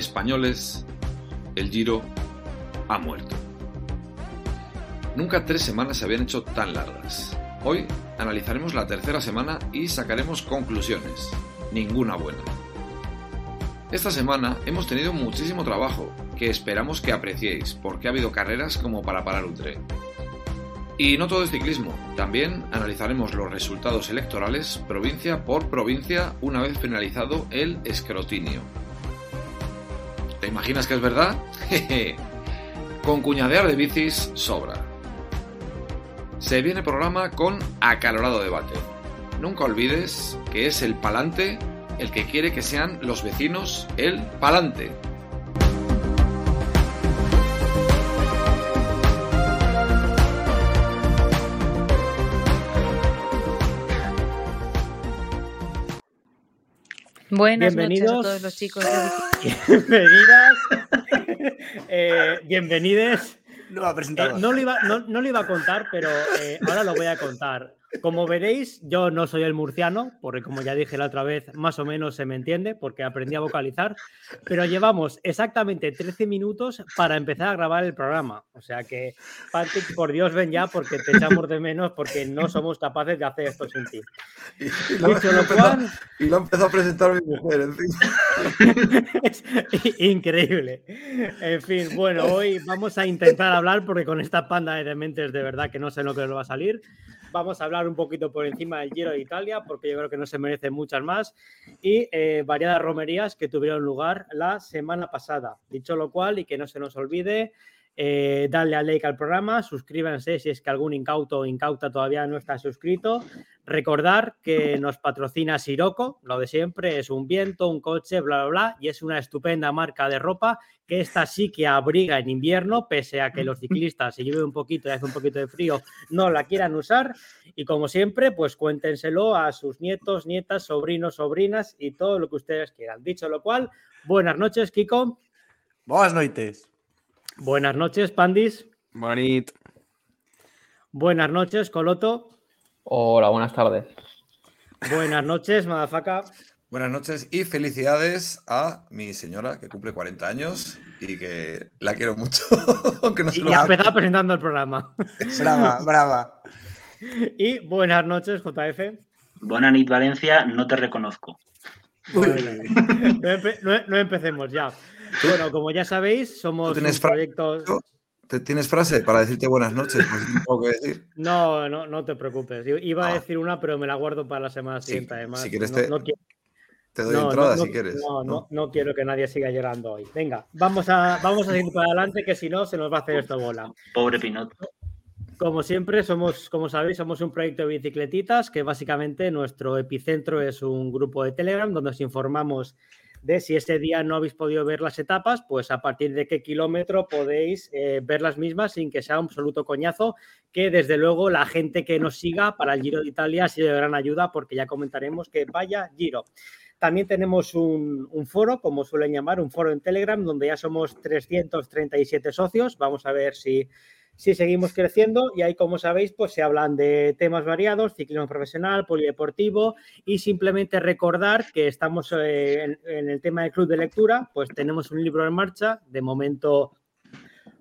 españoles, el Giro ha muerto. Nunca tres semanas se habían hecho tan largas. Hoy analizaremos la tercera semana y sacaremos conclusiones. Ninguna buena. Esta semana hemos tenido muchísimo trabajo, que esperamos que apreciéis, porque ha habido carreras como para parar un tren. Y no todo es ciclismo, también analizaremos los resultados electorales provincia por provincia una vez finalizado el escrutinio. ¿Te imaginas que es verdad? con cuñadear de bicis sobra. Se viene programa con acalorado debate. Nunca olvides que es el palante el que quiere que sean los vecinos el palante. Buenas Bienvenidos. noches a todos los chicos. Bienvenidas. eh, bienvenides. Nueva Eh, no, lo iba, no, no lo iba a contar, pero eh, ahora lo voy a contar. Como veréis, yo no soy el murciano, porque como ya dije la otra vez, más o menos se me entiende, porque aprendí a vocalizar, pero llevamos exactamente 13 minutos para empezar a grabar el programa. O sea que, Patrick, por Dios, ven ya, porque te echamos de menos, porque no somos capaces de hacer esto sin ti. Y lo, Dicho lo cual, y lo empezó a presentar mi mujer, encima. es increíble. En fin, bueno, hoy vamos a intentar hablar porque con esta panda de dementes de verdad que no sé lo que nos va a salir. Vamos a hablar un poquito por encima del Giro de Italia porque yo creo que no se merecen muchas más y eh, variadas romerías que tuvieron lugar la semana pasada. Dicho lo cual y que no se nos olvide. Eh, darle a like al programa, suscríbanse si es que algún incauto o incauta todavía no está suscrito. Recordar que nos patrocina Siroco, lo de siempre, es un viento, un coche, bla, bla, bla, y es una estupenda marca de ropa que esta sí que abriga en invierno, pese a que los ciclistas, si llueve un poquito y hace un poquito de frío, no la quieran usar. Y como siempre, pues cuéntenselo a sus nietos, nietas, sobrinos, sobrinas y todo lo que ustedes quieran. Dicho lo cual, buenas noches, Kiko. Buenas noites. Buenas noches, Pandis. Buenas noches, Coloto. Hola, buenas tardes. Buenas noches, Madafaka. Buenas noches y felicidades a mi señora que cumple 40 años y que la quiero mucho. aunque no se Y lo ya empezaba presentando el programa. Brava, brava. Y buenas noches, JF. Buena nit Valencia, no te reconozco. Bueno, no, empe- no- no empecemos ya. Bueno, como ya sabéis, somos ¿Tú tienes un fra- proyecto. ¿Te- ¿Tienes frase para decirte buenas noches? Pues no tengo que decir. No, no, no te preocupes. Yo Iba a Ah. decir una, pero me la guardo para la semana Sí, siguiente. Además, si quieres no, te- no quiero, Te doy no, entrada no, si quieres. No, no, no quiero que nadie siga llorando hoy. Venga, vamos a, vamos a seguir para adelante, que si no, se nos va a hacer esto bola. Pobre Pinot. Como siempre, somos, como sabéis, somos un proyecto de bicicletitas que básicamente nuestro epicentro es un grupo de Telegram donde os informamos de si ese día no habéis podido ver las etapas, pues a partir de qué kilómetro podéis eh, ver las mismas sin que sea un absoluto coñazo, que desde luego la gente que nos siga para el Giro de Italia ha sido de gran ayuda porque ya comentaremos que vaya Giro. También tenemos un, un foro, como suelen llamar, un foro en Telegram, donde ya somos 337 socios. Vamos a ver si, si seguimos creciendo. Y ahí, como sabéis, pues se hablan de temas variados, ciclismo profesional, polideportivo y simplemente recordar que estamos eh, en, en el tema del club de lectura, pues tenemos un libro en marcha. De momento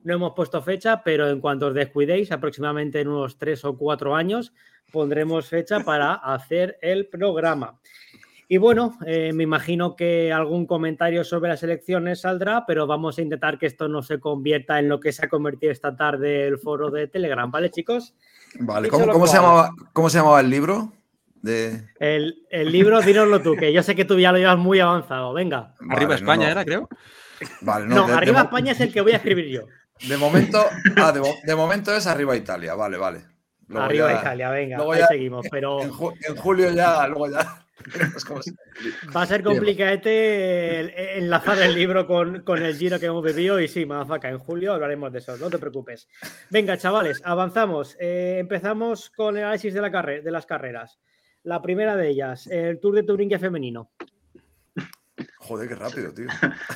no hemos puesto fecha, pero en cuanto os descuidéis, aproximadamente en unos tres o cuatro años, pondremos fecha para hacer el programa. Y bueno, eh, me imagino que algún comentario sobre las elecciones saldrá, pero vamos a intentar que esto no se convierta en lo que se ha convertido esta tarde el foro de Telegram, ¿vale, chicos? Vale, ¿cómo, se llamaba, ¿cómo se llamaba el libro? De... El, el libro, dínoslo tú, que yo sé que tú ya lo llevas muy avanzado. Venga. Arriba España no, era, creo. Vale, No, de arriba España es el que voy a escribir yo. De momento, ah, de, mo- de momento es arriba Italia, vale, vale. Luego arriba ya- Italia, venga, luego ahí ya- seguimos. Pero En, en julio ya, luego ya. va a ser complicadete enlazar el libro con, con el giro que hemos vivido. Y sí, Mazafaca, en julio hablaremos de eso, no te preocupes. Venga, chavales, avanzamos. Eh, empezamos con el análisis de, la carre- de las carreras. La primera de ellas, el Tour de Turingia femenino. Joder, qué rápido, tío.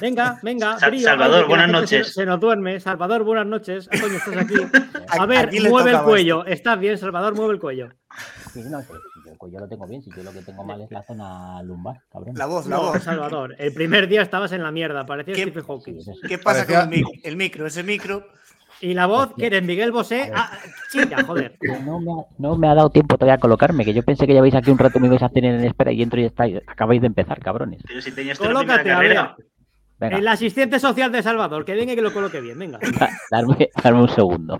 Venga, venga. Brío, Salvador, ay, que la buenas se- noches. Se, nos duerme. Salvador, buenas noches. Ah, coño, estás aquí. A ver, aquí mueve el cuello. Estás bien, Salvador, mueve el cuello. Sí, no, que- tronco. Yo lo tengo bien. Si yo lo que tengo mal es la zona lumbar, cabrón. La voz, la No, voz. Salvador, el primer día estabas en la mierda, parecías ¿Qué- Stephen Hawking. Sí. ¿Qué pasa Parecía- con el, mic- el micro? Ese micro. Y la voz, que eres Miguel Bosé. Ah, chica, joder. No me, ha, no me ha dado tiempo todavía a colocarme, que yo pensé que lleváis aquí un rato, me ibais a tener en espera y entro y estáis, acabáis de empezar, cabrones. Pero si tenías la Colócate, a carrera. ver. Venga, El asistente social de Salvador, que venga y que lo coloque bien, venga. da- darme, darme un segundo.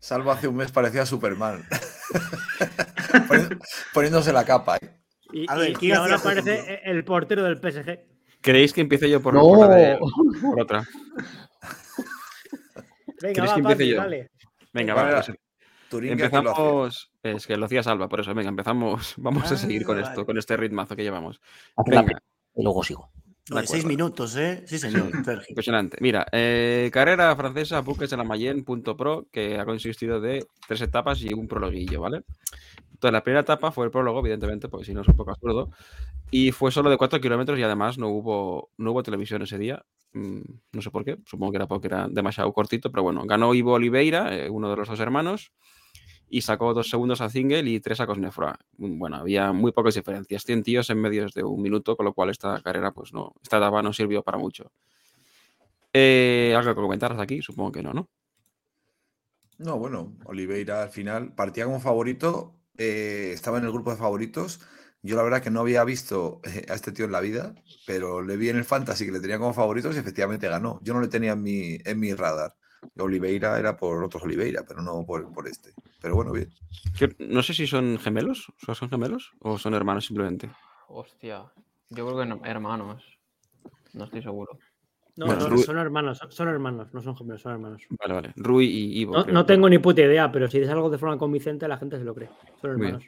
Salvo hace un mes parecía Superman. Poni- Poniéndose la capa. ¿eh? Y, A ver, y- ¿quién y ahora aparece el portero del PSG. ¿Queréis que empiece yo por, ¡No! por la de- por otra? Venga, ¿Quieres va, que empiece Pati, yo? dale. Venga, ¿Cuál va. era? pues que empezamos. Es que lo hacía Salva, por eso. Venga, empezamos. Vamos a seguir con vale. esto, con este ritmazo que llevamos. Venga, y luego sigo. Lo de seis minutos, ¿eh? Sí, señor. Impresionante. Mira, eh, carrera francesa Buques de la Mayenne.pro, que ha consistido de tres etapas y un prologuillo, ¿vale? Entonces, la primera etapa fue el prólogo, evidentemente, porque si no es un poco absurdo. Y fue solo de 4 kilómetros y además no hubo, no hubo televisión ese día. Mm, no sé por qué, supongo que era porque era demasiado cortito, pero bueno, ganó Ivo Oliveira, eh, uno de los dos hermanos, y sacó dos segundos a Zingel y tres a Cosnefroy. Mm, Bueno, había muy pocas diferencias, 100 tíos en medios de un minuto, con lo cual esta carrera, pues no, esta etapa no sirvió para mucho. Eh, ¿Algo que comentar aquí? Supongo que no, ¿no? No, bueno, Oliveira al final partía como favorito, eh, estaba en el grupo de favoritos. Yo la verdad que no había visto eh, a este tío en la vida, pero le vi en el Fantasy que le tenía como favoritos y efectivamente ganó. Yo no le tenía en mi radar. Oliveira era por otros Oliveira, pero no por, por este. Pero bueno, bien. No sé si son gemelos, ¿son gemelos o son hermanos simplemente? Hostia. Yo creo que no- hermanos. No estoy seguro. No, Bueno, no, son hermanos, son- hermanos, no son gemelos, son hermanos. Vale, vale. Rui y Ivo. No, tengo ni puta idea, pero si dices algo de forma convincente, la gente se lo cree. Son bien. hermanos.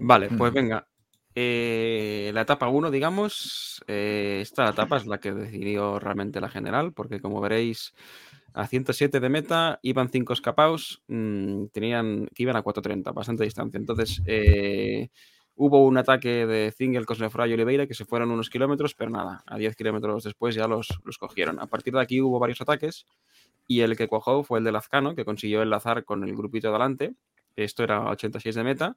Vale, pues Mm. venga. Eh, la etapa 1, digamos, eh, esta etapa es la que decidió realmente la general, porque como veréis, a 107 de meta iban 5 escapados, mm, tenían, que iban a 4.30, bastante distancia. Entonces, eh, hubo un ataque de Zingel, Cosnefroy y Oliveira que se fueron unos kilómetros, pero nada, a 10 kilómetros después ya los, los cogieron. A partir de aquí hubo varios ataques y el que cuajó fue el de Lazcano, que consiguió enlazar con el grupito de adelante. Esto era 86 de meta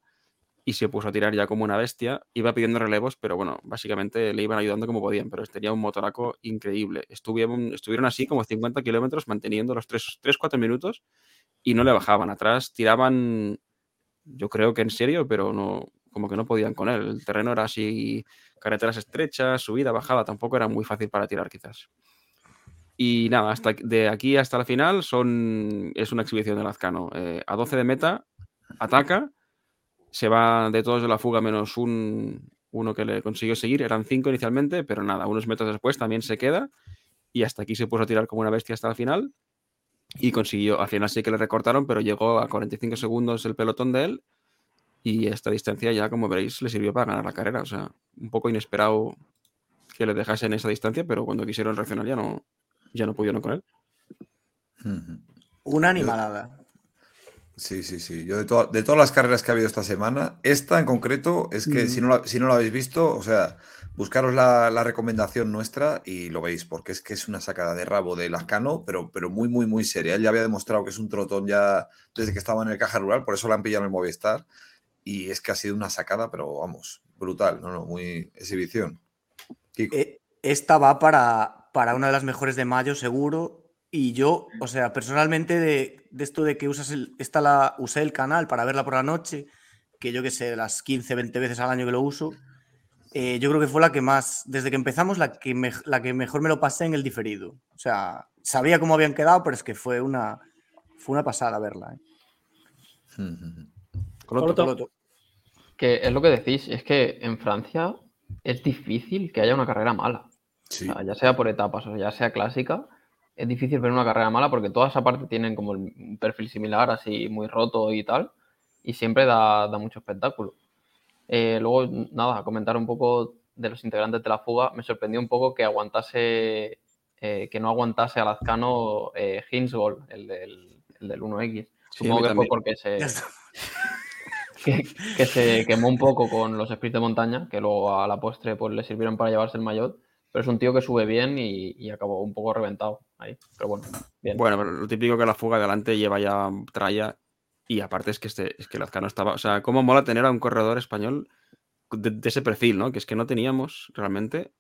y se puso a tirar ya como una bestia. Iba pidiendo relevos, pero bueno, básicamente le iban ayudando como podían, pero tenía un motoraco increíble. Estuvieron, así como 50 kilómetros manteniendo los 3-4 minutos y no le bajaban. Atrás tiraban, yo creo que en serio, pero no como que no podían con él. El terreno era así, carreteras estrechas, subida, bajada, tampoco era muy fácil para tirar quizás. Y nada, hasta de aquí hasta la final son, es una exhibición de Lazcano. Eh, a 12 de meta, ataca, se va de todos de la fuga menos un, uno que le consiguió seguir. Eran cinco inicialmente, pero nada, unos metros después también se queda y hasta aquí se puso a tirar como una bestia hasta la final y consiguió, al final sí que le recortaron, pero llegó a 45 segundos el pelotón de él y esta distancia ya, como veréis, le sirvió para ganar la carrera. O sea, un poco inesperado que le dejasen esa distancia, pero cuando quisieron reaccionar ya no, ya no pudieron con él. Una animalada. Sí, sí, sí. Yo de, to- de todas las carreras que ha habido esta semana, esta en concreto es que Mm. si, no la, si no la habéis visto, o sea, buscaros la, la recomendación nuestra y lo veis, porque es que es una sacada de rabo de Lascano, pero, pero muy, muy, muy seria. Él ya había demostrado que es un trotón ya desde que estaba en el Caja Rural, por eso la han pillado en el Movistar. Y es que ha sido una sacada, pero vamos, brutal, no, no, muy exhibición. Kiko. Eh, esta va para, para una de las mejores de mayo, seguro. Y yo, o sea, personalmente, de, de esto de que usas el, esta la, usé el canal para verla por la noche, que yo que sé, las 15, 20 veces al año que lo uso, eh, yo creo que fue la que más, desde que empezamos, la que, me- la que mejor me lo pasé en el diferido. O sea, sabía cómo habían quedado, pero es que fue una, fue una pasada verla. ¿eh? Coloto. Coloto. Que es lo que decís, es que en Francia es difícil que haya una carrera mala. Sí. O sea, ya sea por etapas o ya sea clásica, es difícil ver una carrera mala porque todas aparte tienen como un perfil similar, así muy roto y tal, y siempre da, da mucho espectáculo. Eh, luego, nada, comentar un poco de los integrantes de la fuga. Me sorprendió un poco que aguantase, eh, que no aguantase a Lazcano eh, Hinsgol, el del, el del 1X. Sí, Supongo a mí que fue también. porque se, que, que se quemó un poco con los sprints de montaña, que luego a la postre pues, le sirvieron para llevarse el maillot. Pero es un tío que sube bien y, y acabó un poco reventado ahí. Pero bueno, bien. Bueno, pero lo típico que la fuga de adelante lleva ya tralla Y aparte es que, este, es que Lazcano estaba. O sea, cómo mola tener a un corredor español de, de ese perfil, ¿no? Que es que no teníamos realmente.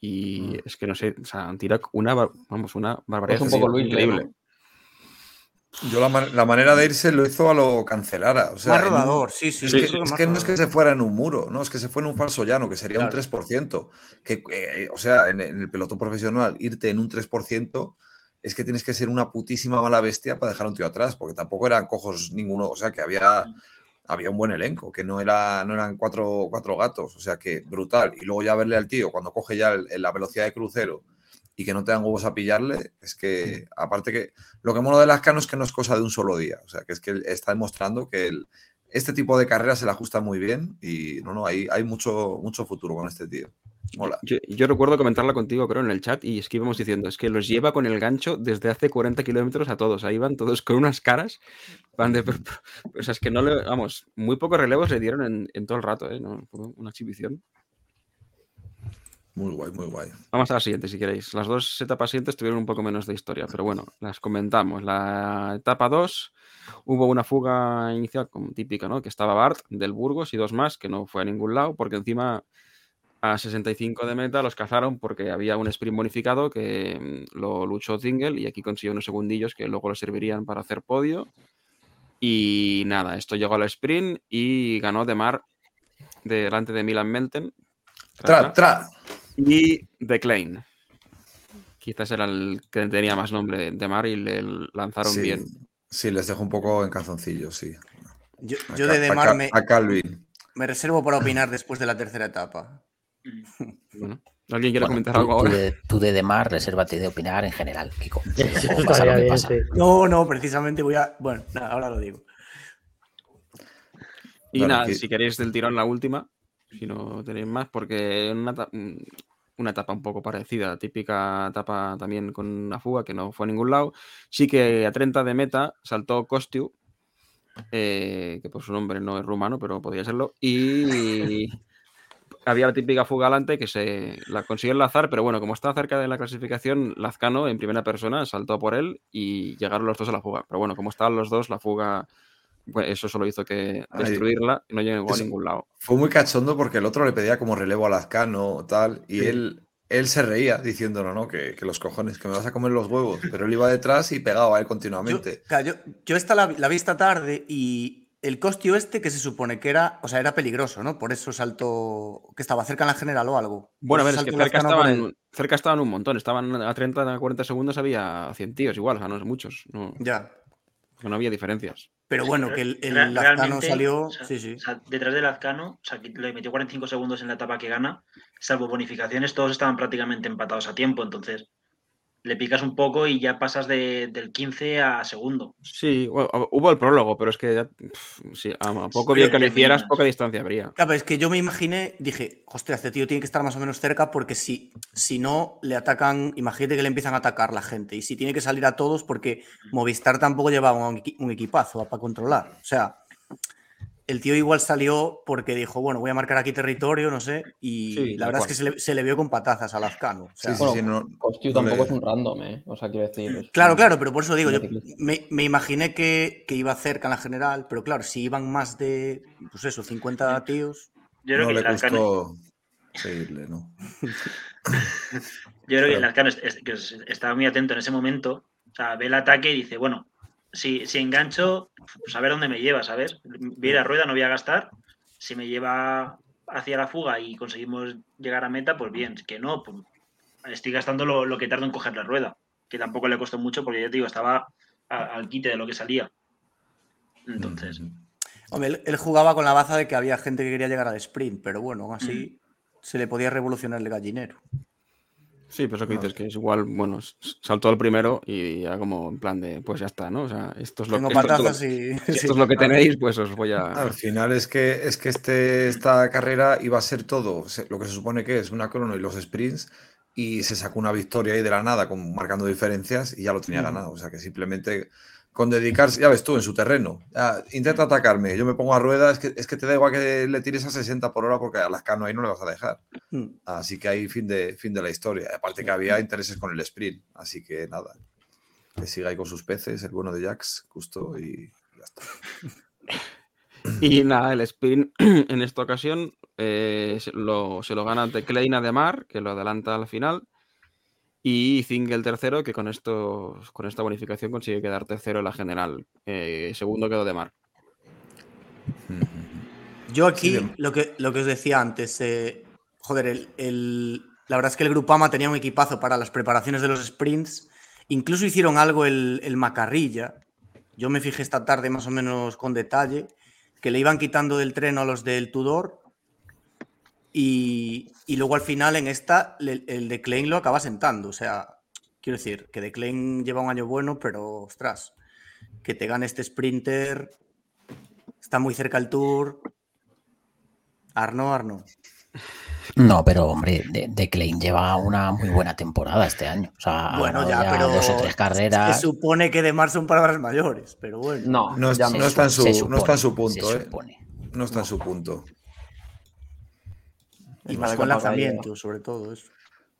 Y Mm. es que no sé, o sea, tira una, vamos, una barbaridad. Es un poco Luis increíble. Yo la, man- la manera de irse lo hizo a lo cancelara. O sea, Más un- rodador, sí, sí. Es, yo que, es no es que se fuera en un muro, no, es que se fue en un falso llano, que sería Claro. un 3%. Que, eh, o sea, en, en el pelotón profesional, irte en un 3% es que tienes que ser una putísima mala bestia para dejar a un tío atrás, porque tampoco eran cojos ninguno, o sea, que había, había un buen elenco, que no, era, no eran cuatro, cuatro gatos, o sea, que brutal. Y luego ya verle al tío cuando coge ya el- la velocidad de crucero y que no te dan huevos a pillarle, es que, aparte que lo que mola de Lascano es que no es cosa de un solo día, o sea, que es que está demostrando que el- este tipo de carreras se le ajusta muy bien y no, no, hay, hay mucho, mucho futuro con este tío. Mola. Yo, yo recuerdo comentarla contigo, creo, en el chat, y es que íbamos diciendo, es que los lleva con el gancho desde hace 40 kilómetros a todos. Ahí van todos con unas caras. Van de, o sea, es que no le, vamos, muy pocos relevos le dieron en, en todo el rato, ¿eh? No, una exhibición. Muy guay, muy guay. Vamos a la siguiente, si queréis. Las dos etapas siguientes tuvieron un poco menos de historia, pero bueno, las comentamos. La etapa 2 hubo una fuga inicial como típica, ¿no? Que estaba Bart del Burgos y dos más, que no fue a ningún lado, porque encima a 65 de meta los cazaron porque había un sprint bonificado que mm, lo luchó Zingle y aquí consiguió unos segundillos que luego le servirían para hacer podio. Y nada, esto llegó al sprint y ganó de Mar delante de Milan Melten. Tra, tra. Y The Klein. Quizás era el que tenía más nombre de Mar y le lanzaron Sí, bien. sí, les dejo un poco en calzoncillos, sí. Yo, yo de Demar me, a Calvin. me reservo para opinar después de la tercera etapa. Bueno, ¿Alguien quiere Bueno, comentar tú, algo tú ahora? de, tú de Demar, resérvate de opinar en general, Kiko. Eso Luego pasa lo estaría que bien, pasa. sí. No, no, precisamente voy a. Bueno, nada, ahora lo digo. Y nada, que- si queréis del tirón la última, si no tenéis más, porque en una, eta- una etapa un poco parecida, típica etapa también con una fuga que no fue a ningún lado, sí que a 30 de meta saltó Costiu, eh, que por su nombre no es rumano, pero podría serlo, y había la típica fuga adelante que se la consiguió enlazar, pero bueno, como estaba cerca de la clasificación, Lazcano en primera persona saltó por él y llegaron los dos a la fuga. Pero bueno, como estaban los dos, la fuga, pues eso solo hizo que destruirla y no llegó a ningún lado. Fue muy cachondo porque el otro le pedía como relevo a Lazcano tal, y Sí. él, él se reía diciéndolo, ¿no? Que, que los cojones, que me vas a comer los huevos. Pero él iba detrás y pegaba a él Yo, continuamente. claro, yo, yo esta la, la vi esta tarde y el costio este que se supone que era, o sea, era peligroso, ¿no? Por eso saltó, que estaba cerca en la general o algo. Bueno, a ver, es que cerca estaban, él. cerca estaban un montón, estaban a 30, a 40 segundos había 100 tíos igual, o sea, no es muchos, no, Ya. no había diferencias. Pero bueno, que el, el Lazcano salió. o sea, sí, sí. o sea, detrás del Lazcano, o sea, le metió 45 segundos en la etapa que gana, salvo bonificaciones, todos estaban prácticamente empatados a tiempo, entonces le picas un poco y ya pasas de- del 15 a segundo. Sí, bueno, hubo el prólogo, pero es que ya, sí, a poco Sí, bien que lo hicieras, poca distancia habría. Claro, es que yo me imaginé, dije, hostia, este tío tiene que estar más o menos cerca porque si, si no le atacan, imagínate que le empiezan a atacar la gente y si tiene que salir a todos porque Movistar tampoco llevaba un, equi- un equipazo para controlar. O sea, el tío igual salió porque dijo, bueno, voy a marcar aquí territorio, no sé, y Sí, la verdad cual. es que se le, se le vio con patazas a Lazcano. O sea, Sí, sí, Bueno, sí, no- Costiu no tampoco le- es un random, ¿eh? O sea, quiero decir. es Claro, un- claro, pero por eso digo, yo me, me imaginé que, que iba cerca en la general, pero claro, si iban más de, pues eso, 50 tíos. Yo creo no que le seguirle, ¿no? yo creo que Lazcano es- es- que es- estaba muy atento en ese momento, o sea, ve el ataque y dice, bueno, si, si engancho, pues a ver dónde me lleva, ¿sabes? Voy a ir a rueda, no voy a gastar. Si me lleva hacia la fuga y conseguimos llegar a meta, pues bien. Que no, pues estoy gastando lo, lo que tardo en coger la rueda. Que tampoco le costó mucho porque ya te digo, estaba a- al quite de lo que salía. Entonces, Hombre, él, él jugaba con la baza de que había gente que quería llegar al sprint, pero bueno, aún así Mm. se le podía revolucionar el gallinero. Sí, pero eso que No dices, que es igual, bueno, saltó el primero y ya como en plan de, pues ya está, ¿no? O sea, esto es lo, Tengo esto, esto es lo- patazas y. si sí. esto es lo que tenéis, pues os voy a... Al final es que, es que este, esta carrera iba a ser todo lo que se supone que es una crono y los sprints y se sacó una victoria ahí de la nada con, marcando diferencias y ya lo tenía ganado. O sea que simplemente con dedicarse, ya ves tú, en su terreno, intenta atacarme, yo me pongo a rueda, es que, es que te da igual que le tires a 60 por hora porque a Lascano ahí no le vas a dejar. Mm. Así que ahí fin de, fin de la historia. Aparte que había intereses con el sprint, así que nada. Que siga ahí con sus peces, el bueno de Jax, justo y ya está. Y nada, el sprint en esta ocasión eh, se, lo, se lo gana ante Klein Ademar, que lo adelanta al final. Y Zingel tercero, que con, esto, con esta bonificación consigue quedar tercero en la general. Eh, segundo quedó Demar. Yo aquí, Sí, de- lo, que, lo que os decía antes, eh, joder, el, el- la verdad es que el Grupama tenía un equipazo para las preparaciones de los sprints. Incluso hicieron algo el, el Macarrilla. Yo me fijé esta tarde más o menos con detalle, que le iban quitando del tren a los del Tudor. Y, y luego al final en esta, el de Klein lo acaba sentando. O sea, quiero decir, que de Klein lleva un año bueno, pero ostras, que te gane este sprinter, está muy cerca el Tour. Arno, Arno. No, pero hombre, de, de Klein lleva una muy buena temporada este año. O sea, Bueno, ya, pero dos o tres Se carreras. supone que de Mar son palabras mayores, pero bueno. No, No, ya no está en su, Se no está en su punto, se ¿eh? supone. No está en su punto. Y más con lanzamiento, sobre todo. eso.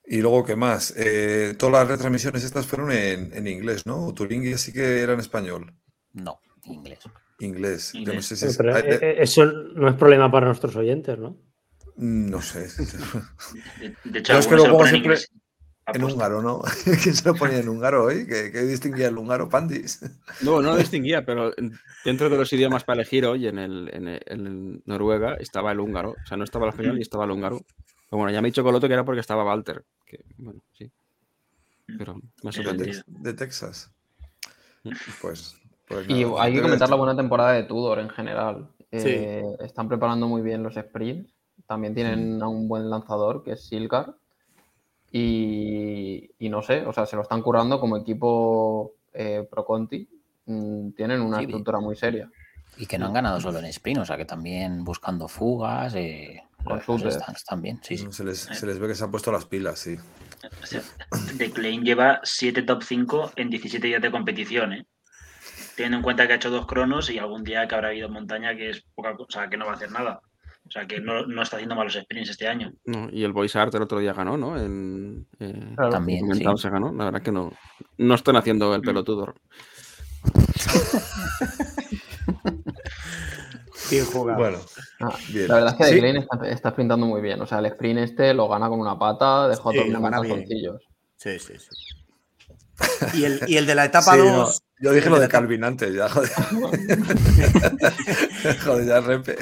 Y luego, ¿qué más? Eh, todas las retransmisiones estas fueron en, en inglés, ¿no? Turingi sí que era en español. No, inglés. Inglés. Yo no Inglés. sé si es- Pero, de- eso no es problema para nuestros oyentes, ¿no? no sé. De, de hecho, Yo es que en siempre inglés. En Aposta. húngaro, ¿no? ¿Quién se lo ponía en húngaro hoy? ¿Qué, qué distinguía el húngaro, Pandis? No, no lo distinguía, pero en- dentro de los idiomas para elegir hoy en el, en el- en el Noruega estaba el húngaro. O sea, no estaba el español y estaba el húngaro. Pero bueno, ya me he dicho Coloto que era porque estaba Walter. Que, bueno, sí. Pero me ha Tiene ¿De, Texas. Pues, pues Y hay que comentar la buena temporada de Tudor en general. Sí. Eh, están preparando muy bien los sprints. También tienen a un buen lanzador que es Silcar. Y, y no sé, o sea, se lo están currando como equipo eh, Pro Conti. Mm, tienen una Sí, estructura muy seria. Y que no han ganado solo en sprint, o sea que también buscando fugas. Eh, Con están, están bien, sí, sí. Se les, se les ve que se han puesto las pilas, sí. De Klein lleva 7 top 5 en 17 días de competición, ¿eh? Teniendo en cuenta que ha hecho dos cronos y algún día que habrá habido montaña que es poca cosa, o sea, que no va a hacer nada. O sea, que no, no está haciendo malos sprints este año. No, y el Voice Art el otro día ganó, ¿no? En, eh, Claro. También, sí. se ganó. La verdad que no, no están haciendo el pelotudo. Bien jugado. Bueno, Ah, bien. La verdad es que Sí. De Klein está, está sprintando muy bien. O sea, el sprint este lo gana con una pata, dejó a Sí, todo el lo mundo en gana bien. calzoncillos. Sí, sí, sí. Y el, y el de la etapa Sí, 2. no, yo dije lo de de Calvin antes, ya, joder. joder, ya repe.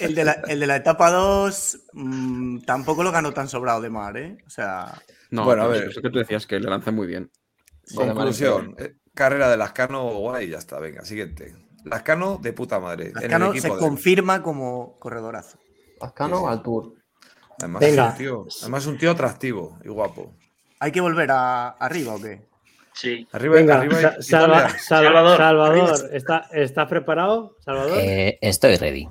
El de la, el de la etapa 2 mm, tampoco lo ganó tan sobrado de mar, ¿eh? O sea, No, Bueno, a ver. Eso que tú decías que le lanza muy bien. Conclusión. eh, carrera de Lascano, guay, ya está. Venga, siguiente. Lascano de puta madre. en el Lascano se de- confirma como corredorazo. Lazcano Sí, sí. al Tour. Además, Venga. Es un tío, además es un tío atractivo y guapo. ¿Hay que volver a, arriba o qué? Sí. Arriba, Venga, arriba Sa- Salva- Salvador. Salvador, ¿está, ¿estás preparado, Salvador? Eh, estoy ready.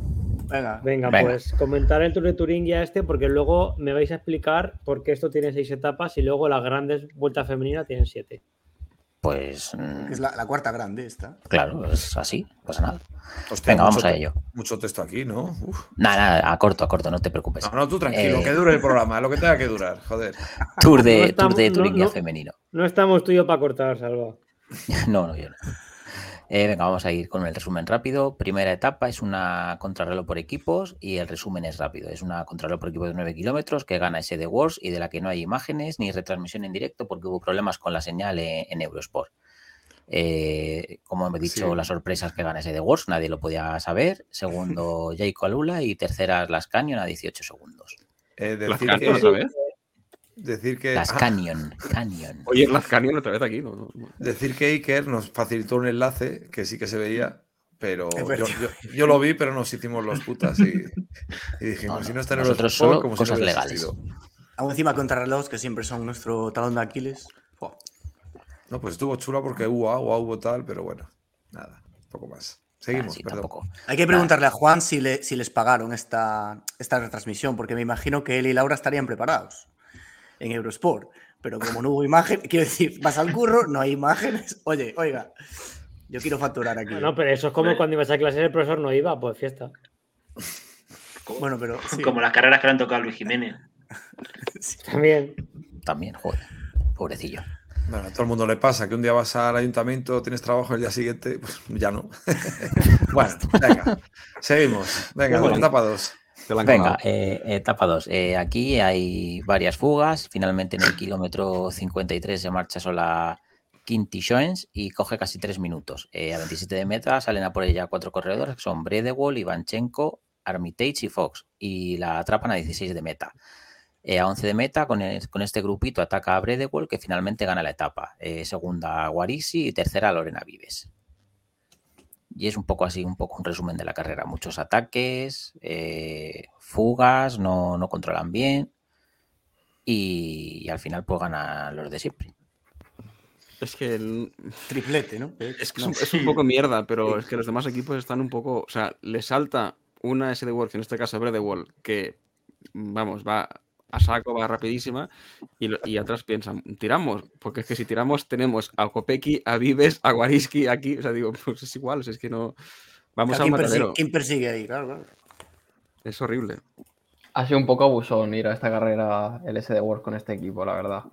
Venga. Venga, venga. pues comentar el Tour de Turingia este porque luego me vais a explicar por qué esto tiene seis etapas y luego las grandes vueltas femeninas tienen siete. Pues mm, es la, la cuarta grande esta. claro, es así, pasa nada. Hostia, Venga, vamos a ello. Mucho texto aquí, ¿no? Nada, nada, a corto, a corto, no te preocupes. No, no, tú tranquilo, Eh, que dure el programa, lo que tenga que durar, joder. Tour No de, estamos- tour de no- Turingia no- femenino. No estamos tuyos para cortar, Salva. No, no, yo no. Eh, venga, vamos a ir con el resumen rápido. Primera etapa es una contrarreloj por equipos y el resumen es rápido. Es una contrarreloj por equipos de 9 kilómetros que gana ese de Wars y de la que no hay imágenes ni retransmisión en directo porque hubo problemas con la señal en, Eurosport. Eh, como he dicho, Sí. las sorpresas que gana ese de Wars, nadie lo podía saber. Segundo, Jayco Alula y tercera, Las Canyon a 18 segundos. Eh, decir, ¿Lazcano que, otra vez? Decir que Las Canyon, Canyon. Oye, Lazcanion otra vez aquí. No, no, no. decir que Iker nos facilitó un enlace que sí que se veía, pero yo, verdad. yo- yo lo vi, pero nos hicimos los putas y, y dijimos, No, no, si no está en Eurosport, solo como si cosas no hubiera legales. Aún encima contrarreloj, que siempre son nuestro talón de Aquiles. No, pues estuvo chula porque hubo agua, hubo tal, pero bueno, nada, poco más. Seguimos, Ah, sí, perdón. tampoco. Hay que preguntarle a Juan si, le- si les pagaron esta, esta retransmisión, porque me imagino que él y Laura estarían preparados en Eurosport. Pero como no hubo imagen, quiero decir, vas al curro, no hay imágenes. Oye, oiga, yo quiero facturar aquí. No, pero eso es como cuando ibas a clase y el profesor no iba, pues fiesta. Bueno, pero sí. Como las carreras que le han tocado a Luis Jiménez. También. También, joder, pobrecillo. Bueno, a todo el mundo le pasa que un día vas al ayuntamiento, tienes trabajo el día siguiente, pues ya no. bueno, venga, seguimos. Venga, Bueno. etapa 2. Venga, eh, etapa 2. aquí hay varias fugas. Finalmente en el kilómetro 53 se marcha sola Quinty Schoens y coge casi 3 minutos. Eh, a 27 de meta salen a por ella cuatro corredores que son Bredewall, Ivanchenko, Armitage y Fox. Y la atrapan a 16 de meta. Eh, a 11 de meta, con, el- con este grupito ataca a Bredewall que finalmente gana la etapa. Eh, segunda Guarisi y tercera Lorena Vives. Y es un poco así, un poco un resumen de la carrera. Muchos ataques, eh, fugas, no, no controlan bien. Y, y al final pues ganan los de siempre. Es que el- Triplete, ¿no? es, que es un, es un poco mierda, pero es que los demás equipos están un poco. O sea, le salta una SD World, que en este caso Bredewall, que vamos, va a saco, va rapidísima, y, lo- y atrás piensan, tiramos, porque es que si tiramos tenemos a Kopeki, a Vives, a Wariski aquí, o sea, digo, pues es igual, o sea, es que no. Vamos a un ¿Quién, persigue, matadero. quién persigue ahí? Claro, claro. Es horrible. Ha sido un poco abusón ir a esta carrera el SD World con este equipo, la verdad.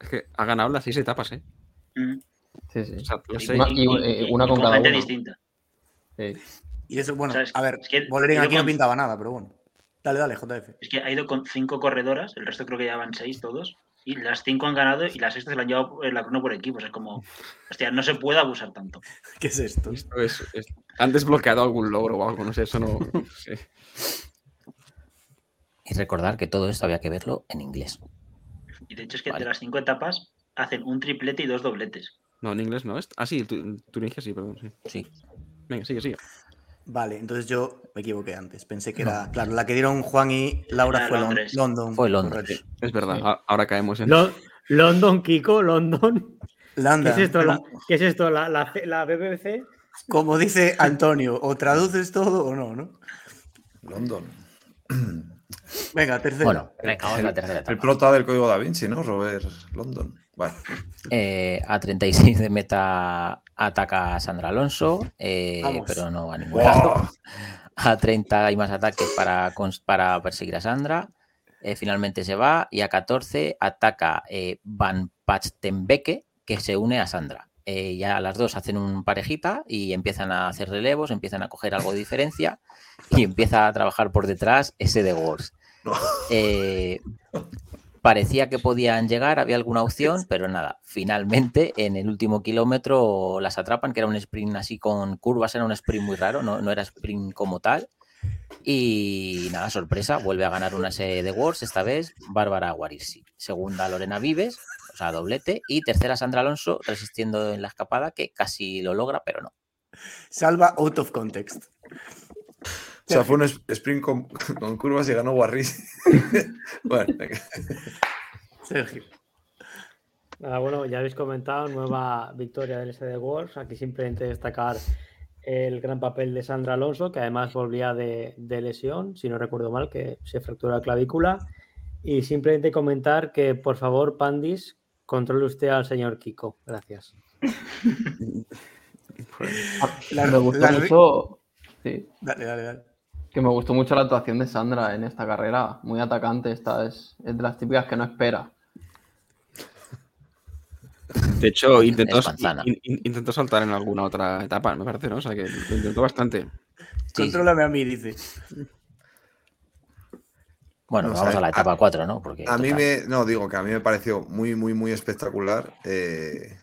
Es que ha ganado las seis etapas, ¿eh? Mm. Sí, sí. O sea, Y- seis. Una- y- y- y- eh, y una con cada uno. distinta. Sí. Y eso, bueno, O sea, es- a ver, es que aquí no pintaba nada, pero bueno. Dale, dale, JF. Es que ha ido con cinco corredoras, el resto creo que ya van seis todos, y las cinco han ganado y las sexta se la han llevado en la crono por equipos. Es como, hostia, no se puede abusar tanto. ¿Qué es esto? Esto es- es- han desbloqueado algún logro o algo, no sé, eso no. no sé. Y recordar que todo esto había que verlo en inglés. Y de hecho es que Vale. de las cinco etapas hacen un triplete y dos dobletes. No, en inglés no. es- Ah, sí, tu- Turingia sí, perdón. Sí. Sí. Venga, sigue, sigue. Vale, entonces yo me equivoqué antes. Pensé que era. Claro, la que dieron Juan y Laura Era fue Lon- Londres. London. Fue Londres. correcto. Es verdad, Sí. ahora caemos en. Lo- London, Kiko, London. ¿Qué London. es esto? La, ¿qué es esto? ¿La, la, la BBC? Como dice Antonio, o traduces todo o no, ¿no? London. Venga, tercero. Bueno, venga, vamos a la tercera El prota del código da Vinci, ¿no? Robert London. Vale. Eh, a 36 de meta ataca a Sandra Alonso, eh, pero no a ningún lado. A 30 hay más ataques para, perseguir a Sandra. Eh, finalmente se va. Y a 14 ataca eh, Van Pachtenbeke, que se une a Sandra. Eh, ya las dos hacen un parejita y empiezan a hacer relevos, empiezan a coger algo de diferencia y empieza a trabajar por detrás ese de Wars. No. Parecía que podían llegar, había alguna opción, pero nada. Finalmente, en el último kilómetro las atrapan, que era un sprint así con curvas, era un sprint muy raro, no, no era sprint como tal. Y nada, sorpresa, vuelve a ganar una serie de Wars, esta vez Bárbara Guarisi. Segunda, Lorena Vives, o sea, doblete. Y tercera, Sandra Alonso, resistiendo en la escapada, que casi lo logra, pero no. Salva out of context. O sea, fue un sprint con, con curvas y ganó Warris. bueno, venga. Sergio. Nada, bueno, ya habéis comentado, nueva victoria del SD Wars. Aquí simplemente destacar el gran papel de Sandra Alonso, que además volvía de, de lesión, si no recuerdo mal, que se fracturó la clavícula. Y simplemente comentar que, por favor, Pandis, controle usted al señor Kiko. Gracias. La- me gustó la- mucho. Sí, Dale, dale, dale. Que me gustó mucho la actuación de Sandra en esta carrera. Muy atacante. Esta es, es de las típicas que no espera. De hecho, intentó, in- in- intentó saltar en alguna otra etapa, me parece, ¿no? O sea, que lo intentó bastante. Sí. Contrólame a mí, dice. Bueno, No vamos a la a- etapa 4, ¿no? Porque, A mí me. No, digo que a mí me pareció muy, muy, muy espectacular eh,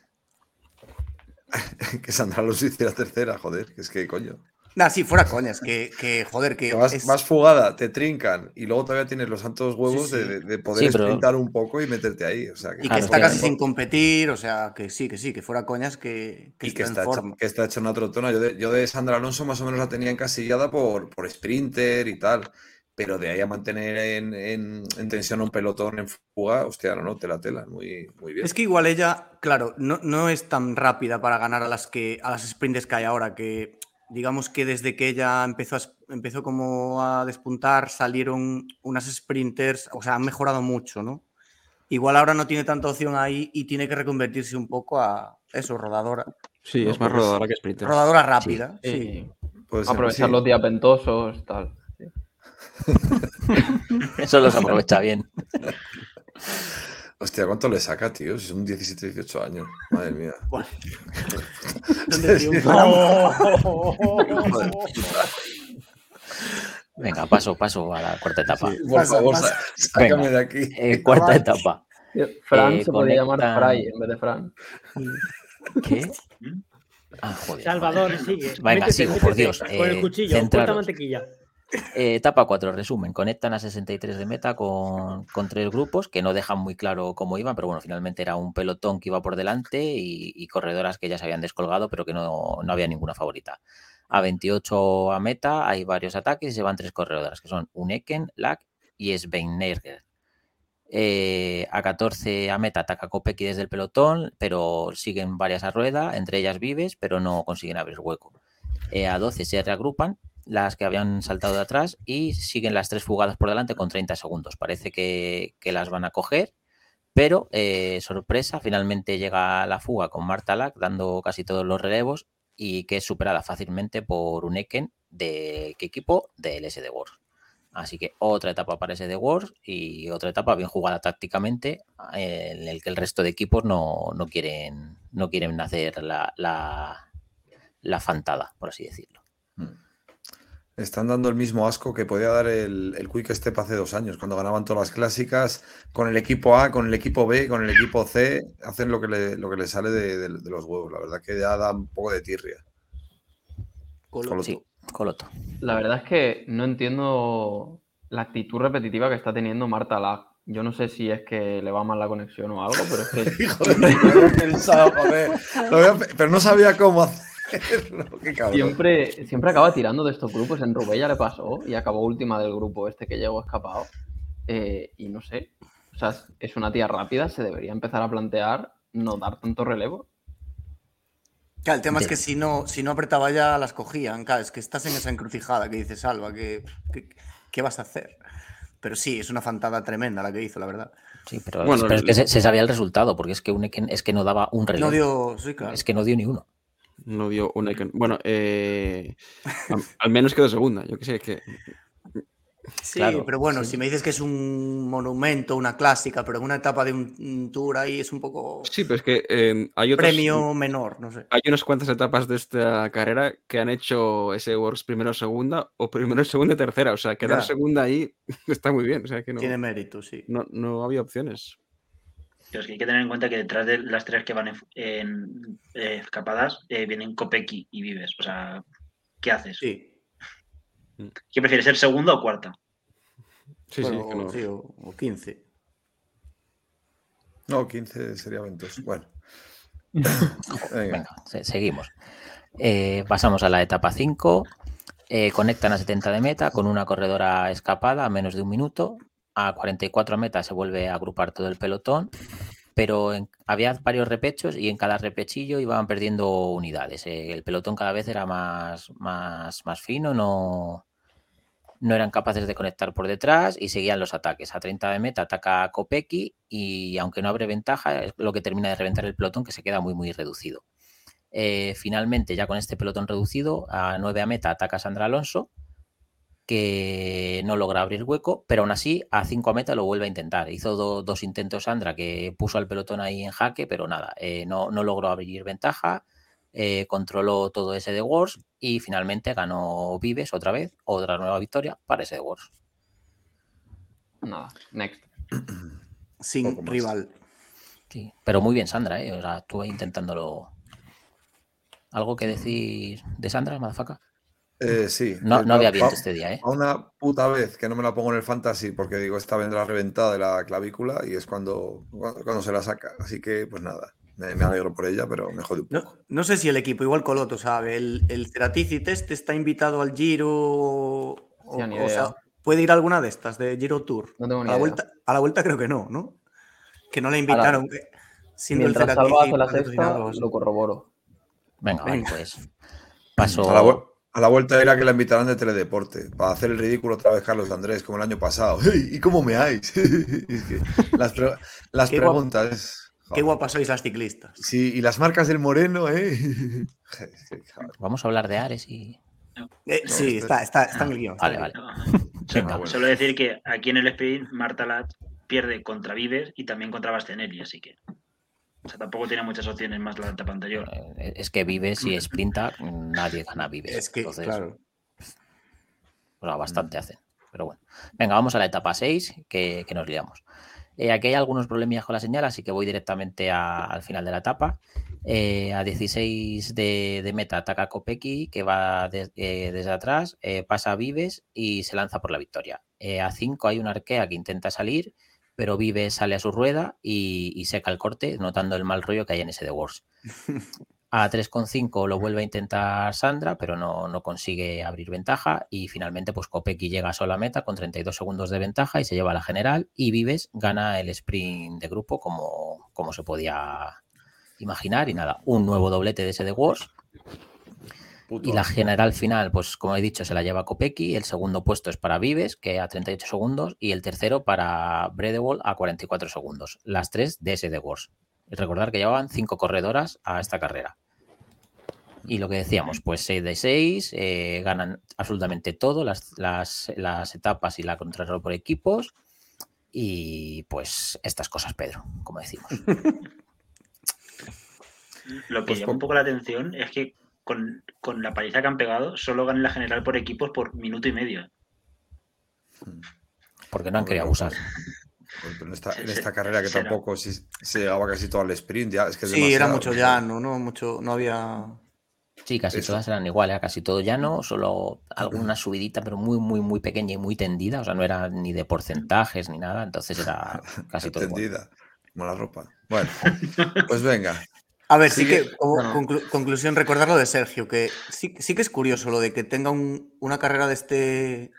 que Sandra Alonso hiciera tercera, joder, que es que coño. Nah, sí, fuera coñas, que, que joder, que Que vas, es- vas fugada, te trincan y luego todavía tienes los santos huevos Sí, sí. De, de- de poder Sí, pero- sprintar un poco y meterte ahí. O sea, que, y que Claro, está casi sin competir, o sea, que sí, que sí, que fuera coñas, que, que y que está está, en forma. que está hecha una trotona. Yo de, yo de Sandra Alonso más o menos la tenía encasillada por, por sprinter y tal. Pero de ahí a mantener en, en- en tensión a un pelotón en fuga, hostia, no, no, te la tela, muy, muy bien. Es que igual ella, claro, no, no es tan rápida para ganar a las que a las sprints que hay ahora, que digamos que desde que ella empezó a, empezó como a despuntar, salieron unas sprinters, o sea, han mejorado mucho, ¿no? Igual ahora no tiene tanta opción ahí y tiene que reconvertirse un poco a eso, rodadora. Sí, No, es más rodadora que sprinter. Rodadora rápida, sí. Aprovechar sí. los días ventosos, tal. Sí. Eso los aprovecha bien. Hostia, ¿cuánto le saca, tío? Si son 17, 18 años. Madre mía. Venga, paso, paso a la cuarta etapa. Sí, por favor, pasa. sa- sácame Venga. de aquí. Eh, cuarta Vale. etapa. Fran Eh, se podría llamar Fray en vez de Fran. ¿Qué? Ah, joder. Salvador, sigue. Venga, sigo, por Dios. Con el Eh, cuchillo, corta centraros. mantequilla. Eh, etapa 4, resumen. Conectan a 63 de meta con, tres grupos que no dejan muy claro cómo iban, pero bueno, finalmente era un pelotón que iba por delante y, corredoras que ya se habían descolgado, pero que no, no había ninguna favorita. A 28 a meta hay varios ataques y se van tres corredoras, que son Uneken, Lack y Sveinnerger. Eh, a 14 a meta ataca Kopeki desde el pelotón, pero siguen varias a rueda, entre ellas Vives, pero no consiguen abrir hueco. Eh, a 12 se reagrupan las que habían saltado de atrás y siguen las tres fugadas por delante con 30 segundos. Parece que, que las van a coger, pero eh, sorpresa, finalmente llega la fuga con Marta Lack dando casi todos los relevos y que es superada fácilmente por un Eken de qué equipo del SD Wars. Así que otra etapa para SD Wars y otra etapa bien jugada tácticamente eh, en el que el resto de equipos no, no quieren, no quieren hacer la, la, la fantada, por así decirlo. Están dando el mismo asco que podía dar el, el Quick Step hace dos años, cuando ganaban todas las clásicas con el equipo A, con el equipo B, con el equipo C, hacen lo que le, lo que les sale de, de- de los huevos. La verdad que ya da un poco de tirria. Coloto. Sí, Coloto. La verdad es que no entiendo la actitud repetitiva que está teniendo Marta Lag. Yo no sé si es que le va mal la conexión o algo, pero es que Hijo de pensado, joder. Lo había pe- pero no sabía cómo hacerlo. Siempre, siempre acaba tirando de estos grupos. En Rubella le pasó y acabó última del grupo este que llegó escapado. Eh, y no sé, o sea, es- una tía rápida, se debería empezar a plantear no dar tanto relevo. Claro, el tema es que si no, si no apretaba ya las cogían. Claro, es que estás en esa encrucijada que dices, Alba, que, que- ¿qué vas a hacer? Pero sí, es una fantada tremenda la que hizo, la verdad. Sí, pero, Bueno, pero es que se, se sabía el resultado, porque es que es que no daba un relevo. No dio. Sí, claro. Es que no dio ni uno. No dio un Eken. Bueno, eh, al, menos quedó segunda. Yo qué sé, que Sí, claro, pero bueno, sí. si me dices que es un monumento, una clásica, pero en una etapa de un, un tour ahí es un poco sí, pero es que eh, hay otros, premio menor, no sé. hay unas cuantas etapas de esta carrera que han hecho ese Works primero segunda o primero segunda y tercera. O sea, quedar segunda ahí está muy bien. O sea, que no, Tiene mérito, sí. no, no había opciones. Pero es que hay que tener en cuenta que detrás de las tres que van en, en, eh, escapadas eh, vienen Kopeki y Vives. O sea, ¿qué haces? Sí. ¿Qué prefieres, ser segunda o cuarta? Sí, Bueno, sí, que no- sí, o, o 15. No, 15 sería ventoso. Bueno. Venga. Venga, se- seguimos. Eh, pasamos a la etapa 5. Eh, conectan a 70 de meta con una corredora escapada a menos de un minuto. A 44 meta se vuelve a agrupar todo el pelotón, pero había varios repechos y en cada repechillo iban perdiendo unidades. Eh, el pelotón cada vez era más, más, más fino, no, no eran capaces de conectar por detrás y seguían los ataques. A 30 de meta ataca Kopeki y aunque no abre ventaja, es lo que termina de reventar el pelotón que se queda muy, muy reducido. Eh, finalmente, ya con este pelotón reducido, a 9 a meta ataca Sandra Alonso, que no logra abrir hueco, pero aún así a 5 a meta lo vuelve a intentar. Hizo do- dos intentos Sandra que puso al pelotón ahí en jaque, pero nada, eh, no, no logró abrir ventaja, eh, controló todo ese de Wars y finalmente ganó Vives otra vez, otra nueva victoria para ese de Wars. Nada, next. Sin rival. Sí, pero muy bien Sandra, ¿eh? O sea, estuve intentándolo. ¿Algo que decir de Sandra, Madafaka? Eh, sí. No, Eh, no había viento este día, ¿eh? A una puta vez que no me la pongo en el fantasy porque digo, esta vendrá reventada de la clavícula y es cuando, cuando, se la saca. Así que, pues nada, me, me alegro por ella, pero me jode un poco. No, no sé si el equipo, igual Coloto sabe, el, el este está invitado al Giro o, Sí, ni o sea. ¿puede ir a alguna de estas de Giro Tour? No tengo A ni la, idea. vuelta, a la vuelta creo que no, ¿no? Que no le invitaron. eh, siendo el Mientras Salva hace la sexta, lo corroboro. Venga, vale, pues. Paso. A la, a la vuelta era que la invitarán de Teledeporte para hacer el ridículo otra vez Carlos Andrés, como el año pasado. ¿Y cómo me? Es que las pre- las Qué guap- preguntas. Qué guapas sois las ciclistas. Sí, y las marcas del Moreno, ¿eh? Vamos a hablar de Ares y. Eh, sí, está, está, está en el guion. Vale, vale. Venga. solo decir que aquí en el sprint Marta Lat pierde contra Vives y también contra Bastenelli, así que. O sea, tampoco tiene muchas opciones más la etapa anterior. Eh, Es que Vives y Sprinta, nadie gana Vives. Es que, Entonces, claro. o sea, bastante hacen. Pero bueno. Venga, vamos a la etapa 6, que, que nos liamos. Eh, aquí hay algunos problemillas con la señal, así que voy directamente a- al final de la etapa. Eh, a 16 de, de meta ataca Kopecky, que va de- eh, desde atrás, eh, pasa a Vives y se lanza por la victoria. Eh, a 5 hay una arquea que intenta salir, pero Vives sale a su rueda y, y seca el corte, notando el mal rollo que hay en ese de Wars. A 3,5 lo vuelve a intentar Sandra, pero no, no consigue abrir ventaja. Y finalmente, pues Kopecky llega sola a meta con 32 segundos de ventaja y se lleva la general. Y Vives gana el sprint de grupo como, como se podía imaginar. Y nada, un nuevo doblete de ese Wars. Puto Y la general final, pues como he dicho, se la lleva Kopecky. El segundo puesto es para Vives, que a 38 segundos. Y el tercero para Bredewall a 44 segundos. Las tres de ese de Wars. Y recordar que llevaban cinco corredoras a esta carrera. Y lo que decíamos, pues 6 de 6, ganan absolutamente todo, las, las, las etapas y la contrarreloj por equipos. Y pues estas cosas, Pedro, como decimos. Lo que Pues llama un poco la atención es que con, con la paliza que han pegado, solo ganan la general por equipos por minuto y medio. Porque no han querido abusar. Pero en esta, en carrera que será. tampoco se, se llegaba casi todo al sprint, ya es que es Sí, era mucho llano, ¿no? Mucho, no había. Sí, casi Eso. todas eran iguales, casi todo llano, solo alguna subidita, pero muy, muy, muy pequeña y muy tendida. O sea, no era ni de porcentajes ni nada, entonces era casi todo igual. Entendida. Como la ropa. Bueno, pues venga. A ver, sí que, como bueno. conclu- conclusión, recordar lo de Sergio, que sí, sí que es curioso lo de que tenga un- una carrera de este,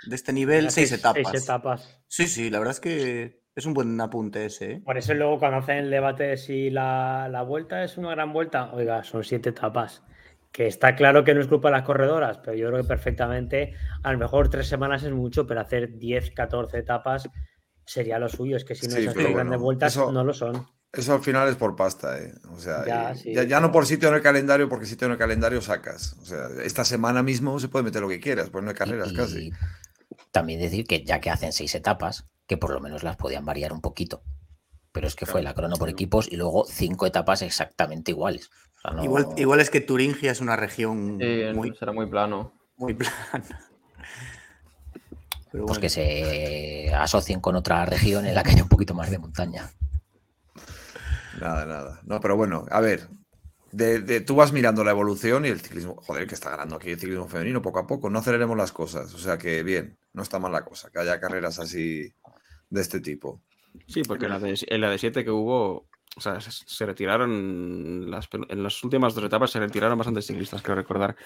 de este nivel, seis etapas. Seis etapas. Sí, sí, la verdad es que es un buen apunte ese. ¿eh? Por eso luego cuando hacen el debate si la, la vuelta es una gran vuelta, oiga, son siete etapas. Que está claro que no es culpa de las corredoras, pero yo creo que perfectamente, a lo mejor tres semanas es mucho, pero hacer 10, 14 etapas sería lo suyo. Es que si no Sí, esas seis grandes vueltas eso- no lo son. Eso al final es por pasta, ¿eh? O sea, Ya, y- sí, ya, ya pero- no por sitio en el calendario, porque sitio en el calendario sacas. O sea, esta semana mismo se puede meter lo que quieras, pues no hay carreras Y- casi. y también decir que ya que hacen seis etapas, que por lo menos las podían variar un poquito. Pero es que fue la crono por sí. equipos y luego cinco etapas exactamente iguales. O sea, no- Igual, igual es que Turingia es una región Sí, muy, será muy plano. muy plana. Pero Pues bueno. que se asocien con otra región en la que haya un poquito más de montaña. Nada, nada. No, pero bueno, a ver. De, de- tú vas mirando la evolución y el ciclismo. Joder, que está ganando aquí el ciclismo femenino poco a poco. No aceleremos las cosas. O sea que bien, no está mal la cosa, que haya carreras así de este tipo. Sí, porque en la de, en la de 7 que hubo, o sea, se, retiraron, las, en las últimas dos etapas se retiraron bastantes ciclistas, creo recordar.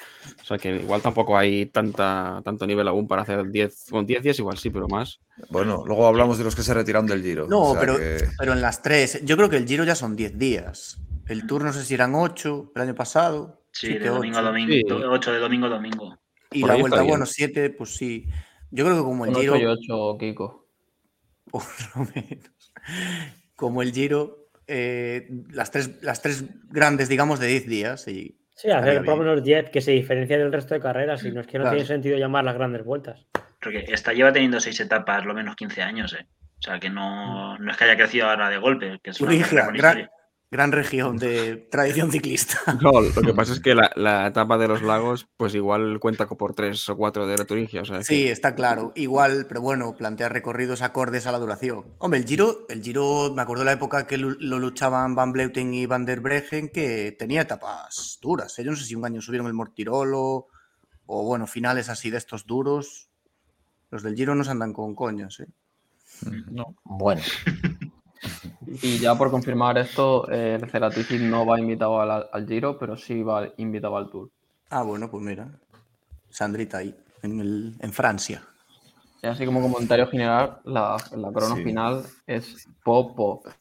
O sea, que igual tampoco hay tanta, tanto nivel aún para hacer 10, con 10 días igual sí, pero más. Bueno, luego hablamos de los que se retiraron del Giro. No, o sea pero, que- pero en las tres, yo creo que el Giro ya son 10 días. El Tour no sé si eran 8 el año pasado. Sí, siete, de domingo a domingo. Sí. 8 de domingo a domingo. Y Por la vuelta, bueno, 7, pues sí. Yo creo que como el Giro, 8 y 8, Kiko. por lo menos, como el Giro, eh, las, tres, las tres grandes, digamos, de 10 días. Y Sí, hacer por lo menos 10 que se diferencia del resto de carreras, y no es que no Claro. tiene sentido llamar las grandes vueltas. Porque esta lleva teniendo seis etapas lo menos 15 años, ¿eh? O sea, que no, no es que haya crecido ahora de golpe, que es una gran, historia. Gran región de tradición ciclista. No, lo que pasa es que la, la etapa de los lagos, pues igual cuenta por 3 o 4 de la Turingia. O sea, Sí, que- está claro. Igual, pero bueno, plantear recorridos acordes a la duración. Hombre, el Giro, el Giro, me acuerdo la época que lo luchaban Van Bleuten y Van der Breggen, que tenía etapas duras. ¿eh? Yo no sé si un año subieron el Mortirolo o, bueno, finales así de estos duros. Los del Giro no se andan con coñas, ¿eh? Bueno, Y ya por confirmar esto, eh, el Ceratici no va invitado al, al Giro, pero sí va invitado al Tour. Ah, bueno, pues mira. Sandrita ahí, en, el- en Francia. Y así como comentario general, la, la corona Sí. final es Popo.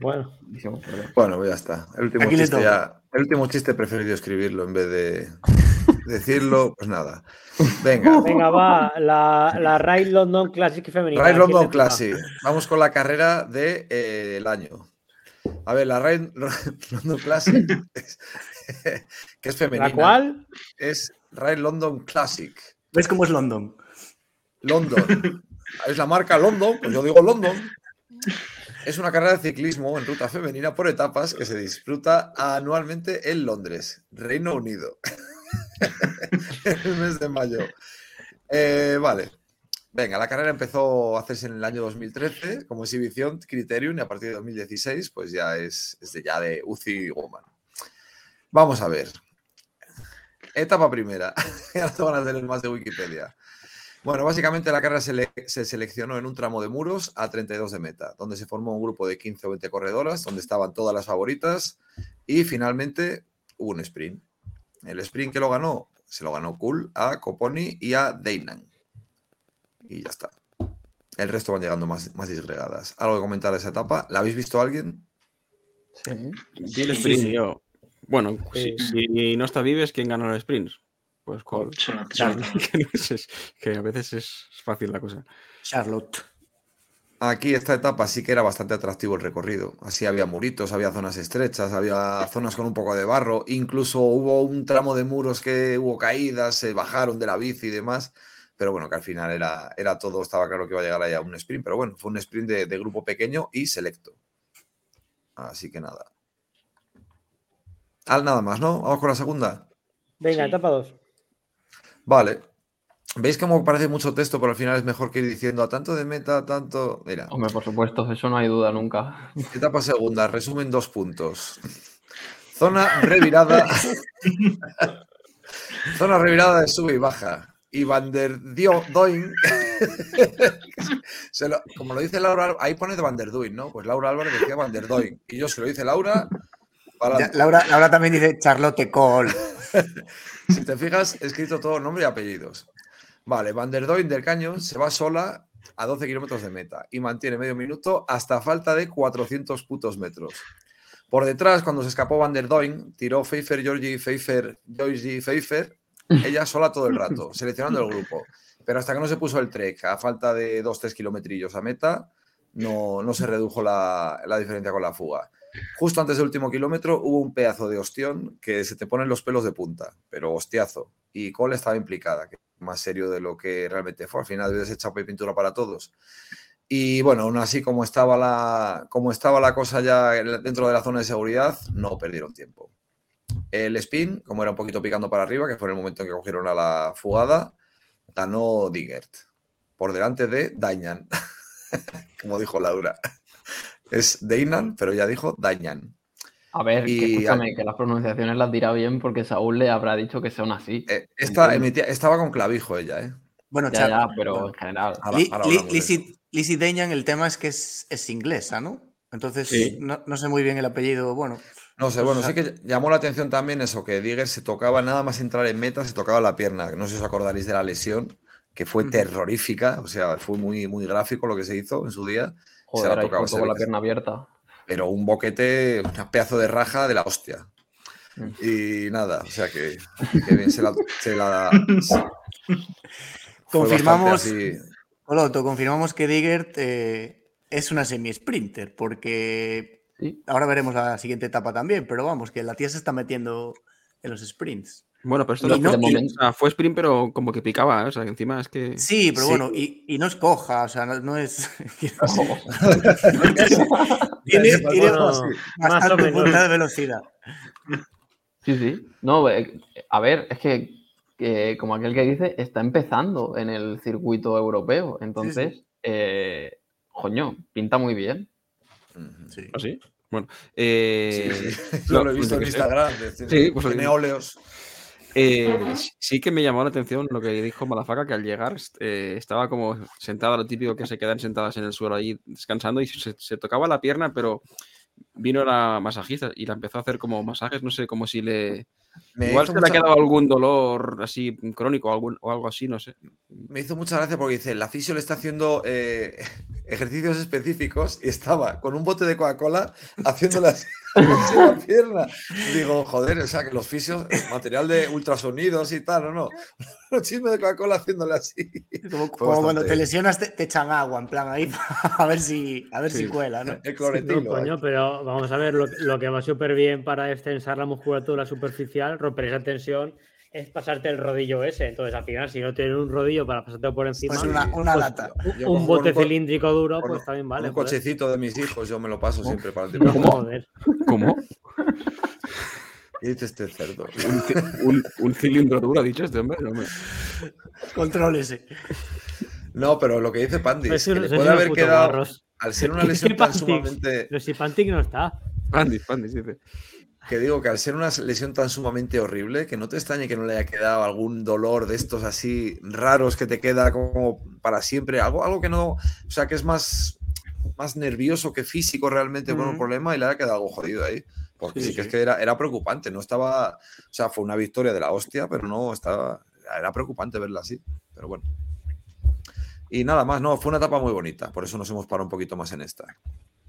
Bueno. Bueno, pues ya está. El último, chiste ya, el último chiste he preferido escribirlo en vez de decirlo. Pues nada. Venga. venga, va, la, la Ride London Classic femenina. Ride ¿a quién le London? Classic. Vamos con la carrera del de, eh, el año. A ver, la Ride London Classic, es, que es femenina, ¿La cual? es Ride London Classic. ¿Ves cómo es London? London. Es la marca London, pues yo digo London. Es una carrera de ciclismo en ruta femenina por etapas que se disfruta anualmente en Londres, Reino Unido, el mes de mayo. Eh, vale. Venga, la carrera empezó a hacerse en el año 2013 como exhibición Criterium y a partir de 2016 pues ya es, es de, ya de UCI Woman. Vamos a ver. Etapa primera. ya no van más de Wikipedia. Bueno, básicamente la carrera se, se seleccionó en un tramo de muros a 32 de meta, donde se formó un grupo de 15 o 20 corredoras, donde estaban todas las favoritas y finalmente hubo un sprint. El sprint que lo ganó, se lo ganó Cool a Coponi y a Deinan. Y ya está. El resto van llegando más, más disgregadas. ¿Algo que comentar de esa etapa? ¿La habéis visto alguien? Sí. El sprint sí. yo. Bueno, Sí. si, si no está Vives, ¿quién ganó el sprint? Pues es- es- que a veces es fácil la cosa. Charlotte. Aquí esta etapa sí que era bastante atractivo el recorrido. Así había muritos, había zonas estrechas, había zonas con un poco de barro. Incluso hubo un tramo de muros que hubo caídas, se bajaron de la bici y demás. Pero bueno, que al final era, era todo, estaba claro que iba a llegar ahí a un sprint. Pero bueno, fue un sprint de, de grupo pequeño y selecto. Así que nada. Al nada más, ¿no? Vamos con la segunda. Venga, Sí. etapa 2. Vale. ¿Veis cómo parece mucho texto, pero al final es mejor que ir diciendo a tanto de meta, a tanto. Mira. Hombre, por supuesto, eso no hay duda nunca. Etapa segunda, resumen dos puntos. Zona revirada. Zona revirada de sube y baja. Y Van der Dio- Doin. se lo- como lo dice Laura, ahí pone de Van der Duin, ¿no? Pues Laura Álvarez decía Van der Doin. Y yo se lo dice Laura. para Ya, Laura, Laura también dice Charlotte Cole. Si te fijas, he escrito todo nombre y apellidos. Vale, Van der Doin del Cañón se va sola a 12 kilómetros de meta y mantiene medio minuto hasta falta de 400 putos metros. Por detrás, cuando se escapó Van der Doin, tiró Pfeiffer, Georgie, Pfeiffer, Georgie, Pfeiffer, ella sola todo el rato, seleccionando el grupo. Pero hasta que no se puso el trek a falta de 2-3 kilometrillos a meta, no, no se redujo la, la diferencia con la fuga. Justo antes del último kilómetro hubo un pedazo de ostión que se te ponen los pelos de punta, pero hostiazo. Y Cole estaba implicada, que más serio de lo que realmente fue. Al final chapa y pintura para todos. Y bueno, aún así, como estaba la, como estaba la cosa ya dentro de la zona de seguridad, no perdieron tiempo. El spin, como era un poquito picando para arriba, que fue el momento en que cogieron a la fugada, ganó Digert. Por delante de Dañan, como dijo Laura. Es Deinan, pero ya dijo Dañan. A ver, Y- que escúchame, que las pronunciaciones las dirá bien porque Saúl le habrá dicho que son así. Eh, esta emitía- estaba con clavijo ella, ¿eh? Bueno, ya, pero bueno, en general. Lizzie, el tema es que es, es inglesa, ¿no? Entonces, Sí. no, no sé muy bien el apellido. Bueno, No sé, bueno, sí que llamó la atención también eso, que Digger se tocaba nada más entrar en meta, se tocaba la pierna. No sé si os acordaréis de la lesión, que fue terrorífica, o sea, fue muy, muy gráfico lo que se hizo en su día. Joder, la ahí tocaba, se con la pierna abierta. Pero un boquete, un pedazo de raja de la hostia. Mm. Y nada, o sea que, que bien se la. se la- confirmamos. Coloto, confirmamos que Digert eh, es una semi-sprinter, porque Sí. ahora veremos la siguiente etapa también, pero vamos, que la tía se está metiendo en los sprints. Bueno, pero esto no, no- fue, y- o sea, fue sprint, pero como que picaba, ¿eh? o sea, que encima es que. Sí, pero Sí. bueno, y, y no es coja, o sea, no, no es. Tiene Bueno, tiene más o bastante menos. punta de velocidad. Sí, sí. No, eh, a ver, es que, que como aquel que dice, está empezando en el circuito europeo. Entonces, eh, coño, pinta muy bien. Sí. ¿Ah, sí? Bueno. Sí, eh, sí. lo- he visto en. Instagram. Sí, pues tiene digo. óleos. Eh, sí- que me llamó la atención lo que dijo Malafaca, que al llegar eh, estaba como sentada, lo típico que se quedan sentadas en el suelo ahí descansando y se, se tocaba la pierna, pero vino la masajista y la empezó a hacer como masajes, no sé, como si le... Me Igual se le ha mucha- quedado algún dolor así crónico o, algún- o algo así, no sé. Me hizo mucha gracia porque dice, la fisio le está haciendo eh, ejercicios específicos y estaba con un bote de Coca-Cola haciéndole así la pierna. Digo, joder, o sea, que los fisios, material de ultrasonidos y tal, ¿o no? Un chisme de Coca-Cola haciéndole así. Como, como cuando te lesionas, te, te echan agua, en plan ahí, a ver si, a ver si Sí. cuela, ¿no? El No, cloretilo. coño, pero vamos a ver, lo, lo que va súper bien para extensar la musculatura superficial, romper esa tensión, es pasarte el rodillo ese. Entonces, al final, si no tienes un rodillo para pasarte por encima, Pues una, una pues, lata. Yo un bote cilíndrico duro, pues también vale. un joder. cochecito de mis hijos, yo me lo paso siempre para el tiempo. joder. ¿Cómo? ¿Qué dice este cerdo? Un, ci- un- un cilindro duro, ha dicho este hombre. No, hombre. Contrólese. No, pero lo que dice Pandy Pues es que son- le son puede haber quedado, al ser una ¿Qué lesión tan sumamente, Pero si Pantic no está. Pandis, Pandis, dice. Que digo que al ser una lesión tan sumamente horrible, que no te extrañe que no le haya quedado algún dolor de estos así raros que te queda como para siempre, algo, algo que no, o sea, que es más, más nervioso que físico realmente con un Ujú. problema y le haya quedado algo jodido ahí. Porque sí, Sí, que sí. es que era, era preocupante, no estaba, o sea, fue una victoria de la hostia, pero no estaba, era preocupante verla así, pero bueno. Y nada más, no, fue una etapa muy bonita, por eso nos hemos parado un poquito más en esta.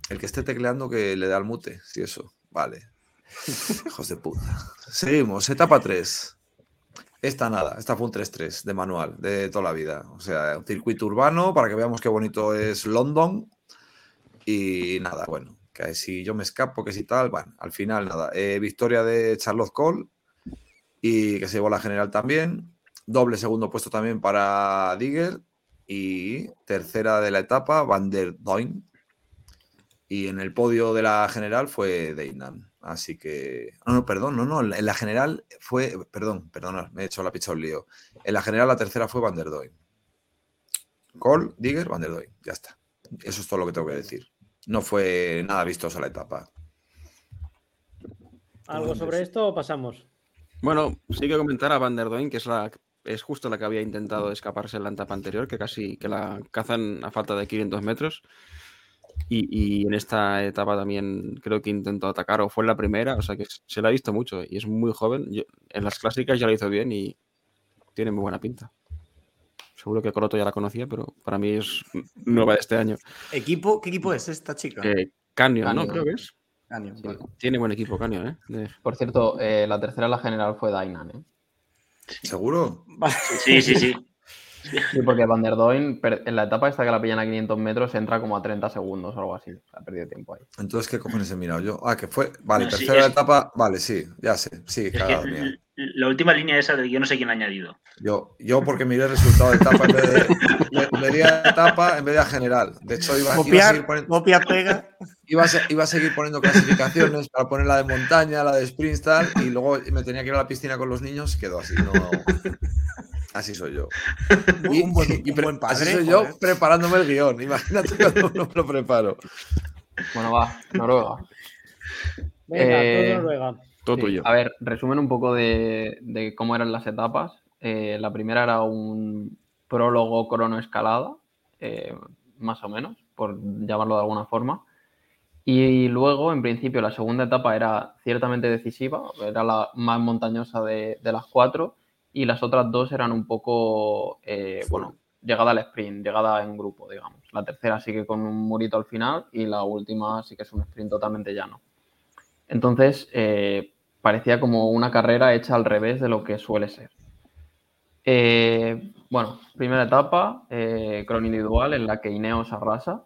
El que esté tecleando que le da al mute, si eso, vale. Hijos de puta. Seguimos, etapa 3. Esta nada, esta fue un 3-3 de manual, de toda la vida. O sea, un circuito urbano para que veamos qué bonito es London. Y nada, bueno, que si yo me escapo, que si tal, bueno, al final nada. Eh, victoria de Charlotte Cole y que se llevó la general también. Doble segundo puesto también para Digger y tercera de la etapa, Van der Doin. Y en el podio de la general fue Deinan. Así que. No, no, perdón, no, no. En la general fue. Perdón, perdón, me he hecho la picha un lío. En la general la tercera fue Van der Doin. Cole, Digger, Van der Doin. Ya está. Eso es todo lo que tengo que decir. No fue nada vistosa la etapa. ¿Algo sobre esto o pasamos? Bueno, sí que comentar a Van der Doin, que es la es justo la que había intentado escaparse en la etapa anterior, que casi que la cazan a falta de 500 metros. Y, y en esta etapa también creo que intentó atacar, o fue en la primera, o sea que se la ha visto mucho y es muy joven. Yo- en las clásicas ya lo hizo bien y tiene muy buena pinta. Seguro que Coroto ya la conocía, pero para mí es nueva de este año. ¿Equipo? ¿Qué equipo es esta chica? Eh, Canyon, ¿no? Creo que es. Sí. vale. Tiene buen equipo Canyon, ¿eh? De- Por cierto, eh, la tercera en la general fue Dainan, ¿eh? ¿Seguro? Sí, sí, sí. Sí, porque Van der Doin, en la etapa esta que la pillan a 500 metros, entra como a 30 segundos o algo así. Ha perdido tiempo ahí. Entonces, ¿qué cojones he mirado yo? Ah, que fue. Vale, No, tercera es- etapa. Vale, sí, ya sé. Sí, que l- la última línea esa de yo no sé quién la ha añadido. Yo, yo porque miré el resultado de etapa en vez de. Vería etapa en vez de a general. De hecho, iba, iba a seguir Copiar, poniendo, copia, pega. iba, a, se- iba a seguir poniendo clasificaciones para poner la de montaña, la de sprint, tal, y luego me tenía que ir a la piscina con los niños, quedó así. No, así soy yo. Y, un buen, y un pre- buen padre. así soy joder. yo preparándome el guion. Imagínate cuando no me lo preparo. Bueno, va, Noruega. Venga, Eh, todo Noruega. Todo Sí, tuyo. A ver, resumen un poco de, de cómo eran las etapas. Eh, la primera era un prólogo cronoescalada, eh, más o menos, por llamarlo de alguna forma. Y luego, en principio, la segunda etapa era ciertamente decisiva, era la más montañosa de, de las cuatro, y las otras dos eran un poco, eh, bueno, llegada al sprint, llegada en grupo, digamos. La tercera sí que con un murito al final, y la última sí que es un sprint totalmente llano. Entonces, eh, parecía como una carrera hecha al revés de lo que suele ser. Eh, bueno, primera etapa, eh, crono individual, en la que Ineos arrasa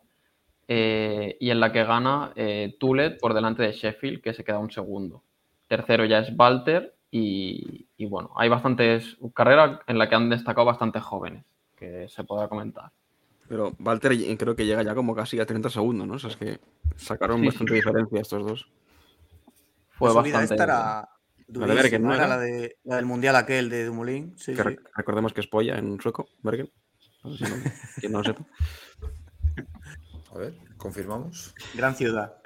eh, y en la que gana Tulet por delante de Sheffield, que se queda un segundo. Tercero ya es Walter y, y bueno, hay bastantes carreras en la que han destacado bastantes jóvenes, que se podrá comentar. Pero Walter creo que llega ya como casi a 30 segundos, ¿no? O sea, es que sacaron Sí, bastante diferencia estos dos. Fue La bastante... esta era La de ¿no era la, de, la del mundial aquel de Dumoulin. Sí, que sí. rec- recordemos que es polla en sueco, Bergen. No sé si no- quien no lo sepa. A ver, confirmamos. Gran ciudad.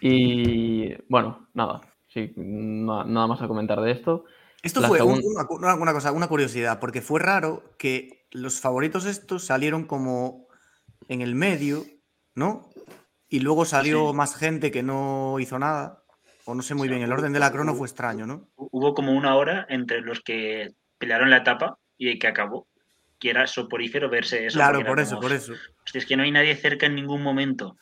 Y bueno, nada, sí, na- nada más a comentar de esto. Esto La fue una, cosa, una curiosidad, porque fue raro que los favoritos estos salieron como en el medio, ¿no? Y luego salió Sí. más gente que no hizo nada. O no sé muy bien, el orden de la crono fue extraño, ¿no? Hubo como una hora entre los que pelearon la etapa y el que acabó. Que era soporífero verse eso. Claro, por eso, como, por eso. "Hostia, es que no hay nadie cerca en ningún momento.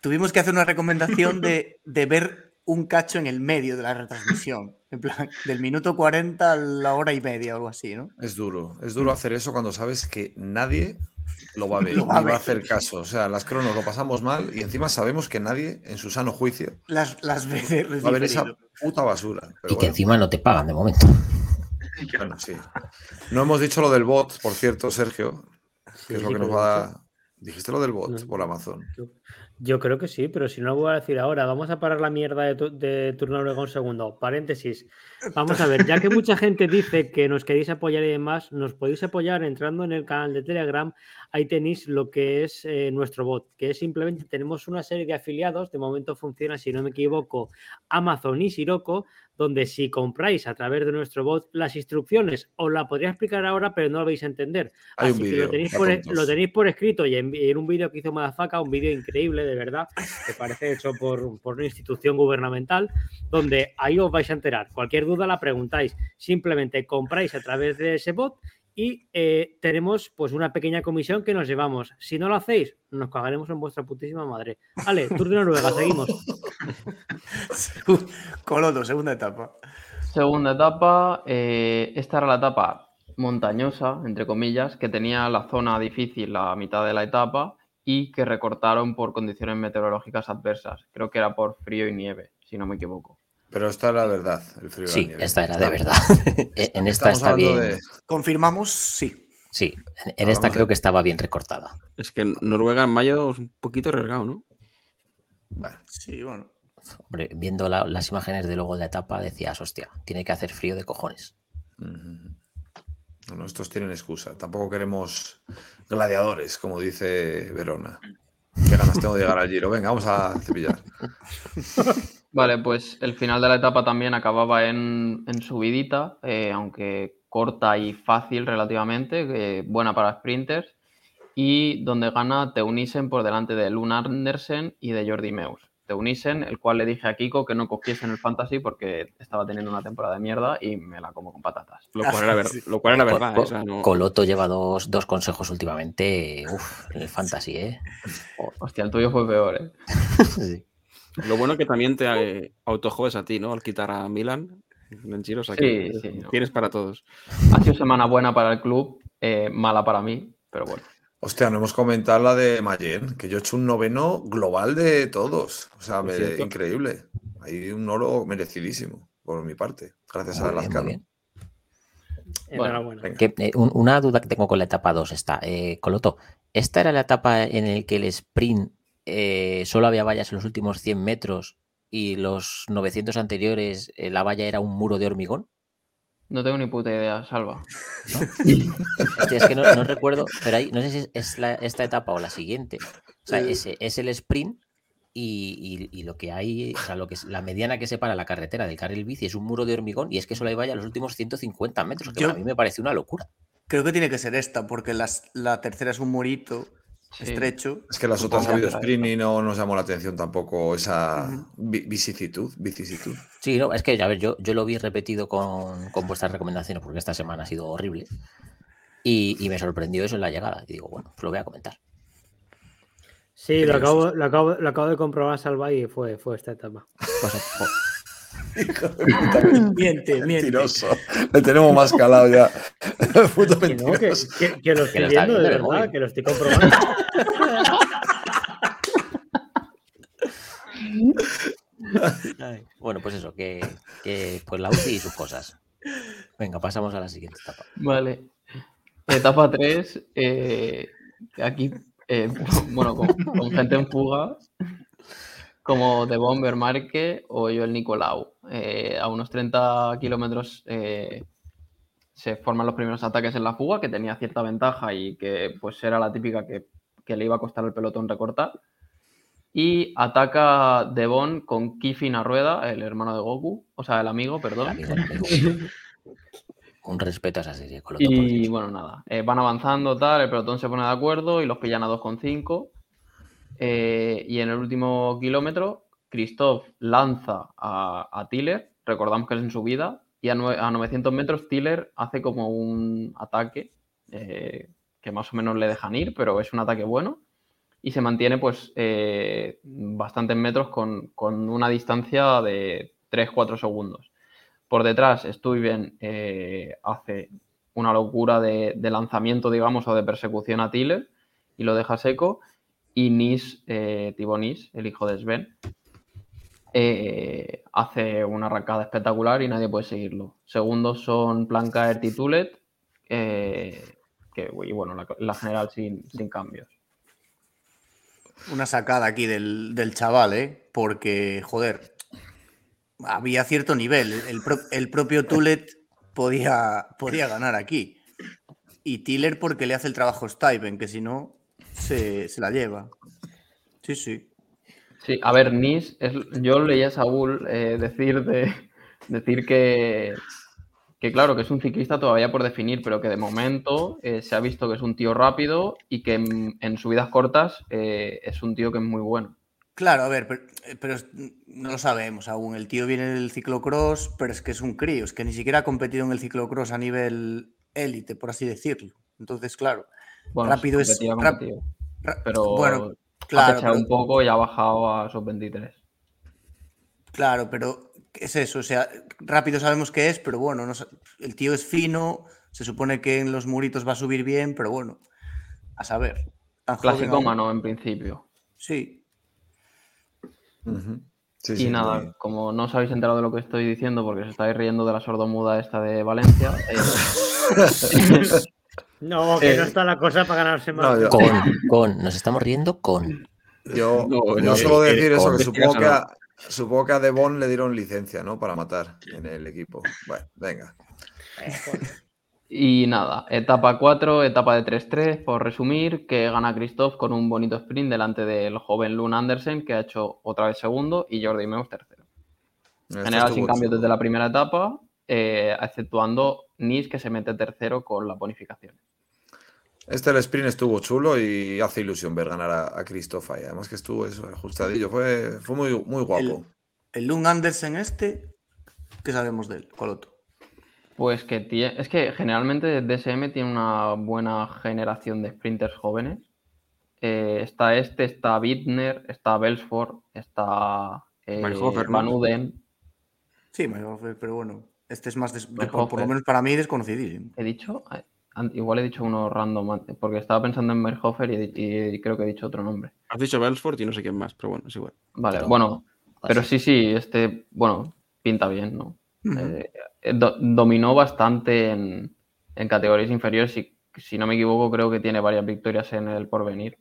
Tuvimos que hacer una recomendación de, de ver un cacho en el medio de la retransmisión. En plan, del minuto 40 a la hora y media o algo así, ¿no? Es duro, es duro hacer eso cuando sabes que nadie lo va a ver, Lo va a ni va a hacer caso. O sea, las cronos lo pasamos mal y encima sabemos que nadie, en su sano juicio, Las, las veces va a ver esa puta basura. Pero y que encima no te pagan de momento. bueno, sí. No hemos dicho lo del bot, por cierto, Sergio, que es lo que nos va a... Dijiste lo del bot No. por Amazon. Yo creo que sí, pero si no lo voy a decir ahora, vamos a parar la mierda de, tu- de turno luego un segundo. Paréntesis. Vamos a ver, ya que mucha gente dice que nos queréis apoyar y demás, nos podéis apoyar entrando en el canal de Telegram. Ahí tenéis lo que es eh, nuestro bot, que es simplemente tenemos una serie de afiliados. De momento funciona, si no me equivoco, Amazon y Siroco, donde si compráis a través de nuestro bot las instrucciones, os la podría explicar ahora, pero no lo vais a entender. Hay un Así que vídeo. lo tenéis, para por, e, lo tenéis por escrito y en, y en un vídeo que hizo Madafaka, un vídeo increíble, de verdad, que parece hecho por, por una institución gubernamental, donde ahí os vais a enterar. Cualquier duda la preguntáis. Simplemente compráis a través de ese bot y eh, tenemos pues una pequeña comisión que nos llevamos. Si no lo hacéis, nos cagaremos en vuestra putísima madre. Vale, Tour de Noruega, seguimos. Coloto, segunda etapa. Segunda etapa, eh, esta era la etapa montañosa, entre comillas, que tenía la zona difícil la mitad de la etapa y que recortaron por condiciones meteorológicas adversas. Creo que era por frío y nieve, si no me equivoco. Pero esta era verdad, el frío. la Sí, esta era de verdad. en esta Estamos está bien. de- Confirmamos, sí. Sí, en- esta de- creo que estaba bien recortada. Es que Noruega en mayo es un poquito arriesgado, ¿no? Sí, bueno. Hombre, viendo la- las imágenes de luego de la etapa, decías, hostia, tiene que hacer frío de cojones. ujú. Bueno, estos tienen excusa. Tampoco queremos gladiadores, como dice Verona. Qué ganas tengo de llegar al Giro. Venga, vamos a cepillar. Vale, pues el final de la etapa también acababa en, en subidita, eh, aunque corta y fácil relativamente, eh, buena para sprinters, y donde gana Teunissen por delante de Lund Andersen y de Jordi Meus. Teunissen, el cual le dije a Kiko que no cogiese en el fantasy porque estaba teniendo una temporada de mierda y me la como con patatas. Lo cual era, ver- lo cual era Co- verdad. co- o sea, no- Coloto lleva dos, dos consejos últimamente. Uf, en el fantasy, ¿eh? Hostia, el tuyo fue peor, ¿eh? Sí. Lo bueno que también te eh, autojodes a ti, ¿no? Al quitar a Milan en Giro, o sea que Sí, sí, no. tienes para todos. Ha sido semana buena para el club, eh, mala para mí, pero bueno. Hostia, no hemos comentado la de Mayen, que yo he hecho un noveno global de todos. O sea, me- increíble. Hay un oro merecidísimo por mi parte. Gracias a Muy muy Lazcano. Que, eh, un- una duda que tengo con la etapa 2 está. eh, Coloto, ¿esta era la etapa en la que el sprint eh, solo había vallas en los últimos 100 metros y los 900 anteriores eh, la valla era un muro de hormigón? No tengo ni puta idea, Salva. Es que no, no recuerdo, pero ahí no sé si es- es la- esta etapa o la siguiente. O sea, ese, es el sprint y, y- y lo que hay, o sea, lo que es, la mediana que separa la carretera del carril bici es un muro de hormigón y es que solo hay valla los últimos 150 metros, que Yo- a mí me parece una locura. Creo que tiene que ser esta, porque las- la tercera es un murito Sí. estrecho. Es que las otras ha habido sprint y no nos llamó la atención tampoco esa vicisitud. vicisitud. Sí, no, es que, a ver, yo, yo lo vi repetido con, con vuestras recomendaciones porque esta semana ha sido horrible. Y, y me sorprendió eso en la llegada. Y digo, bueno, pues lo voy a comentar. Sí, lo acabo, lo, acabo, lo acabo de comprobar, Salva, y fue, fue esta etapa. Pues, jo, Hijo de puta, Miente, miente. mentiroso. Le tenemos más calado ya. Puto Que no, que, mentiroso. que- que lo estoy lo viendo, de verdad, móvil. que lo estoy comprobando. ay, bueno, pues eso, que, que pues la UCI y sus cosas. Venga, pasamos a la siguiente etapa. Vale. Etapa 3, aquí, eh, bueno, con, con gente en fuga, como De Bomber Marque o yo el Nicolau. Eh, a unos 30 kilómetros eh, se forman los primeros ataques en la fuga, que tenía cierta ventaja y que pues era la típica que, que le iba a costar al pelotón recortar. Y ataca Devon con Kifin a rueda, el hermano de Goku, o sea, el amigo, El perdón. amigo, el amigo. Un respeto a esa serie, Coloto, por Y bueno, nada, eh, van avanzando, tal, el pelotón se pone de acuerdo y los pillan a 2,5. Eh, y en el último kilómetro, Christoph lanza a, a Tiller, recordamos que es en subida, y a, a 900 metros Tiller hace como un ataque eh, que más o menos le dejan ir, pero es un ataque bueno. Y se mantiene pues eh, bastantes metros con, una distancia de 3-4 segundos. Por detrás, Stuyven hace una locura de, de lanzamiento, digamos, o de persecución a Tiller y lo deja seco. Y Nis, eh, Tibonis, el hijo de Sven, eh, hace una arrancada espectacular y nadie puede seguirlo. Segundos son Plancaert y Tulet, eh, que, y bueno, la, general sin, cambios. Una sacada aquí del, chaval, ¿eh? Porque, joder, había cierto nivel. El propio Tulet podía, podía ganar aquí. Y Tiller porque le hace el trabajo Stuyven, que si no, se, se la lleva. Sí, sí. Sí, a ver, Nis, es, yo leí a Saúl eh, decir, de, decir que, que, claro, que es un ciclista todavía por definir, pero que de momento eh, se ha visto que es un tío rápido y que en, en subidas cortas eh, es un tío que es muy bueno. Claro, a ver, pero, pero no lo sabemos aún. El tío viene del ciclocross, pero es que es un crío, es que ni siquiera ha competido en el ciclocross a nivel élite, por así decirlo. Entonces, claro, Bueno, Rápido es- competía, ra- pero bueno, ha claro, pechado pero- un poco y ha bajado a sus 23. Claro, pero ¿qué es eso? O sea, rápido sabemos que es, pero bueno, no el tío es fino, se supone que en los muritos va a subir bien, pero bueno, a saber. Clasicómano en principio. Sí. Sí, Y sí, nada, como no os habéis enterado de lo que estoy diciendo porque os estáis riendo de la sordomuda esta de Valencia, eh, No, que Eh, no está la cosa para ganarse más. no, yo- Con, con, nos estamos riendo con. Yo, No, no, suelo eh, decir eso, con que supongo que, a, supongo que a Devon le dieron licencia, ¿no? Para matar en el equipo. Bueno, venga. Y nada, etapa 4, etapa de 3-3, por resumir, que gana Christoph con un bonito sprint delante del joven Lund Andersen, que ha hecho otra vez segundo, y Jordi Meus tercero. Esto General sin cambios desde la primera etapa, eh, exceptuando Nis, que se mete tercero con la bonificación. Este el sprint estuvo chulo y hace ilusión ver ganar a, a Christoph ahí. Además que estuvo eso, ajustadillo. Fue, fue muy, muy guapo. el Lund Andersen este, ¿qué sabemos de él? ¿Cuál otro? Pues que tie- es que generalmente DSM tiene una buena generación de sprinters jóvenes. Eh, está este, está Bittner, está Belsford, está eh. Van Uden. Sí, Mayhofer, pero bueno, este es más, des- de- por, lo menos para mí, desconocidísimo. ¿He dicho? Eh, Igual he dicho uno random antes, porque estaba pensando en Merhofer y, creo que he dicho otro nombre. Has dicho Belsford y no sé quién más, pero bueno, es igual. Vale, Pero- bueno, pero sí, sí, este, bueno, pinta bien, ¿no? Eh, eh, do- dominó bastante en, en categorías inferiores y si no me equivoco creo que tiene varias victorias en el porvenir.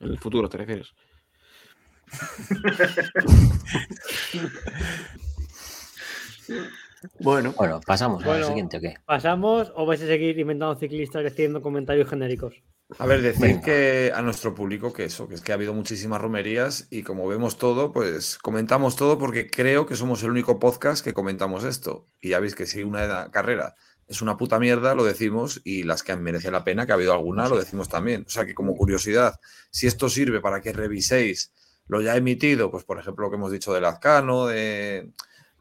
En el futuro te refieres. Bueno, Bueno, pasamos Bueno. al siguiente, ¿o qué? ¿Pasamos o vais a seguir inventando ciclistas y haciendo comentarios genéricos? A ver, decir Venga. que a nuestro público que eso, que es que ha habido muchísimas romerías y como vemos todo, pues comentamos todo porque creo que somos el único podcast que comentamos esto. Y ya veis que si una carrera es una puta mierda, lo decimos y las que merece la pena, que ha habido alguna, lo decimos también. O sea que como curiosidad, si esto sirve para que reviséis lo ya emitido, pues por ejemplo lo que hemos dicho del Azcano, de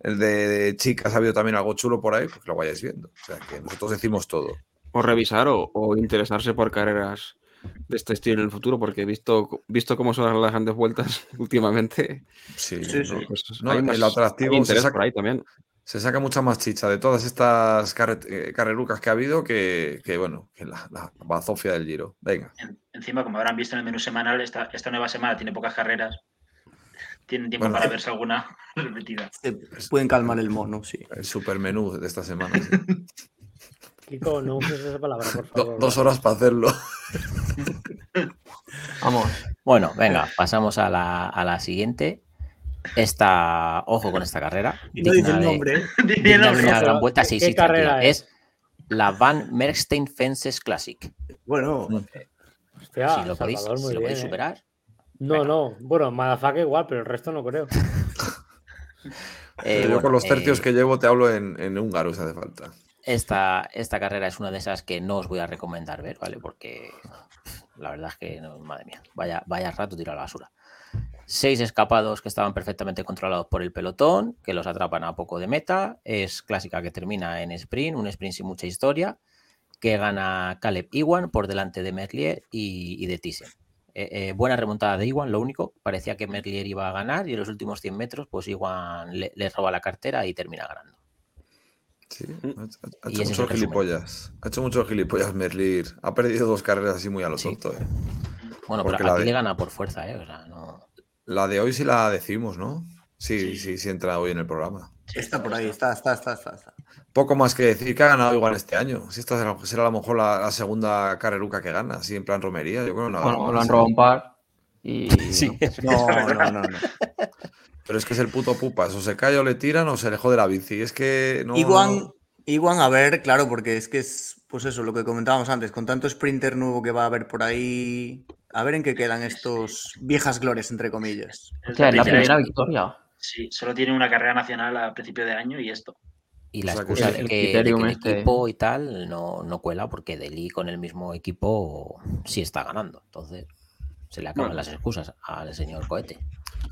el de, chicas ha habido también algo chulo por ahí, pues que lo vayáis viendo. O sea que nosotros decimos todo. O revisar o, o interesarse por carreras de este estilo en el futuro, porque visto, visto cómo son las grandes vueltas últimamente, Sí, Sí, no, sí. pues No, hay el más- atractivo hay se interés saca- por ahí también. Se saca mucha más chicha de todas estas carre- eh, carrerucas que ha habido que, que, bueno, que la, la bazofia del Giro. Venga. En- encima, como habrán visto en el menú semanal, esta, esta nueva semana tiene pocas carreras. Tienen tiempo Bueno, para eh. verse alguna repetida. se pueden calmar el mono, sí. El supermenú de esta semana. sí. Kiko, no uses esa palabra, por Do- favor. dos horas para hacerlo. Vamos, Bueno, venga, pasamos a la, a la siguiente. Esta, ojo con esta carrera. Y no dice el nombre, ¿eh? Digna de nombre. una gran vuelta, ¿qué- sí, qué sí, carrera es? Es la Van Merkstein Fences Classic. Bueno, Hostia, si lo podéis, Salvador, muy si lo bien, podéis ¿eh? superar. No, no. Bueno, Madafaka igual, pero el resto no creo. Eh, Yo bueno, con los tercios eh, que llevo te hablo en, en húngaro si hace falta. Esta, esta carrera es una de esas que no os voy a recomendar ver, ¿vale? Porque la verdad es que, no, madre mía, vaya, vaya rato tiro a la basura. Seis escapados que estaban perfectamente controlados por el pelotón, que los atrapan a poco de meta. Es clásica que termina en sprint, un sprint sin mucha historia, que gana Caleb Iwan por delante de Merlier y, y de Thyssen. Eh, eh, buena remontada de Iwan, lo único, parecía que Merlier iba a ganar y en los últimos 100 metros, pues Iwan le, le roba la cartera y termina ganando. Sí, Mm. ha, hecho ese es mucho el resumen. gilipollas. Ha hecho mucho gilipollas Merlir. Ha perdido dos carreras así muy a lo Sí. tonto. eh. Bueno, Porque pero la aquí de- le gana por fuerza, ¿eh? O sea, no... La de hoy sí la decimos, ¿no? Sí, Sí. sí, sí, entra hoy en el programa. Está por ahí, está, está, está, está. está. Poco más que decir que ha ganado igual este año. Si esta será, será a lo mejor la, la segunda carreruca que gana, así en plan romería. Yo creo que no Bueno, lo han robado un par. Y Sí. No, no, no, no. Pero es que es el puto pupas. O se cae o le tiran o se le jode la bici. Es que no. Iguan, a ver, claro, porque es que es, pues eso, lo que comentábamos antes, con tanto sprinter nuevo que va a haber por ahí, a ver en qué quedan estos viejas glorias, entre comillas. Es Hostia, es la primera victoria. Sí, solo tiene una carrera nacional a principio de año y esto. Y la O sea, excusa el- de el que, de que el este- equipo y tal no, no cuela porque Deli con el mismo equipo sí está ganando. Entonces se le acaban Bueno. las excusas al señor Cohete.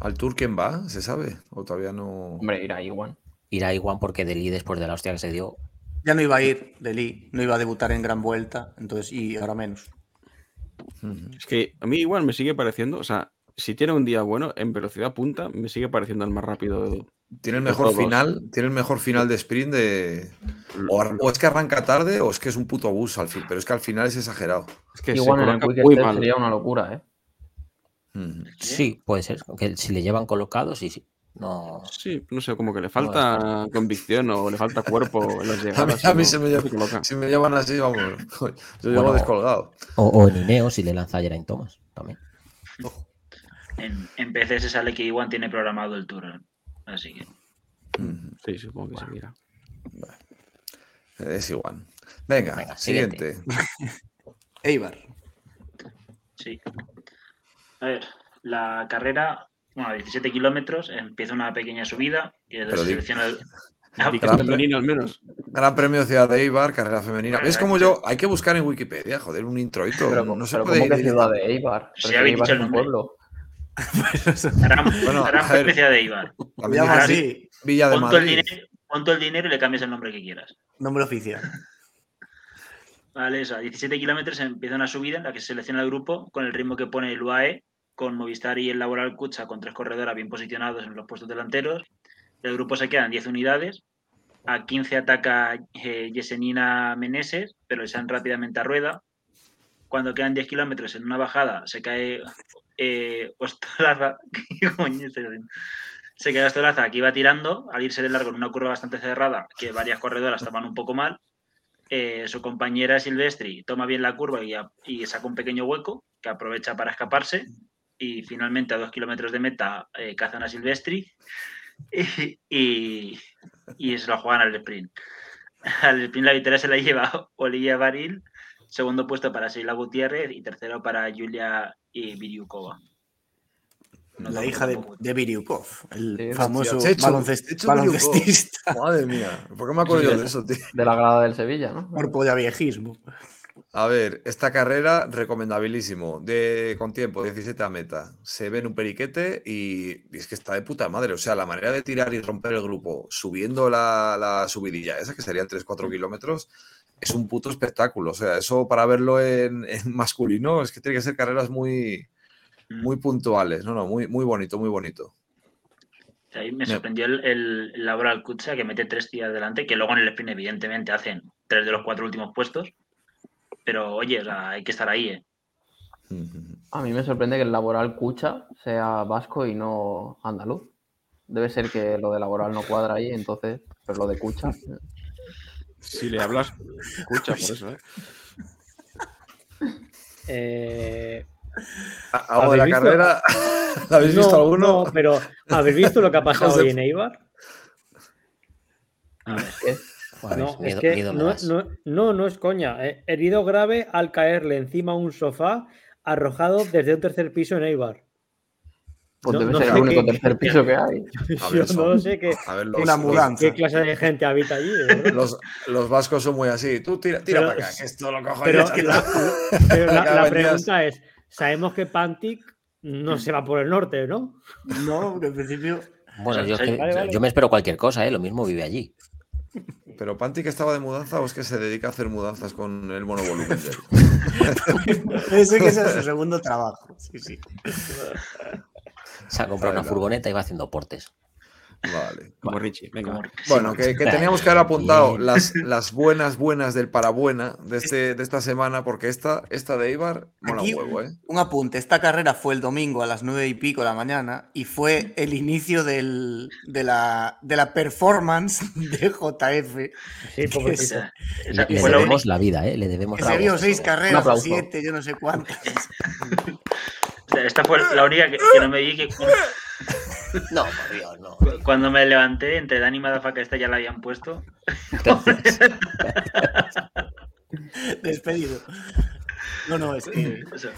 ¿Al Tour quién va? ¿Se sabe? ¿O todavía no? Hombre, irá igual. Irá igual porque Deli después de la hostia que se dio. Ya no iba a ir Deli, no iba a debutar en gran vuelta, entonces, y ahora menos. Es que a mí igual me sigue pareciendo, o sea, si tiene un día bueno, en velocidad punta, me sigue pareciendo el más rápido. Tiene el De mejor final, tiene el mejor final de sprint de. O, es que arranca tarde o es que es un puto bus al fin. Pero es que al final es exagerado. Es que igual en el muy mal. sería una locura, ¿eh? Sí, puede ser. Que si le llevan colocados y sí. No. Sí, no sé, como que le falta convicción o le falta cuerpo en las A mí, llegadas. a mí no- se me coloca. si me llaman así, vamos. Yo llevo Bueno. descolgado. O, o en Ineo si le lanza a Geraint Thomas también. En, en PC se sale que Iwan tiene programado el tour. Así que. Sí, supongo que se mira. Es igual. Venga, Venga, siguiente. siguiente. Eibar. Sí. A ver, la carrera, bueno, 17 kilómetros, empieza una pequeña subida y Pero se di- selecciona el. Ah, que Gran femenino al menos. Gran Premio Ciudad de Eibar, carrera femenina. Bueno, Es como yo, hay que buscar en Wikipedia, joder, un introito. Pero, no se pero puede ¿cómo que ciudad de Eibar? Pero si habéis Eibar dicho el nombre. pueblo. Gran, Bueno, gran a ver. Premio de Ibar. También así, Villa de Pon todo, el Madrid. dinero, pon todo el dinero y le cambias el nombre que quieras. nombre oficial. Vale, eso, a 17 kilómetros empieza una subida en la que se selecciona el grupo con el ritmo que pone el UAE, con Movistar y el Laboral Cucha con tres corredoras bien posicionados en los puestos delanteros. El grupo se queda en 10 unidades. A 15 ataca eh, Yesenina Meneses, pero le salen rápidamente a rueda. Cuando quedan 10 kilómetros en una bajada, se cae eh, Ostolaza. ¿Qué coño estoy haciendo? Se queda Ostolaza que iba tirando al irse de largo en una curva bastante cerrada, que varias corredoras estaban un poco mal eh, su compañera Silvestri toma bien la curva y saca un pequeño hueco que aprovecha para escaparse y finalmente a dos kilómetros de meta eh, cazan a Silvestri y, y, y se lo juegan al sprint. Al sprint la victoria se la lleva Olivia Baril, segundo puesto para Sheila Gutiérrez y tercero para Julia y Viriukova. No La hija de, de Biriukov, el Sí, famoso baloncest- Checho baloncestista Madre mía, ¿por qué me acuerdo yo de eso, tío? De la grada del Sevilla, ¿no? por viejismo. A ver, esta carrera recomendabilísimo, de con tiempo, 17 a meta. Se ve en un periquete y, y es que está de puta madre. O sea, la manera de tirar y romper el grupo subiendo la, la subidilla esa, que serían 3-4 kilómetros, es un puto espectáculo. O sea, eso para verlo en, en masculino es que tiene que ser carreras muy, muy puntuales. No, no, muy, muy bonito, muy bonito. Ahí me sorprendió el, el, Kutsa que mete tres días delante, que luego en el sprint evidentemente hacen tres de los cuatro últimos puestos. Pero oye, o sea, hay que estar ahí, ¿eh? A mí me sorprende que el laboral Cucha sea vasco y no andaluz. Debe ser que lo de laboral no cuadra ahí, entonces, pero lo de Cucha. Si le hablas, escucha por eso, ¿eh? Eh, ¿Algo de la ¿Habéis visto? carrera? ¿La habéis visto no, alguno? no, pero ¿habéis visto lo que ha pasado hoy en Eibar? A ver, ¿Qué? No, es miedo- que miedo me no, das. no- no, no es coña. eh. Herido grave al caerle encima un sofá arrojado desde un tercer piso en Eibar. Pues No- debe no ser el único qué- tercer piso que hay. Yo son- no sé qué, qué- los, Una los- mudanza. qué clase de gente habita allí. verdad. Los, los vascos son muy así. Tú tira, tira Pero- para acá, que esto lo cojo Pero, yo. la, pero la- la pregunta es: ¿sabemos que Pantic no se va por el norte, no? No, porque en principio. Bueno, yo, es que- Vale, vale. yo me espero cualquier cosa, ¿eh? Lo mismo vive allí. Pero Panti que estaba de mudanza o es que se dedica a hacer mudanzas con el monovolumen. Ese que ese es su segundo trabajo. Sí, sí. Se ha comprado una Bueno. furgoneta y va haciendo portes. Vale. Como Richie. Venga. Bueno, que, que teníamos que haber apuntado las, las buenas, buenas del parabuena de, este, de esta semana, porque esta, esta de Ibar mola Aquí- un huevo, ¿eh? Un apunte, esta carrera fue el domingo a las nueve y pico de la mañana y fue el inicio del- de, la, de la performance de JF, Sí, Le, esa debemos la vida, ¿eh? Le debemos la se vio voz. seis carreras siete, yo no sé cuántas. O sea, esta fue la única que, que no me vi que No, por Dios, no. cuando me levanté, entre Dani y Madafaka esta ya la habían puesto. Gracias. Despedido. No, no, es que O sea,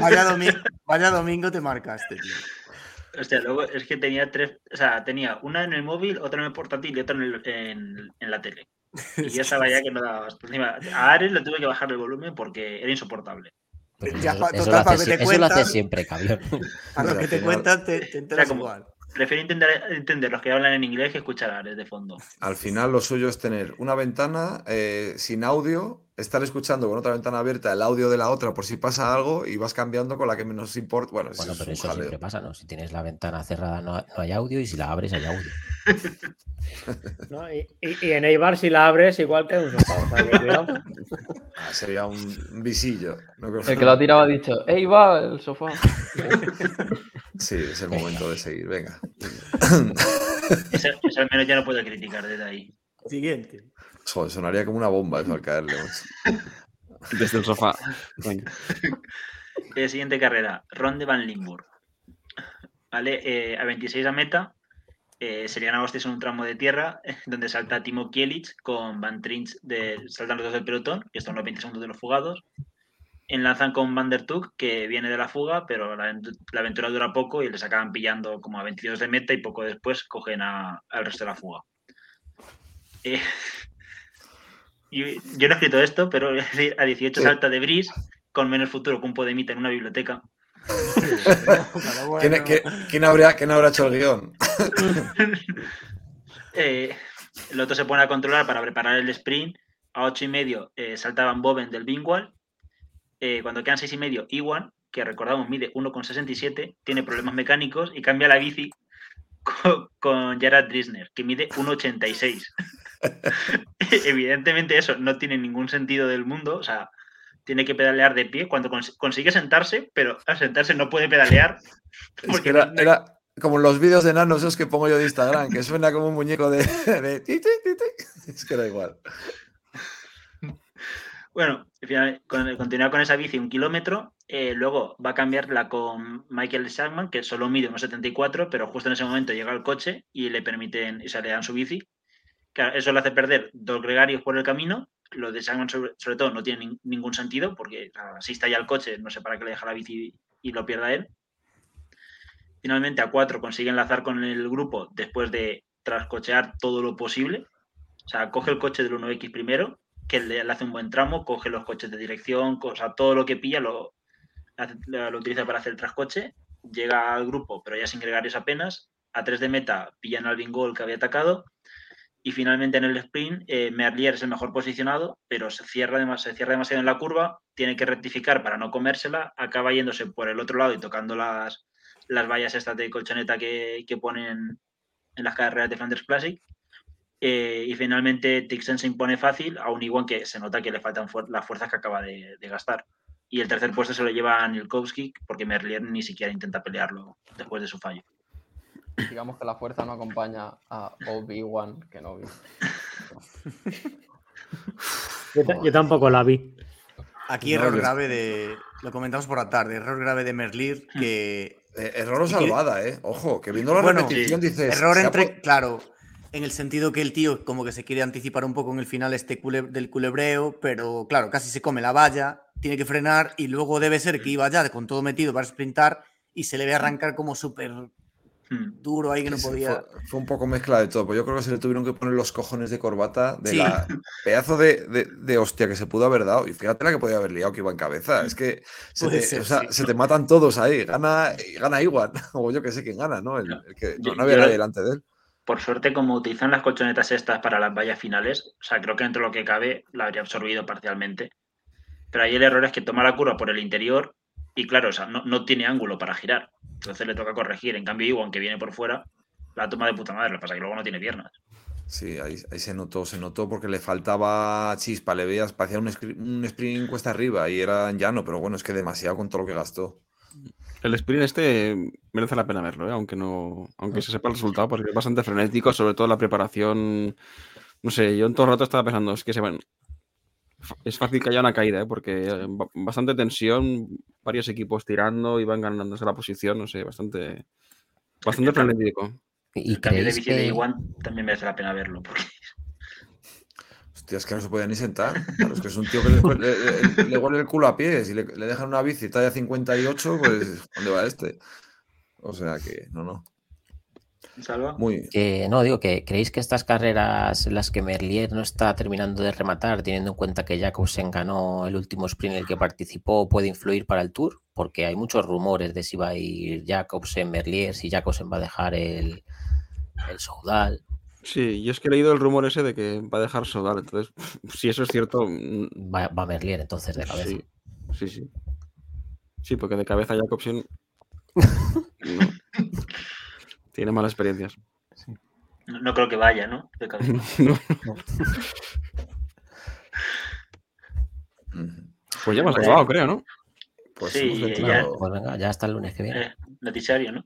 vaya, domi- vaya domingo te marcaste, tío. hostia, luego es que tenía tres, o sea, tenía una en el móvil, otra en el portátil y otra en, el- en- en la tele. Y yo estaba ya que no daba. Encima, a Ares le tuve que bajar el volumen porque era insoportable. Pero Ya, eso, total, lo hace, que te sie- eso lo hace cuentas. siempre, cabrón. A lo que al te final- cuentan te, te enteras como- igual. Prefiero entender, entender los que hablan en inglés que escuchar a Ares de fondo. Al final lo suyo es tener una ventana eh, sin audio, estar escuchando con otra ventana abierta el audio de la otra por si pasa algo y vas cambiando con la que menos importa. Bueno, Bueno, pero eso jaleo. siempre pasa, ¿no? Si tienes la ventana cerrada no, no hay audio y si la abres hay audio. ¿no? Y, y- y en Eibar, si la abres, igual que un sofá. Ah, sería un, visillo. no creo El que lo ha tirado ha dicho, ¡Ey, va el sofá! Sí, es el momento de seguir, venga. Ese, ese al menos ya no puedo criticar desde ahí. Siguiente. Joder, sonaría como una bomba eso al caerle. Desde el sofá. Eh, siguiente carrera, Ron de Van Limburg. Vale, eh, a 26 a meta, eh, serían hostias en un tramo de tierra donde salta Timo Kielic con Van Trins de, saltan los dos del pelotón, que están los 20 segundos de los fugados. Enlazan con Van der Tuk, que viene de la fuga, pero la, aventu- la aventura dura poco y les acaban pillando como a 22 de meta y poco después cogen al resto de la fuga. Eh, yo no he escrito esto, pero a decir, a 18 salta de Bris con menos futuro que un podemita en una biblioteca. Bueno, ¿Quién, quién- quién habría, quién habrá hecho el guion? Eh, el otro se pone a controlar para preparar el sprint. A 8 y medio eh, salta Van Boven del Bingwall. Eh, cuando quedan 6 y medio, Iwan, que recordamos mide 1,67, tiene problemas mecánicos y cambia la bici con, con Gerard Drisner, que mide 1,86. Evidentemente eso no tiene ningún sentido del mundo. O sea, tiene que pedalear de pie cuando cons- consigue sentarse, pero al sentarse no puede pedalear. Es porque que era, como los vídeos de nanos esos que pongo yo de Instagram, que suena como un muñeco de... de ti, ti, ti, ti. Es que era igual. Bueno, continúa con esa bici un kilómetro, eh, luego va a cambiarla con Michael Shackman, que solo mide unos 74, pero justo en ese momento llega el coche y le permiten, y se le dan su bici. Eso le hace perder dos gregarios por el camino. Lo de Shackman, sobre, sobre todo, no tiene nin- ningún sentido, porque si está ya el coche, no sé para qué le deja la bici y lo pierda él. Finalmente, a cuatro consigue enlazar con el grupo después de trascochear todo lo posible. O sea, coge el coche del 1X primero, que le, hace un buen tramo, coge los coches de dirección, o sea, todo lo que pilla lo, lo, utiliza para hacer el trascoche, llega al grupo, pero ya sin gregarios apenas, a 3 de meta pillan al Bingol que había atacado, y finalmente en el sprint eh, Merlier es el mejor posicionado, pero se cierra, demasiado en la curva, tiene que rectificar para no comérsela, acaba yéndose por el otro lado y tocando las, las vallas estas de colchoneta que, que ponen en las carreras de Flanders Classic. Eh, y finalmente Tixen se impone fácil, a un igual que se nota que le faltan las fuerzas que acaba de, de gastar. Y el tercer puesto se lo lleva a Nilkowski, porque Merlier ni siquiera intenta pelearlo después de su fallo. Digamos que la fuerza no acompaña a Obi-Wan Kenobi. Yo, ta- yo tampoco la vi. Aquí No, error grave de. Lo comentamos por la tarde. Error grave de Merlir que. Eh, error o que- salvada, ¿eh? Ojo, que viendo la Bueno, repetición dices... Error entre. Claro. En el sentido que el tío como que se quiere anticipar un poco en el final este cule- del culebreo, pero claro, casi se come la valla, tiene que frenar y luego debe ser que iba ya con todo metido para sprintar y se le ve arrancar como súper Hmm. Duro ahí que no podía. Fue, fue un poco mezcla de todo. Pues yo creo que se le tuvieron que poner los cojones de corbata de Sí. la pedazo de, de- de hostia que se pudo haber dado. Y fíjate la que podía haber liado que iba en cabeza. Es que se, te, ser, o sea, sí. se te matan todos ahí. Gana, gana igual. O yo que sé quién gana, ¿no? El- el que- no, Yo- no había nadie delante de él. Por suerte, como utilizan las colchonetas estas para las vallas finales, o sea, creo que dentro de lo que cabe la habría absorbido parcialmente. Pero ahí el error es que toma la curva por el interior y, claro, o sea, no, no tiene ángulo para girar. Entonces le toca corregir. En cambio, Iwan, que viene por fuera, la toma de puta madre, lo que pasa es que luego no tiene piernas. Sí, ahí, ahí se notó, se notó porque le faltaba chispa, le veías, parecía un, un sprint cuesta arriba y era llano, pero bueno, es que demasiado con todo lo que gastó. El sprint este merece la pena verlo, ¿eh? aunque no, aunque se sepa el resultado, porque es bastante frenético, sobre todo la preparación. No sé, yo en todo el rato estaba pensando, es que se van. Es fácil que haya una caída, ¿eh? porque eh, ba- bastante tensión, varios equipos tirando y van ganándose la posición, no sé, bastante, bastante frenético. ¿Y El cambio de de que- Iwan también merece la pena verlo. Porque Hostia, es que no se podía ni sentar. Claro, es que es un tío que le, le- le- le huele el culo a pies y le, le dejan una bici talla 58, pues ¿dónde va este? O sea que, no, no. Salva. Muy. Que no, digo que creéis que estas carreras en las que Merlier no está terminando de rematar, teniendo en cuenta que Jacobsen ganó el último sprint en el que participó, puede influir para el Tour, porque hay muchos rumores de si va a ir Jacobsen, Merlier, si Jacobsen va a dejar el, el Soudal. Sí, yo es que he leído el rumor ese de que va a dejar Sodal, entonces, si eso es cierto, mm, Va, va Merlier entonces de cabeza. sí, sí, sí. Sí, porque de cabeza Jacobsen no. Tiene malas experiencias. No, no creo que vaya, ¿no? De. Pues ya hemos Pues- acabado, creo, ¿no? Pues Sí, hemos ya- ventilado. Pues venga, ya hasta el lunes que viene. Eh, noticiario, ¿no?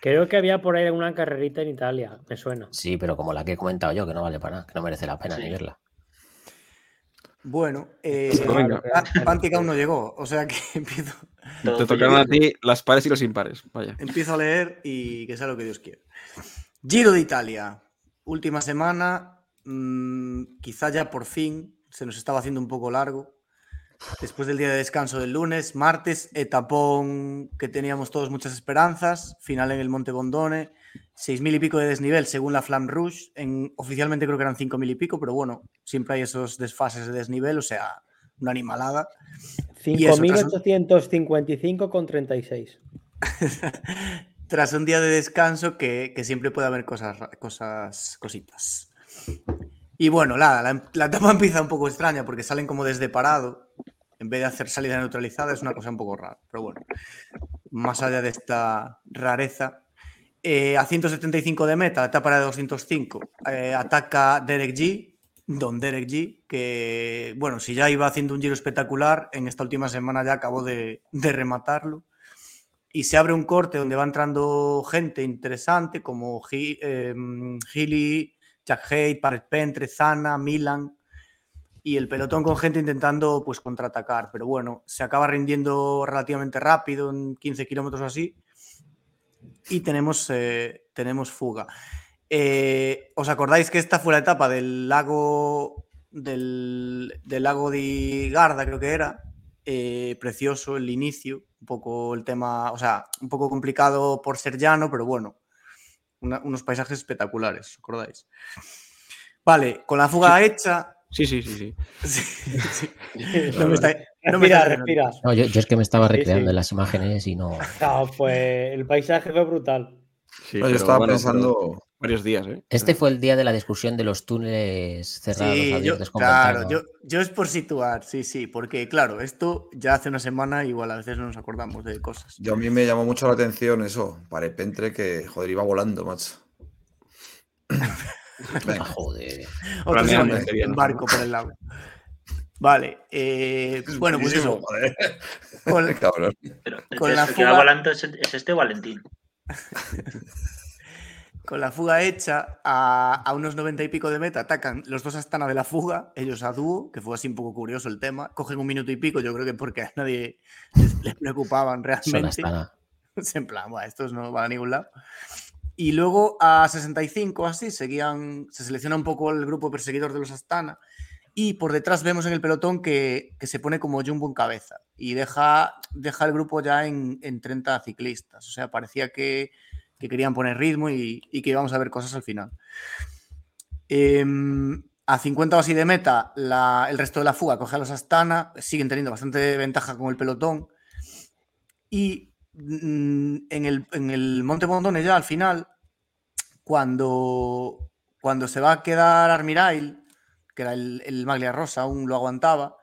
Creo que había por ahí alguna carrerita en Italia, me suena. Sí, pero como la que he comentado yo, que no vale para nada, que no merece la pena Sí. ni verla. Bueno, eh, Pues venga. Pa- Pantic aún no llegó, o sea que empiezo, Todo Te tocaron a ti las pares y los impares. Vaya. empiezo a leer y que sea lo que Dios quiera. Giro de Italia, última semana, mm, quizá ya por fin, se nos estaba haciendo un poco largo. Después del día de descanso del lunes, martes, etapón que teníamos todos muchas esperanzas, final en el Monte Bondone, seis mil y pico de desnivel según la Flam Rouge, en, oficialmente creo que eran cinco mil y pico, pero bueno, siempre hay esos desfases de desnivel, o sea, una animalada. Y eso, tras un- 5.855 con 36. Tras un día de descanso que, que siempre puede haber cosas, cosas, cositas. Y bueno, nada, la, la etapa empieza un poco extraña porque salen como desde parado. En vez de hacer salida neutralizada, es una cosa un poco rara. Pero bueno, más allá de esta rareza. eh, a 175 de meta, etapa de 205, eh, ataca Derek G, Don Derek G, que bueno, si ya iba haciendo un giro espectacular, en esta última semana ya acabó de, de rematarlo y se abre un corte donde va entrando gente interesante como Gi- eh, Gili, Jack Hay, Paret Pentre, Zana, Milan y el pelotón con gente intentando pues contraatacar, pero bueno, se acaba rindiendo relativamente rápido en 15 kilómetros así y tenemos, eh, tenemos fuga. Eh, ¿Os acordáis que esta fue la etapa del lago del, del lago de Garda, creo que era? Eh, precioso el inicio, un poco el tema, o sea, un poco complicado por ser llano, pero bueno, una- unos paisajes espectaculares, ¿os acordáis? Vale, con la fuga hecha. Sí, sí, sí, sí. Sí, sí. No me está- no me Respira. No, yo, yo es que me estaba Sí, recreando sí. en las imágenes y no. No, pues el paisaje fue brutal. Sí, yo estaba bueno, pensando. Varios días, ¿eh? Este fue el día de la discusión de los túneles cerrados Sí, abiertos claro, yo, yo es por situar, sí, sí, porque claro, esto ya hace una semana igual a veces no nos acordamos de cosas. Yo a mí me llamó mucho la atención eso. Parepentre que, joder, iba volando, macho. Venga, joder. En ¿no? barco por el lago. Vale, eh, bueno, pues eso. Con, la fuga- volando es, es este o Valentín. con la fuga hecha a, a unos 90 y pico de meta, atacan los dos Astana de la fuga, ellos a dúo, que fue así un poco curioso el tema. Cogen un minuto y pico, yo creo que porque a nadie les, les preocupaban realmente. En plan, "Buah, estos no van a ningún lado. Y luego a 65 así seguían, se selecciona un poco el grupo perseguidor de los Astana y por detrás vemos en el pelotón que, que se pone como Jumbo en cabeza y deja, deja el grupo ya en, en 30 ciclistas. O sea, parecía que, que querían poner ritmo y, que íbamos a ver cosas al final. Em, a 50 o así de meta, la- el resto de la fuga coge a los Astana, siguen teniendo bastante ventaja con el pelotón. Y mm, en el, en el Monte Bondone ya al final, cuando, cuando se va a quedar Armirail, que era el, Maglia Rosa, aún lo aguantaba,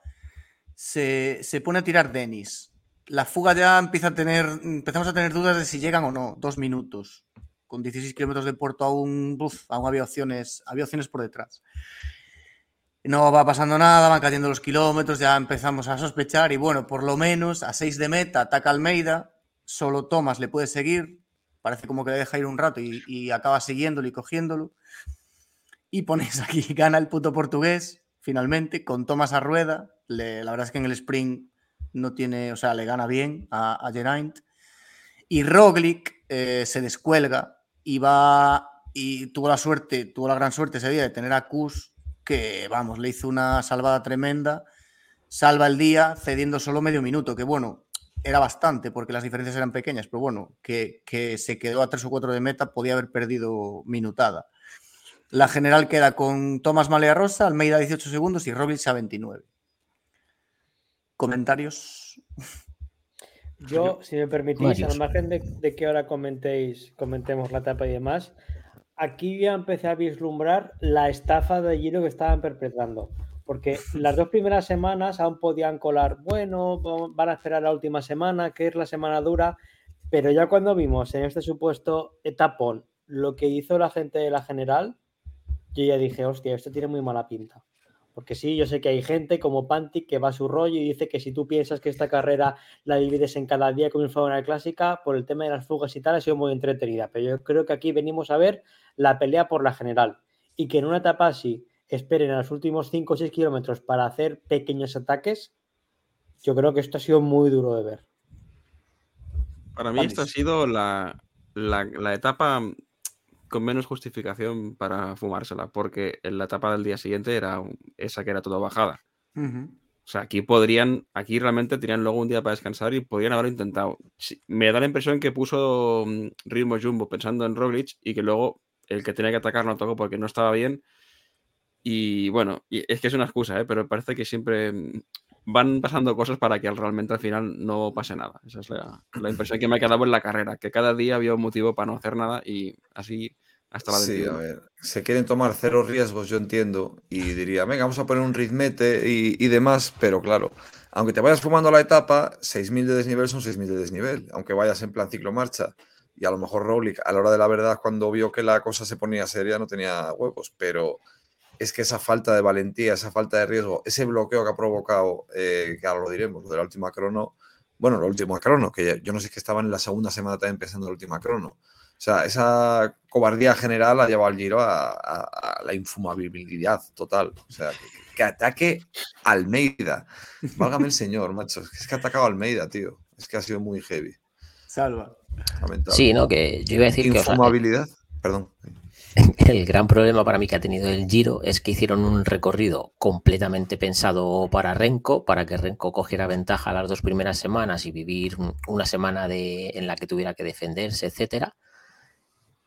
se, se pone a tirar Denis. la fuga ya empieza a tener, empezamos a tener dudas de si llegan o no, dos minutos. Con 16 kilómetros de puerto aún, aún había opciones, había opciones por detrás. No va pasando nada, van cayendo los kilómetros, ya empezamos a sospechar y bueno, por lo menos a 6 de meta ataca Almeida, solo Tomás le puede seguir, parece como que le deja ir un rato y acaba siguiéndolo y cogiéndolo. Y pones aquí, gana el puto portugués, finalmente, con Tomás a rueda. Le- la verdad es que en el sprint no tiene, o sea, le gana bien a, a Geraint. Y Roglic eh, se descuelga y va y tuvo la suerte, tuvo la gran suerte ese día de tener a Kus, que vamos, le hizo una salvada tremenda, salva el día cediendo solo medio minuto, que bueno, era bastante porque las diferencias eran pequeñas, pero bueno, que, que se quedó a tres o cuatro de meta, podía haber perdido minutada. La general queda con Tomás Malea Rosa, Almeida 18 segundos y Roglic a 29. ¿Comentarios? Yo, si me permitís, al margen de, de que ahora comentéis, comentemos la etapa y demás, aquí ya empecé a vislumbrar la estafa de Giro que estaban perpetrando. Porque las dos primeras semanas aún podían colar, bueno, va- van a esperar la última semana, que es la semana dura, pero ya cuando vimos en este supuesto etapón lo que hizo la gente de la general, yo ya dije, hostia, esto tiene muy mala pinta. Porque sí, yo sé que hay gente como Pantic que va a su rollo y dice que si tú piensas que esta carrera la divides en cada día como fuera una clásica, por el tema de las fugas y tal, ha sido muy entretenida. Pero yo creo que aquí venimos a ver la pelea por la general. Y que en una etapa así esperen a los últimos 5 o 6 kilómetros para hacer pequeños ataques, yo creo que esto ha sido muy duro de ver. Para mí esto ha Alex. sido la, la- la etapa con menos justificación para fumársela, porque en la etapa del día siguiente era esa que era toda bajada. O sea, aquí podrían, aquí realmente tenían luego un día para descansar y podrían haberlo intentado. Sí, Me da la impresión que puso mm, ritmo Jumbo pensando en Roglic y que luego el que tenía que atacar no tocó porque no estaba bien. Y bueno, y es que es una excusa, ¿eh? pero parece que siempre mm, van pasando cosas para que al- realmente al final no pase nada. Esa es la, la impresión que me ha quedado en la carrera, que cada día había un motivo para no hacer nada y así hasta la Sí, a 21. ver, se quieren tomar cero riesgos, yo entiendo, y diría, venga, vamos a poner un ritmete y, y demás, pero claro, aunque te vayas fumando la etapa, 6.000 de desnivel son 6.000 de desnivel, aunque vayas en plan ciclomarcha, y a lo mejor Roglic, a la hora de la verdad, cuando vio que la cosa se ponía seria, no tenía huevos, pero es que esa falta de valentía, esa falta de riesgo, ese bloqueo que ha provocado, eh, que ahora lo diremos, lo de la última crono, bueno, la última crono, que yo no sé que estaban en la segunda semana también empezando la última crono. O sea, esa cobardía general ha llevado al Giro a, a- a la infumabilidad total. O sea, que, que ataque Almeida. Válgame el señor, macho. Es que ha atacado a Almeida, tío. Es que ha sido muy heavy. Salva. Lamentable. Sí, no, que yo iba a decir que o sea, Infumabilidad. Perdón. el gran problema para mí que ha tenido el Giro es que hicieron un recorrido completamente pensado para Renko, para que Renko cogiera ventaja las dos primeras semanas y vivir un- una semana de, en la que tuviera que defenderse, etcétera.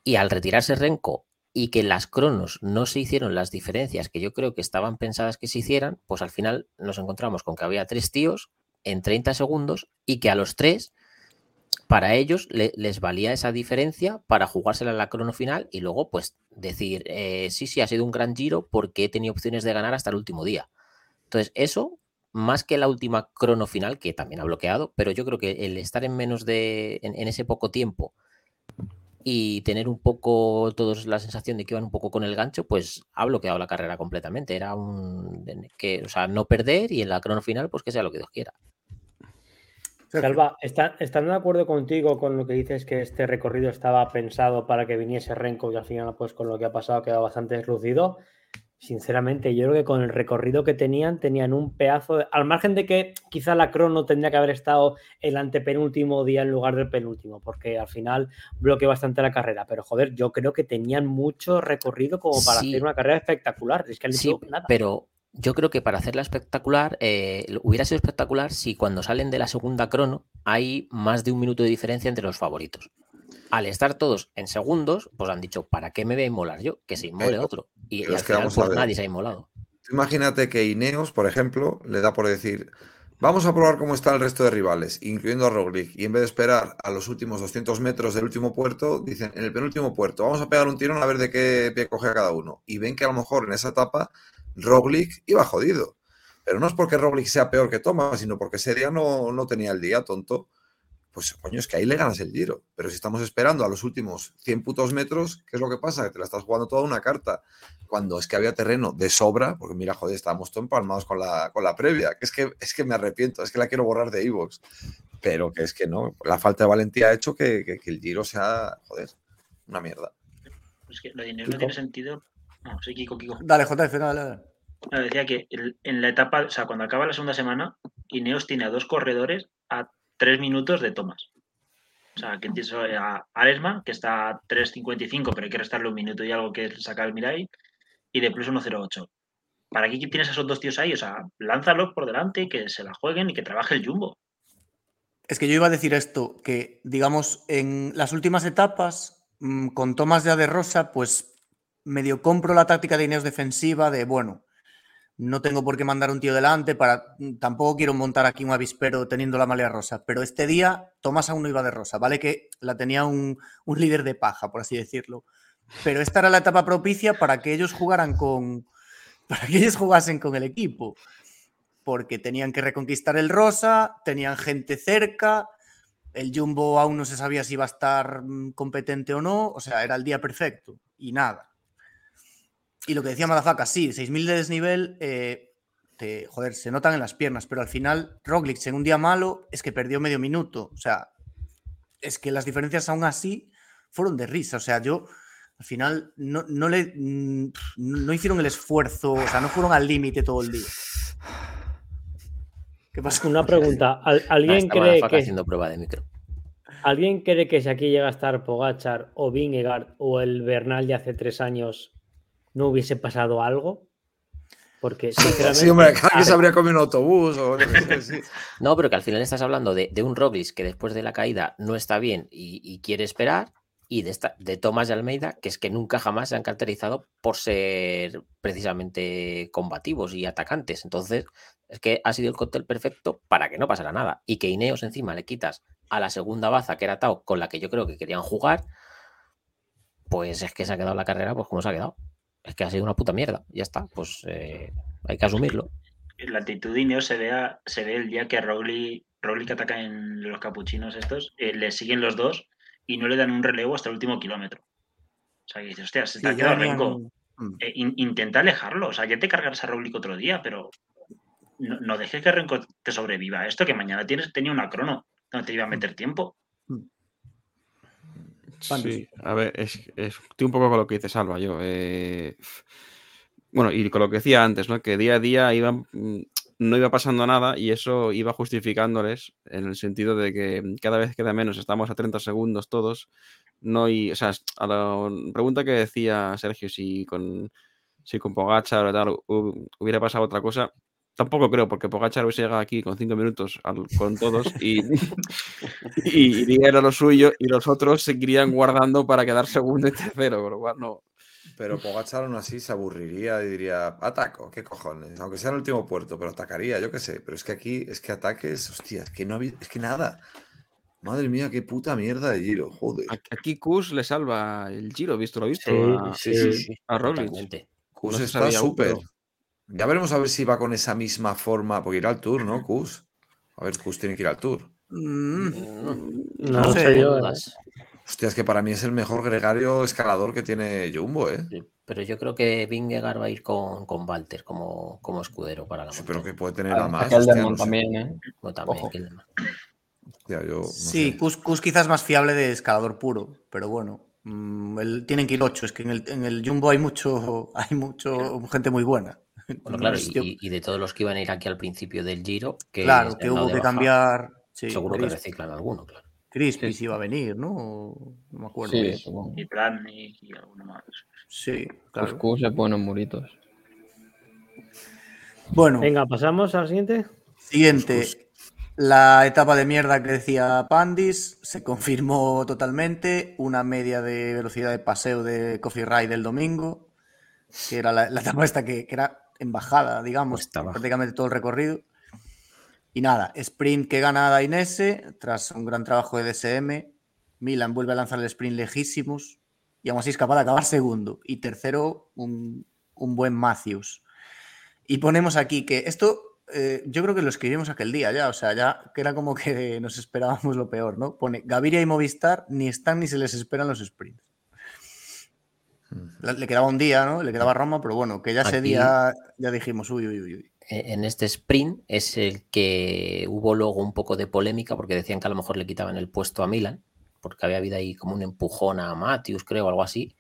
Y al retirarse Renko y que las cronos no se hicieron las diferencias que yo creo que estaban pensadas que se hicieran, pues al final nos encontramos con que había tres tíos en 30 segundos y que a los tres para ellos le- les valía esa diferencia para jugársela en la crono final y luego pues decir, eh, sí, sí, ha sido un gran giro porque he tenido opciones de ganar hasta el último día. Entonces, eso, más que la última crono final, que también ha bloqueado, pero yo creo que el estar en menos de, en, en ese poco tiempo y tener un poco todos la sensación de que iban un poco con el gancho, pues ha bloqueado la carrera completamente. Era un, que, o sea, no perder y en la crono final, pues que sea lo que Dios quiera. Salva, está- estando de acuerdo contigo con lo que dices que este recorrido estaba pensado para que viniese Renko y al final, pues con lo que ha pasado, ha quedado bastante deslucido. Sinceramente, yo creo que con el recorrido que tenían, tenían un pedazo de- Al margen de que quizá la crono tendría que haber estado el antepenúltimo día en lugar del penúltimo, porque al final bloqueó bastante la carrera. Pero joder, yo creo que tenían mucho recorrido como para Sí. hacer una carrera espectacular. Es que han Sí, nada. pero yo creo que para hacerla espectacular, eh, hubiera sido espectacular si cuando salen de la segunda crono hay más de un minuto de diferencia entre los favoritos. Al estar todos en segundos, pues han dicho, ¿para qué me voy a inmolar yo? Que se inmole otro. Y, y es al que final, a pues nadie se ha inmolado. Imagínate que Ineos, por ejemplo, le da por decir, vamos a probar cómo está el resto de rivales, incluyendo a Roglic, y en vez de esperar a los últimos 200 metros del último puerto, dicen, en el penúltimo puerto, vamos a pegar un tirón a ver de qué pie coge cada uno. Y ven que a lo mejor en esa etapa Roglic iba jodido. Pero no es porque Roglic sea peor que Thomas, sino porque ese día no, no tenía el día, tonto. Pues coño, es que ahí le ganas el giro. Pero si estamos esperando a los últimos 100 putos metros, ¿qué es lo que pasa? Que te la estás jugando toda una carta. Cuando es que había terreno de sobra, porque mira, joder, estábamos todos empalmados con la, con la previa. Que es, que es que me arrepiento, es que la quiero borrar de Evox. Pero que es que no, la falta de valentía ha hecho que, que- que el giro sea, joder, una mierda. Es que lo de dinero no tiene sentido. No, sí, Kiko, Kiko. Dale, JF, dale, dale. Decía que en la etapa, o sea, cuando acaba la segunda semana, Ineos tiene a dos corredores a tres minutos de Thomas. O sea, que tienes a Aresma, que está a 3.55, pero hay que restarle un minuto y algo que sacar el Mirai, y de plus 1.08. ¿Para qué tienes a esos dos tíos ahí? O sea, lánzalos por delante, que se la jueguen y que trabaje el Jumbo. Es que yo iba a decir esto, que digamos, en las últimas etapas, mm, con Tomás ya de Rosa, pues medio compro la táctica de Ineos defensiva de, bueno, no tengo por qué mandar un tío delante, para, mm, tampoco quiero montar aquí un avispero teniendo la malea rosa, pero este día Tomás aún no iba de rosa, ¿vale? Que la tenía un, un líder de paja, por así decirlo. Pero esta era la etapa propicia para que ellos jugaran con, para que ellos jugasen con el equipo porque tenían que reconquistar el rosa, tenían gente cerca, el Jumbo aún no se sabía si iba a estar mm, competente o no, o sea, era el día perfecto y nada. Y lo que decía Madafaka, sí, 6.000 de desnivel, eh, te- joder, se notan en las piernas, pero al final Roglic en un día malo es que perdió medio minuto, o sea, es que las diferencias aún así fueron de risa, o sea, yo al final no, no le mm, no hicieron el esfuerzo, o sea, no fueron al límite todo el día. ¿Qué pasa? Una pregunta. ¿al- Ah, ¿Alguien está cree Madafaka que haciendo prueba de micro. alguien cree que si aquí llega a estar Pogachar o Vingegaard o el Bernal de hace tres años no hubiese pasado algo? Porque sinceramente Sí, hombre, cada que se habría comido un autobús o sí. No, pero que al final estás hablando de, de un Roglic que después de la caída no está bien y, y quiere esperar, y de, esta, de Tomás de Almeida, que es que nunca jamás se han caracterizado por ser precisamente combativos y atacantes. Entonces, es que ha sido el cóctel perfecto para que no pasara nada. Y que Ineos encima le quitas a la segunda baza que era Tao, con la que yo creo que querían jugar, pues es que se ha quedado la carrera pues como se ha quedado. Es que ha sido una puta mierda. Ya está, pues eh, hay que asumirlo. La actitud de Ineos se ve, a- se ve el día que Roglic, Roglic ataca en los capuchinos estos, eh, le siguen los dos y no le dan un relevo hasta el último kilómetro. O sea, que dices, hostia, se te ha quedado renco. Mm. Eh, in- intenta alejarlo. O sea, ya te cargarás a Roglic otro día, pero no, no dejes que Renko te sobreviva a esto, que mañana tienes, tenía una crono donde te iba a meter tiempo. Sí, a ver, es, es- estoy un poco con lo que dice Salva, yo. eh, bueno, y con lo que decía antes, ¿no? Que día a día iban, mm, no iba pasando nada y eso iba justificándoles en el sentido de que cada vez queda menos, estamos a 30 segundos todos. No y, o sea, a la pregunta que decía Sergio, si con, si con Pogachar o tal hu- hubiera pasado otra cosa, tampoco creo, porque Pogachar hubiese llegado aquí con 5 minutos al- con todos y, y iría a lo suyo y los otros seguirían guardando para quedar segundo y tercero, con lo cual no. Pero Pogachar aún así se aburriría y diría, ataco, qué cojones, aunque sea en el último puerto, pero atacaría, yo qué sé. Pero es que aquí, es que ataques, hostia, es que no había, es que nada. Madre mía, qué puta mierda de giro, joder. Aquí Kus le salva el giro, visto lo visto, Sí, a, Sí, sí, sí. a Roglic. Kus no está súper. Ya veremos a ver si va con esa misma forma, porque irá al tour, ¿no, Kus? A ver, Kus tiene que ir al tour. Mm, No, no, no sé yo, ¿eh? Hostia, es que para mí es el mejor gregario escalador que tiene Jumbo, ¿eh? Sí, Pero yo creo que Vingegaard va a ir con, con Walter como, como escudero para la Sí, pero que puede tener a A más. Hostia, también, ¿eh? También, Ojo. Kelderman. Hostia, yo no Sí, sé. Kus, Kus quizás más fiable de escalador puro, pero bueno. mm, el- tienen que ir ocho, es que en el, en el Jumbo hay mucho, hay mucho gente muy buena. Bueno, claro, Entonces, y, de todos los que iban a ir aquí al principio del Giro, que claro, que hubo de que baja, cambiar. Sí, seguro que reciclan alguno, claro. Crispy Sí. si iba a venir, ¿no? No me acuerdo Sí. Y plan y, y alguno más. Sí, claro. Cuscús se pone en muritos. Bueno, Venga, pasamos al siguiente. siguiente. La etapa de mierda que decía Pandis se confirmó totalmente. Una media de velocidad de paseo de Coffee Ride el domingo, que era la, la etapa esta que, que era en bajada, digamos, prácticamente todo el recorrido. Y nada, sprint que gana Dainese tras un gran trabajo de DSM. Milan vuelve a lanzar el sprint lejísimos y aún así es capaz de acabar segundo. Y tercero, un, un buen Matthews. Y ponemos aquí que esto eh, yo creo que lo escribimos aquel día ya, o sea, ya que era como que nos esperábamos lo peor, ¿no? Pone Gaviria y Movistar ni están ni se les esperan los sprints. Le quedaba un día, ¿no? Le quedaba Roma, pero bueno, que ya ese Aquí- día ya dijimos, uy, uy, uy, uy. E- En este sprint es el que hubo luego un poco de polémica porque decían que a lo mejor le quitaban el puesto a Milan, porque había habido ahí como un empujón a Matius, creo, o algo así.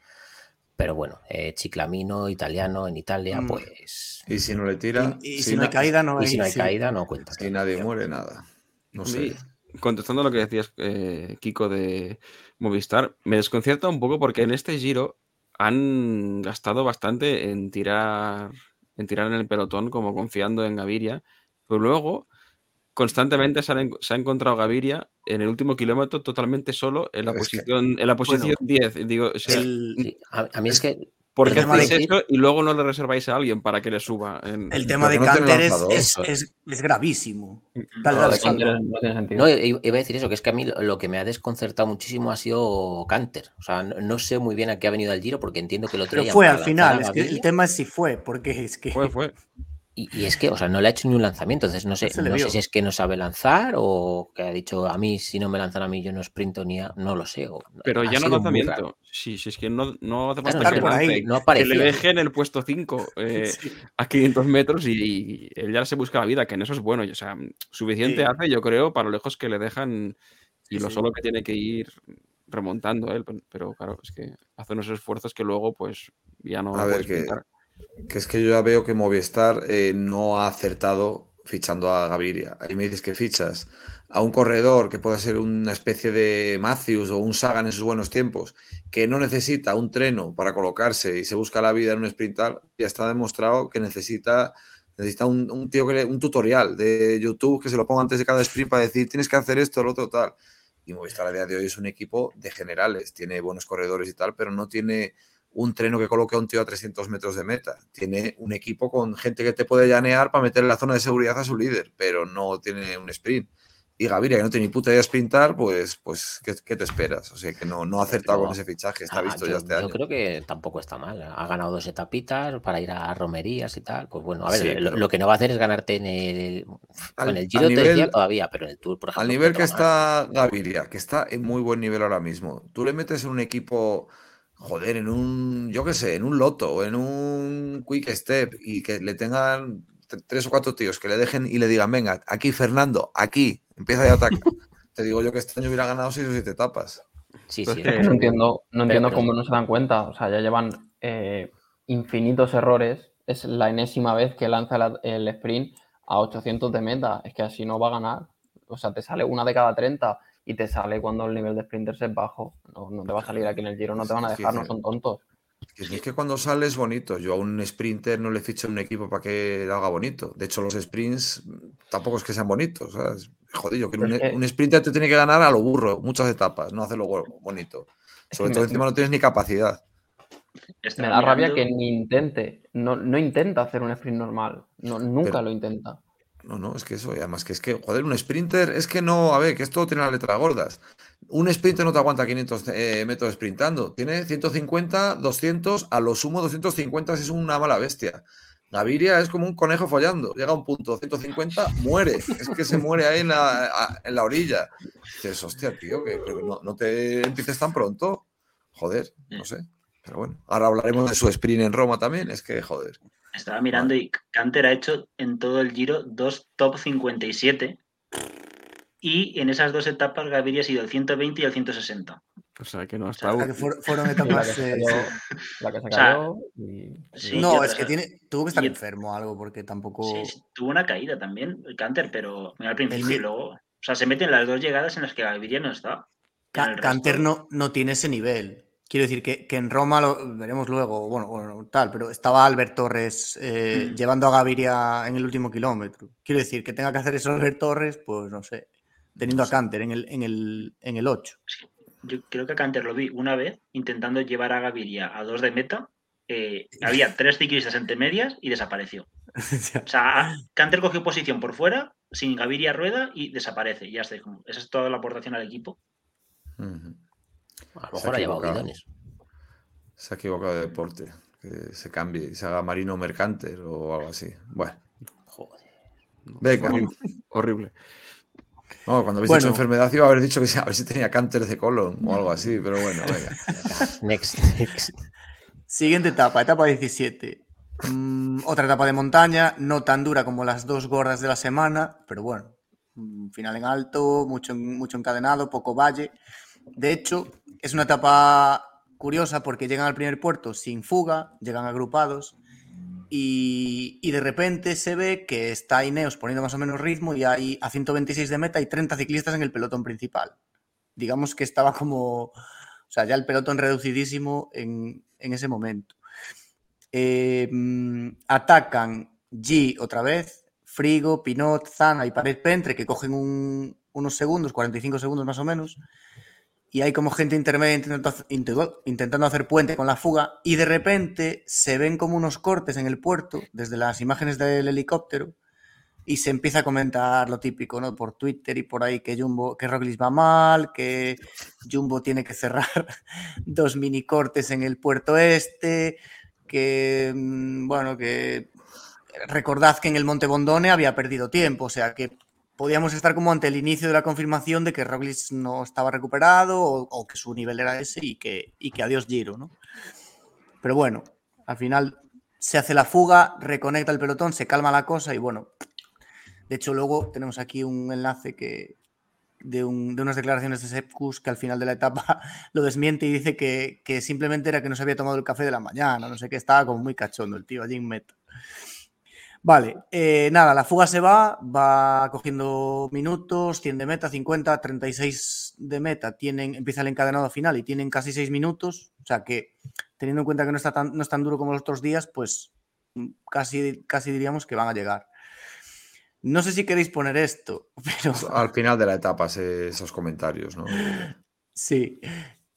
Pero bueno, eh, Chiclamino, italiano en Italia, Mm. pues. Y si no le tira, Y, y si si no hay caída, no Y hay. si no hay sí. caída, no cuenta. si nadie muere, nada. No sé. Sí, Contestando a lo que decías, eh, Kiko, de Movistar, me desconcierta un poco porque en este giro han gastado bastante en tirar, en tirar en el pelotón, como confiando en Gaviria, pero luego constantemente se, han en- se ha encontrado Gaviria en el último kilómetro totalmente solo en la Es que- posición, en la posición 10. Digo, o sea, El, Sí, a, a mí es que. ¿Por qué de hacéis que- eso y luego no le reserváis a alguien para que le suba? en- el tema de no Canter es, es, es- es gravísimo. No, de Salva. Canter no tiene sentido. No, iba a decir eso, que es que a mí lo- que me ha desconcertado muchísimo ha sido Canter. O sea, no, no sé muy bien a qué ha venido el giro porque entiendo que lo Pero traían fue al final, es que el tema es si fue, porque es que. Fue, fue. Y, y es que, o sea, no le ha hecho ni un lanzamiento, entonces no sé, No sé si es que no sabe lanzar o que ha dicho a mí, si no me lanzan a mí, yo no sprinto ni a, no lo sé. o- Pero ya no lanzamiento. Sí, sí, es que no, no hace falta que no le dejen el puesto 5 eh, Sí. a 500 metros y, y él ya se busca la vida, que en eso es bueno. y, O sea, suficiente Sí. hace, yo creo, para lo lejos que le dejan y Sí, lo sí. solo que tiene que ir remontando él. Pero, pero claro, es que hace unos esfuerzos que luego, pues, ya no. A puede ver, que, sprintar. Que es que yo ya veo que Movistar eh, no ha acertado fichando a Gaviria. Ahí me dices que fichas a un corredor que pueda ser una especie de Matthews o un Sagan en sus buenos tiempos, que no necesita un treno para colocarse y se busca la vida en un sprintal, ya está demostrado que necesita, necesita un, tío que un tutorial de YouTube que se lo ponga antes de cada sprint para decir tienes que hacer esto, lo otro, tal. Y Movistar a día de hoy es un equipo de generales, tiene buenos corredores y tal, pero no tiene un treno que coloque a un tío a 300 metros de meta. Tiene un equipo con gente que te puede llanear para meter en la zona de seguridad a su líder, pero no tiene un sprint. Y Gaviria, que no tiene ni puta idea de sprintar, pues, pues ¿qué, qué te esperas? O sea, que no, no ha acertado Pero- con ese fichaje, está Ah, visto yo, ya este yo año. creo que tampoco está mal. Ha ganado dos etapitas para ir a romerías y tal. Pues bueno, a ver, Sí, lo, pero- lo que no va a hacer es ganarte en el, Al- en el Giro te nivel- decía todavía, pero en el Tour, por ejemplo. Al nivel que está Gaviria, que está en muy buen nivel ahora mismo, tú le metes en un equipo, joder, en un, yo qué sé, en un loto o en un quick step y que le tengan tres o cuatro tíos que le dejen y le digan, venga, aquí Fernando, aquí, empieza ya a atacar. Te digo yo que este año hubiera ganado seis o siete etapas. Sí, Pues sí. que eso No entiendo, no entiendo pero- cómo no se dan cuenta. O sea, ya llevan eh, infinitos errores. Es la enésima vez que lanza la- el sprint a 800 de meta. Es que así no va a ganar. O sea, te sale una de cada 30 y te sale cuando el nivel de sprinters es bajo. No, no te va a salir aquí en el giro, no te van a dejar, no son tontos. Que Es que cuando sale es bonito. Yo a un sprinter no le ficho en un equipo para que lo haga bonito. De hecho, los sprints tampoco es que sean bonitos. ¿sabes? Joder, yo creo que un, un sprinter te tiene que ganar a lo burro, muchas etapas, no hacerlo bonito. Es Sobre que todo me- encima no tienes ni capacidad. Me da rabia que ni intente. No, no intenta hacer un sprint normal. No, nunca Pero- lo intenta. No, no, es que eso, y además que es que, joder, un sprinter es que no, a ver, que esto tiene las letras gordas. Un sprinter no te aguanta 500 eh, metros sprintando. Tiene 150, 200, a lo sumo 250 si es una mala bestia. Gaviria es como un conejo follando. Llega a un punto 150, muere. Es que se muere ahí en la, orilla. Dices, hostia, tío, que, no te empieces tan pronto. Joder, no sé. Pero bueno, ahora hablaremos de su sprint en Roma también. Es que, joder. Estaba mirando y Canter ha hecho en todo el giro dos top 57. Y en esas dos etapas Gaviria ha sido el 120 y el 160. O sea, que no ha O sea, O sea, estado. que fueron, la que etapas. se eh, cayó, la que se O sea, cayó y- sí, no, es que tiene, tuvo que estar y- enfermo o algo, porque tampoco. Sí, sí, tuvo una caída también, el Canter, pero al principio y luego. O sea, se meten las dos llegadas en las que Gaviria no está. Canter no, no tiene ese nivel. Quiero decir que, que en Roma lo veremos luego, bueno, bueno, tal, pero estaba Albert Torres eh, Mm. llevando a Gaviria en el último kilómetro. Quiero decir que tenga que hacer eso Albert Torres, pues no sé, teniendo a Canter en el, en el, en el 8. Yo creo que a Canter lo vi una vez intentando llevar a Gaviria a dos de meta. eh, había tres ciclistas entre medias y desapareció. O sea, Canter cogió posición por fuera, sin Gaviria rueda y desaparece. Ya está. Esa es toda la aportación al equipo. A lo Se ha mejor ha llevado equivocado. bidones. Se ha equivocado de deporte. Que se cambie y se haga marino mercante o algo así. Bueno, Joder. Venga. Horrible. horrible. No, cuando habéis Bueno. dicho enfermedad, iba a haber dicho que sí, a ver si tenía cáncer de colon o algo así, pero bueno, venga. Next, next. Siguiente etapa, etapa 17. Mm, otra etapa de montaña, no tan dura como las dos gordas de la semana, pero bueno, mm, final en alto, mucho, mucho encadenado, poco valle. De hecho, es una etapa curiosa porque llegan al primer puerto sin fuga, llegan agrupados y, de repente se ve que está Ineos poniendo más o menos ritmo y hay a 126 de meta y 30 ciclistas en el pelotón principal. Digamos que estaba como, o sea, ya el pelotón reducidísimo en, ese momento. Mm, atacan G otra vez, Frigo, Pinot, Zana y Pared Pentre, que cogen un- unos segundos, 45 segundos más o menos, y hay como gente intermedia intentando, hac- intentando- intentando hacer puente con la fuga, y de repente se ven como unos cortes en el puerto, desde las imágenes del helicóptero, y se empieza a comentar lo típico, ¿no? Por Twitter y por ahí que Jumbo, que Roglic va mal, que Jumbo tiene que cerrar dos mini cortes en el puerto este, que, mm, bueno, que recordad que en el Monte Bondone había perdido tiempo, o sea que podíamos estar como ante el inicio de la confirmación de que Roglic no estaba recuperado o, que su nivel era ese y que, y que adiós Giro, ¿no? Pero bueno, al final se hace la fuga, reconecta el pelotón, se calma la cosa y bueno, de hecho luego tenemos aquí un enlace que de, un- de unas declaraciones de Sepkus que al final de la etapa lo desmiente y dice que, que simplemente era que no se había tomado el café de la mañana, no sé qué, estaba como muy cachondo el tío allí en. Vale, eh, nada, la fuga se va, va cogiendo minutos, 100 de meta, 50, 36 de meta, tienen, empieza el encadenado final y tienen casi 6 minutos, o sea que teniendo en cuenta que no, está tan, no es tan duro como los otros días, pues mm, casi, casi diríamos que van a llegar. No sé si queréis poner esto, pero Al final de la etapa, esos comentarios, ¿no? sí,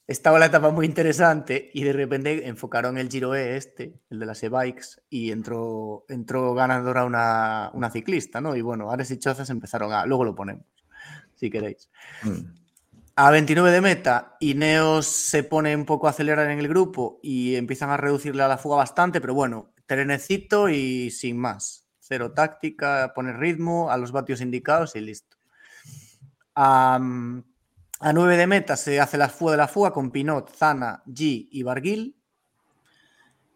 estaba la etapa muy interesante y de repente enfocaron el Giro E este, el de las e-bikes, y entró, entró ganadora una, una ciclista, ¿no? Y bueno, Ares y Chozas empezaron a... Luego lo ponemos, si queréis. Mm. A 29 de meta, Ineos se pone un poco a acelerar en el grupo y empiezan a reducirle a la fuga bastante, pero bueno, trenecito y sin más. Cero táctica, poner ritmo a los vatios indicados y listo. A 9 de meta se hace la fuga de la fuga con Pinot, Zana, G y Barguil.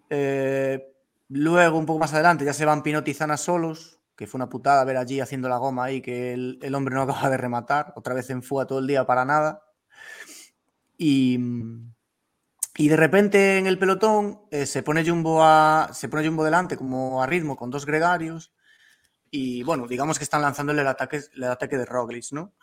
Eh, luego, un poco más adelante, ya se van Pinot y Zana solos, que fue una putada ver allí haciendo la goma ahí, que el, hombre no acaba de rematar, otra vez en fuga todo el día para nada. Y, y de repente en el pelotón eh, se, pone Jumbo a, se pone Jumbo delante como a ritmo con dos gregarios. Y bueno, digamos que están lanzándole el ataque, el ataque de Roglic, ¿no?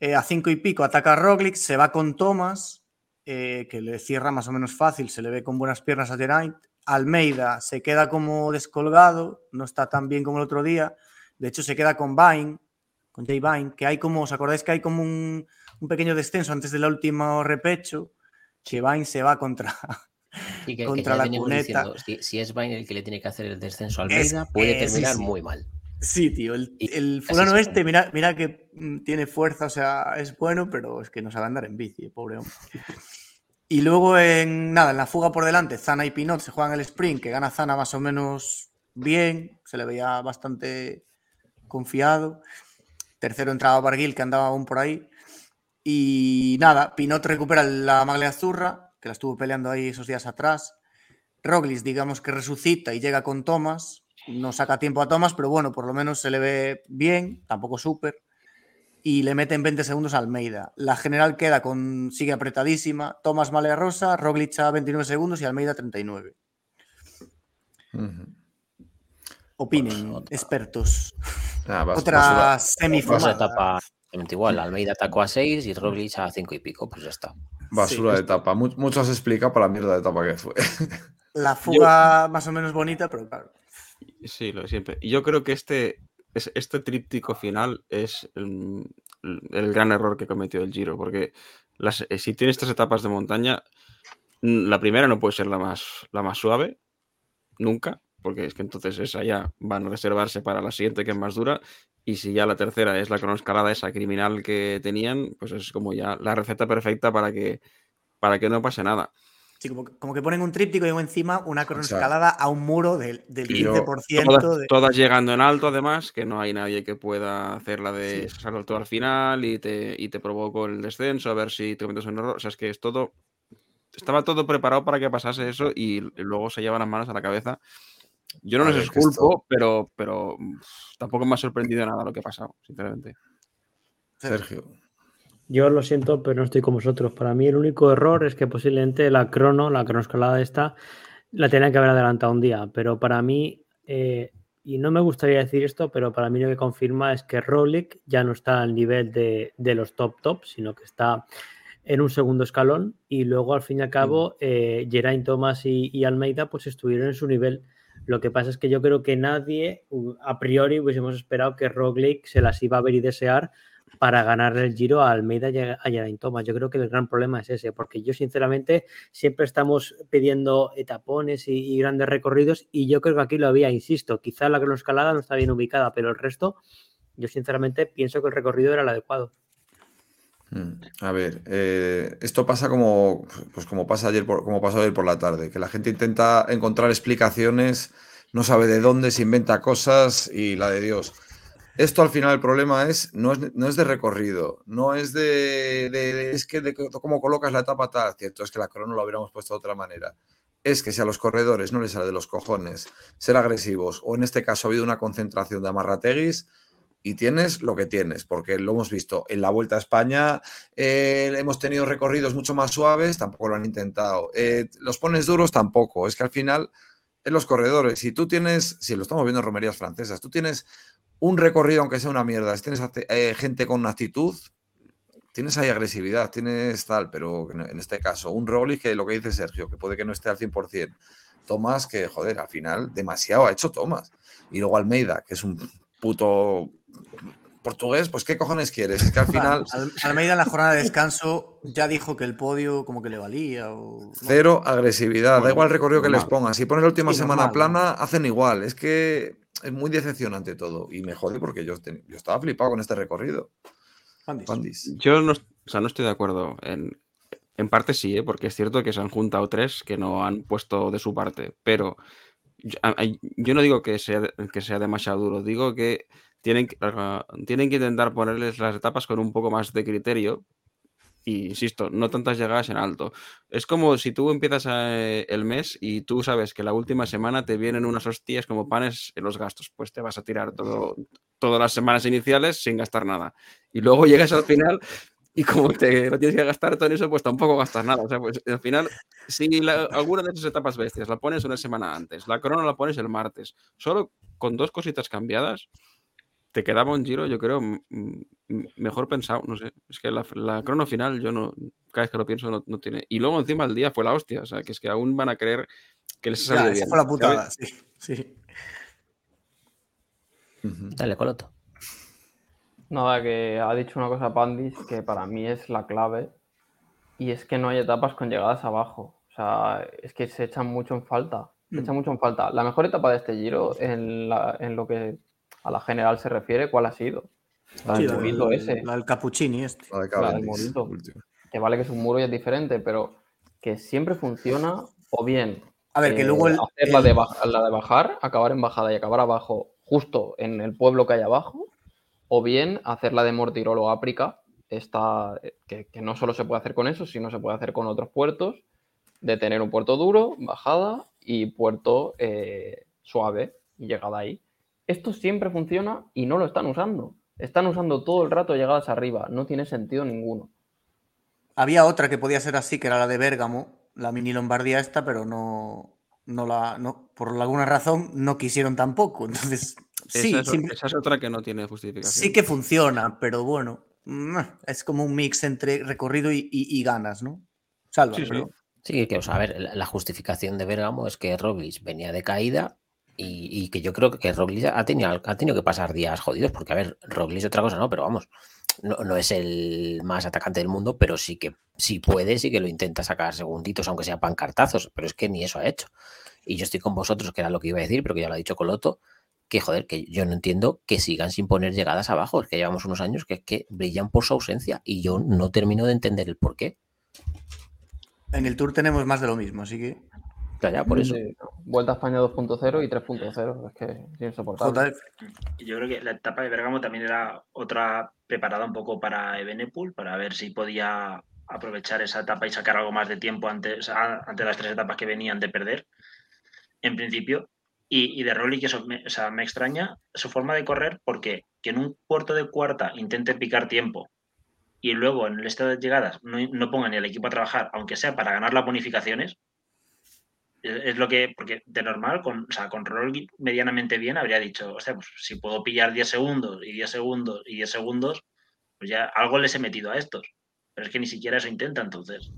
Eh, a cinco y pico ataca a Roglic, se va con Thomas, eh, que le cierra más o menos fácil, se le ve con buenas piernas a Geraint. Almeida se queda como descolgado, no está tan bien como el otro día. De hecho, se queda con Vine, con Jay Vine, que hay como, ¿os acordáis que hay como un, un pequeño descenso antes del último repecho? Que Vine se va contra, Y que, que Contra ya la cuneta. diciendo, si, si es Vine el que le tiene que hacer el descenso Es- Almeida, puede sí, terminar sí. muy mal. Sí, tío, el, el fulano este, mira, mira que mm, tiene fuerza, o sea, es bueno, pero es que no sabe andar en bici, pobre hombre. Y luego en nada, en la fuga por delante, Zana y Pinot se juegan el sprint, que gana Zana más o menos bien, se le veía bastante confiado. Tercero entraba Barguil, que andaba aún por ahí. Y nada, Pinot recupera la maglia azurra, que la estuvo peleando ahí esos días atrás. Roglic, digamos que resucita y llega con Thomas. No saca tiempo a Thomas, pero bueno, por lo menos se le ve bien, tampoco súper. Y le mete en 20 segundos a Almeida. La general queda con. sigue apretadísima. Thomas Malea Rosa, Roglic a 29 segundos y Almeida 39. Ujú. Opinen, Otra. expertos. Nada, bas- Otra semifinal. etapa igual. Almeida atacó a 6 y Roglic a 5 y pico, pues ya está. Basura de etapa. Mu- mucho se explica para la mierda de etapa que fue. La fuga más o menos bonita, pero claro. Sí, lo de siempre. Yo creo que este, es- este tríptico final es el gran error que cometió el Giro, porque las, eh, si tiene estas etapas de montaña, mm, la primera no puede ser la más, la más suave, nunca, porque es que entonces esa ya van a reservarse para la siguiente que es más dura, y si ya la tercera es la cronoescalada esa criminal que tenían, pues es como ya la receta perfecta para que, para que no pase nada. Sí, como, que- como que ponen un tríptico y luego encima una cronoescalada a un muro del, del Y yo- 15% Todas, de... todas llegando en alto, además, que no hay nadie que pueda hacer la de salto al final y te, y te provoco el descenso, a ver si te cometes un error. O sea, es que es todo. Estaba todo preparado para que pasase eso y luego se llevan las manos a la cabeza. Yo no A les esculpo, esto- pero, pero tampoco me ha sorprendido nada lo que ha pasado, sinceramente. Sergio. Yo lo siento, pero no estoy con vosotros. Para mí el único error es que posiblemente la crono, la cronoescalada esta, la tenían que haber adelantado un día. Pero para mí, eh, y no me gustaría decir esto, pero para mí lo que confirma es que Roglic ya no está al nivel de, de los top top, sino que está en un segundo escalón. Y luego, al fin y al cabo, eh, Geraint Thomas y, y Almeida pues estuvieron en su nivel. Lo que pasa es que yo creo que nadie, a priori, hubiésemos esperado que Roglic se las iba a ver y desear para ganar el giro a Almeida y a Geraint Thomas. Yo creo que el gran problema es ese, porque yo sinceramente siempre estamos pidiendo etapones y, grandes recorridos y yo creo que aquí lo había, insisto, quizá la cronoescalada no está bien ubicada, pero el resto, yo sinceramente pienso que el recorrido era el adecuado. Mm, A ver, eh, esto pasa como, pues como pasa ayer como pasó ayer por la tarde, que la gente intenta encontrar explicaciones, no sabe de dónde, se inventa cosas y la de Dios. Esto al final el problema es no es, no es de recorrido, no es de, es que de cómo colocas la etapa tal, cierto, es que la crono lo hubiéramos puesto de otra manera. Es que si a los corredores no les sale de los cojones ser agresivos, o en este caso ha habido una concentración de amarrateguis, y tienes lo que tienes, porque lo hemos visto en la Vuelta a España, eh, hemos tenido recorridos mucho más suaves, tampoco lo han intentado. Eh, los pones duros tampoco, es que al final en los corredores, si tú tienes, si lo estamos viendo en romerías francesas, tú tienes un recorrido aunque sea una mierda, si tienes eh, gente con una actitud, tienes ahí agresividad, tienes tal, pero en este caso, un Roglic que lo que dice Sergio, que puede que no esté al 100%. Tomás, que joder, al final demasiado ha hecho Tomás. Y luego Almeida, que es un puto portugués, pues ¿qué cojones quieres? Es que al final Al- Almeida en la jornada de descanso ya dijo que el podio como que le valía. O... cero agresividad, da igual el recorrido que les pongas. Si pones la última Sí, semana normal, plana, hacen igual. Es que es muy decepcionante todo. Y me jode porque yo, ten- yo estaba flipado con este recorrido. Fandis. Yo no, o sea, no estoy de acuerdo. En, en parte sí, ¿eh? porque es cierto que se han juntado tres que no han puesto de su parte, pero yo, no digo que sea, que sea demasiado duro, digo que tienen, ah, tienen que intentar ponerles las etapas con un poco más de criterio. Y insisto, no tantas llegadas en alto. Es como si tú empiezas eh, el mes y tú sabes que la última semana te vienen unas hostias como panes en los gastos. Pues te vas a tirar todo, todas las semanas iniciales sin gastar nada. Y luego llegas al final y como te lo tienes que gastar todo en eso, pues tampoco gastas nada. Pues al final, si alguna de esas etapas bestias la pones una semana antes, la corona la pones el martes, solo con dos cositas cambiadas, te quedaba un giro, yo creo, mejor pensado. No sé, es que la, la crono final, yo no, cada vez que lo pienso, no, no tiene. Y luego encima el día fue la hostia, o sea, que es que aún van a creer que les ha Ya, salido esa bien. fue la ¿sabes? putada, sí. sí. Dale, Coloto. Nada, que ha dicho una cosa Pandis que para mí es la clave y es que no hay etapas con llegadas abajo. O sea, es que se echan mucho en falta. Se Mm. echan mucho en falta. La mejor etapa de este giro, en, la- en lo que a la general se refiere, ¿cuál ha sido? La Sí, del la, murito del- ese. la del Cappuccini este. La de el último. Que vale que es un muro y es diferente, pero que siempre funciona o bien A ver, que eh, luego el, hacer la el- de, baj- la de bajar, acabar en bajada y acabar abajo justo en el pueblo que hay abajo, o bien hacer la de Mortirolo o Áprica, esta, eh, que, que no solo se puede hacer con eso, sino se puede hacer con otros puertos, de tener un puerto duro, bajada y puerto eh, suave y llegada ahí. Esto siempre funciona y no lo están usando. Están usando todo el rato llegadas arriba, no tiene sentido ninguno. Había otra que podía ser así, que era la de Bérgamo, la mini Lombardía esta, pero no, no la, no, por alguna razón no quisieron tampoco. Entonces, sí, esa, es, simple- esa es otra que no tiene justificación. sí que funciona, pero bueno, mm, es como un mix entre recorrido y, y- y ganas, ¿no? Salva, Sí, sí. pero- Sí, que, o sea, a ver, la, la justificación de Bergamo es que Roglic venía de caída y, que yo creo que Roglic ha tenido, ha tenido que pasar días jodidos, porque, a ver, Roglic otra cosa no, pero vamos, no, no es el más atacante del mundo, pero sí que sí puede, sí que lo intenta sacar segunditos, aunque sea pancartazos, pero es que ni eso ha hecho. Y yo estoy con vosotros, que era lo que iba a decir, pero que ya lo ha dicho Coloto, que joder, que yo no entiendo que sigan sin poner llegadas abajo, es que llevamos unos años que, que brillan por su ausencia y yo no termino de entender el por qué. En el Tour tenemos más de lo mismo, así que. Ya, ya, por eso. Sí, Vuelta a España 2.0 y 3.0. Es que es insoportable. Yo creo que la etapa de Bergamo también era otra preparada un poco para Evenepoel, para ver si podía aprovechar esa etapa y sacar algo más de tiempo antes, ante las tres etapas que venían de perder, en principio. Y, y de Rolly, que eso me, o sea, me extraña su forma de correr, porque que en un puerto de cuarta intente picar tiempo y luego en el estado de llegadas no, no ponga ni al equipo a trabajar, aunque sea para ganar las bonificaciones, es lo que, porque de normal, con, o sea, con Rolly medianamente bien, habría dicho, o sea, pues si puedo pillar 10 segundos y 10 segundos y 10 segundos, pues ya algo les he metido a estos. Pero es que ni siquiera eso intenta entonces.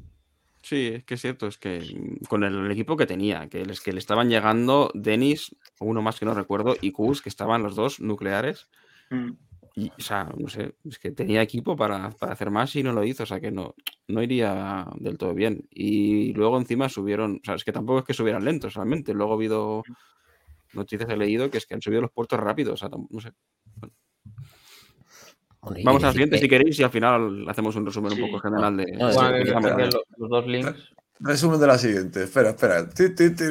Sí, es que es cierto, es que con el, el equipo que tenía, que, les, que le estaban llegando Denis, uno más que no recuerdo, y Kus, que estaban los dos nucleares. Mm. Y, o sea, no sé, es que tenía equipo para, para hacer más y no lo hizo, o sea que no, no iría del todo bien. Y luego encima subieron, o sea, es que tampoco es que subieran lentos realmente. Luego ha habido noticias he leído que es que han subido los puertos rápidos, o sea, no sé. Bueno, y Vamos al siguiente que- si queréis y al final hacemos un resumen Sí. un poco general de... No, de sí, Bueno, los, los dos links. Resumen de la siguiente. Espera, espera. Ti, ti, ti.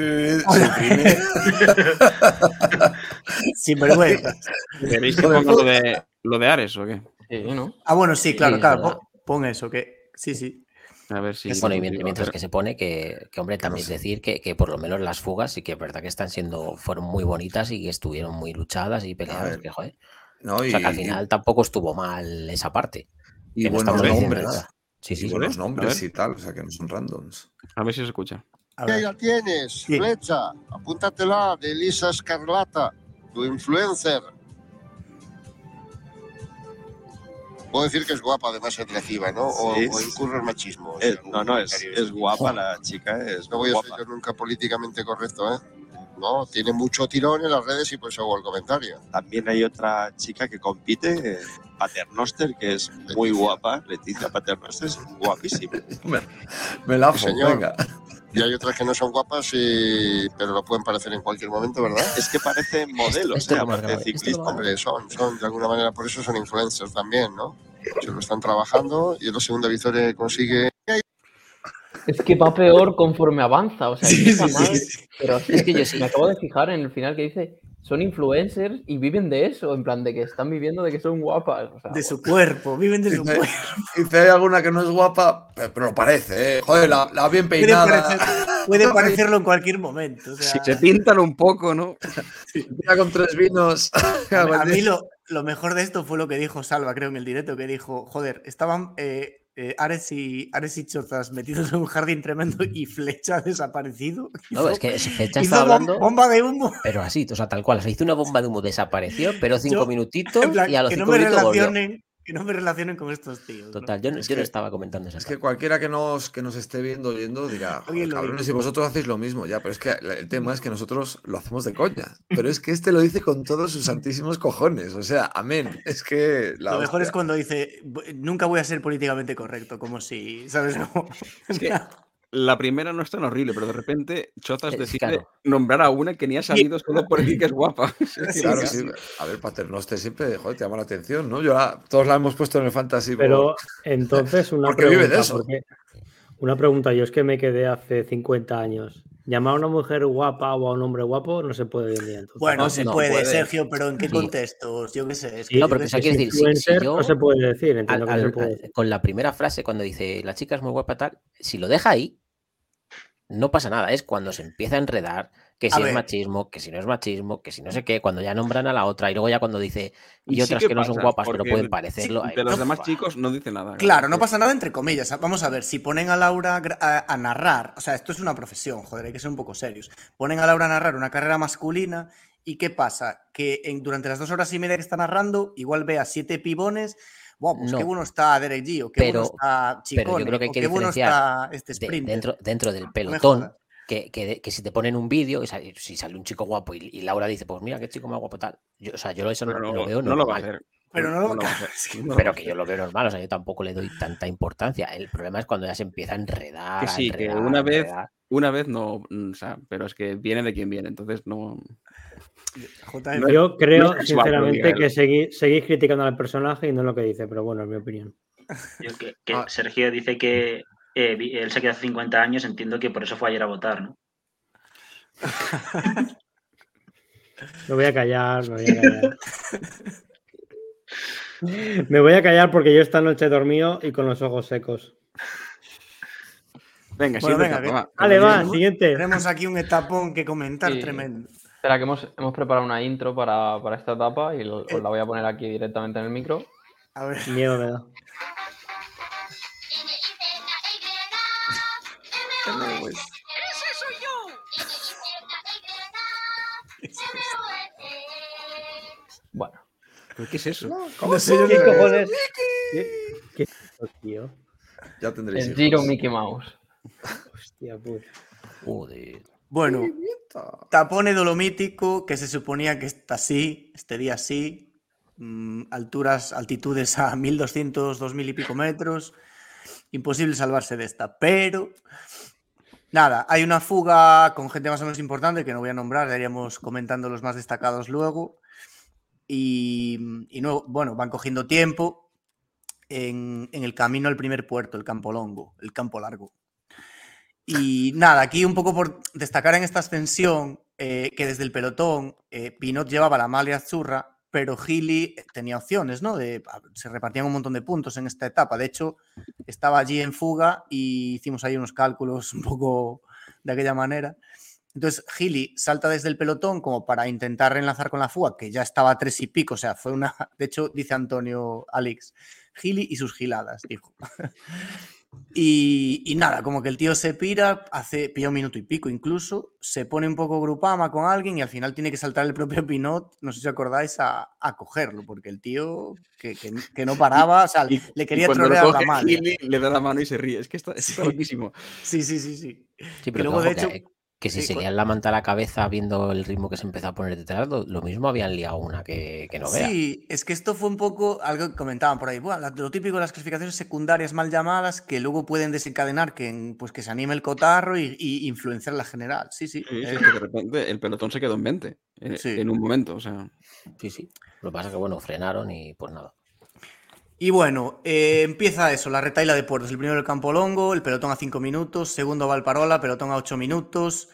Sin vergüenza. ¿Queréis que ponga lo de, lo de Ares o qué? Sí, ¿no? Ah, bueno, sí, claro, es claro. Pon, pon eso, que. Sí, sí. A ver si... Bueno, y mientras, que se pone que, que, hombre, también sé. decir que, que por lo menos las fugas sí que es verdad que están siendo, fueron muy bonitas y que estuvieron muy luchadas y peleadas, que joder. No, O y, sea que al final tampoco estuvo mal esa parte. y que no buenos diciendo nombres. nada. Sí, Y sí. buenos A nombres y tal, o sea que no son randoms. A ver si se escucha. Ahí la tienes, Sí. flecha, apúntatela de Elisa Escarlata, tu influencer. Puedo decir que es guapa, además atractiva, ¿no? O, Sí. o incurre en machismo. Sí, no, no, es, es guapa la chica, es No voy a guapa. ser yo nunca políticamente correcto, ¿eh? No, tiene mucho tirón en las redes y por eso hago el comentario. También hay otra chica que compite, Paternoster, que es muy guapa. Leticia Paternoster es guapísima. Me, me la Sí, señor. venga. Y hay otras que no son guapas, y... pero lo pueden parecer en cualquier momento, ¿verdad? Es que parece modelo, esto ¿eh? lo hemos aparte de grabado, esto lo ciclista. Hombre, son, son, de alguna manera, por eso son influencers también, ¿no? Se lo están trabajando y segunda victoria que consigue. Es que va peor conforme avanza. O sea, Sí, empieza sí, mal, sí. pero Es que yo me acabo de fijar en el final que dice son influencers y viven de eso, en plan de que están viviendo de que son guapas. O sea, De su cuerpo, viven de su Dice- cuerpo. Dice, hay alguna que no es guapa, pero, parece, ¿eh? Joder, la, la bien Puede, peinada. parecer- puede parecerlo en cualquier momento. o sea, Si se pintan un poco, ¿no? Mira con tres vinos. a mí lo, lo mejor de esto fue lo que dijo Salva, creo, en el directo, que dijo, joder, estaban eh, eh, Ares, y, Ares y Chozas metidos en un jardín tremendo y Flecha ha desaparecido. No, Hizo- es que hizo está hablando, bomba de humo. pero así, o sea, tal cual. O sea, hizo una bomba de humo, desapareció, pero cinco Yo, minutitos plan, y a los que no cinco me minutos volvió. Que no me relacionen con estos tíos. ¿no? Total, yo, no- Es yo no que- estaba comentando esa Es que cualquiera que nos, que nos esté viendo oyendo dirá, Oye, "Joder, lo cabrones, mismo". y vosotros hacéis lo mismo, ya, pero es que el tema es que nosotros lo hacemos de coña. Pero es que este lo dice con todos sus santísimos cojones. O sea, amén. Es que la Lo mejor es cuando dice, "Bu- nunca voy a ser políticamente correcto, como si, ¿sabes? Como- Es que la primera no es tan horrible, pero de repente Chozas Eh, decide claro. nombrar a una que ni ha salido solo por decir que es guapa. Sí, Claro, sí, sí. A ver, Paternoster siempre, joder, te llama la atención, ¿no? Yo la- todos la hemos puesto en el fantasy. por- Pero entonces una Porque vive de pregunta, eso. porque- una pregunta, yo es que me quedé hace 50 años. Llamar a una mujer guapa o a un hombre guapo no se puede hoy en día. entonces. Bueno, No, se no puede, puede. Sergio, pero ¿en qué Sí. contextos? Yo qué sé. es Sí, que No, qué o sea, quiero decir, si- si influencer yo- no se puede decir, Al- entiendo que no se al- puede al- decir. con la primera frase, cuando dice la chica es muy guapa, tal, si lo deja ahí, no pasa nada. Es cuando se empieza a enredar, que A si es ver. machismo, que si no es machismo, que si no sé qué, cuando ya nombran a la otra y luego ya cuando dice y, otras que que no son pasa, guapas pero pueden de- parecerlo. sí, de los no, demás chicos no dice nada. Claro, no pasa nada entre comillas. Vamos a ver, si ponen a Laura a, a narrar, o sea, esto es una profesión, joder, hay que ser un poco serios. Ponen a Laura a narrar una carrera masculina y ¿qué pasa? Que en- durante las dos horas y media que está narrando, igual ve a siete pibones. Buah, pues No. qué bueno está Derek G, o qué bueno está pero yo Chicone, creo que hay o que qué bueno diferenciar está este De- sprint. dentro, dentro del pelotón. Que, que, que si te ponen un vídeo, si sale un chico guapo y, y Laura dice, pues mira qué chico más guapo tal. Yo, o sea, yo eso no, Pero lo veo no lo va a normal. hacer. Pero no lo- va a claro, hacer. es No lo Pero va a que hacer. yo lo veo normal, o sea, yo tampoco le doy tanta importancia. El problema es cuando ya se empieza a enredar. Que a sí, que una vez- enredar. Una vez no, mm, o sea, pero es que viene de quien viene, entonces no. Yo creo, no es casual que lo sinceramente, que seguís, seguís criticando al personaje y no lo que dice, pero bueno, es mi opinión. Yo que, que Ah. Sergio dice que eh, él se queda hace 50 años, entiendo que por eso fue ayer a votar, ¿no? Me voy a callar, me voy a callar. Me voy a callar porque yo esta noche he dormido y con los ojos secos. Venga, Bueno, siguiente venga, etapa, que- va. Vale, va, tenemos- siguiente. Tenemos aquí un etapón que comentar Sí. tremendo. Espera, que hemos, hemos preparado una intro para, para esta etapa y lo- Eh. os la voy a poner aquí directamente en el micro. A ver. Miedo me da. Bueno, ¿Pero ¿Qué es eso? No sé yo ¿Qué cojones? ¿Qué, qué es esto, tío? Ya tendréis el hijos. Giro Mickey Mouse. Hostia puta. Joder. Bueno, tapone dolomítico que se suponía que está así, este día sí, mm, alturas, altitudes a 1200, 2000 y pico metros, imposible salvarse de esta, pero nada, hay una fuga con gente más o menos importante que no voy a nombrar, ya iríamos comentando los más destacados luego, y, no, bueno, van cogiendo tiempo en, el camino al primer puerto, el Campo Longo, el Campo Largo. Y nada, aquí un poco por destacar en esta ascensión eh, que desde el pelotón eh, Pinot llevaba la malla azurra, pero Gili tenía opciones, ¿no? De, a- se repartían un montón de puntos en esta etapa. De hecho, estaba allí en fuga y hicimos ahí unos cálculos un poco de aquella manera. Entonces, Gili salta desde el pelotón como para intentar reenlazar con la fuga, que ya estaba tres y pico. O sea, fue una. De hecho, dice Antonio Alex, Gili y sus giladas, dijo. Y, y nada, como que el tío se pira, hace, pilla un minuto y pico incluso, se pone un poco grupama con alguien y al final tiene que saltar el propio Pinot, no sé si acordáis, a, a cogerlo, porque el tío que, que- que no paraba, o sea, Y- le quería trolear la mano. Le da la mano y se ríe. Es que está, está Sí. loquísimo. Sí, sí, sí, sí. Sí, Y luego, de hecho, que, que si sí, se cu- lian la manta a la cabeza viendo el ritmo que se empezó a poner detrás, lo, lo mismo habían liado una que, que no vea. Sí, es que esto fue un poco algo que comentaban por ahí. Bueno, lo típico de las clasificaciones secundarias mal llamadas que luego pueden desencadenar que, en- pues, que se anime el cotarro y, y influenciar la general. Sí, sí. Eh, es que de repente el pelotón se quedó en 20 en, Sí. en un momento. O sea, Sí, sí. Lo que pasa es que, bueno, frenaron y pues nada. Y bueno, eh, empieza eso, la retaila de puertos. El primero el Campo Longo, el pelotón a 5 minutos, segundo Valparola, pelotón a 8 minutos,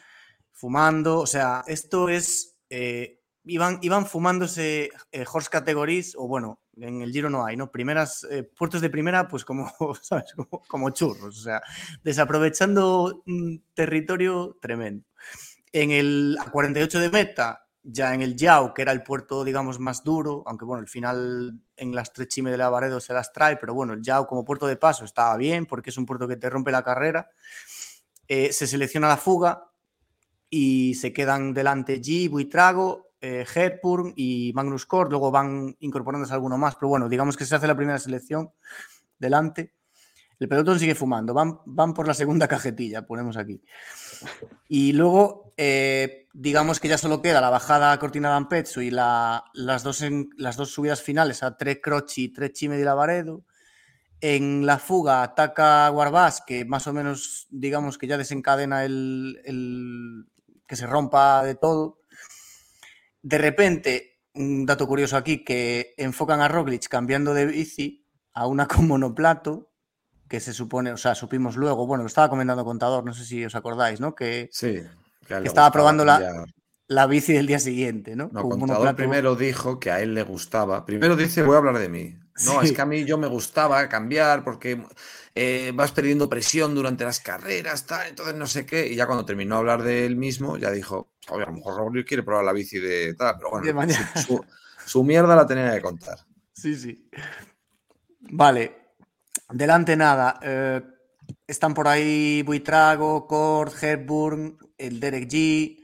fumando. O sea, esto es. eh, iban, iban fumándose eh, horse categories, o bueno, en el Giro no hay, ¿no? Primeras, eh, puertos de primera, pues como, ¿sabes? Como, como churros, o sea, desaprovechando un territorio tremendo. En el a 48 de meta, ya en el Yao, que era el puerto, digamos, más duro, aunque bueno, al final en las tres chime de la Varedo se las trae, pero bueno, el Yao como puerto de paso estaba bien porque es un puerto que te rompe la carrera. Eh, se selecciona la fuga y se quedan delante G, Buitrago, eh, Hepburn y Magnus Kort, luego van incorporándose alguno más, pero bueno, digamos que se hace la primera selección delante. El pelotón sigue fumando, van, van por la segunda cajetilla, ponemos aquí. Y luego, eh, digamos que ya solo queda la bajada a Cortina d'Ampezzo y la- las, dos las dos subidas finales a Tre Croci y Tre Cime di Lavaredo. En la fuga ataca Guarbás, que más o menos, digamos que ya desencadena el, el- que se rompa de todo. De repente, un dato curioso aquí, que enfocan a Roglic cambiando de bici a una con monoplato, que se supone, o sea, supimos luego, bueno, lo estaba comentando Contador, no sé si os acordáis, ¿no? Que Sí. Que estaba probando la, la bici del día siguiente, ¿no? No, Contador primero dijo que a él le gustaba. Primero dice, voy a hablar de mí. No, Sí. es que a mí yo me gustaba cambiar porque eh, vas perdiendo presión durante las carreras, tal, entonces no sé qué. Y ya cuando terminó de hablar de él mismo, ya dijo, a lo mejor Raúl quiere probar la bici de tal, pero bueno, su, su- su mierda la tenía que contar. Sí, sí. Vale. Delante nada. eh, están por ahí Buitrago, Cord, Hepburn, el Derek G.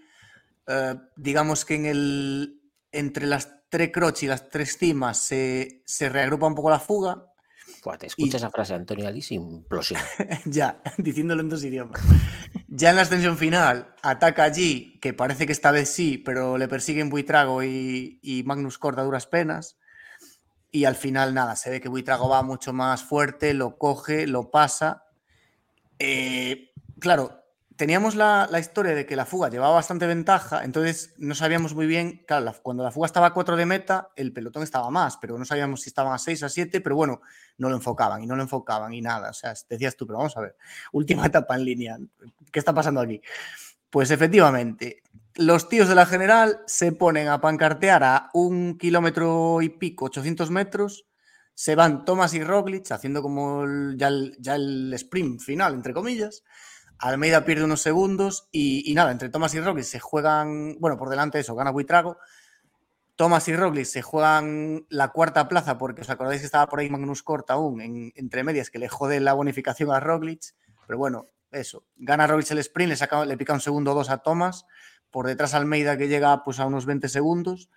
eh, digamos que en el, entre las tres crocs y las tres cimas se, se reagrupa un poco la fuga. Te escucha Y- esa frase, Antonio Alice, implosión. ya, diciéndolo en dos idiomas. Ya en la extensión final, ataca allí, que parece que esta vez sí, pero le persiguen Buitrago y, y Magnus Corda a duras penas. Y al final, nada, se ve que Buitrago va mucho más fuerte, lo coge, lo pasa. Eh, claro, teníamos la, historia de que la fuga llevaba bastante ventaja, entonces no sabíamos muy bien, claro, la- cuando la fuga estaba a 4 de meta, el pelotón estaba más, pero no sabíamos si estaban a 6, a 7, pero bueno, no lo enfocaban y no lo enfocaban y nada, o sea, decías tú, pero vamos a ver, última etapa en línea, ¿qué está pasando aquí? Pues efectivamente, los tíos de la general se ponen a pancartear a un kilómetro y pico, 800 metros, se van Thomas y Roglic haciendo como ya el sprint final, entre comillas. Almeida pierde unos segundos y, y nada, entre Thomas y Roglic se juegan, bueno, por delante de eso, gana Buitrago. Thomas y Roglic se juegan la cuarta plaza porque os acordáis que estaba por ahí Magnus Cort aún, en- entre medias, que le jode la bonificación a Roglic. Pero bueno, eso, gana Roglic el sprint, le, saca, le pica un segundo o dos a Thomas. Por detrás Almeida que llega pues, a unos 20 segundos.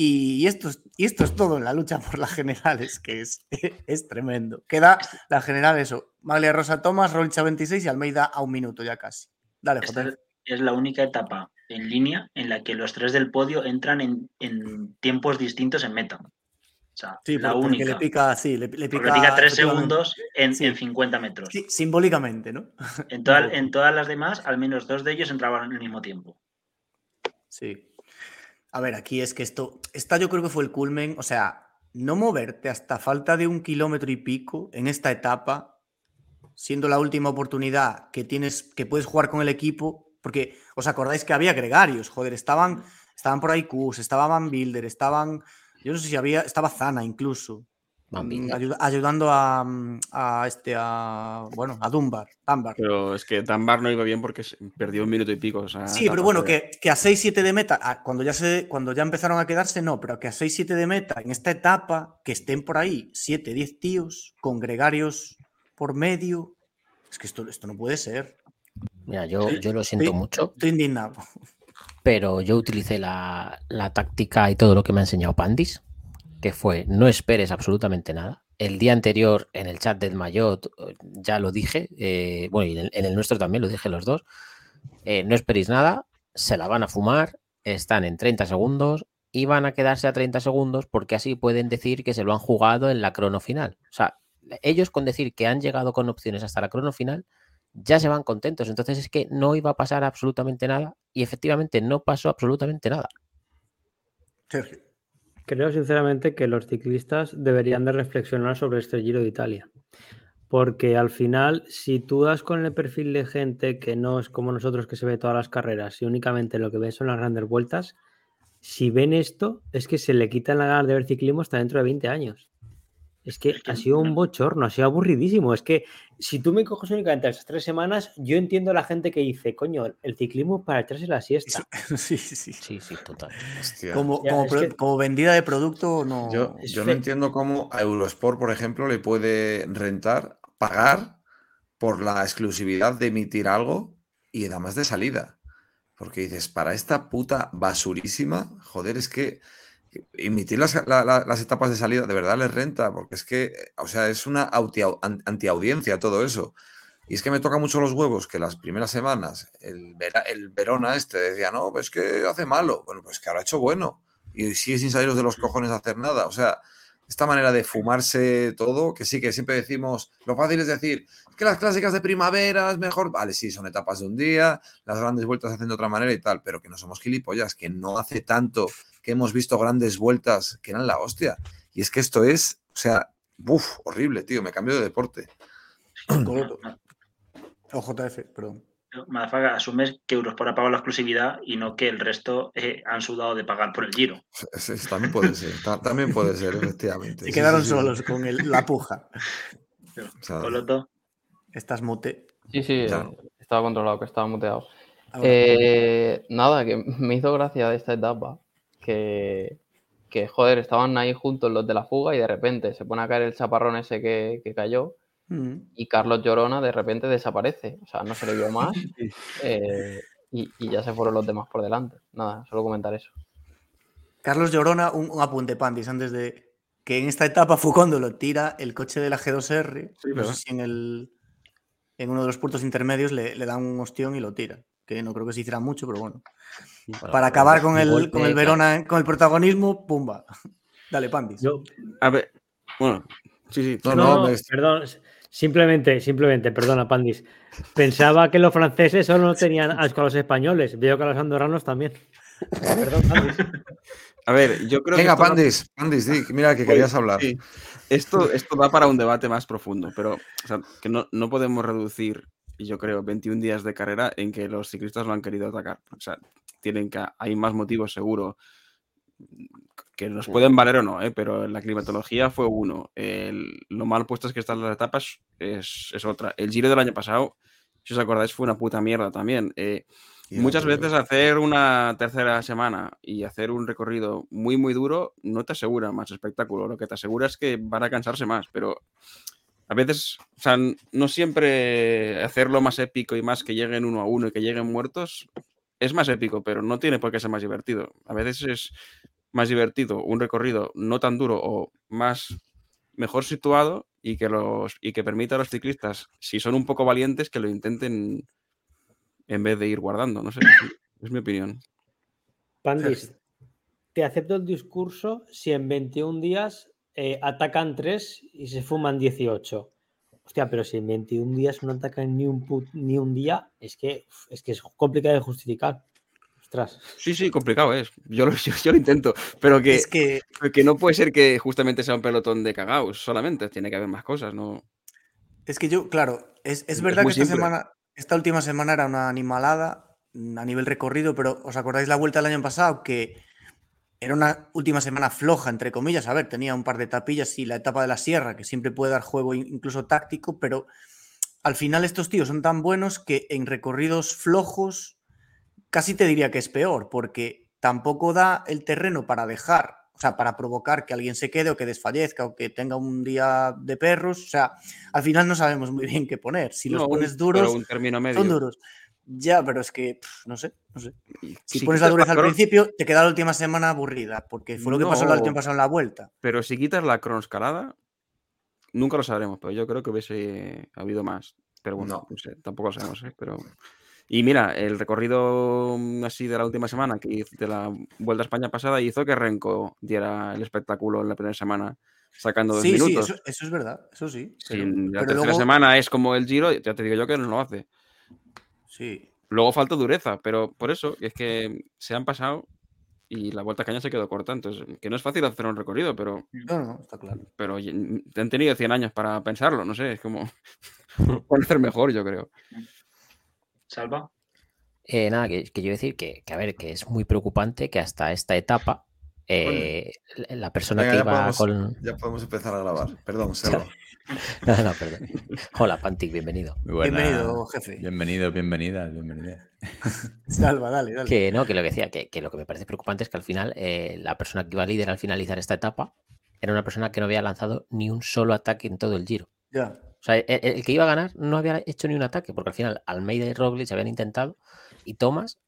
Y esto, es, y esto es todo en la lucha por las generales, que es, es tremendo. Queda la general eso. Maglia Rosa Thomas, Roglic a 26 y Almeida a un minuto ya casi. Dale, Esta es la única etapa en línea en la que los tres del podio entran en, en tiempos distintos en meta. O sea, Sí, la porque única. le pica, sí, le, pica, tres segundos en, Sí. en 50 metros. Sí, simbólicamente, ¿no? En, toda- en todas las demás, al menos dos de ellos entraban en el mismo tiempo. Sí. A ver, aquí es que esto, esta yo creo que fue el culmen, o sea, no moverte hasta falta de un kilómetro y pico en esta etapa, siendo la última oportunidad que tienes, que puedes jugar con el equipo, porque os acordáis que había gregarios, joder, estaban, estaban por ahí Kus, estaba Van Bilder, estaban, yo no sé si había, estaba Zana incluso. Ayudando a, mm, a este, a, bueno, a Dunbar, Dunbar. Pero es que Dunbar no iba bien porque perdió un minuto y pico. o sea, Sí, pero bueno, que, que a 6-7 de meta, a- cuando ya, se, cuando ya empezaron a quedarse, no, pero que a 6-7 de meta, en esta etapa, que estén por ahí 7, 10 tíos con gregarios por medio, es que esto, esto no puede ser. Mira, yo, yo lo siento mucho, Estoy indignado. pero yo utilicé la, la táctica y todo lo que me ha enseñado Pandis, que fue no esperes absolutamente nada. El día anterior en el chat del Mayot eh, ya lo dije, eh, bueno, y en el, nuestro también lo dije los dos. eh, no esperéis nada, se la van a fumar, están en 30 segundos y van a quedarse a 30 segundos porque así pueden decir que se lo han jugado en la crono final. O sea, ellos con decir que han llegado con opciones hasta la crono final ya se van contentos. Entonces es que no iba a pasar absolutamente nada y efectivamente no pasó absolutamente nada. Sergio. Creo sinceramente que los ciclistas deberían de reflexionar sobre este Giro de Italia. Porque al final, si tú das con el perfil de gente que no es como nosotros que se ve todas las carreras y únicamente lo que ven son las grandes vueltas, si ven esto, es que se le quitan la ganas de ver ciclismo hasta dentro de 20 años. Es que ha sido un no. bochorno, ha sido aburridísimo. Es que si tú me coges únicamente esas tres semanas, yo entiendo a la gente que dice, coño, el ciclismo es para echarse la siesta. Sí, sí, sí. Sí, sí, total. Hostia. Como, Ya, como, es pro- que- como vendida de producto, no. Yo, yo no entiendo cómo a Eurosport, por ejemplo, le puede rentar pagar por la exclusividad de emitir algo y además de salida. Porque dices, para esta puta basurísima, joder, es que emitir las, la- la- las etapas de salida de verdad les renta, porque es que, o sea, es una antiaudiencia todo eso. Y es que me toca mucho los huevos que las primeras semanas el, Vera- el Verona este decía, no, pues que hace malo. Bueno, pues que ahora ha hecho bueno. Y sigue sin saliros de los cojones a hacer nada. O sea, esta manera de fumarse todo, que sí, que siempre decimos, lo fácil es decir, que las clásicas de primavera es mejor, vale, sí, son etapas de un día, las grandes vueltas se hacen de otra manera y tal, pero que no somos gilipollas, que no hace tanto que hemos visto grandes vueltas que eran la hostia. Y es que esto es, o sea, uff, horrible, tío, me cambio de deporte. Correcto. O JF, perdón. Madafaga, asumes que Eurosport ha pagado la exclusividad y no que el resto eh, han sudado de pagar por el giro. Sí, sí, también puede ser, ta- también puede ser, efectivamente. Se Sí, quedaron sí, sí. solos con el- la puja. O sea, Coloto, Estás mute. Sí, sí, Ya. estaba controlado, que estaba muteado. Ahora. Eh, nada, que me hizo gracia de esta etapa que, que, joder, estaban ahí juntos los de la fuga y de repente se pone a caer el chaparrón ese que, que cayó Mm. y Carlos Llorona de repente desaparece. O sea, no se le vio más eh, y, y ya se fueron los demás por delante. Nada, solo comentar eso. Carlos Llorona, un, un apunte, Pandis, antes de que en esta etapa fue cuando lo tira el coche de la G2R. Sí, no sé si en, el, en uno de los puntos intermedios le, le da un ostión y lo tira. Que no creo que se hiciera mucho, pero bueno. Bueno, Para acabar con el, golpe, con el claro. Verona, con el protagonismo, pumba. Dale, Pandis. Yo, A ver, bueno, sí, sí. No, no, no, no, me- perdón. Simplemente, simplemente, perdona, Pandis. Pensaba que los franceses solo tenían asco a los españoles. Veo que a los andorranos también. Perdón, Pandis. A ver, yo creo Venga, que. da- Pandis, Pandis, di, mira que querías hablar. Sí. Esto, esto da para un debate más profundo, pero o sea, que no, no podemos reducir, yo creo, 21 días de carrera en que los ciclistas lo han querido atacar. O sea, tienen que, hay más motivos seguro que nos pueden valer o no, ¿eh? pero la climatología fue uno. El- lo mal puestas que están las etapas es, es otra. El giro del año pasado, si os acordáis, fue una puta mierda también. Eh, Muchas veces hacer una tercera semana y hacer un recorrido muy, muy duro no te asegura más espectáculo. Lo que te asegura es que van a cansarse más, pero a veces, o sea, no siempre hacerlo más épico y más que lleguen uno a uno y que lleguen muertos es más épico, pero no tiene por qué ser más divertido. A veces es más divertido un recorrido no tan duro o más mejor situado y que los y que permita a los ciclistas, si son un poco valientes, que lo intenten en vez de ir guardando. No sé, es mi opinión. Pandis, te acepto el discurso si en 21 días eh, atacan 3 y se fuman 18. Hostia, pero si en 21 días no atacan ni un, put- ni un día, es que, es que es complicado de justificar. Ostras. Sí, sí, complicado es. Yo lo, yo, yo lo intento, pero que, Es que que no puede ser que justamente sea un pelotón de cagaos solamente. Tiene que haber más cosas, ¿no? Es que yo, claro, es, es Es verdad que esta simple. semana, esta última semana era una animalada mm, a nivel recorrido, pero ¿os acordáis la vuelta del año pasado? Que era una última semana floja, entre comillas. A ver, tenía un par de tapillas y la etapa de la sierra, que siempre puede dar juego in- incluso táctico, pero al final estos tíos son tan buenos que en recorridos flojos casi te diría que es peor, porque tampoco da el terreno para dejar, o sea, para provocar que alguien se quede o que desfallezca o que tenga un día de perros. O sea, al final no sabemos muy bien qué poner. Si los No, pones duros, un término medio. son duros. Ya, pero es que, pf, no sé, no sé. Si si pones la dureza al cron- principio, te queda la última semana aburrida, porque fue lo que pasó No. año pasado en la vuelta. Pero si quitas la cronoscalada, nunca lo sabremos, pero yo creo que hubiese habido más. Pero bueno, no, sé, tampoco lo sabemos, ¿eh? Pero... Y mira, el recorrido mm, así de la última semana, que de la Vuelta a España pasada, hizo que Renko diera el espectáculo en la primera semana, sacando dos Sí, sí, minutos. eso, eso es verdad, eso sí. Pero- la pero tercera luego- semana es como el Giro, ya te digo yo que no lo hace. Sí. Luego falta dureza, pero por eso es que se han pasado y la Vuelta a Caña se quedó corta. Entonces, que no es fácil hacer un recorrido, pero, No, no, está claro. pero oye, n- han tenido 100 años para pensarlo, no sé, es como... pueden hacer mejor, yo creo. Salva. Eh, nada, que, que yo decir que, que, a ver, que es muy preocupante que hasta esta etapa eh, la- la persona Venga, que iba podemos, con. ya podemos empezar a grabar. Perdón, Selva. No, no, perdón. Hola, Pantic, bienvenido. Buena. Bienvenido, jefe. Bienvenido, bienvenida, bienvenida. Salva, dale, dale. Que no, que lo que decía, que, que lo que me parece preocupante es que al final eh, la persona que iba líder al finalizar esta etapa era una persona que no había lanzado ni un solo ataque en todo el giro. Ya. O sea, el, el que iba a ganar no había hecho ni un ataque, porque al final Almeida y Roglic habían intentado y Thomas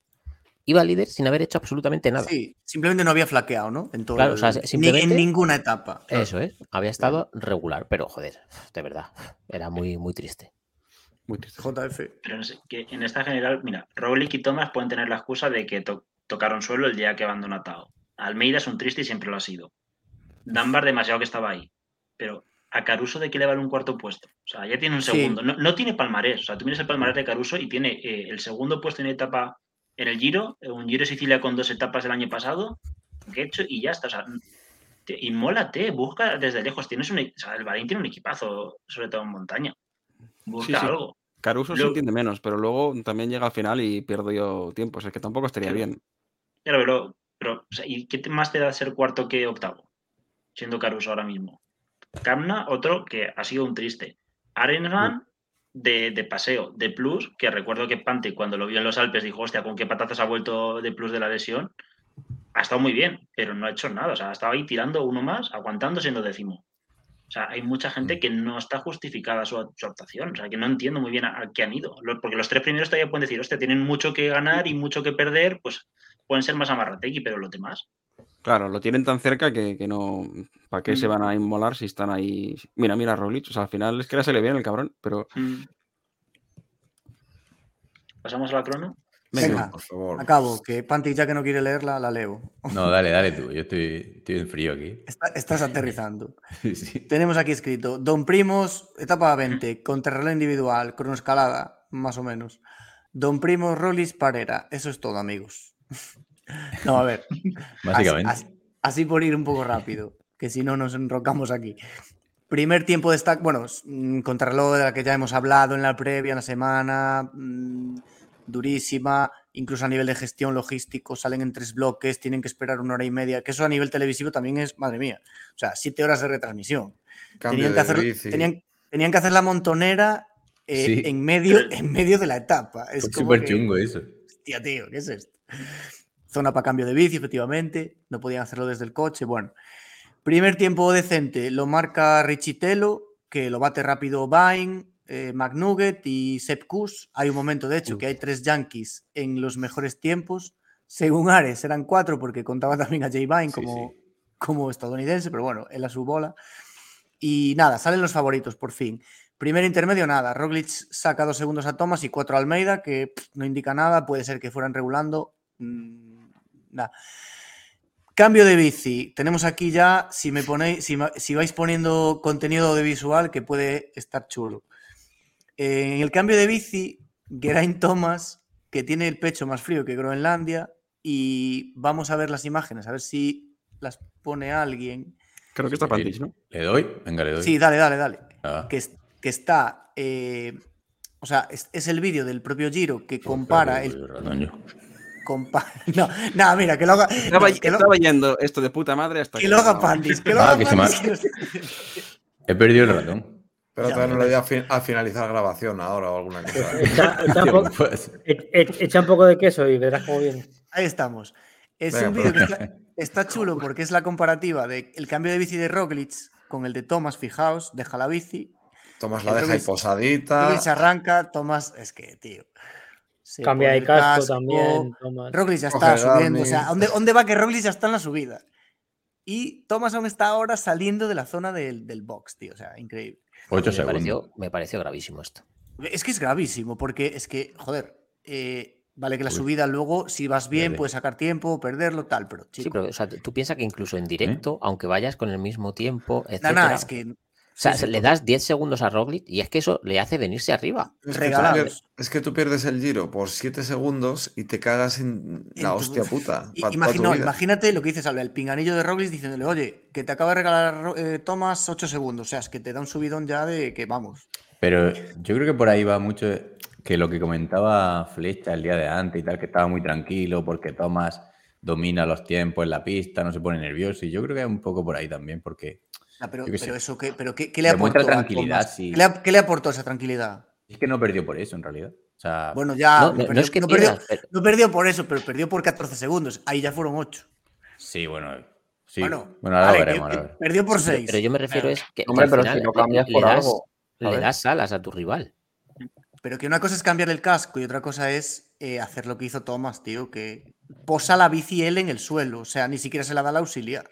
iba líder sin haber hecho absolutamente nada. Sí, simplemente no había flaqueado, ¿no? En todo Claro, o sea, el- ni- simplemente- en ninguna etapa. claro. Eso es, había estado regular, pero joder, de verdad, era muy, muy triste. Muy triste. JF. Pero no sé, que en esta general, mira, Roglic y Thomas pueden tener la excusa de que to- tocaron suelo el día que abandonó Tao. Almeida es un triste y siempre lo ha sido. Dunbar demasiado que estaba ahí. Pero a Caruso de que le vale un cuarto puesto. O sea, ya tiene un Sí. segundo. No, no tiene palmarés. O sea, tú miras el palmarés de Caruso y tiene eh, el segundo puesto en etapa en el Giro, eh, un Giro de Sicilia con dos etapas del año pasado, que he hecho y ya está. O sea, te- inmólate, busca desde lejos. Tienes un, o sea, el Bahrein tiene un equipazo, sobre todo en montaña. Busca sí. algo. Caruso se Lo- entiende menos, pero luego también llega al final y pierdo yo tiempo. O sea, que tampoco estaría Sí. bien. Claro, pero, pero o sea, ¿y qué más te da ser cuarto que octavo? Siendo Caruso ahora mismo. Kamna, otro que ha sido un triste. Arenman, de, de paseo, de plus, que recuerdo que Pante cuando lo vio en los Alpes dijo, hostia, con qué patatas ha vuelto de plus de la lesión. Ha estado muy bien, pero no ha hecho nada. O sea, ha estado ahí tirando uno más, aguantando siendo décimo. O sea, hay mucha gente que no está justificada su, su actuación. O sea, que no entiendo muy bien a, a qué han ido. Lo- Porque los tres primeros todavía pueden decir, hostia, tienen mucho que ganar y mucho que perder, pues pueden ser más amarrategui, pero los demás. Claro, lo tienen tan cerca que, que no. ¿Para qué se Mm. van a inmolar si están ahí? Mira, mira, Roglic. O sea, al final es que era se le viene el cabrón, pero Mm. Pasamos a la crono. Venga, por favor. acabo, que Panti ya que no quiere leerla, la leo. No, dale, dale tú. Yo estoy, estoy en frío aquí. Está- estás aterrizando. Sí, sí. Tenemos aquí escrito, Don Primos, etapa 20, contrarreloj individual, cronoescalada, más o menos. Don Primos, Rollis, Parera. Eso es todo, amigos. No, a ver. Básicamente. Así, así- así por ir un poco rápido, que si no nos enrocamos aquí. Primer tiempo de stack, bueno, mm, contrarreloj de la que ya hemos hablado en la previa, en la semana, mm, durísima, incluso a nivel de gestión logístico, salen en tres bloques, tienen que esperar una hora y media, que eso a nivel televisivo también es, madre mía, o sea, siete horas de retransmisión. Tenían que, hacer, bici. tenían, tenían que hacer la montonera eh, Sí. en, medio, en medio de la etapa. Es súper chungo eso. Hostia, tío, ¿qué es esto? Zona para cambio de bici, efectivamente. No podían hacerlo desde el coche. Bueno, primer tiempo decente lo marca Richitelo, que lo bate rápido Vine, eh, McNugget y Sepp Kuss. Hay un momento, de hecho, que hay tres Yankees en los mejores tiempos. Según Ares, eran cuatro porque contaba también a Jay Vine Sí, como, sí. como estadounidense, pero bueno, él a su bola. Y nada, salen los favoritos por fin. Primer intermedio, nada. Roglic saca dos segundos a Thomas y cuatro a Almeida, que pff, no indica nada. Puede ser que fueran regulando. Mm, nada. Cambio de bici. Tenemos aquí ya, si me ponéis, si, si vais poniendo contenido audiovisual que puede estar chulo. Eh, en el cambio de bici, Geraint Thomas, que tiene el pecho más frío que Groenlandia, y vamos a ver las imágenes, a ver si las pone alguien. Creo que está Pantis, ¿no? ¿Le doy? Venga, le doy. Sí, dale, dale, dale. Ah, Que, que está. eh, o sea, es, es el vídeo del propio Giro que compara el. Compa- no, nada, mira, que lo haga. Estaba, no, que lo, estaba yendo esto de puta madre hasta que lo haga no. Pandis, que lo Ah, haga que se Pandis. He perdido el ratón. Pero Ya, todavía no le voy a, fin- a finalizar grabación ahora o alguna cosa. Echa, echa un no e- e- echa un poco de queso y verás cómo viene. Ahí estamos. Es Venga, un vídeo que pues. está, está chulo porque es la comparativa del cambio de bici de Roglic con el de Thomas, fijaos, deja la bici, Tomás la deja ahí posadita. Roglic arranca, Thomas, es que, tío. Se Cambia de casco, también. Tomás. Roglic ya está subiendo. O sea. ¿dónde, dónde va que Roglic ya está en la subida? Y Thomas aún está ahora saliendo de la zona del, del box, tío. O sea, increíble. Ocho me, segundos. pareció, me pareció gravísimo esto. Es que es gravísimo, porque es que, joder, eh, vale que la Uy. subida luego, si vas bien, puedes sacar tiempo, perderlo, tal, pero chico. Sí, pero o sea, tú piensas que incluso en directo, aunque vayas con el mismo tiempo, No, etcétera, no, es que. O sea, sí, sí, le das 10 segundos a Roglic y es que eso le hace venirse arriba. Es que, tú pierdes, es que tú pierdes el giro por 7 segundos y te cagas en En la tu- hostia puta. Pa- imagino- imagínate lo que dices, Alba, el pinganillo de Roglic diciéndole, oye, que te acaba de regalar eh, Thomas 8 segundos. O sea, es que te da un subidón ya de que vamos. Pero yo creo que por ahí va mucho que lo que comentaba Flecha el día de antes y tal, que estaba muy tranquilo porque Thomas domina los tiempos en la pista, no se pone nervioso. Y yo creo que es un poco por ahí también, porque Pero, eso, ¿qué, pero ¿qué, qué le aportó? tranquilidad, sí. ¿Qué, le, qué le aportó esa tranquilidad? es que no perdió por eso en realidad. O sea, Bueno, ya. no, no no- no perdió, es que no perdió- pero- no perdió por eso, pero perdió por 14 segundos. Ahí ya fueron 8. sí, bueno. Sí. Bueno, Bueno, ahora vale, lo que- veremos. ahora perdió por Sí, pero, 6. pero yo me refiero es que, que Hombre, al pero final si le- cambias le, por das, algo, le das alas a tu rival. Pero que una cosa es cambiar el casco y otra cosa es eh, hacer lo que hizo Thomas, tío, que posa la bici él en el suelo. O sea, ni siquiera se la da al auxiliar.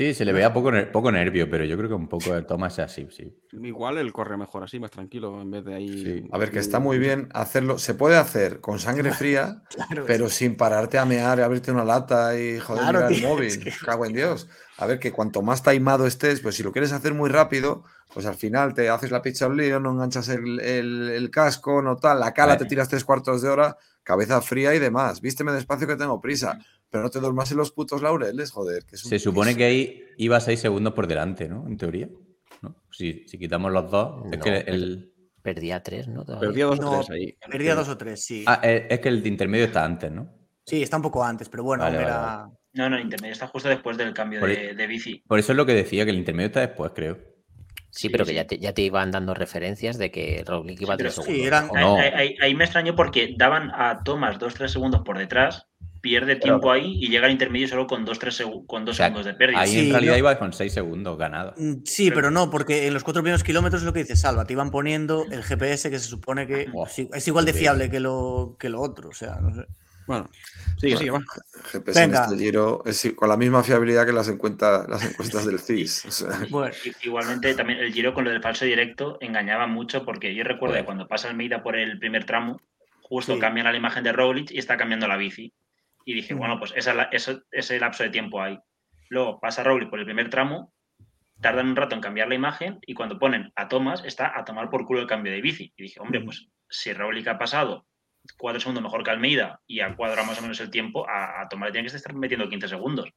Sí, se le veía poco, poco nervio, pero yo creo que un poco el Thomas es así, sí. Igual él corre mejor así, más tranquilo, en vez de ahí. Sí. A ver, que está muy bien hacerlo. Se puede hacer con sangre fría, Claro, pero sin pararte a mear y abrirte una lata y joder, Claro, mirar el móvil. es que- Cago en Dios. A ver, que cuanto más taimado estés, pues si lo quieres hacer muy rápido, pues al final te haces la picha al lío, no enganchas el, el- el casco, no tal, la cala te tiras tres cuartos de hora, cabeza fría y demás. Vísteme despacio que tengo prisa, pero no te duermas en los putos laureles, joder. Que es un- Se supone que ahí iba seis segundos por delante, ¿no? En teoría. ¿no? Si, si quitamos los dos, es No, que el. Perdía 3, ¿no? Todavía. Perdía dos No, o tres ahí. Perdía dos o tres, sí. Ah, es es que el intermedio está antes, ¿no? Sí, está un poco antes, pero bueno, Vale, era. No, no, intermedio está justo después del cambio Por de, de bici. Por eso es lo que decía, que el intermedio está después, creo. Sí, pero que ya te, ya te iban dando referencias de que Roglic iba tres sí, segundos. eran-. Ahí, no. ahí- ahí- ahí me extrañó porque daban a Thomas 2-3 segundos por detrás, pierde tiempo ahí y llega al intermedio solo con 2-3 segu- con dos O sea, segundos de pérdida. Ahí Sí, en realidad no. iba con seis segundos ganados. Mm, Sí, pero no, porque en los cuatro primeros kilómetros es lo que dice Salva, te iban poniendo el GPS que se supone que es igual de fiable que lo, que lo otro. O sea, no sé. Bueno, sigue, sigue, va. GPS Venga. en este giro es con la misma fiabilidad que las, encuenta- las encuestas del CIS. o sea, Bueno, I- Igualmente, también el giro con lo del falso directo engañaba mucho porque yo recuerdo que cuando pasa Almeida por el primer tramo, justo Sí. cambian a la imagen de Roglic y está cambiando la bici. Y dije, bueno, pues esa, es la- eso- ese lapso de tiempo hay. Luego pasa Roglic por el primer tramo, tardan un rato en cambiar la imagen y cuando ponen a Thomas está a tomar por culo el cambio de bici. Y dije, hombre, pues si Roglic ha pasado cuatro segundos mejor que Almeida y ha cuadrado más o menos el tiempo, a, a Thomas le tienen que estar metiendo 15 segundos.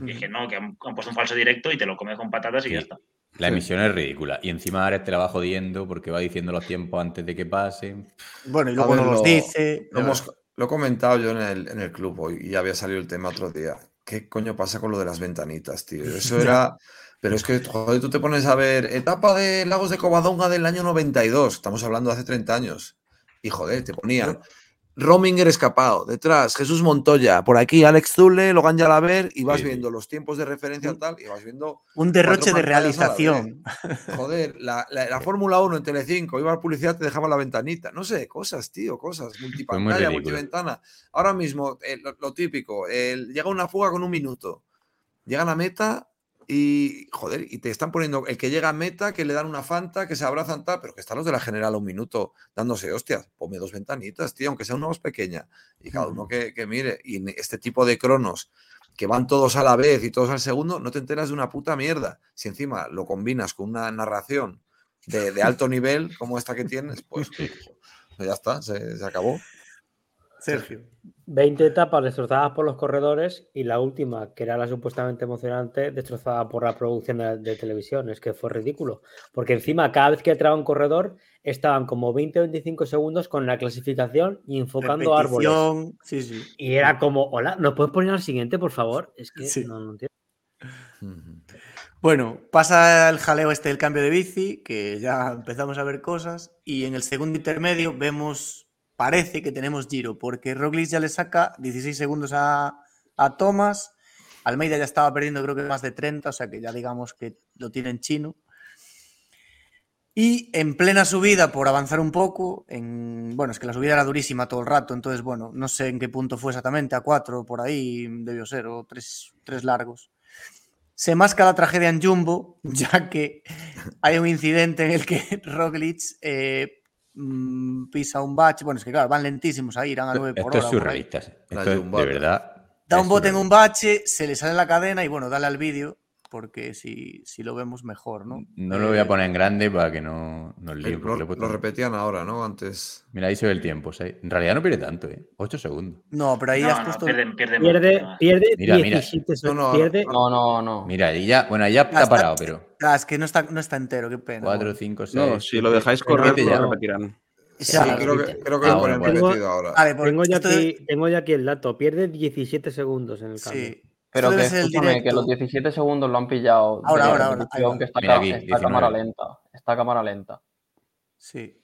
Y dije, no, que han, han puesto un falso directo y te lo comes con patatas y Sí. ya está. La emisión es ridícula. Y encima ahora te la va jodiendo porque va diciendo los tiempos antes de que pasen. Bueno, y A luego ver, no los lo- dice. Lo, hemos-. Lo he comentado yo en el, en el club hoy y ya había salido el tema otro día. ¿Qué coño pasa con lo de las ventanitas, tío? Eso era. Pero es que, joder, tú te pones a ver etapa de Lagos de Covadonga del año 92. Estamos hablando de hace 30 años. Y joder, te ponían Rominger escapado, detrás Jesús Montoya, por aquí Alex Zule, Logan Yalaber, y vas Sí, viendo los tiempos de referencia tal, y vas viendo Un derroche de la realización. Joder, la, la- la Fórmula 1 en Telecinco, iba a publicidad, te dejaba la ventanita. No sé, cosas, tío, cosas. Multipantalla, multiventana. Ahora mismo, eh, lo, lo típico, llega una fuga con un minuto. Llegan a meta y, joder, y te están poniendo el que llega a meta, que le dan una fanta, que se abrazan tal, pero que están los de la general a un minuto dándose hostias. Ponme dos ventanitas, tío, aunque sea una más pequeña. Y cada uno que, que mire. Y este tipo de cronos que van todos a la vez y todos al segundo, no te enteras de una puta mierda. Si encima lo combinas con una narración de, de alto nivel como esta que tienes, pues, pues ya está, se, se acabó. Sergio. 20 etapas destrozadas por los corredores y la última, que era la supuestamente emocionante, destrozada por la producción de, de televisión. Es que fue ridículo. Porque encima, cada vez que entraba un corredor, estaban como 20 o 25 segundos con la clasificación y enfocando árboles. Repetición, Sí, sí. Y era como, hola, ¿nos puedes poner al siguiente, por favor? Es que Sí. no, no entiendo. Bueno, pasa el jaleo este del cambio de bici, que ya empezamos a ver cosas, y en el segundo intermedio vemos, parece que tenemos giro, porque Roglic ya le saca 16 segundos a, a Thomas, Almeida ya estaba perdiendo creo que más de 30, o sea que ya digamos que lo tiene en chino. Y en plena subida, por avanzar un poco, en, bueno, es que la subida era durísima todo el rato, entonces, bueno, no sé en qué punto fue exactamente, a cuatro por ahí debió ser, o tres, tres largos. Se masca la tragedia en Jumbo, ya que hay un incidente en el que Roglic eh, mm, pisa un bache. Bueno, es que claro, van lentísimos ahí, irán a 9 por Esto hora. es por ahí. surrealista. Esto es, de verdad. Da es un bote en un bache, se le sale la cadena y bueno, dale al vídeo, porque si, si lo vemos mejor, ¿no? No lo voy a poner en grande para que no nos Eh, Lo, lo repetían ahora, ¿no? Antes. Mira, ahí se ve el tiempo. En realidad no pierde tanto, ¿eh? 8 segundos. No, pero ahí No, has no, puesto. pierden, pierden más, Pierde, pierde Mira, mira. 17 No, no, pierde, No, no, no. Mira, ahí ya, bueno, ahí ya está está- parado, pero Ah, es que no está, no está entero, qué pena. 4, bueno. 5, 6. No, si lo dejáis correr, siete lo ya. repetirán. Sí, Ya, creo que, creo que Ah, lo bueno, ponen bueno. repetido ahora. Vale, por- tengo, ya aquí, tengo ya aquí el dato. Pierde 17 segundos en el cambio. Sí. Pero que escúchame, que los 17 segundos lo han pillado. de Ahora, la ahora, ahora, repetición, ahí va. que está, Mira aquí, está 19. cámara lenta. Está cámara lenta. Sí.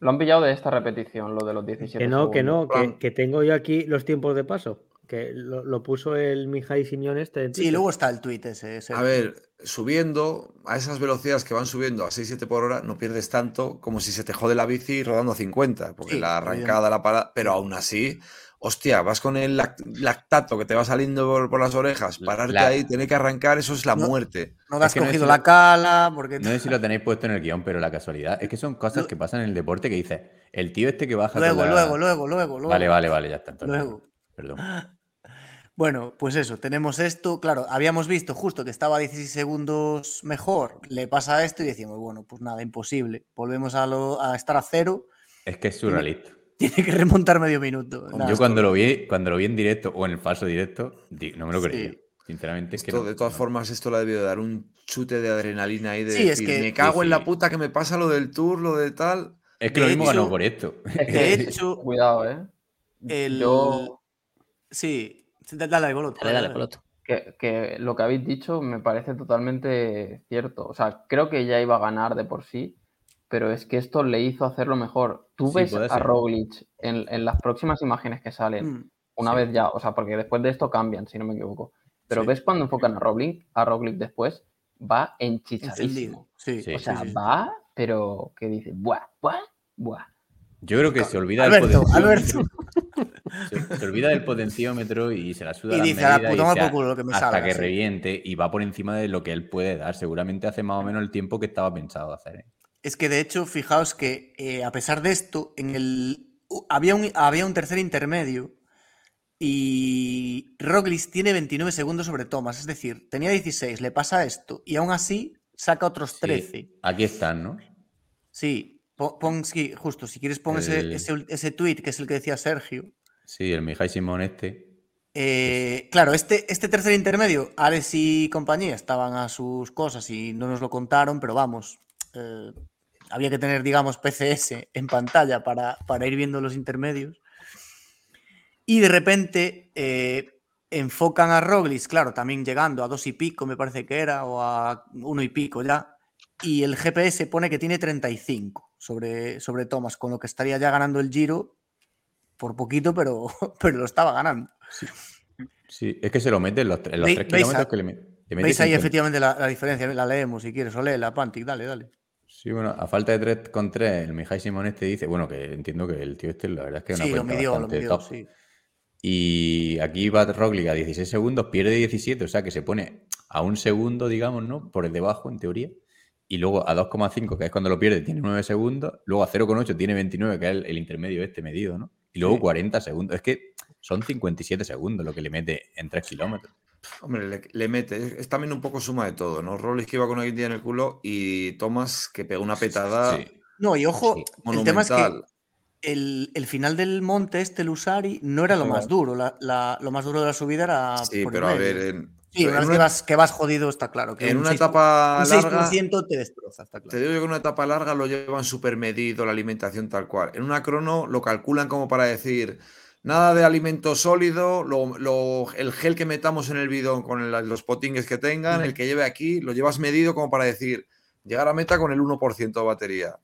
Lo han pillado de esta repetición, lo de los 17 Que no, que no, que, que tengo yo aquí los tiempos de paso. Que lo, lo puso el Mijay Simeone este. en Sí, luego está el tuit ese. ese. A ver, subiendo a esas velocidades que van subiendo a 6-7 por hora, no pierdes tanto como si se te jode la bici rodando a 50, porque Sí, la arrancada, la parada, pero aún así, hostia, vas con el lac- lactato que te va saliendo por, por las orejas, pararte La- ahí, tener que arrancar, eso es la No. muerte. No te has Es que no cogido es- la cala, porque. No sé si lo tenéis puesto en el guion, pero la casualidad es que son cosas que pasan en el deporte que dices, el tío este que baja Luego, la- luego, luego, luego, luego. Vale, vale, vale, ya está. entonces, Luego. Perdón. Bueno, pues eso, tenemos esto. Claro, habíamos visto justo que estaba 16 segundos mejor. Le pasa esto y decimos, bueno, pues nada, imposible. Volvemos a, lo- a estar a cero. Es que es surrealista. Tiene que remontar medio minuto. Nada, Yo cuando lo vi, cuando lo vi en directo o en el falso directo, di- no me lo Sí. creía. Sinceramente, es que no- de todas no. formas, esto le ha debido dar un chute de adrenalina ahí de Sí, es que- me cago sí, en la sí. puta que me pasa lo del tour, lo de tal. Es que de lo mismo ganó por esto. Es que, De hecho, cuidado, ¿eh? el. Yo, Sí, dale, Goloto, Dale, dale, Coloto. que, que lo que habéis dicho me parece totalmente cierto. O sea, creo que ya iba a ganar de por sí, pero es que esto le hizo hacerlo mejor. Tú Sí, ves a. Roglic en, en las próximas imágenes que salen, Mm, una sí. vez ya, o sea, porque después de esto cambian, si no me equivoco. Pero Sí. ves cuando enfocan a Roglic, a Roglic después, va enchichadísimo. Sí, Sí. O sea, sí, sí. va, pero que dice, buah, buah, buah. Yo creo que se olvida Alberto, Alberto. Se, se olvida del potenciómetro y se la suda Y las dice, "A la medidas puta y sea, por culo lo que me hasta salga", que sí. reviente y va por encima de lo que él puede dar. Seguramente hace más o menos el tiempo que estaba pensado hacer. ¿eh? Es que de hecho, fijaos que eh, a pesar de esto, en el había un, había un tercer intermedio y Roglic tiene 29 segundos sobre Thomas, es decir, tenía 16, le pasa esto y aún así saca otros Sí, 13. aquí están, ¿no? Sí, po- pon, sí, justo, si quieres pon ese, El- ese, tweet que es el que decía Sergio. Sí, el Mijay Simón este. Eh, claro, este, este tercer intermedio, Alex y compañía estaban a sus cosas y no nos lo contaron, pero vamos, eh, había que tener, digamos, PCS en pantalla para, para ir viendo los intermedios. Y de repente eh, enfocan a Roglic, claro, también llegando a dos y pico, me parece que era, o a uno y pico ya. Y el GPS pone que tiene 35 sobre, sobre Thomas, con lo que estaría ya ganando el Giro por poquito, pero, pero lo estaba ganando. Sí, es que se lo mete en los, en los Ve- tres kilómetros a- que le, le mete ¿Veis ahí 50. efectivamente la, la diferencia? La leemos si quieres, o la Pantic, dale, dale. Sí, bueno, a falta de 3 con 3, el Mijay Simón este dice, bueno, que entiendo que el tío este, la verdad es que es una Sí, lo cuenta midió, lo midió, top. sí. Y aquí va Roglic a 16 segundos, pierde 17, o sea que se pone a un segundo, digamos, ¿no? Por el debajo, en teoría. Y luego a 2,5, que es cuando lo pierde, tiene 9 segundos. Luego a 0,8 tiene 29, que es el, el intermedio este medido, ¿no? Y luego Sí. 40 segundos. Es que son 57 segundos lo que le mete en 3 kilómetros. Hombre, le, le mete. Es, es también un poco suma de todo, ¿no? Rollins que iba con una guindilla en el culo y Thomas que pegó una petada Sí. No, y ojo, Sí, el tema es que el, el final del monte este, el Usari, no era lo más duro. La- la- lo más duro de la subida era Sí, por el pero a ver, en, Sí, una en vez que vas, que vas jodido, está claro. Que en un una 6 etapa un larga 6% te destroza, está Te claro. digo yo que en una etapa larga lo llevan súper medido, la alimentación tal cual. En una crono lo calculan como para decir, nada de alimento sólido, lo- el gel que metamos en el bidón con el- los potingues que tengan, el que lleve aquí, lo llevas medido como para decir, llegar a meta con el 1% de batería.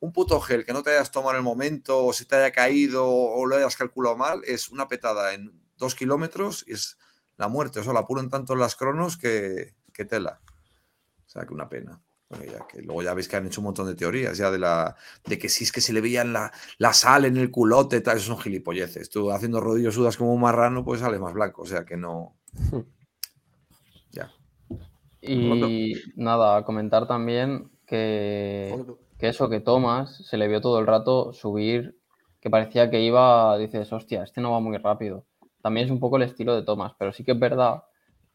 Un puto gel que no te hayas tomado en el momento, o se te haya caído, o lo hayas calculado mal, es una petada en dos kilómetros y es la muerte. O sea, la apuran tanto las cronos que, que tela. O sea, que una pena. Bueno, ya que luego ya veis que han hecho un montón de teorías ya de la de que si es que se le veían la, la sal en el culote, tal, eso son gilipolleces. Tú haciendo rodillos sudas como un marrano, pues sale más blanco. O sea que no. Ya. Y nada, comentar también que, que eso, que Thomas se le vio todo el rato subir, que parecía que iba, dices, hostia, este no va muy rápido. También es un poco el estilo de Thomas, pero sí que es verdad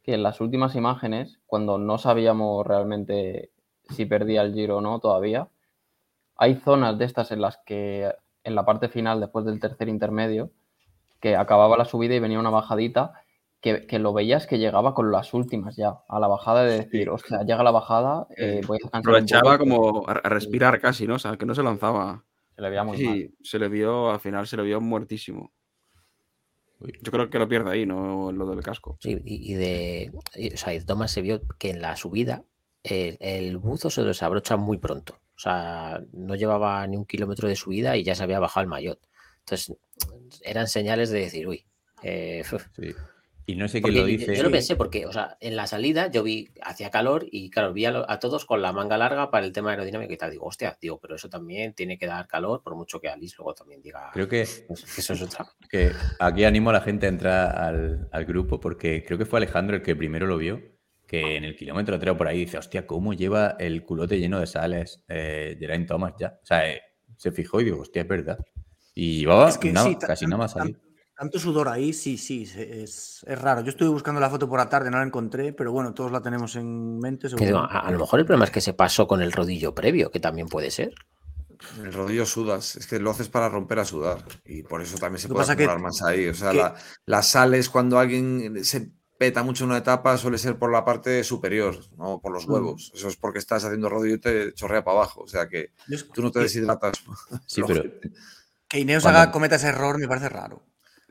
que en las últimas imágenes, cuando no sabíamos realmente si perdía el giro o no todavía, hay zonas de estas en las que en la parte final, después del tercer intermedio, que acababa la subida y venía una bajadita, que, que lo veías que llegaba con las últimas ya, a la bajada de decir, hostia, llega la bajada, eh, voy a descansar un Aprovechaba poco", como a, respirar casi, ¿no? O sea, que no se lanzaba. Se le veía muy Sí, mal. se le vio, al final se le vio muertísimo. Yo creo que lo pierde ahí, no en lo del casco. Sí, y, de. y, o sea, y Thomas se vio que en la subida el, el buzo se desabrocha muy pronto. O sea, no llevaba ni un kilómetro de subida y ya se había bajado el maillot. Entonces, eran señales de decir, uy. eh. Sí. Y no sé Porque lo dice. Yo lo pensé porque, o sea, en la salida yo vi, hacía calor y claro, vi a, lo- a todos con la manga larga para el tema aerodinámico y tal. Digo, hostia, digo, pero eso también tiene que dar calor, por mucho que Alice luego también diga Creo que, que eso es otra. que aquí animo a la gente a entrar al, al grupo porque creo que fue Alejandro el que primero lo vio, que en el kilómetro 3 o por ahí dice, hostia, ¿cómo lleva el culote lleno de sales eh, Geraint Thomas ya? O sea, eh, se fijó y digo, hostia, es verdad. Y llevaba Es que sí, casi nada más salir. Tanto sudor ahí, sí, sí, es, es raro. Yo estuve buscando la foto por la tarde, no la encontré, pero bueno, todos la tenemos en mente. Digo, a, a lo mejor el problema es que se pasó con el rodillo previo, que también puede ser. El rodillo sudas, es que lo haces para romper a sudar y por eso también se puede que- acumular más ahí. O sea, que- la- las sales cuando alguien se peta mucho en una etapa suele ser por la parte superior, no por los Mm. huevos. Eso es porque estás haciendo rodillo y te chorrea para abajo. O sea que tú no te deshidratas. Sí, pero Que Ineos haga, cometa ese error me parece raro.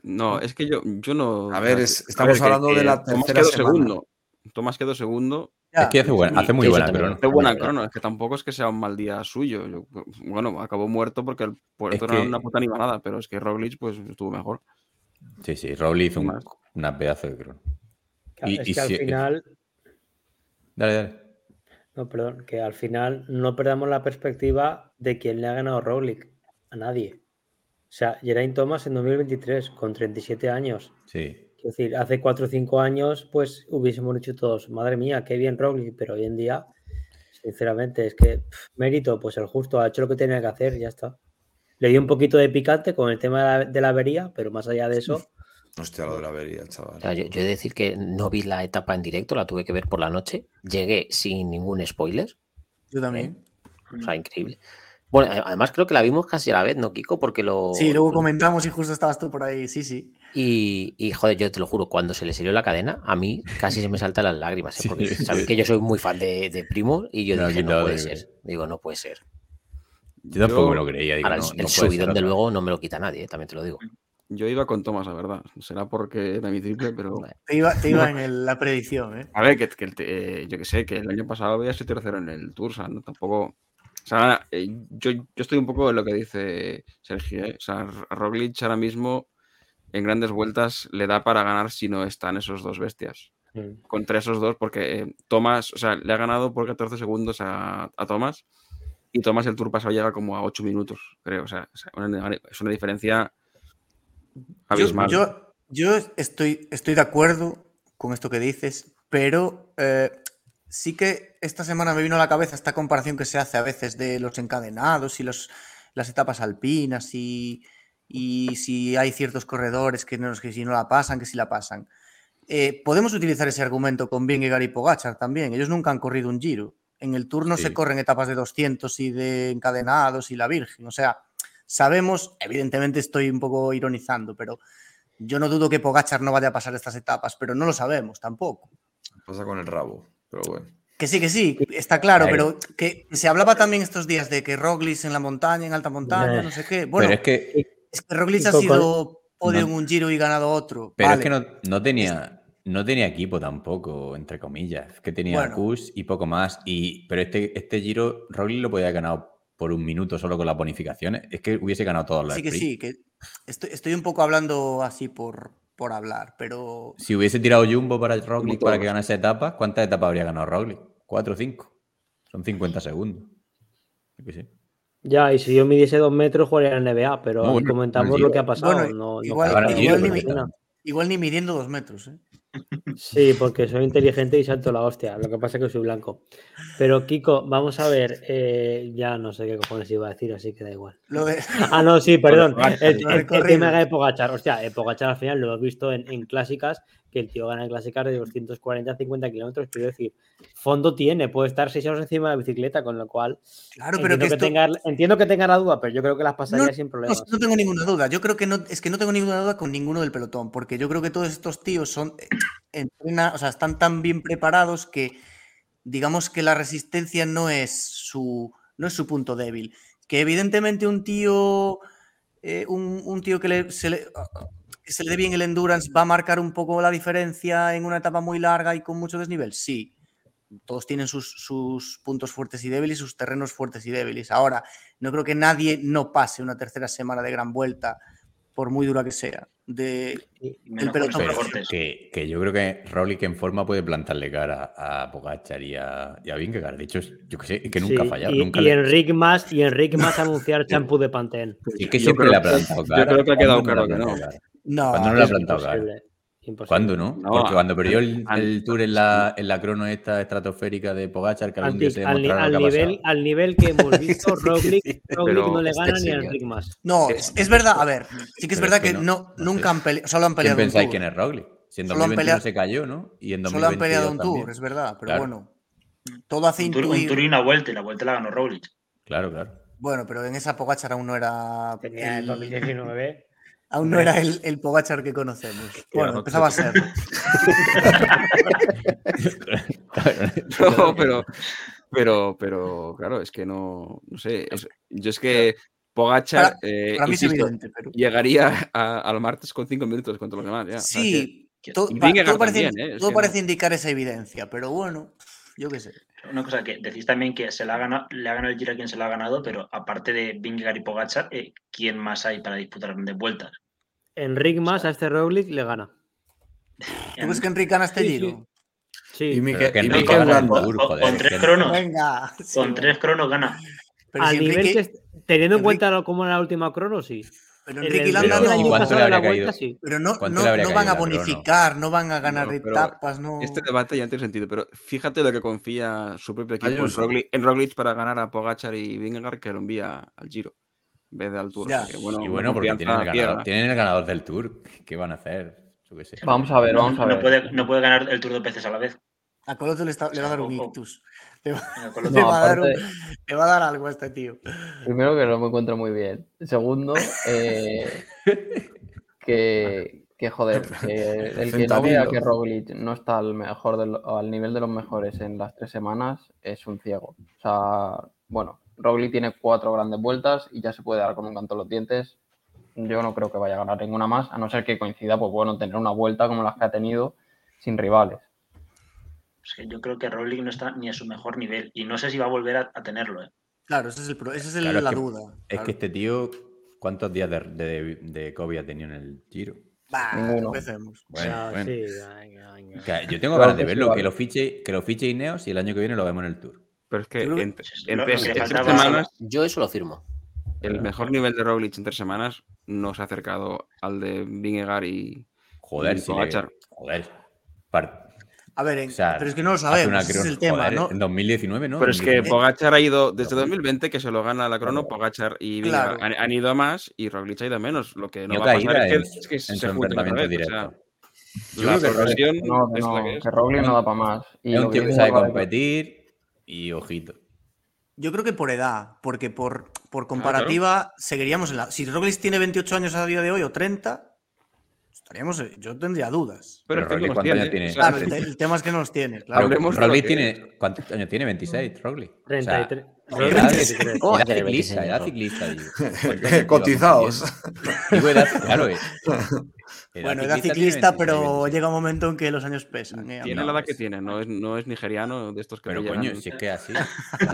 No, es que yo, yo no. A ver, estamos que- hablando de que la Tomás tercera quedó semana. segundo. Tomás quedó segundo. Ya, es que hace, buena, hace muy sí, buena crono. Hace buena crono, es que tampoco es que sea un mal día suyo. Yo- bueno, acabó muerto porque el puerto Es era que- una puta animalada, pero es que Roglic pues estuvo mejor. Sí, sí, Rowley hizo un- una pedazo de crono. Y- es y que al si- final, Dale, dale. no, perdón, que al final no perdamos la perspectiva de quién le ha ganado Roglic. A nadie. O sea, Geraint Thomas en 2023, con 37 años. Sí. Es decir, hace 4 o 5 años, pues hubiésemos dicho todos, madre mía, qué bien Roglic, pero hoy en día, sinceramente, es que pff, mérito, pues el justo ha hecho lo que tenía que hacer, ya está. le dio un poquito de picante con el tema de la, de la avería, pero más allá de eso, Hostia, lo de la avería, chaval. O sea, yo, yo he de decir que no vi la etapa en directo, la tuve que ver por la noche. Llegué sin ningún spoiler. Yo también. O sea, increíble. Bueno, además creo que la vimos casi a la vez, ¿no, Kiko? Porque lo. Sí, luego comentamos y justo estabas tú por ahí, sí, sí. Y, y, joder, yo te lo juro, cuando se le salió la cadena, a mí casi se me saltan las lágrimas. ¿eh? Sí, Porque sí. sabéis que yo soy muy fan de, de Primo y yo dije, no puede de- ser. Digo, no puede ser. Yo tampoco Yo- me lo creía. Digo, Ahora, no, el, subidón, de luego, no me lo quita nadie, ¿eh? también te lo digo. Yo iba con Thomas, la verdad. Será porque era mi triple, pero. Te iba, te iba en el- la predicción, ¿eh? A ver, que, que el eh, yo que sé, que el año pasado había 7-0 en el Tour, o sea, no, tampoco. O sea, eh, yo, yo estoy un poco en lo que dice Sergio, ¿eh? O sea, a Roglic ahora mismo en grandes vueltas le da para ganar si no están esos dos bestias. mm, Contra esos dos, porque eh, Thomas, o sea, le ha ganado por 14 segundos a, a Thomas y Thomas el Tour pasado llega como a 8 minutos, creo. O sea, sea, una- es una diferencia abismal. yo, yo estoy, estoy de acuerdo con esto que dices, pero eh, sí que esta semana me vino a la cabeza esta comparación que se hace a veces de los encadenados y los, las etapas alpinas y, y si hay ciertos corredores que, no, que si no la pasan, que si la pasan. Eh, podemos utilizar ese argumento con Vingegaard y Pogachar también. Ellos nunca han corrido un giro. En el Tour no Sí. se corren etapas de 200 y de encadenados y la Virgen. O sea, sabemos, evidentemente estoy un poco ironizando, pero yo no dudo que Pogachar no vaya a pasar estas etapas, pero no lo sabemos tampoco. Pasa con el rabo, pero bueno. Que sí, que sí, está claro, pero que se hablaba también estos días de que Roglic en la montaña, en alta montaña, Eh. no sé qué. Bueno, Pero es que, es que Roglic ha sido podio No. en un giro y ganado otro. pero Vale. es que no, no tenía, no tenía equipo tampoco, entre comillas. Es que tenía Bueno. Kush y poco más. Y, pero este, este giro, Roglic lo podía haber ganado por un minuto solo con las bonificaciones. Es que hubiese ganado todos los Sí, que sí, que estoy, estoy un poco hablando así por, por hablar, pero Si hubiese tirado Jumbo para Roglic todos. para que ganase etapas, ¿cuántas etapas habría ganado Roglic? ¿Cuatro o cinco? Son 50 segundos. Qué sé. ya, y si yo midiese dos metros, jugaría en NBA, pero No, aquí bueno, comentamos el lo que ha pasado. bueno, no, no igual- ni- igual ni midiendo dos metros. ¿eh? Sí, porque soy inteligente y salto la hostia. Lo que pasa es que soy blanco. Pero Kiko, vamos a ver. eh, ya no sé qué cojones iba a decir, así que da igual. Lo de, Ah, no, sí, perdón. El, el- el tema de Pogachar. Hostia, eh, Pogachar al final lo hemos visto en, en clásicas, que el tío gana en clásicas de 240 a 50 kilómetros. Quiero decir, fondo tiene, puede estar seis horas encima de la bicicleta, con lo cual claro, pero entiendo, que que esto, tenga, entiendo que tenga la duda, pero yo creo que las pasaría No, sin No, problemas. no tengo ninguna duda. Yo creo que no, es que no tengo ninguna duda con ninguno del pelotón, porque yo creo que todos estos tíos son eh, entrena, o sea, están tan bien preparados que digamos que la resistencia no es su, no es su punto débil. Que evidentemente un tío, eh, un, un tío que, le- se le, que se le dé bien el endurance va a marcar un poco la diferencia en una etapa muy larga y con mucho desnivel. Sí, todos tienen sus, sus puntos fuertes y débiles, sus terrenos fuertes y débiles. Ahora, no creo que nadie no pase una tercera semana de gran vuelta, por muy dura que sea. De, Y el menos con pelotón que, que yo creo que Roglic en forma puede plantarle cara a Pogachar y a, y a Vingegaard. De hecho, yo que sé, que nunca Sí, ha fallado. y, nunca y le- Enric más, y Enric más anunciar champú de Pantene. Sí, que Yo siempre creo le ha que- plantado yo cara. creo que ha quedado ¿Cuándo no claro que cara? No, ¿Cuándo no le ha plantado? Imposible. imposible. ¿Cuándo no? No, Porque cuando perdió el, el tour en la, en la crono esta estratosférica de Pogachar, que algún día se al, ni- al lo nivel, al nivel que hemos visto, Roglic, Roglic no le este gana ni a señor. Enric más. No, es, es verdad, a ver, sí que es pero verdad es que que, no, no, nunca han peleado, solo han ¿Quién peleado un pensáis tour. quién es Roglic? Si en Solo han 2021 peleado- se cayó, ¿no? Y en Solo han peleado 2022 un tour, también. es verdad, pero Claro. bueno, todo hace Un tour, un intuir- tour y una vuelta, y la vuelta la ganó Roglic. Claro, claro. Bueno, pero en esa Pogachar aún no era Tenía en el, 2019. Aún no era el, el Pogachar que conocemos. Bueno, no, empezaba a ser. No, pero, pero, pero, claro, es que no, no sé. es- yo es que Pogachar, eh, pero. llegaría a- al martes con cinco minutos contra los demás. Ya. O sea, es que- Sí, que- todo, pa- parece, también, ¿eh? Es todo que parece no. indicar esa evidencia, pero bueno, yo qué sé. Una cosa que decís también que se le ha ganado, le ha ganado el Giro a quien se lo ha ganado, pero aparte de Vingegaard y Pogacar, eh, ¿quién más hay para disputar grandes vueltas? Enric más a este Roglic le gana. ¿Tú crees que Enrique gana este Sí, giro? sí. Sí, Y Miquel, que gana el Con- joder, con es tres cronos. Venga. sí, Con tres cronos gana. Pero a si nivel Enrique, que, est- teniendo en Enrique- cuenta cómo era la última crono, sí. pero Enrique Enric Landa ¿y no, cuánto le habría vuelta, caído? sí. pero no, ¿Cuánto no, le habría no van a bonificar, no van a ganar No, etapas, no. Este debate ya no tiene sentido, pero fíjate lo que confía su propio equipo en Ayuso. Roglic, en Roglic para ganar a Pogachar y Vingegaard que lo envía al Giro. En vez de al Tour. Ya. o sea que, bueno, y bueno, porque tienen el, ganador, pierde. tienen el ganador del Tour. ¿Qué van a hacer? Yo qué sé. Vamos a ver, No, vamos a no ver. puede, no puede ganar el Tour de peces a la vez. A Coloto le, está- le va a dar un ictus. Le va, le No, a dar un- aparte- le va a dar algo a este tío. Primero que no me encuentro muy bien. Segundo, eh, que, que, joder, el que no vea Fentanilo. que Roglic no está al mejor de lo- al nivel de los mejores en las tres semanas es un ciego. O sea, bueno, Roglic tiene cuatro grandes vueltas y ya se puede dar con un canto en los dientes. Yo no creo que vaya a ganar ninguna más, a no ser que coincida, pues bueno, tener una vuelta como las que ha tenido sin rivales. Es que yo creo que Roglic no está ni a su mejor nivel. Y no sé si va a volver a, a tenerlo. ¿eh? Claro, esa es, el, pro- esa es el- Claro, es la que- duda. Es claro. que este tío, ¿cuántos días de, de, de COVID ha tenido en el Giro? Bah, Ninguno. empecemos. Bueno, Ya, bueno. sí, venga, venga. Que yo tengo Claro ganas de que sí, verlo, que lo fiche, que lo fiche Ineos y el año que viene lo vemos en el Tour. Pero es que en, tres, en semanas Yo eso lo firmo. el mejor nivel de Roglic en tres semanas no se ha acercado al de Vingegaard y, Joder, y si le- Pogačar. Joder. Par- A ver, en- o sea, pero es que no lo sabemos. ese es el tema, joder, ¿no? En 2019, ¿no? Pero es que 2019. Pogachar ha ido desde 2020 que se lo gana la crono, Pogachar y Claro. Han, han ido a más y Roglic ha ido a menos. Lo que no Yo va a pasar caída es que, es que en se junten otra vez. o sea, directo. Yo la creo que No, no, la que es. que Roglic no da para más. Y Es un tío que dice sabe Álvaro- competir y ojito. Yo creo que por edad, porque por, Ah, por comparativa seguiríamos en la. Si Roglic tiene 28 años a día de hoy o 30, estaríamos. eh, Yo tendría dudas. Pero Pero Roglic, ¿cuántos años tiene? Claro, el, el tema es que no los tiene. Claro. Roglic que tiene. ¿Cuántos años tiene? 26, Roglic. O sea, 33. edad, 33. ¿Cómo va a edad tener ciclista, 26 edad ciclista, digo. Cotizados. Digo edad, claro. Bueno, tiene ciclista, 26, pero 26. llega un momento en que los años pesan. ¿eh? Tiene No, la edad que pues- tiene, no es, no es nigeriano de estos que Pero coño, llegan- si es que así.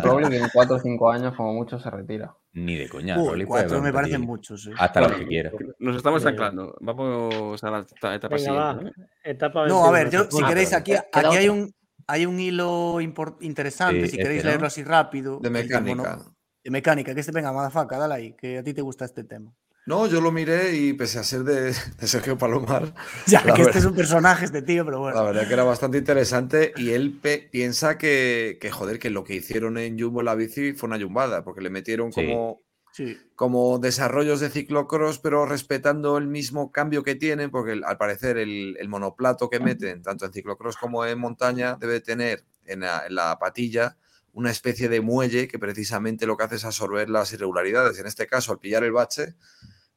Roglic en 4 o 5 años como mucho se retira. Ni de coña. Roglic puede cuatro me parecen muchos. eh. Hasta los que quiera. Nos estamos anclando. Vamos a la eta- etapa Venga, siguiente. ¿no? Etapa No, a 21, ver, yo, si Ah, queréis, aquí, aquí hay, un, hay un hilo interesante, Sí, si este, queréis ¿no? leerlo así rápido. De bueno, mecánica. de mecánica, que este venga, madafaca, dale ahí, que a ti te gusta este tema. No, yo lo miré y pese a ser de, de Sergio Palomar, Ya, La que este es un personaje, este tío, pero la bueno. verdad que era bastante interesante y él pe- piensa que, que, joder, que lo que hicieron en Jumbo en la bici fue una yumbada, porque le metieron Sí. como, Sí. como desarrollos de ciclocross, pero respetando el mismo cambio que tienen, porque el- al parecer el, el monoplato que meten, tanto en ciclocross como en montaña, debe tener en la, en la patilla una especie de muelle que precisamente lo que hace es absorber las irregularidades. En este caso, al pillar el bache,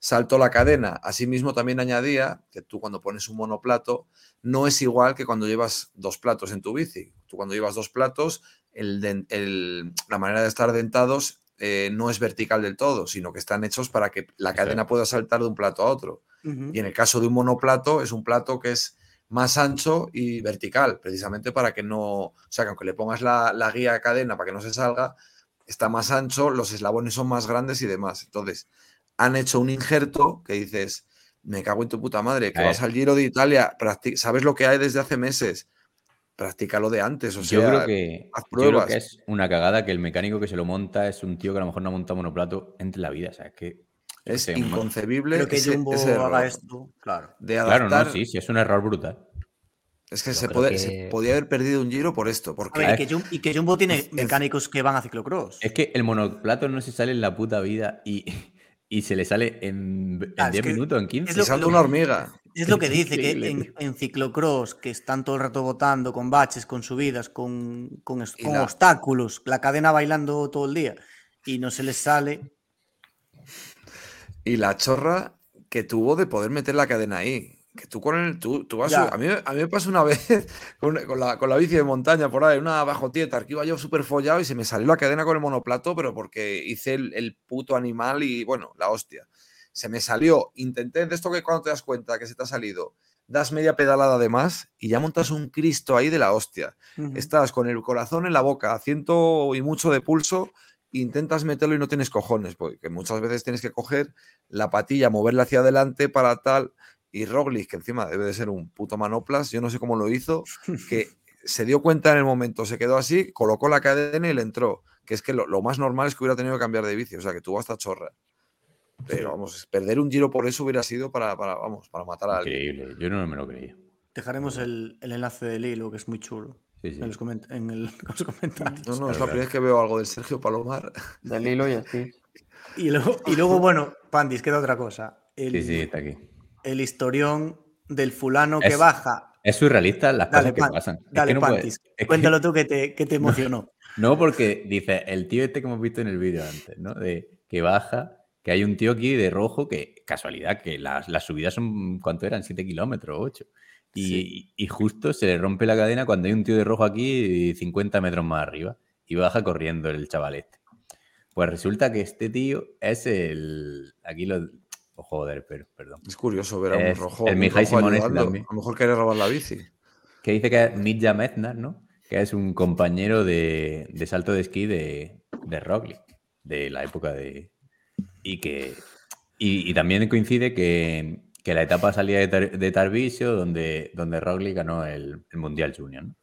saltó la cadena. Asimismo, también añadía que tú cuando pones un monoplato no es igual que cuando llevas dos platos en tu bici. Tú cuando llevas dos platos, el la manera de estar dentados eh, no es vertical del todo, sino que están hechos para que la cadena pueda saltar de un plato a otro. Y en el caso de un monoplato, es un plato que es más ancho y vertical, precisamente para que no, o sea, que aunque le pongas la, la guía cadena para que no se salga, está más ancho, los eslabones son más grandes y demás. Entonces, han hecho un injerto que dices, me cago en tu puta madre, que A vas al Giro de Italia, sabes lo que hay desde hace meses, practícalo de antes, o sea, yo creo que, haz yo creo pruebas. que es una cagada que el mecánico que se lo monta es un tío que a lo mejor no ha montado monoplato entre la vida. O sea, es que. es inconcebible que ese, Jumbo ese error haga esto, claro. de Claro, adaptar. no, sí, sí, es un error brutal. Es que, Yo se, podía haber perdido un Giro por esto, A porque ver, y que, Jum- y que Jumbo tiene es- mecánicos que van a ciclocross. Es que el monoplato no se sale en la puta vida y, y se le sale en, en Ah, es 10 que minutos, en 15. es lo- pisando una hormiga. Es lo que Es dice, que en, en ciclocross, que están todo el rato botando con baches, con subidas, con, con, la- obstáculos, la cadena bailando todo el día, y no se les sale. Y la chorra que tuvo de poder meter la cadena ahí. Que tú con el. Tú, tú vas a, mí, a mí me pasó una vez con, con la, con la bici de montaña por ahí, una bajo tieta, que iba yo súper follado y se me salió la cadena con el monoplato, pero porque hice el, el puto animal y bueno, la hostia. Se me salió. Intenté de esto que cuando te das cuenta que se te ha salido, das media pedalada de más y ya montas un Cristo ahí de la hostia. Estás con el corazón en la boca, ciento y mucho de pulso, intentas meterlo y no tienes cojones, porque muchas veces tienes que coger la patilla, moverla hacia adelante para tal. Y Roglic, que encima debe de ser un puto manoplas, yo no sé cómo lo hizo, que se dio cuenta en el momento, se quedó así, colocó la cadena y le entró. Que es que lo, lo más normal es que hubiera tenido que cambiar de bici, o sea, que tuvo hasta chorra. Pero vamos, perder un giro por eso hubiera sido para, para, vamos, para matar a alguien. Increíble, yo no me lo creía. Dejaremos el, el enlace del hilo, que es muy chulo, Sí, sí. en, los en el- en los comentarios. No, no, Es la primera vez que veo algo del Sergio Palomar. Del hilo y así. Y luego, y luego bueno, Pandis, queda otra cosa. El, Sí, sí, está aquí. El historión del fulano que baja. Es surrealista las Dale, cosas que Pan- pasan. Es Dale, que no puede- Pantis. es que- Cuéntalo tú que te, que te emocionó. No, porque dice, el tío este que hemos visto en el vídeo antes, ¿no? De que baja, que hay un tío aquí de rojo que, casualidad, que las, las subidas son, ¿cuánto eran? 7 kilómetros, 8. Y, y justo se le rompe la cadena cuando hay un tío de rojo aquí 50 metros más arriba y baja corriendo el chaval este. Pues resulta que este tío es el... Aquí lo... Oh, joder, pero, perdón. Es curioso ver a un Es rojo, el rojo Simonet también. A lo mejor quiere robar la bici. que dice que es Mitja Meznar, ¿no? Que es un compañero de, de salto de esquí de, de Roglic, de la época de... Y que... Y, y también coincide que, que la etapa salía de, Tar- de Tarvisio, donde, donde Roglic ganó el, el Mundial Junior, ¿no?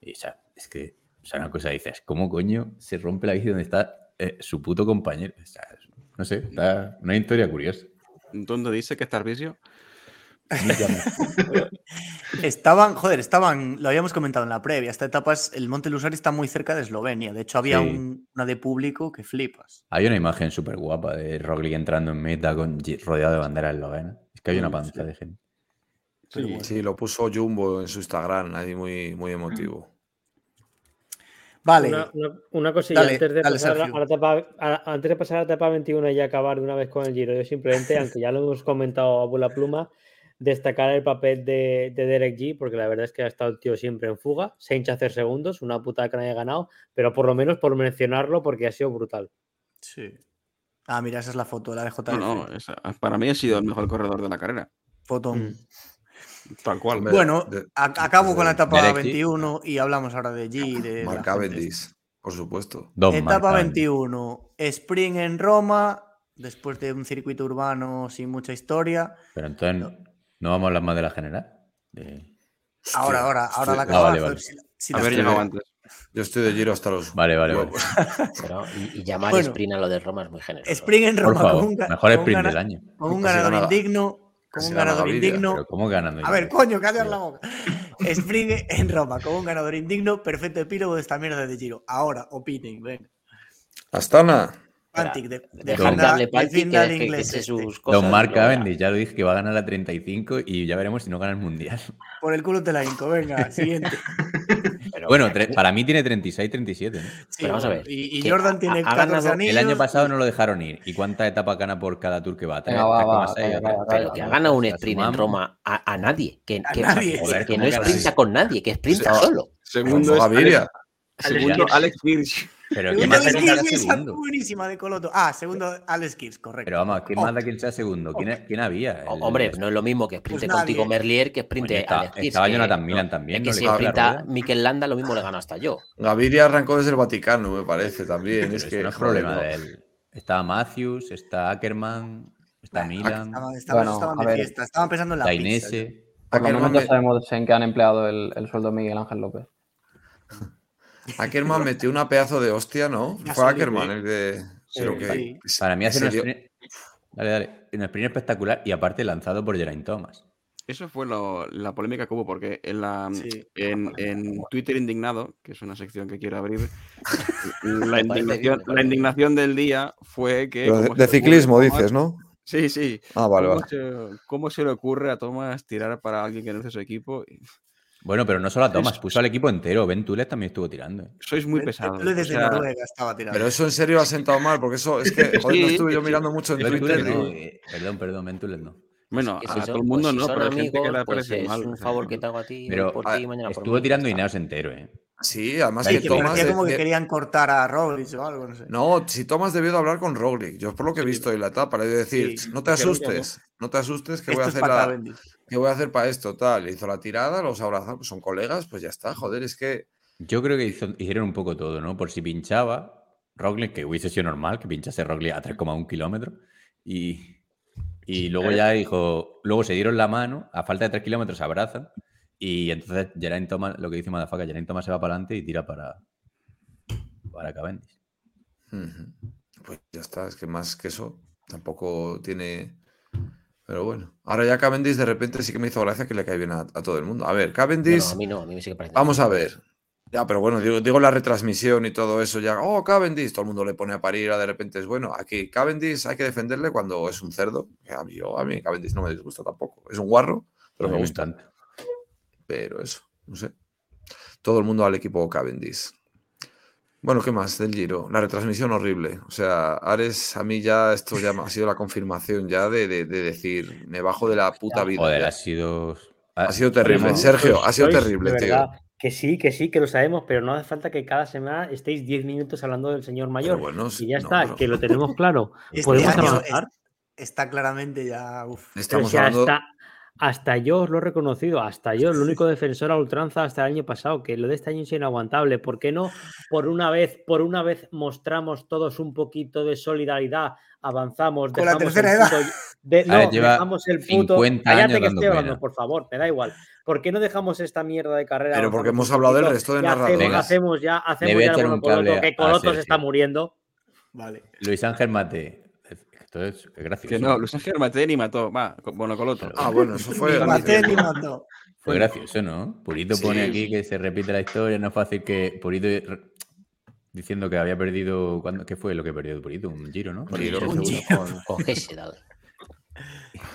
Y o sea, es que, o sea, una cosa dices, ¿cómo coño se rompe la bici donde está eh, su puto compañero? O sea, no sé, está una historia curiosa. ¿Dónde dice que está? Mitja Meznar. Estaban, joder, estaban, lo habíamos comentado en la previa. Esta etapa es, el Monte Lusari está muy cerca de Eslovenia. De hecho, había Sí. un- una de público que flipas. Hay una imagen súper guapa de Roglic entrando en meta con, rodeado de banderas eslovenas. Es que hay una Mm, panza sí. de gente. Sí, sí, lo puso Jumbo en su Instagram, ahí muy, muy emotivo. Vale. Una, una- una cosilla, Dale, antes, de dale, pasar a, la etapa, a- antes de pasar a la etapa 21 y acabar de una vez con el Giro, yo simplemente, aunque ya lo hemos comentado a bola pluma, destacar el papel de, de Derek G, porque la verdad es que ha estado el tío siempre en fuga, se hincha a hacer segundos, una puta que no haya ganado, pero por lo menos por mencionarlo, porque ha sido brutal. Sí. Ah, mira, esa es la foto de la de JF. No, no, esa- para mí ha sido el mejor corredor de la carrera. Fotón. Mm. Tal cual. Hombre, Bueno, de- acabo con la etapa Derek G. 21 y hablamos ahora de G. De Mark. Cavendish, por supuesto. Etapa marcas. 21, Spring en Roma, después de un circuito urbano sin mucha historia. Pero entonces, ¿no, no vamos a hablar más de la general? De- Ahora, ahora, ahora la Ah, acabo. vale, vale. Si, si Haber llegado antes. Yo estoy de giro hasta los. Vale, vale, vale. Pero, y, y llamar Bueno. sprint a lo de Roma es muy generoso. Spring en Roma, favor, con un, mejor con un sprint del año. con un Casi ganador gana- indigno. Casi un gana ganador Gaviria, indigno. Pero ¿cómo ganando? A ver, coño, callar la boca. Spring en Roma, con un ganador indigno, perfecto epílogo de esta mierda de Giro. Ahora, opinen, venga. Astana. Pantic, de, Pantic, que que sus cosas. Don Mark. Cavendish, ya lo dije que va a ganar la 35 y ya veremos si no gana el mundial. Por el culo te la hinco, venga, siguiente. Pero- Bueno, tre- para mí tiene 36, 37. ¿no? Sí, Pero vamos a ver, Y, y que Jordan tiene ha 14 ganado- anillos. El año pasado no lo dejaron ir. ¿Y cuántas etapas gana por cada tour que va? ¿Tres? Venga, va, va, 3,6, calla, o calla, tres? Pero que ha ganado un sprint en. Roma a, a nadie. Que, A que, nadie. que- Joder, que ¿cómo no sprinta nadie? con nadie, que sprinta solo. Segundo es. Alex, segundo, Alex Hirsch. Pero ¿quién más da esa segundo? buenísima de Coloto. Ah, segundo Alex Kirs, correcto. Pero vamos, ¿quién Oh, más da quien sea segundo? ¿Quién, quién había? El- Hombre, no es lo mismo que sprinte Pues contigo nadie. Merlier que sprinte estaba- Alex Hirsch, estaba que- Jonathan Milan también, Es que si sprinta. Mikel Landa, lo mismo le gano hasta yo. Gaviria arrancó desde el Vaticano, me parece, también. Pero es que no es problema de él. Está Matthews, está Ackerman, está Milan, Estaban, estaban- Bueno, estaban a de ver. fiesta, estaban pensando en la pizza. Dainese. Por lo menos ya sabemos en qué han empleado el, el sueldo Miguel Ángel López. Ackerman metió una pedazo de hostia, ¿no? Ya Fue Ackerman el de. Sí, que- sí. Para mí en hace un serio, sprint, dale, dale, un sprint espectacular y aparte lanzado por Geraint Thomas. Eso fue lo- la polémica que hubo, porque en, la, Sí. en, en Twitter Indignado, que es una sección que quiero abrir, la, indignación, la del día fue que... de, ¿cómo de se le ocurre ciclismo dices, ¿no? Sí, sí. Ah, vale, ¿Cómo, vale. se, cómo se le ocurre a Thomas tirar para alguien que no es de su equipo? Bueno, pero no solo a Thomas, puso al equipo entero. Ben Tules también estuvo tirando. ¿eh? Sois muy pesados. desde o sea, Noruega estaba tirando. Pero eso en serio ha sentado mal, porque eso es que, joder, no estuve yo sí. mirando mucho en Ben Twitter. No, eh, perdón, perdón, Ben Tules no. bueno, Que a si todo el mundo pues si no, pero hay gente que le amigos, pues es mal. un o sea, favor que te hago a ti, Pero por ah, ti, mañana por Estuvo mí, tirando. Ineos entero, ¿eh? Sí, además Sí, que que Thomas. parecía como que querían cortar a Roglic o algo, no sé. No, si Thomas debió de hablar con Roglic. Yo es por lo que he visto en la etapa, le he de decir, Sí, no te asustes, no te asustes, que voy a hacer la. ¿Qué voy a hacer para esto? Tal. Le hizo la tirada, los abrazan, pues son colegas, pues ya está. Joder, es que. Yo creo que hizo- hicieron un poco todo, ¿no? Por si pinchaba Roglic, que hubiese sido normal que pinchase Roglic a 3,1 kilómetros. Y, y luego ya dijo, luego se dieron la mano, a falta de 3 kilómetros se abrazan. Y entonces Geraint Thomas, lo que dice Madafaka, Geraint Thomas se va para adelante y tira para, para Cavendish. Pues ya está, es que más que eso tampoco tiene. Pero bueno, ahora ya Cavendish de repente sí que me hizo gracia que le cae bien a, a todo el mundo. A ver, Cavendish, no, a mí no, a mí me sigue pareciendo. vamos a ver. Ya, pero bueno, digo, digo la retransmisión y todo eso, ya, oh, Cavendish, todo el mundo le pone a parir, ahora de repente es bueno. Aquí, Cavendish hay que defenderle cuando es un cerdo. A mí, yo- a mí Cavendish no me disgusta tampoco. Es un guarro, pero me me gusta. Pero eso, no sé. Todo el mundo al equipo Cavendish. Bueno, ¿qué más del Giro? La retransmisión horrible. O sea, Ares, a mí ya esto ya ha sido la confirmación ya de, de- de decir, me bajo de la puta vida. Joder, ya. ha sido. Ha sido terrible. Sergio, ha sido terrible, de tío. Que sí, que sí, que lo sabemos, pero no hace falta que cada semana estéis 10 minutos hablando del señor mayor. bueno, y ya no, está, pero- que lo tenemos claro. Este Podemos avanzar. es- está claramente ya. uf. Estamos si hablando. hasta, hasta yo os lo he reconocido, hasta yo, el único defensor a ultranza hasta el año pasado, que lo de este año es inaguantable. ¿Por qué no por una vez, por una vez mostramos todos un poquito de solidaridad, avanzamos, Con la dejamos tercera el edad. de- ver, no, dejamos el puto. 50 Cállate que estoy hablando, por favor, me da igual. ¿Por qué no dejamos esta mierda de carrera? Pero porque hemos hablado del resto de hacemos- narradores. Venga, Hacemos ya, hacemos ya bueno, un Coloto, que Coloto se está muriendo. Vale. Luis Ángel Mate. Esto es es gracioso. Que no, Luis Ángel Maté ni mató. Va, co- bueno, Coloto. Ah, bueno, eso fue. Ni mató. Fue gracioso, ¿no? Purito pone aquí que se repite la historia, no es fácil que Purito diciendo que había perdido ¿cuándo- ¿qué fue lo que perdió Purito? Un giro, ¿no? Un giro. Un con.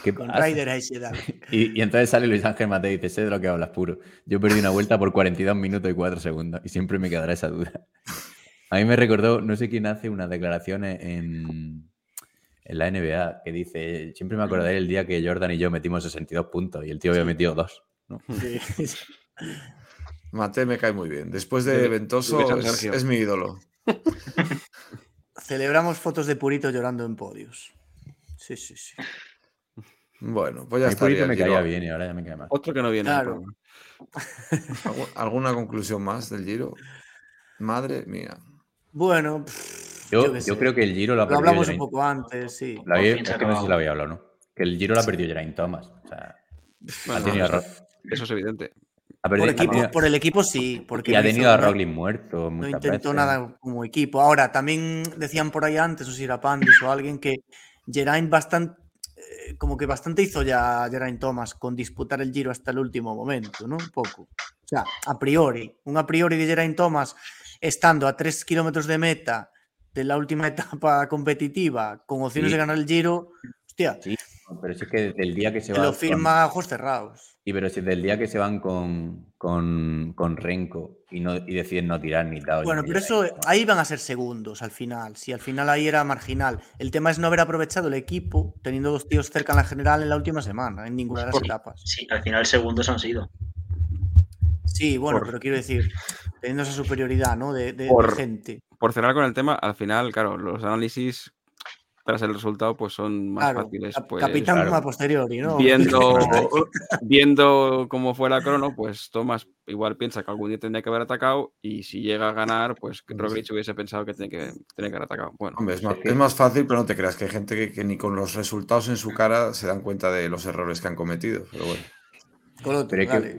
¿Qué Con? Ryder. Y, y entonces sale Luis Ángel Mate y dice, sé de lo que hablas, puro. Yo perdí una vuelta por 42 minutos y 4 segundos y siempre me quedará esa duda. A mí me recordó, no sé quién hace unas declaraciones en, en la NBA que dice, siempre me acordaré el día que Jordan y yo metimos 62 puntos y el tío había metido dos. ¿no? Sí. Mate me cae muy bien. Después de Ventoso es, mi ídolo. Celebramos fotos de Purito llorando en podios. Sí, sí, sí. Bueno, pues ya estaría. Purito me caía bien y ahora ya me cae mal. Otro que no viene. Claro. al programa. ¿Algu- ¿Alguna conclusión más del Giro? Madre mía. Bueno, pff, Yo, creo que el Giro lo ha Lo perdido hablamos un poco antes, sí. lo había- Por es que no sé si lo había hablado, ¿no? Que el Giro lo ha perdido Geraint Thomas. O sea, ha tenido a eso, es evidente. ha Por, perdido- ha equipo, tenido- por el equipo sí, porque y ha no hizo tenido a Roglic muerto no intentó veces. nada como equipo. Ahora, también decían por ahí antes, o si era Pandis o alguien, que Geraint bastante, eh, como que bastante hizo ya Geraint Thomas con disputar el Giro hasta el último momento, ¿no? Un poco. O sea, a priori, un a priori de Geraint Thomas estando a tres kilómetros de meta de la última etapa competitiva, con opciones Sí. de ganar el Giro, hostia, Sí, pero si es que desde el día que se te va lo firma a ojos cerrados. Y pero si desde el día que se van con, con, con Renko y, no, y deciden no tirar ni tal. Bueno, pero eso ahí van a ser segundos al final. Si al final ahí era marginal. El tema es no haber aprovechado el equipo teniendo dos tíos cerca en la general en la última semana, en ninguna de las Por- etapas. Sí, al final segundos han sido. Sí, bueno, Por- pero quiero decir, teniendo esa superioridad, ¿no? De, de- de Por- gente. Por cerrar con el tema, al final, claro, los análisis tras el resultado pues son más Claro, fáciles. Pues, capitán claro. a posteriori, ¿no? viendo, viendo cómo fue la crono, pues Thomas igual piensa que algún día tendría que haber atacado y si llega a ganar, pues que Roglic hubiese pensado que tenía que, tenía que haber atacado. Bueno, Hombre, es más, es más fácil, pero no te creas que hay gente que, que ni con los resultados en su cara se dan cuenta de los errores que han cometido. Pero bueno. Pero es que-.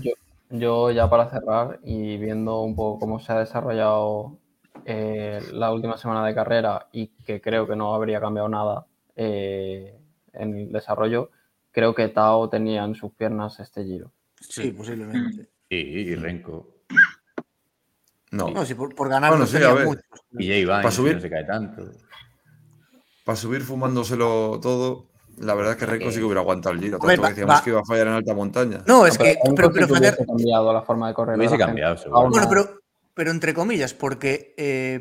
Yo, yo ya para cerrar y viendo un poco cómo se ha desarrollado eh, la última semana de carrera y que creo que no habría cambiado nada eh, en el desarrollo, creo que Tao tenía en sus piernas este giro. Sí, posiblemente. Sí, y Renko. No. No, sí, por, por ganar Bueno, no sí, a ver. muchos. Y Jay Vine, Pa' que subir. no se cae tanto. Para subir fumándoselo todo, la verdad es que Renko sí que hubiera aguantado el giro. Ver, Tanto va- que decíamos va- que iba a fallar en alta montaña. No, es que. Renko Pero, pero que fallar- hubiese cambiado la forma de correr. Hubiese cambiado, seguro. Bueno, no. pero, pero entre comillas, porque. eh,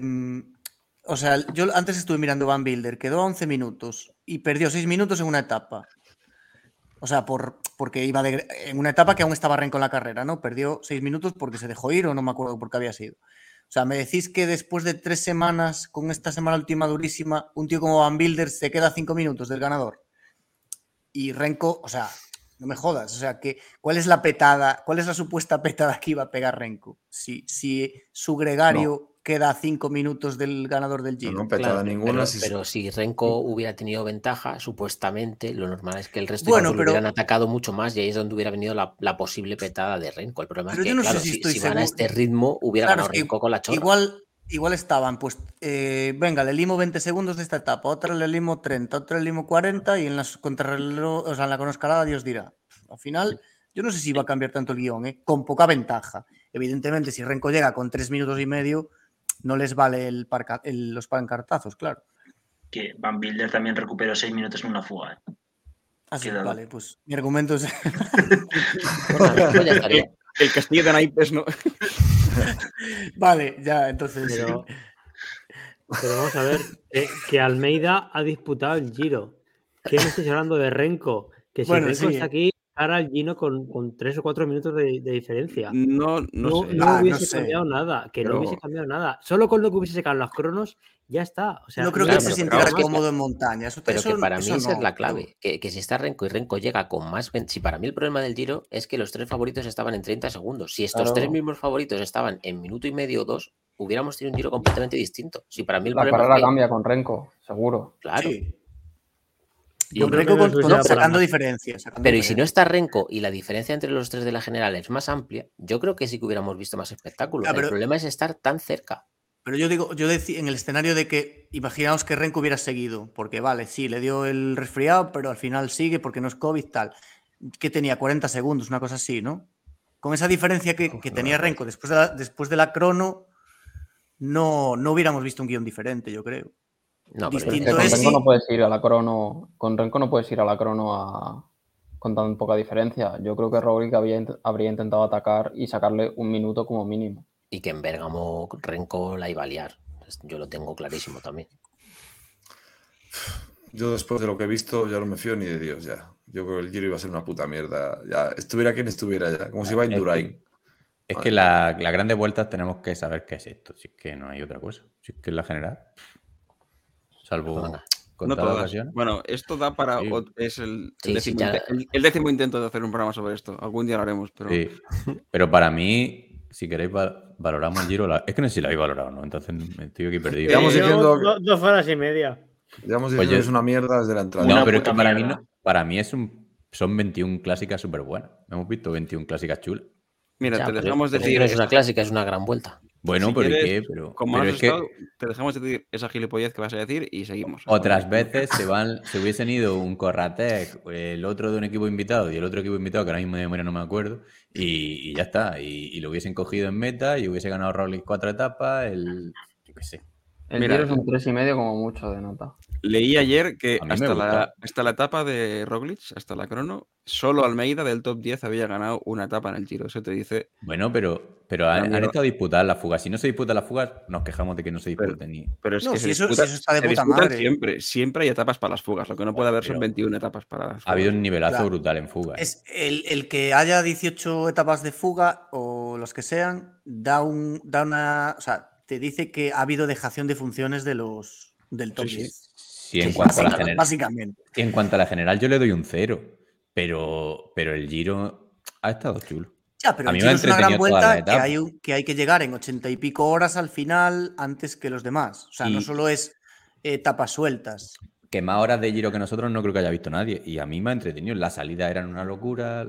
o sea, yo antes estuve mirando Van Bilder, quedó a 11 minutos y perdió 6 minutos en una etapa. O sea, por, porque iba de- en una etapa que aún estaba Renko en la carrera, ¿no? Perdió 6 minutos porque se dejó ir o no me acuerdo por qué había sido. O sea, me decís que después de tres semanas, con esta semana última durísima, un tío como Van Bilder se queda a 5 minutos del ganador. Y Renko, o sea, no me jodas. O sea, que, ¿cuál es la petada? ¿Cuál es la supuesta petada que iba a pegar Renko? Si, si su gregario queda a cinco minutos del ganador del No, Giro. no, petada Claro, ninguna. pero, si- pero si Renko hubiera tenido ventaja, supuestamente lo normal es que el resto de Bueno, pero- hubieran atacado mucho más y ahí es donde hubiera venido la, la posible petada de Renko. El problema Pero es que, yo no sé claro, si si, van a este ritmo, hubiera Claro, ganado es que Renko con la chorra. Igual, igual estaban, pues, eh, venga, le limo 20 segundos de esta etapa, otra le limo 30, otra le limo 40 y en las contrarreloj, o sea, en la cronoescalada Dios dirá. Al final, Yo no sé si va a cambiar tanto el guion, ¿eh? con poca ventaja. Evidentemente, si Renko llega con tres minutos y medio, no les vale el parca- el- los pancartazos, claro. Que Van Bilder también recuperó seis minutos en una fuga. ¿eh? Así, Queda- vale, pues mi argumento es. El castillo de naipes no. vale, ya, entonces. Pero, pero vamos a ver, que, que Almeida ha disputado el Giro. ¿Qué me estáis hablando de Renko? Que si Bueno, Renko sí. está aquí, ahora el Gino con, con tres o cuatro minutos de, de diferencia. No, no, No, sé. no Ah, no hubiese sé. cambiado nada, que Pero- no hubiese cambiado nada. Solo con lo que hubiese sacado los cronos, ya está. O sea, no creo claro, que se sintiera cómodo en montaña. Eso, Pero eso- que para mí esa es la clave. Que, que si está Renko y Renko llega con más. Si para mí el problema del Giro es que los tres favoritos estaban en 30 segundos. Si estos Claro. tres mismos favoritos estaban en minuto y medio o dos, hubiéramos tenido un Giro completamente distinto. Si para mí el La problema carrera es que- cambia con Renko, seguro. Claro. Sí. Yo Con creo Renko que con- sacando diferencias. sacando Pero y si no está Renko y la diferencia entre los tres de la general es más amplia, yo creo que sí que hubiéramos visto más espectáculo. Pero- El problema es estar tan cerca. Pero yo digo, yo decía en el escenario de que imaginaos que Renko hubiera seguido, porque vale, sí, le dio el resfriado, pero al final sigue porque no es COVID, tal. Que tenía 40 segundos, una cosa así, ¿no? Con esa diferencia que, que tenía Renko después de la, después de la crono, no, no hubiéramos visto un guion diferente, yo creo. No, pero Pero es que Distinto con es Renko si- no puedes ir a la crono. Con Renko no puedes ir a la crono a- con tan poca diferencia. Yo creo que Roglic había habría intentado atacar y sacarle un minuto como mínimo. y que en Bérgamo Renko la iba a liar. Yo lo tengo clarísimo también. Yo después de lo que he visto ya no me fío ni de Dios ya. Yo creo que el Giro iba a ser una puta mierda. Ya estuviera quien estuviera ya. Como si iba Es que- Indurain. Es que la- las grandes vueltas tenemos que saber qué es esto, si es que no hay otra cosa. Si es que es la general. Salvo No todas todas. ocasiones. Bueno, esto da para. Sí. Es el, Sí, el sí, décimo, ya- inte- el- el décimo intento de hacer un programa sobre esto. Algún día lo haremos, pero. Sí. Pero para mí, si queréis, val- valoramos el Giro. la- Es que no sé si lo habéis valorado, ¿no? Entonces me estoy aquí perdido. Diciendo- llevamos do- dos horas y media. Llevamos Oye. diciendo es una mierda desde la entrada. No, Una pero es que para mí, no, para mí es un, son 21 clásicas súper buenas. Hemos visto 21 clásicas chulas. Mira, Ya, te dejamos pero decir. no es una clásica, es una gran vuelta. Bueno, Si pero ¿y qué? Pero, Como pero has es que te dejamos decir esa gilipollez que vas a decir y seguimos. otras veces se van, se hubiesen ido un Corratec, el otro de un equipo invitado y el otro equipo invitado, que ahora mismo de memoria no me acuerdo, y, y ya está. Y, y lo hubiesen cogido en meta y hubiese ganado Roglic cuatro etapas, el. Yo qué sé. El Mira, Giro es un tres y medio como mucho de nota. Leí ayer que hasta la, hasta la etapa de Roglic, hasta la crono, solo Almeida del top 10 había ganado una etapa en el Giro. Eso te dice. Bueno, pero, pero han, han estado disputadas las fugas. Si no se disputan las fugas, nos quejamos de que no se Pero- disputen. ni... Pero es No, que si se, eso- si disputa- eso está de se puta madre. siempre. Siempre hay etapas para las fugas. Lo que no puede haber son Pero- 21 etapas para las Ha fugas. habido un nivelazo Claro. brutal en fugas. Es el, el que haya 18 etapas de fuga o los que sean, da, un, da una. O sea, te dice que ha habido dejación de funciones de los del top Sí, sí. 10. Sí, en cuanto a la general. Básicamente. En cuanto a la general, yo le doy un cero. Pero, pero el Giro ha estado chulo. Ya, pero el es una gran la vuelta que hay, un- que hay que llegar en 80 y pico horas al final antes que los demás. O sea, no solo es etapas sueltas. Que más horas de Giro que nosotros no creo que haya visto nadie. Y a mí me ha entretenido. Las salidas eran una locura,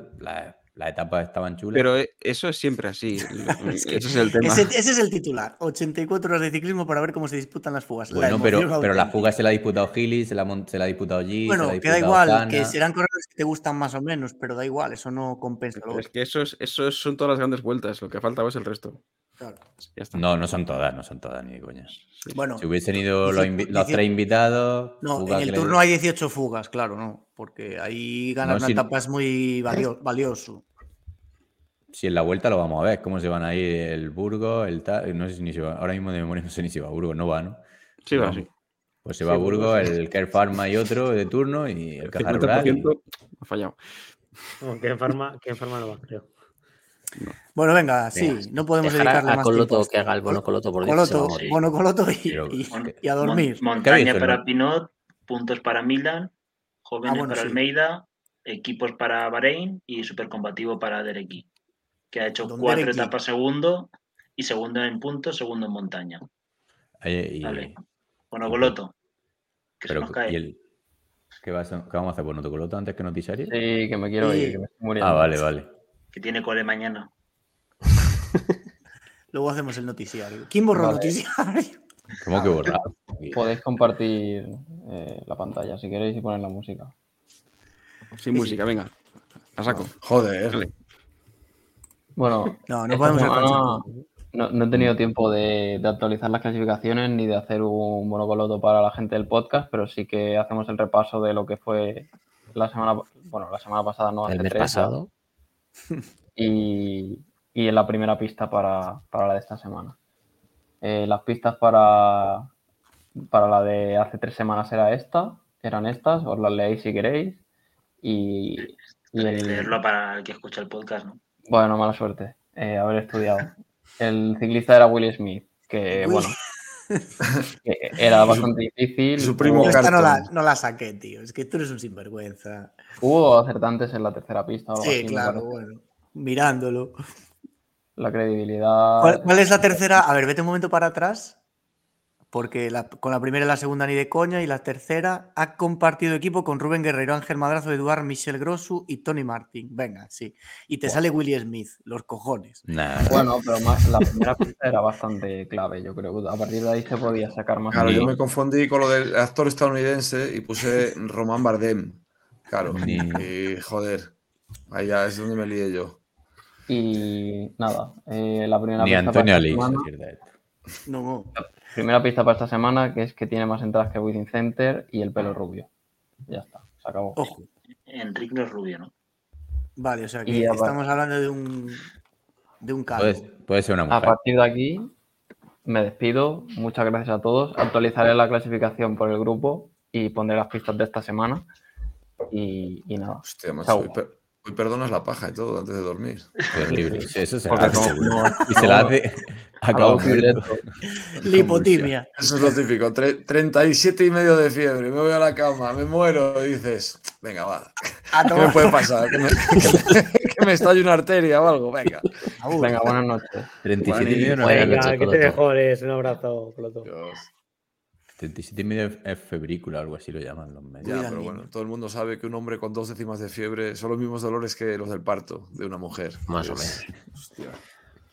la- las etapas estaban chulas. Pero eh, eso es siempre así. Es que Ese es el tema. Ese, ese es el titular. 84 horas de ciclismo para ver cómo se disputan las fugas. La bueno, pero, pero la fuga se la ha disputado Gili, se la, se la ha disputado G, se Bueno, que da igual, que serán corredores que te gustan más o menos, pero da igual, eso no compensa lo es que eso, es, eso son todas las grandes vueltas. Lo que falta es el resto. Claro. Ya está. No, no son todas, no son todas, ni de coñas. Sí. Bueno, Si hubiesen ido los, los tres invitados. no, en el turno hay 18 fugas, claro, no, porque ahí ganar No, una si- etapa es muy valio- valioso. Si en la vuelta lo vamos a ver, cómo se van a ir el Burgos, el tal. No sé si ni se va. Ahora mismo de memoria no sé ni si va a Burgos, no va, ¿no? Sí, va, sí. Pues se va a Sí, Burgos, sí. el Care Pharma y otro de turno y el Caja Rural. y- 50% ha fallado. No, en farma no va, creo. Bueno, venga, sí, Venga, no podemos Dejar dedicarle a, a más Coloto tiempo que haga el bono Coloto por Coloto, bono Coloto y, Pero- y- a dormir. Mon- montaña para no? Pinot, puntos para Milan, jóvenes Ah, bueno, para sí. Almeida, equipos para Bahrein y supercompativo para Dereki, que ha hecho cuatro etapas segundo y segundo en puntos, segundo en montaña. Oye, y- Vale. Bueno, Goloto, que pero, se nos cae. ¿y el- ¿qué, vas a- qué vamos a hacer por Notocoloto antes que Noticiario? Sí, que me quiero Sí. ir, que me estoy muriendo. Ah, vale, vale. que tiene cole mañana. Luego hacemos el noticiario. ¿Quién borró el Vale. noticiario? ¿Cómo que borrar? Podéis compartir eh, la pantalla si queréis y poner la música. Sin música, venga. A saco. Joder. Vale. Bueno, No, no podemos semana no, no he tenido tiempo de, de actualizar las clasificaciones ni de hacer un monocoloto para la gente del podcast, pero sí que hacemos el repaso de lo que fue la semana, bueno, la semana pasada, no, hace El mes tres, pasado. y, y en la primera pista para, para la de esta semana. Eh, las pistas para, para la de hace tres semanas era esta, eran estas, os las leéis si queréis. Y, y el- Leerlo para el que escucha el podcast, ¿no? Bueno, mala suerte, eh, haber estudiado. El ciclista era Will Smith, que Uy. bueno, que era bastante difícil. su primo Yo Hubo, esta no la, Carton. no la saqué, tío. Es que tú eres un sinvergüenza. hubo acertantes en la tercera pista. o algo Sí, así, claro, bueno. Mirándolo. La credibilidad. ¿Cuál, cuál es la tercera? A ver, vete un momento para atrás. Porque la- con la primera y la segunda ni de coña. Y la tercera ha compartido equipo con Rubén Guerrero, Ángel Madrazo, Eduard, Michel Grosu y Tony Martin. Venga, sí. Y te sale Willy Smith, los cojones. Nah. Bueno, pero más, la primera pista era bastante clave, yo creo. A partir de ahí se podía sacar más. Claro, yo me confundí con lo del actor estadounidense y puse Román Bardem. Claro. Y joder, ahí ya es donde me lié yo. Y nada, eh, la primera Ni pista Antonio para No, no. primera pista para esta semana, que es que tiene más entradas que Within Center y el pelo rubio. Ya está, se acabó. Ojo. Enrique no es rubio, ¿no? Vale, o sea que a- estamos hablando de un. De un calvo. Puede, puede ser una A mujer. partir de aquí, me despido. Muchas gracias a todos. Actualizaré la clasificación por el grupo y pondré las pistas de esta semana. Y, y nada. Hostia, macho, Chao. hoy, per- hoy perdonas la paja y todo antes de dormir. Terrible. Sí, eso se hace no- seguro. no- y se la hace a Acabo directo. Lipotimia. Eso es lo típico. tre- 37 y medio de fiebre, me voy a la cama, me muero y dices, venga, va. A ¿Qué me puede pasar? ¿Que me, que me estalle una arteria o algo? Venga. Venga, buenas noches. 37 y medio Venga, que te mejores. Un abrazo, Coloto. Dios. 37 y medio es febrícula, algo así lo llaman los médicos. Ya, pero niño. bueno, todo el mundo sabe que un hombre con dos décimas de fiebre son los mismos dolores que los del parto de una mujer. Más o menos. hostia.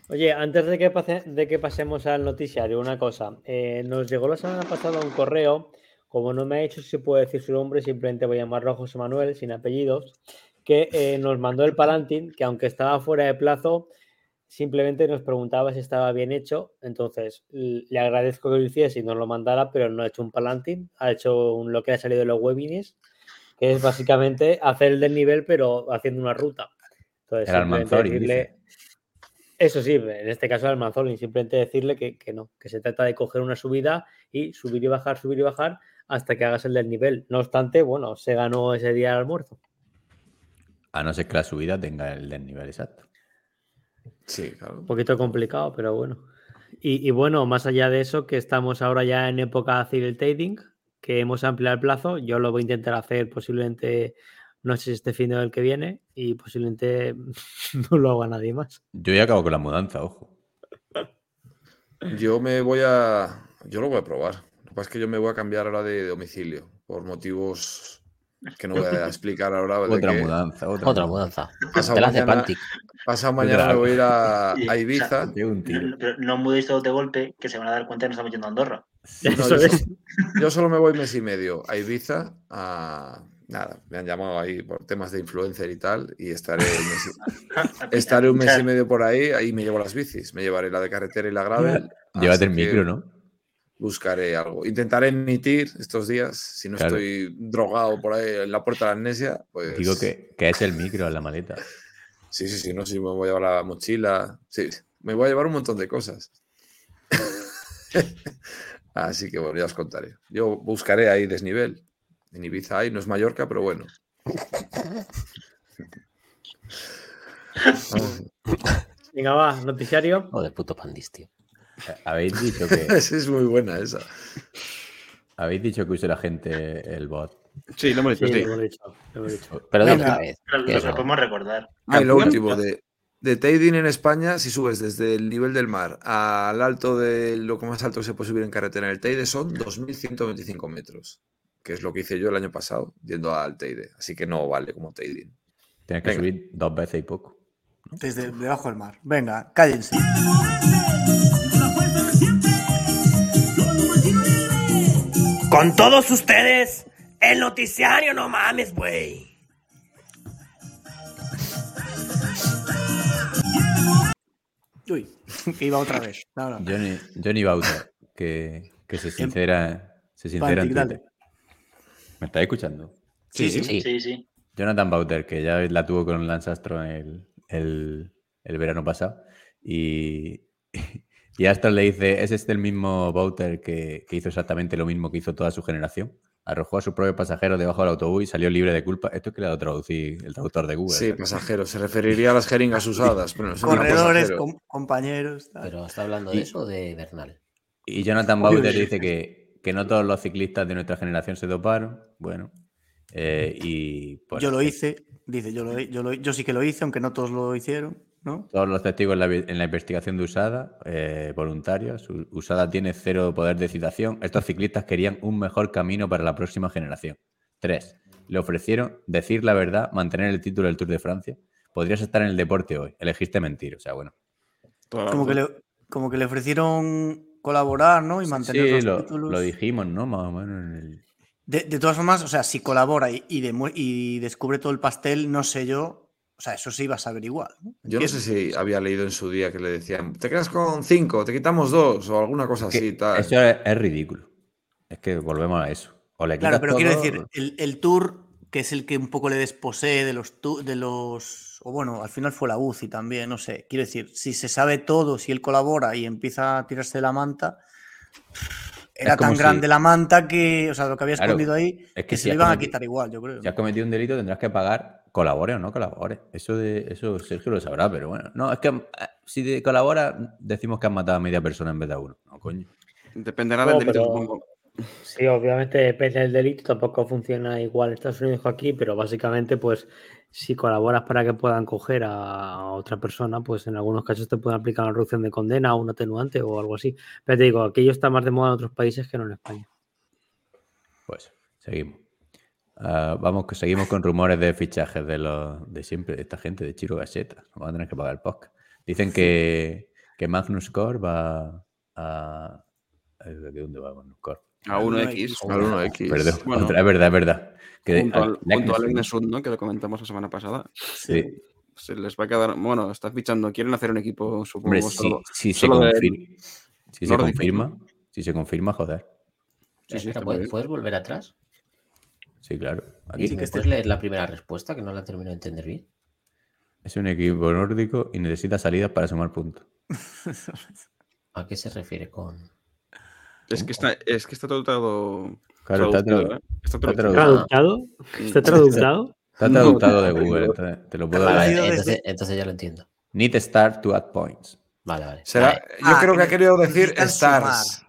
Oye, antes de que, pase- de que pasemos al noticiario, una cosa. Eh, nos llegó la semana pasada un correo, como no me ha dicho si se puede decir su nombre, simplemente voy a llamarlo a José Manuel, sin apellidos, que eh, nos mandó el Palantin, que aunque estaba fuera de plazo, simplemente nos preguntaba si estaba bien hecho. Entonces, le agradezco que lo hiciese y nos lo mandara, pero no ha hecho un Palantin, ha hecho un, lo que ha salido de los webinars, que es básicamente hacer el del nivel, pero haciendo una ruta. Entonces, El Almanzori, decirle- dice. Eso sí, en este caso al Manzolin, simplemente decirle que, que no, que se trata de coger una subida y subir y bajar, subir y bajar hasta que hagas el del nivel. No obstante, bueno, se ganó ese día el almuerzo. A no ser que la subida tenga el del nivel exacto. Sí, claro. Un poquito complicado, pero bueno. Y, y bueno, más allá de eso, que estamos ahora ya en época de hacer el trading, que hemos ampliado el plazo, yo lo voy a intentar hacer posiblemente, no sé si este fin de el que viene, y posiblemente no lo haga nadie más. Yo ya acabo con la mudanza, ojo. Yo me voy a. Yo lo voy a probar. Lo que pasa es que yo me voy a cambiar ahora de domicilio por motivos que no voy a explicar ahora. de Otra que mudanza, otra, Otra mudanza. Pasado Te la hace mañana, Pantic. pasado mañana me voy a ir a, Ibiza. Un tiro. No, pero no mudéis todos de golpe, que se van a dar cuenta que nos estamos yendo a Andorra. No, yo, es. so- yo solo me voy mes y medio a Ibiza a. Nada, me han llamado ahí por temas de influencer y tal, y estaré un mes y- Estaré un mes y medio por ahí, ahí me llevo las bicis, me llevaré la de carretera y la gravel. Llévate el micro, ¿no? Buscaré algo. Intentaré emitir estos días, si no Claro. estoy drogado por ahí en la puerta de la amnesia, pues... Digo que, que es el micro en la maleta. Sí, sí, sí, no, sí, me voy a llevar la mochila, sí, me voy a llevar un montón de cosas. Así que bueno, ya os contaré. Yo buscaré ahí desnivel. En Ibiza hay, no es Mallorca, pero bueno. Venga, va, noticiario. Joder, puto pandis, tío. Eh, Habéis dicho que, Esa es muy buena esa. habéis dicho que use la gente el bot. Sí, lo hemos dicho, sí. lo hemos dicho, lo hemos dicho. Pero de Venga. otra vez. Lo, que podemos recordar. Ah, y lo último, de, de trading en España, si subes desde el nivel del mar al alto de lo que más alto que se puede subir en carretera en el Teide son 2.125 metros, que es lo que hice yo el año pasado yendo al Teide. Así que no vale como trading. Tienes que Venga. subir dos veces y poco. Desde debajo del mar. Venga, cállense. Con todos ustedes, el noticiario, no mames, güey. Uy, que iba otra vez. Johnny, Johnny Bauta, que, que, se em sincera, se sincera en Twitter. ¿Me estáis escuchando? Sí, sí. Sí. Sí, sí. Jonathan Bauter, que ya la tuvo con Lance Armstrong el, el- el verano pasado. Y, y Armstrong le dice, ¿es este el mismo Bauter que, que hizo exactamente lo mismo que hizo toda su generación? Arrojó a su propio pasajero debajo del autobús y salió libre de culpa. Esto es que le ha dado traducir el traductor de Google. Sí, ¿eh? pasajero. Se referiría a las jeringas usadas. Pero no Corredores, com- compañeros. tal. Pero está hablando de eso o de Bernal. Y Jonathan Bauter dice que, que no todos los ciclistas de nuestra generación se doparon. Bueno, eh, y pues, yo lo hice, dice, yo, lo, yo, lo- yo sí que lo hice, aunque no todos lo hicieron, ¿no? Todos los testigos en la, vi- en la investigación de USADA, eh, voluntarios, USADA tiene cero poder de citación. Estos ciclistas querían un mejor camino para la próxima generación. Tres, le ofrecieron decir la verdad, mantener el título del Tour de Francia. Podrías estar en el deporte hoy, elegiste mentir. O sea, bueno. Como que, le, como que le ofrecieron colaborar, ¿no? Y mantener Sí, los lo, títulos. lo dijimos, ¿no? Más o menos en el... De, de todas formas, o sea, si colabora y, y, demu- y descubre todo el pastel, no sé yo. O sea, eso sí va a saber igual. ¿no? Yo no sé si había leído en su día que le decían, te quedas con cinco, te quitamos dos o alguna cosa que así. Tal. Eso es, es ridículo. Es que volvemos a eso. O le Claro, pero quiero decir, el, el tour, que es el que un poco le desposee de los, tu- de los. O bueno, al final fue la UCI también, no sé. Quiero decir, si se sabe todo, si él colabora y empieza a tirarse de la manta. Era tan si- grande la manta que, o sea, lo que había Claro, escondido ahí, es que que si se le has iban a quitar igual, yo creo. Si has cometido un delito tendrás que pagar, colabore o no colabore. Eso de eso Sergio lo sabrá, pero bueno. No, es que eh, si te colabora, decimos que has matado a media persona en vez de a uno. No, coño. Dependerá No, del delito, pero- supongo. Sí, obviamente depende del delito, tampoco funciona igual en Estados Unidos que aquí, pero básicamente, pues, si colaboras para que puedan coger a otra persona, pues en algunos casos te pueden aplicar una reducción de condena o un atenuante o algo así. Pero te digo, aquello está más de moda en otros países que no en España. Pues seguimos. Ah, vamos, que seguimos con rumores de fichajes de los de siempre, de esta gente, de Chiro Gacheta. Vamos a tener que pagar el podcast. Dicen que, que Magnus Core va a. ¿De dónde va Magnus Core? A 1X. Al 1X. Perdón, Bueno, otra- es verdad, es verdad. Que junto al, junto al ¿no? Que lo comentamos la semana pasada. sí. Se les va a quedar. Bueno, están fichando. Quieren hacer un equipo, supongo. Hombre, si, solo- se, solo confirma, si se confirma, si se confirma, joder. Sí, sí, ¿puedes, volver atrás? Sí, claro. ¿Y Aquí ¿Me puedes leer la primera respuesta que no la termino de entender bien? es un equipo nórdico y necesita salidas para sumar puntos. ¿A qué se refiere con...? Es que está, es que está todo. Claro, está, traducido, tradu- ¿eh? Está traducido. tradu- ¿Traductado? ¿Está Mm. está No, traductado de Google, entonces te lo puedo Vale, dar. entonces, entonces ya lo entiendo. Need start to add points. Vale, vale. Será, Vale. yo Ah, creo que que ha querido decir stars.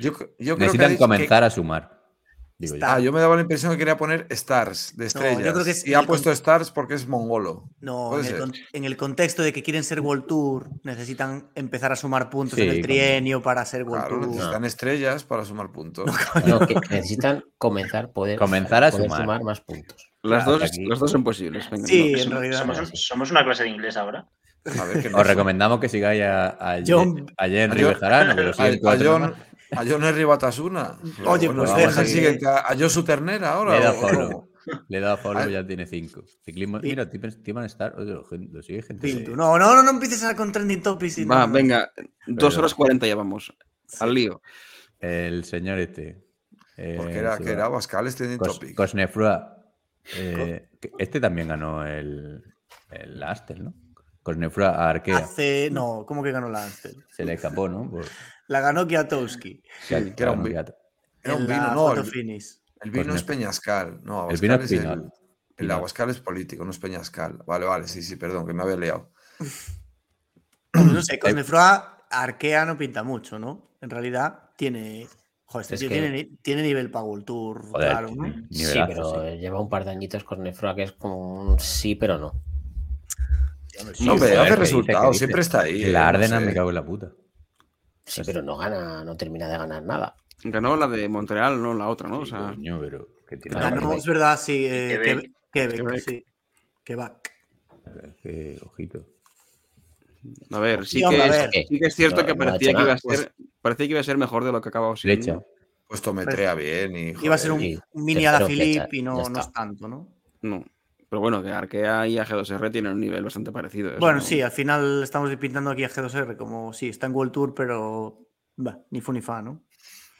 Yo, yo creo Necesitan que- comenzar a sumar. Digo yo. Ah, yo me daba la impresión que quería poner stars de yo estrellas. creo que es y ha puesto stars porque es mongolo. No, en el, ser. con- en el contexto de que quieren ser World Tour, necesitan empezar a sumar puntos en el como- trienio para ser World Claro, Tour. necesitan estrellas para sumar puntos. No, que necesitan comenzar, poder, Comenzar a poder sumar. más puntos. Las, Claro, dos, aquí- las dos son posibles. venga, Sí, no. en Somos, realidad. somos, una clase de inglés ahora. A ver, que no Os recomendamos que sigáis a, a, John- a Henry a John- Bejarano, que lo A, siguen a cuatro John, nomás. A John Henry Batasuna. Oye, Bueno, pues vamos deja al que-. ¿A Josu Ternera ahora? Le da follow. Le da follow, ya tiene cinco. Ciclismo, mira, Tim Tim Star, oye, lo, sigue gente. No, no, no, no empieces a con trending topics. y Va, no, no. venga. Dos Pero- horas cuarenta ya vamos. Al lío. El señor este. eh, Porque era, que era Pascal Cos- Topic. Cosnefroa. eh, este también ganó el, el Astel, ¿no? Cosnefroa a Arkea. Hace. No, ¿cómo que ganó la Amstel? Se le escapó, ¿no? Por- La ganó Kiatowski. que- que era un. Era un vino, no. El, vino Cornet. es Peñascal. No, El vino es Pinot. el, el. Abascal es político, no es Peñascal. Vale, vale, sí, sí, perdón, que me había liado. No sé, Cosnefroa, Arkea no pinta mucho, ¿no? En realidad tiene. Joder, este Es tío que- tiene, ni- tiene nivel para World Tour, Joder, claro, ¿no? Sí, pero sí. lleva un par de añitos con Nefroa que es como un sí, pero no. Sí, No, pero hace resultados, siempre está ahí. Eh, la no Ardena sé. me cago en la puta. Sí, pero no gana, no termina de ganar nada. Ganó la de Montreal, no la otra, ¿no? O sea, coño, pero que tiene Claro, la Ganó, Quebec. es verdad, sí. eh, Quebec. Quebec, Quebec, Quebec. sí. Quebec. que, ojito. a ver, sí que, a es, ver. sí que es cierto No, que parecía que iba a ser, parecía que iba a ser mejor de lo que acababa siendo. Pues tometrea bien y. Iba a ser un, un mini tercero Alaphilippe flecha, y no, no es tanto, ¿no? No. Pero bueno, que Arkea y AG2R tienen un nivel bastante parecido. eso Bueno, no- sí, al final estamos pintando aquí a G2R como sí, está en World Tour, pero bah, ni fu ni fa, ¿no?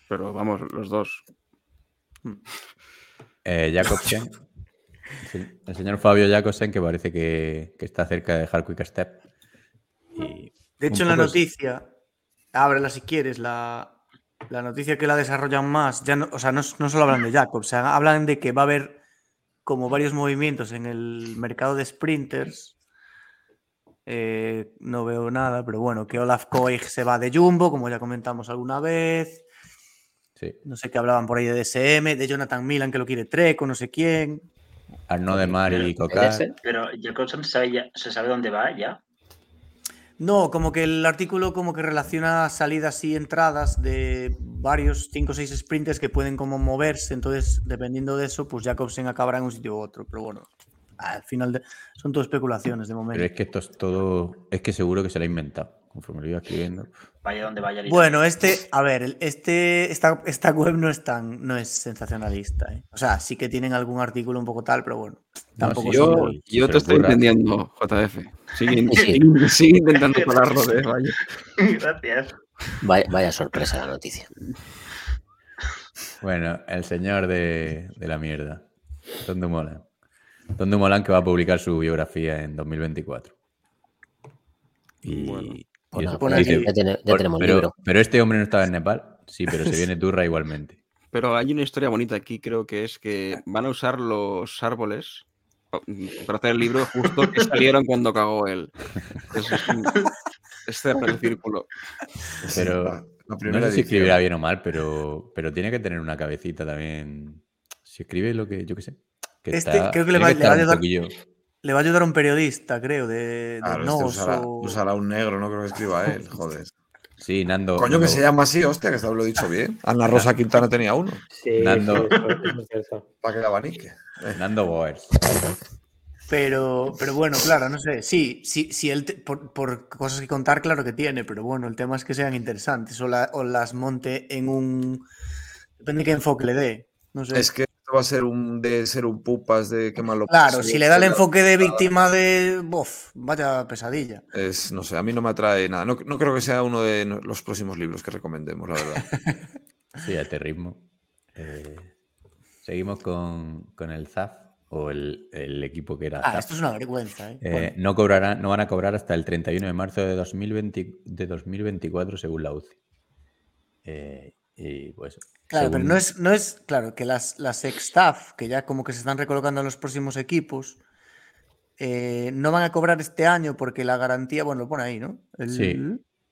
Pero vamos, los dos. Eh, Jacobsen. El señor Fabio Jacobsen, que parece que, que está cerca de dejar Quick Step. Y De hecho, en la noticia, ábrela si quieres, la, la noticia que la desarrollan más, ya no, o sea, no, no solo hablan de Jacob, o sea, hablan de que va a haber como varios movimientos en el mercado de sprinters. Eh, no veo nada, pero bueno, que Olaf Koig se va de Jumbo, como ya comentamos alguna vez. Sí. No sé qué hablaban por ahí de DSM, de Jonathan Milan que lo quiere Treco, no sé quién. Arnaud de Mar y Cocar. Pero Jacobson sabe ya- se sabe dónde va ya. No, como que el artículo como que relaciona salidas y entradas de varios 5 o 6 sprinters que pueden como moverse, entonces dependiendo de eso, pues Jacobsen acabará en un sitio u otro, pero bueno, al final de- son todo especulaciones de momento. Pero es que esto es todo. Es que seguro que se lo ha inventado. Conforme lo iba escribiendo. Vaya donde vaya. Bueno, este, a ver, este, esta, esta web no es tan, no es sensacionalista, ¿eh? O sea, sí que tienen algún artículo un poco tal, pero bueno, tampoco sí, son Yo, te estoy entendiendo, JF. Sigue, Sí. sigue- sigue intentando colarlo de vaya. Gracias. Vaya, vaya sorpresa la noticia. Bueno, el señor de, de la mierda. Tom Dumoulin. Tom Dumoulin que va a publicar su biografía en 2024. Y, Bueno. y Pues eso, nada, y ya que- tiene- ya por- tenemos pero, libro. pero este hombre no estaba en Nepal. Sí, pero se viene turra igualmente. Pero hay una historia bonita aquí, creo que es que van a usar los árboles pa- para hacer el libro justo que salieron cuando cagó él. Es, es cerrar el círculo. Pero no sé si edición. escribirá bien o mal, pero, pero tiene que tener una cabecita también. Si escribe lo que yo qué sé. Que Este está- creo que le va- que le estar va a ayudar- poquillo- Le va a ayudar un periodista, creo, de, de Claro, Nos este usará, o- usará un negro, no creo que escriba él, joder. Sí, Nando. Coño, que se llama así, hostia, que lo he dicho bien. Ana Rosa Quintana tenía uno, Sí, Nando. para que la abanique. Nando Boers. Pero, pero bueno, claro, no sé. Sí, sí, sí él te- por, por cosas que contar, claro que tiene, pero bueno, el tema es que sean interesantes o, la- o las monte en un. Depende de qué enfoque le dé. No sé. Es que va a ser un de ser un pupas de qué malo. claro, si le da el enfoque de víctima de. Bof, vaya pesadilla. Es, no sé, a mí no me atrae nada. No, no creo que sea uno de los próximos libros que recomendemos, la verdad. Sí, a este ritmo. Eh, seguimos con, con el ZAF o el, el equipo que era Ah, ZAF. esto es una vergüenza, ¿eh? Eh, Bueno, no, cobrarán, no van a cobrar hasta el 31 de marzo de, 2020 de 2024 según la UCI. Y pues... claro, pero no es, no es. Claro, que las, las ex-staff, que ya como que se están recolocando en los próximos equipos, eh, no van a cobrar este año porque la garantía. Bueno, lo pone ahí, ¿no? El- Sí.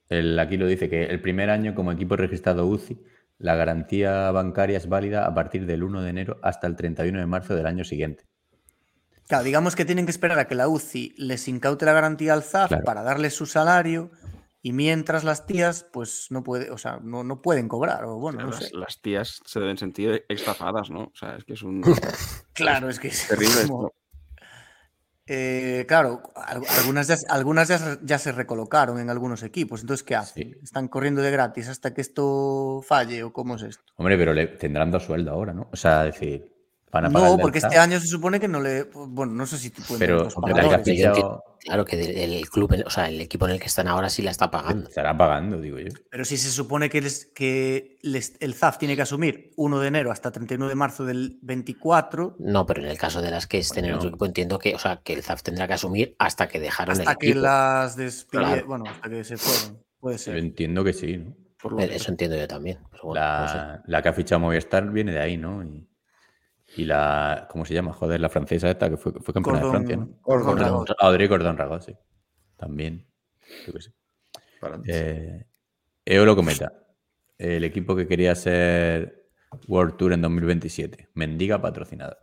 El, aquí lo dice que el primer año como equipo registrado UCI, la garantía bancaria es válida a partir del 1 de enero hasta el 31 de marzo del año siguiente. Claro, digamos que tienen que esperar a que la UCI les incaute la garantía al ZAF Claro. para darles su salario y mientras las tías, pues no puede, o sea, no, no pueden cobrar, o bueno, no las, sé. las tías se deben sentir estafadas, ¿no? O sea, es que es un. Claro, es que es terrible como- esto. Eh, claro, al- algunas, ya, algunas ya, se- ya se recolocaron en algunos equipos, entonces ¿qué hacen? Sí. ¿Están corriendo de gratis hasta que esto falle o cómo es esto? Hombre, pero le, tendrán dos sueldos ahora, ¿no? O sea, decir, van a pagar No, el porque este año se supone que no le, bueno, no sé si pueden Pero, hombre, Claro, que ha pagadores. que entiendo- claro que del- el club, o sea, el equipo en el que están ahora sí la está pagando. estará pagando, digo yo. Pero si se supone que, les- que les- el ZAF tiene que asumir 1 de enero hasta 31 de marzo del 24, No, pero en el caso de las que estén en otro equipo, entiendo que, o sea, que el ZAF tendrá que asumir hasta que dejaron hasta el que equipo. las despide, Claro. bueno, hasta que se fueron. Puede Yo ser. entiendo que sí, ¿no? Por lo Eh, que- Eso entiendo yo también. pero bueno, no sé. La, la que ha fichado Movistar viene de ahí, ¿no? Y, y la, ¿cómo se llama? Joder, la francesa esta que fue, fue campeona de Francia, ¿no? Cordón Cordón. Audrey Cordón Ragot, sí. También. Yo qué sé. Eh, Eolo Cometa, el equipo que quería ser World Tour en 2027. Mendiga patrocinada.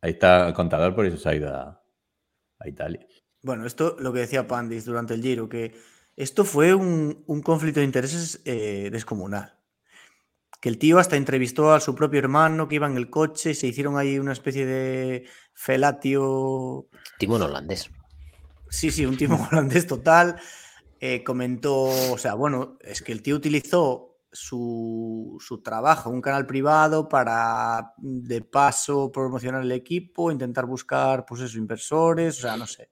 Ahí está el contador, por eso se ha ido a, a Italia. Bueno, esto lo que decía Pandis durante el Giro, que esto fue un, un conflicto de intereses eh, descomunal. Que el tío hasta entrevistó a su propio hermano que iba en el coche y se hicieron ahí una especie de felatio Timón holandés. Sí, sí, un timo holandés total. Eh, comentó, o sea, bueno, es que el tío utilizó su, su trabajo, un canal privado para de paso promocionar el equipo, intentar buscar pues eso, inversores, o sea, no sé.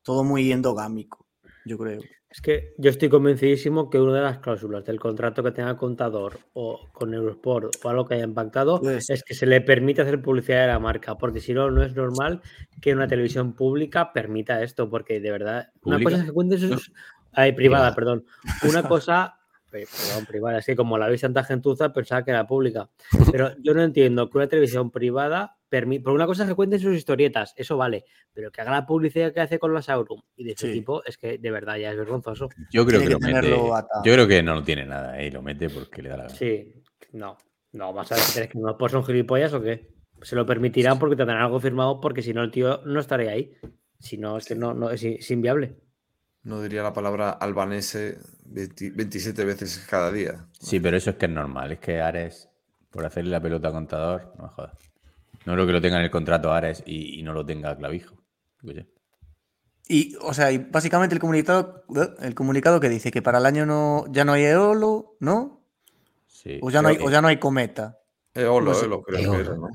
Todo muy endogámico, yo creo. Es que yo estoy convencidísimo que una de las cláusulas del contrato que tenga el contador o con Eurosport o algo que haya impactado Pues- es que se le permite hacer publicidad de la marca, porque si no, no es normal que una televisión pública permita esto, porque de verdad, una cosa es que cuenten sus... Ay, privada, perdón. Una cosa, perdón, privada, es que como la veis tanta gentuza pensaba que era pública. Pero yo no entiendo que una televisión privada. Por una cosa es que cuenten sus historietas, eso vale, pero que haga la publicidad que hace con la Saurum y de ese Sí. tipo, es que de verdad ya es vergonzoso. Yo creo Tiene que, que lo mete. tenerlo atado. Yo creo que no lo tiene nada, ¿eh? y lo mete porque le da la gana. Sí, no, no, vas a ver, ¿crees que no pues son gilipollas o qué? Se lo permitirán porque tendrán algo firmado, porque si no, el tío no estaría ahí. Si no, es que no, no es, inviable. No diría la palabra albanese 20 27 veces cada día. Sí, pero eso es que es normal. Es que Ares, por hacerle la pelota a contador, no me jodas. No creo que lo tenga en el contrato Ares y, y no lo tenga Clavijo. Sé. Y, o sea, y básicamente el comunicado, el comunicado que dice que para el año no, ya no hay Eolo, ¿no? Sí. O ya no hay, o que- ya no hay Cometa. Eolo, No sé. Eolo, creo Eolo. que era, ¿no?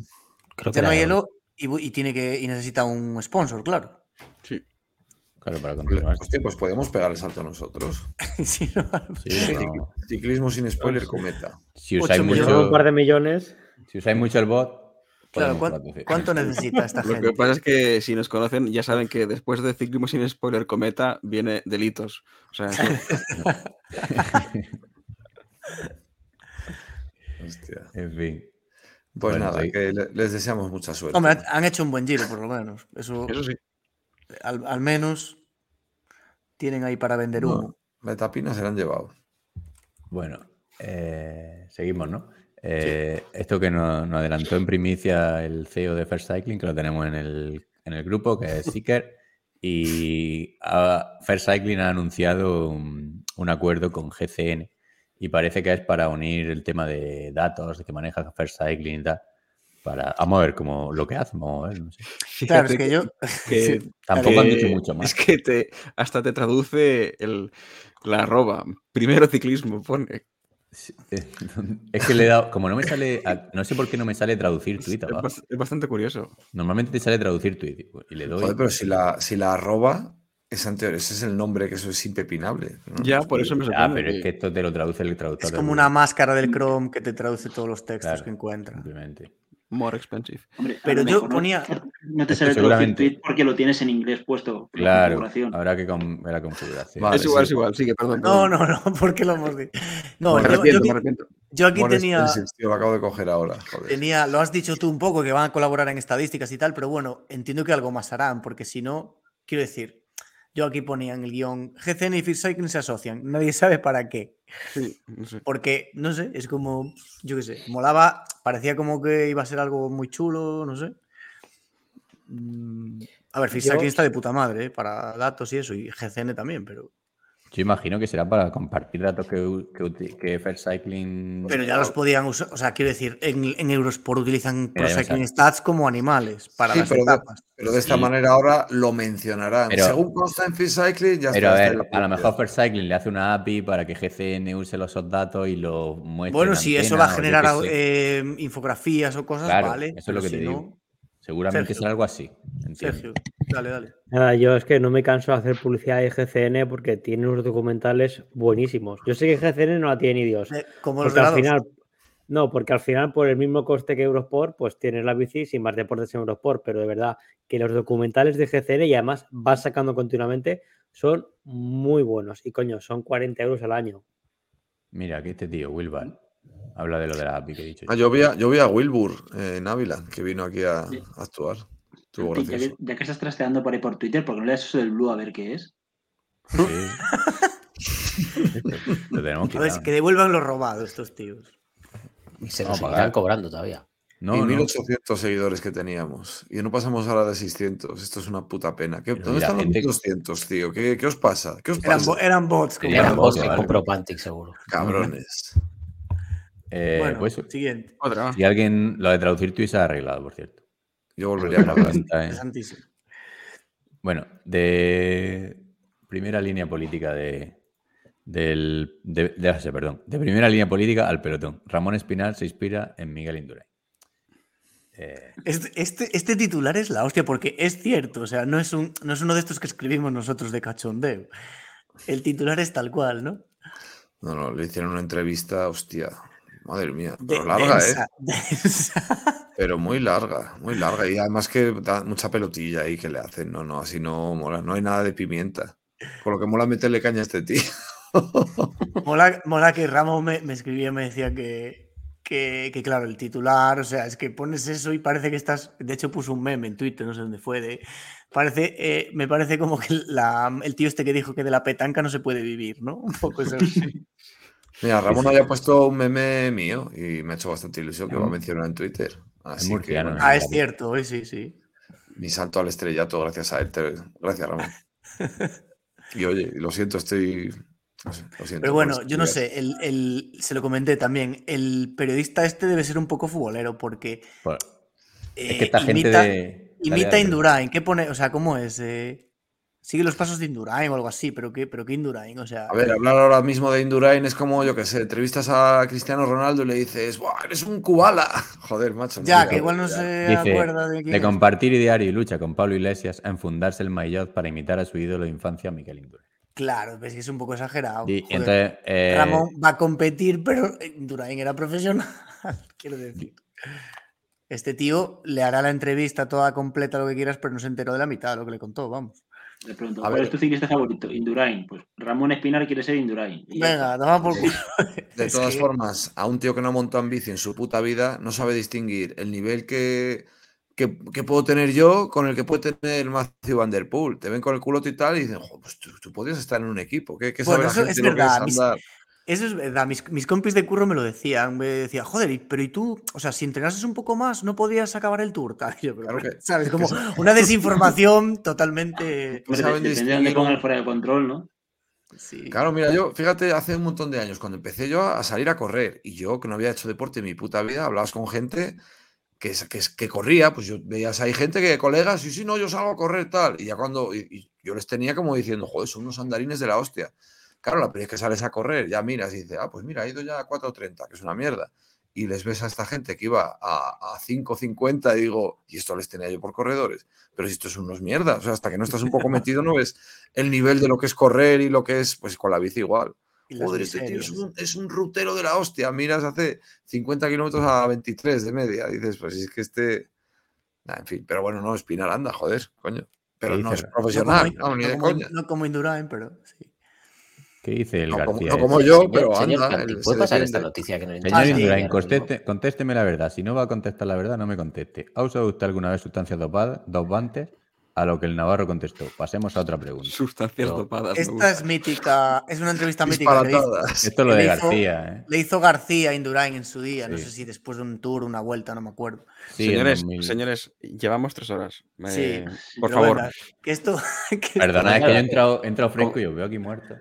Creo que Ya no era hay Eolo. Elo y, tiene que y necesita un sponsor, claro. Sí. Claro, para continuar. Hostia, pues podemos pegar el salto nosotros. Sí, no, Sí, no. Ciclismo sin spoiler, cometa. Si usáis mucho, un par de millones, si usáis mucho el bot, Claro, podemos ¿cuán- patrocinar. ¿cuánto necesita esta Lo gente? que pasa es que si nos conocen ya saben que después de Ciclismo sin spoiler cometa viene delitos. O sea, eso- Hostia. En fin. Pues Bueno, nada, sí. que le- les deseamos mucha suerte. Hombre, han- hecho un buen giro, por lo menos. Eso, eso sí. al, al menos tienen ahí para vender No, humo. la etapina se la han llevado. Bueno, eh, seguimos, ¿no? Eh, Esto que nos, nos adelantó en primicia el CEO de First Cycling, que lo tenemos en el, en el grupo, que es Seeker, y ha- First Cycling ha anunciado un, un acuerdo con GCN y parece que es para unir el tema de datos que maneja First Cycling y tal. Para, vamos a ver cómo lo que hacen, vamos a ver, no sé. Claro, es Fíjate que yo. que- Sí, Tampoco han que- dicho mucho más. Es que te, hasta te traduce el, la arroba. Primero ciclismo, pone. Sí, eh, Es que le he dado, como no me sale, no sé por qué no me sale traducir tweet Es, abajo. bast- es bastante curioso. Normalmente te sale traducir tweet y le doy. Joder, pero si la, si la arroba es anterior, ese es el nombre, que eso es impepinable. ¿no? Ya, por eso me Ah, sorprende. pero es que esto te lo traduce el traductor. Es de como una máscara del Chrome que te traduce todos los textos Claro, que encuentra. Simplemente. More expensive. Hombre, Pero yo mejor no- ponía- No te sale traducir seguramente- tweet porque lo tienes en inglés puesto. Claro, habrá que con- ver la configuración. Vale, es igual, sí. es igual. Sigue, perdón. No, perdón. no, no, porque lo hemos dicho. No, me yo, yo arrepiento, me aquí, arrepiento. yo aquí More tenía, tío, lo acabo de coger ahora. Joder. tenía, lo has dicho tú un poco, que van a colaborar en estadísticas y tal, pero bueno, entiendo que algo más harán, porque si no, quiero decir, yo aquí ponía en el guion, GCN y Cycling se asocian, nadie sabe para qué. Sí, no sé. Porque, no sé, es como, yo qué sé, molaba, parecía como que iba a ser algo muy chulo, no sé. Mm, A ver, Fit Yo- Cycling está de puta madre, ¿eh? para datos y eso, y GCN también, pero, Yo imagino que será para compartir datos que, que, First Cycling. pero ya los podían usar, o sea, quiero decir, en, en Eurosport utilizan Pro Cycling. Stats como animales para Sí, las pero de, etapas. pero de esta Sí. manera ahora lo mencionarán. Pero- Según consta en Free Cycling, ya Pero a está. está ver, a lo mejor First Cycling le hace una API para que GCN use los datos y los muestre. Bueno, en si eso va a generar eh, infografías o cosas, Claro, vale. eso es pero lo que te si digo. Seguramente Sergio. será algo así. entiendo. Sergio, dale, dale. Nada, yo es que no me canso de hacer publicidad de GCN porque tiene unos documentales buenísimos. Yo sé que GCN no la tiene ni Dios. Eh, Como los al final, no, porque al final, por el mismo coste que Eurosport, pues tienes la bici sin más deportes en Eurosport. Pero de verdad que los documentales de GCN y además vas sacando continuamente son muy buenos. Y coño, son 40 euros al año. Mira, aquí este tío, Wilbar, habla de lo de la API que he dicho. Ah, yo, vi a, yo vi a Wilbur eh, en Ávila, que vino aquí a, a actuar. Estuvo Ya que, gracioso. ya que estás trasteando por ahí por Twitter, ¿por qué no le das eso del Blue a ver qué es? Sí. lo tenemos A ver, quitado. que devuelvan lo robado estos tíos. Y se seguirán pagar. cobrando todavía. No, y no. 1800 seguidores que teníamos. Y no pasamos ahora de 600. Esto es una puta pena. ¿Qué- ¿Dónde mira, están los gente- 1200, tío? ¿Qué, qué os pasa? ¿Qué os Eran, pasa? bo- eran bots. Eran Eran bots, que compró Pantic, seguro. Cabrones. Eh, Bueno, pues, siguiente. Otra. si alguien lo de traducir tweets se ha arreglado, por cierto. Yo volvería a La cuenta, ¿eh? Interesantísimo. Bueno, de primera línea política de, Del, de, de- perdón, de primera línea política al pelotón. Ramón Espinal se inspira en Miguel Indurain. Eh, Este, este, este titular es la hostia, porque es cierto, o sea, no es, un, no es uno de estos que escribimos nosotros de cachondeo. El titular es tal cual, ¿no? No, no, le hicieron una entrevista, hostia, madre mía, De- pero larga, densa, ¿eh? densa. Pero muy larga, muy larga. Y además que da mucha pelotilla ahí que le hacen. No, no, así no mola. No hay nada de pimienta. Con lo que mola meterle caña a este tío. Mola, mola que Ramos me, me escribía y me decía que, que, que, claro, el titular, o sea, es que pones eso y parece que estás. De hecho, puso un meme en Twitter, no sé dónde fue. De, parece, eh, me parece como que la- el tío este que dijo que de la petanca no se puede vivir, ¿no? Un poco eso. Mira, Ramón había puesto un meme mío y me ha hecho bastante ilusión que Es va a mencionar en Twitter. Así que, bueno, Ah, es cierto, hoy sí, sí. mi salto al estrellato gracias a él. Gracias, Ramón. Y oye, lo siento, estoy. no sé, lo siento Pero bueno, yo no sé, el, el- se lo comenté también. El periodista este debe ser un poco futbolero porque. eh, es que esta gente imita, de. a dale, Indurain. ¿Qué pone? O sea, ¿cómo es? Eh, sigue los pasos de Indurain o algo así, pero ¿qué, pero qué Indurain? O sea, A ver, hablar ahora mismo de Indurain es como, yo qué sé, entrevistas a Cristiano Ronaldo y le dices, ¡buah, eres un kubala! Joder, macho. ya, no, que igual no se Dice, acuerda de quién de es. compartir diario y lucha con Pablo Iglesias a enfundarse el maillot para imitar a su ídolo de infancia, Miguel Indurain. Claro, ves que es un poco exagerado. Y Joder, entonces, eh, Ramón va a competir, pero Indurain era profesional. Quiero decir. Este tío le hará la entrevista toda completa, lo que quieras, pero no se enteró de la mitad de lo que le contó, vamos. Le pregunto, A ¿cuál ver. es tu ciclista favorito? Indurain. Pues Ramón Espinar quiere ser Indurain. Venga, toma por culo. De Es todas que- formas, a un tío que no ha montado en bici en su puta vida no sabe distinguir el nivel que, que, que puedo tener yo con el que puede tener Matthew Van Der Poel. Te ven con el culote y tal y dicen, "Jo, pues tú, tú podrías estar en un equipo. ¿Qué, qué Bueno, sabe la eso gente es lo que verdad, mis- andar?". Eso es verdad. Mis, mis compis de curro me lo decían. Me decían, joder, pero ¿y tú? O sea, si entrenases un poco más, no podías acabar el tour. tal". Yo, pero, Claro que- ¿Sabes? Como que una desinformación totalmente. Saben de- el fuera de control, ¿no? Sí. Claro, mira, yo, fíjate, hace un montón de años, cuando empecé yo a salir a correr, y yo que no había hecho deporte en mi puta vida, hablabas con gente que, es- que, que corría, pues yo veías ahí gente que, colegas, y sí, no, yo salgo a correr tal, y ya cuando, y, y yo les tenía como diciendo, joder, son unos andarines de la hostia. Claro, la primera vez que sales a correr, ya miras y dices, ah, pues mira, ha ido ya a 4.30, que es una mierda. Y les ves a esta gente que iba a, a 5.50 y digo, y esto les tenía yo por corredores. Pero si esto es unos mierdas, o sea, hasta que no estás un poco metido no ves el nivel de lo que es correr y lo que es, pues con la bici igual. Joder, este tío es un, es un rutero de la hostia. Miras hace 50 kilómetros a 23 de media. Dices, pues es que este. Nah, en fin, pero bueno, no, Espinar anda, joder, coño. Pero ¿Qué no dice? es No No como, profesional, no, ni no de como- coña. no como Indurain, pero sí. ¿Qué dice el No como, García? no como ese? yo, Señor- pero señor anda. ¿puede se pasar esta noticia que no Señor Indurain, conteste- contésteme la verdad. Si no va a contestar la verdad, no me conteste. ¿Ha usado usted alguna vez sustancias dopadas, dopantes? A lo que el Navarro contestó. Pasemos a otra pregunta. Sustancias No. dopadas. Esta es mítica, es una entrevista mítica que le hizo. Esto es lo de hizo- García, ¿eh? le hizo García Indurain en su día. No sé si después de un tour, una vuelta, no me acuerdo. Sí, señores, 2000. señores, llevamos tres horas. Sí, por favor. venga, que esto. que Perdona, es Nada, que yo he entrado, he entrado fresco y os veo aquí muerto.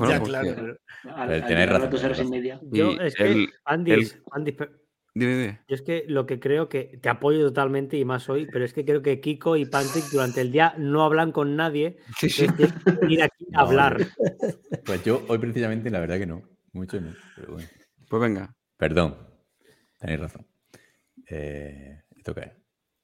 Bueno, ya, pues, claro, eh, pero- Al, al a razón, dos horas y tenéis media. Yo, Y es que, el- Andy, el- Andy, per- dime, dime. yo es que lo que creo que te apoyo totalmente y más hoy, pero es que creo que Kiko y Pantic durante el día no hablan con nadie. Sí, aquí a No, hablar. Pues yo hoy precisamente la verdad que no. Mucho no. Pero bueno. Pues venga. Perdón. Tenéis razón. Eh, ¿Esto qué?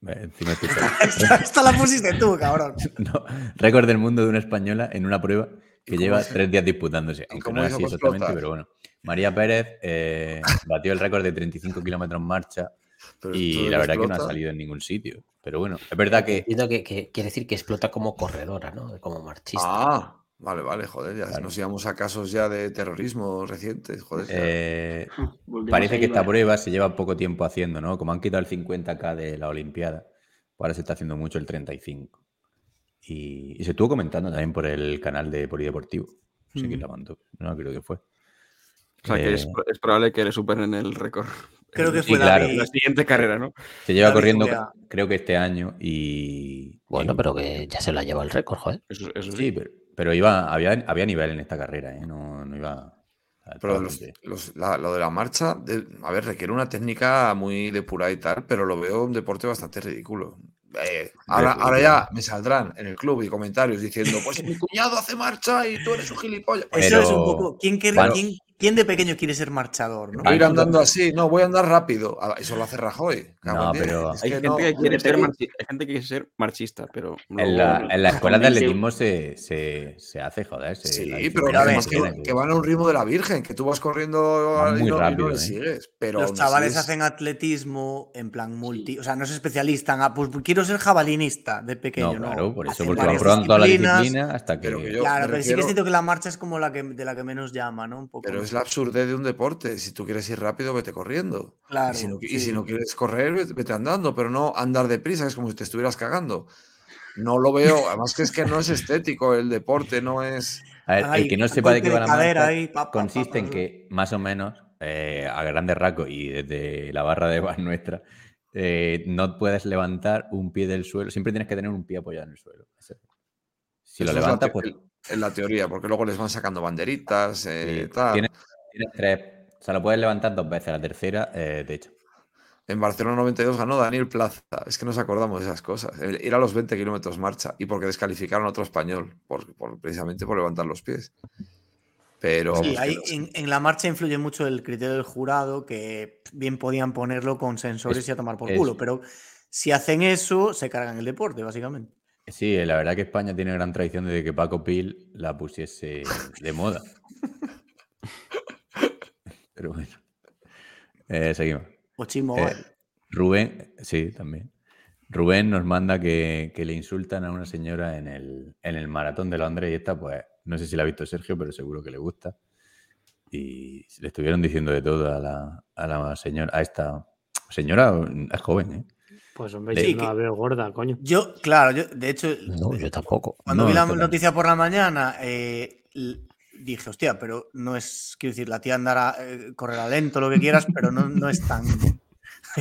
Eh, Encima esta, esta la pusiste tú, cabrón. No, récord del mundo de una española en una prueba que ¿Y lleva es? tres días disputándose. Aunque no es así exactamente, pero bueno. María Pérez eh, batió el récord de 35 kilómetros en marcha Pero y la verdad que no ha salido en ningún sitio. Pero bueno, es verdad que que, que quiere decir que explota como corredora, ¿no? Como marchista. Ah, vale, vale, joder, ya Claro. nos íbamos a casos ya de terrorismo recientes, joder. eh, parece que esta prueba se lleva poco tiempo haciendo, ¿no? Como han quitado el 50k de la Olimpiada, pues ahora se está haciendo mucho el 35. Y, y se estuvo comentando también por el canal de Polideportivo. No sé quién la mandó. No creo que fue. O sea, que es, Eh, es probable que le superen el récord. Creo que Sí, fue claro. La siguiente carrera, ¿no? Se lleva corriendo, creo que este año y. Bueno, y- pero que ya se lo ha llevado el récord, joder. Eso, eso sí. Sí, pero, pero iba, había, había nivel en esta carrera, ¿eh? No, no iba. Pero los- los- la- lo de la marcha, de- a ver, requiere una técnica muy depurada y tal, pero lo veo un deporte bastante ridículo. Eh, ahora, ahora ya me saldrán en el club y comentarios diciendo, pues mi cuñado hace marcha y tú eres un gilipollas. Pues Eso es un Pero- poco. ¿Quién, quién- quién de pequeño quiere ser marchador? ¿no? voy a ir andando así, no, voy a andar rápido. Ah, Eso lo hace Rajoy. No, pero Es Hay que gente no- que quiere ser marchi- hay gente que quiere ser marchista, pero En la, en la escuela de atletismo se, se, se hace, joder. se- Sí, pero además que, van a un ritmo de la Virgen, que tú vas corriendo Van y muy y no rápido, le ¿eh? sigues. Pero Los chavales hacen atletismo en plan multi, o sea, no se especializan. Ah, pues quiero ser jabalinista de pequeño. No, No, claro, por eso, Hacen porque van probando toda la disciplinas. disciplina hasta que. Pero que yo- Claro, pero sí que siento que la marcha es como la que, de la que menos llama, ¿no? Un poco. Pero es la absurdez de un deporte. Si tú quieres ir rápido, vete corriendo. Claro, y, si no, y sí. si no quieres correr, vete, andando, pero no andar deprisa, es como si te estuvieras cagando. No lo veo, además que es que no es estético el deporte, no es... A ver, Ay, el que no sepa de qué va de la cadera marcha ahí, pa, pa, pa, consiste en que, más o menos, eh, a grandes rasgos y desde la barra de bar nuestra, eh, no puedes levantar un pie del suelo. Siempre tienes que tener un pie apoyado en el suelo. Si lo eso levantas, pues en la teoría, porque luego les van sacando banderitas, eh, sí, tal. tienes, tienes tres. O sea, lo puedes levantar dos veces. La tercera, eh, de hecho. En Barcelona 92 ganó Daniel Plaza. Es que nos acordamos de esas cosas. El- Ir a los 20 kilómetros marcha y porque descalificaron a otro español, por, por- precisamente por levantar los pies. Pero Sí, ahí en, en la marcha influye mucho el criterio del jurado, que bien podían ponerlo con sensores Es- y a tomar por es- culo, pero si hacen eso, se cargan el deporte, básicamente. Sí, la verdad que España tiene gran tradición desde que Paco Pil la pusiese de moda. Pero bueno. Eh, seguimos. Chimo, Eh. Rubén, sí, también. Rubén nos manda que, que le insultan a una señora en el, en el maratón de Londres y esta, pues, no sé si la ha visto Sergio, pero seguro que le gusta. Y le estuvieron diciendo de todo a la, a la señora, a esta señora, es joven, ¿eh? Pues hombre, Sí, yo no que- la veo gorda, coño. Yo, claro, yo, de hecho, No, yo tampoco. cuando No, vi la espera. noticia por la mañana, eh, dije, hostia, pero no es, quiero decir, la tía andará, eh, correrá lento, lo que quieras, pero no, no es tan...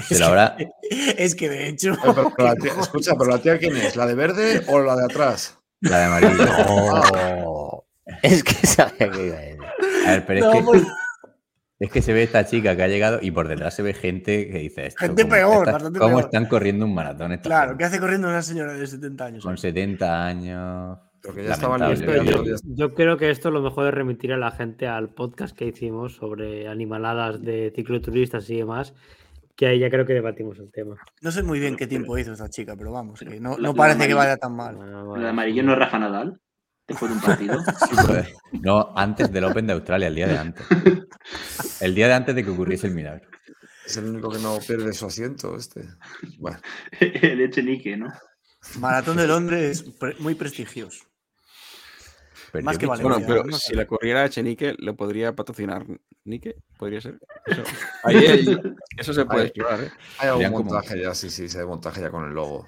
La habrá- Es que de hecho... Pero- pero la tía- escucha, pero la tía quién es, la de verde o la de atrás? La de amarillo. No. Es que sabía que iba a decir. A ver, pero No, es, que, pues- es que se ve esta chica que ha llegado y por detrás se ve gente que dice esto. Gente ¿cómo peor, está- bastante ¿Cómo peor. están corriendo un maratón esta Claro, gente? ¿qué hace corriendo una señora de 70 años? Con 70 años. Ya yo, yo creo que esto lo mejor es remitir a la gente al podcast que hicimos sobre animaladas de cicloturistas y demás, que ahí ya creo que debatimos el tema. No sé muy bien qué tiempo hizo esta chica, pero vamos, que no, La- no la parece que vaya tan mal. Bueno, Lo bueno. de amarillo no es Rafa Nadal, después de un partido. No, antes del Open de Australia, el día de antes. El día de antes de que ocurriese el milagro. Es el único que no pierde su asiento, este. Bueno, el Echenique, ¿no? Maratón de Londres pre- muy prestigioso. Perdió Más que Pichot. Bueno, Valencia, pero no si la corriera Echenique, lo podría patrocinar Nike, podría ser. Eso, ahí eso se puede explorar, ¿eh? hay algún Serían como- montaje ya, sí, sí, se hay montaje ya con el logo.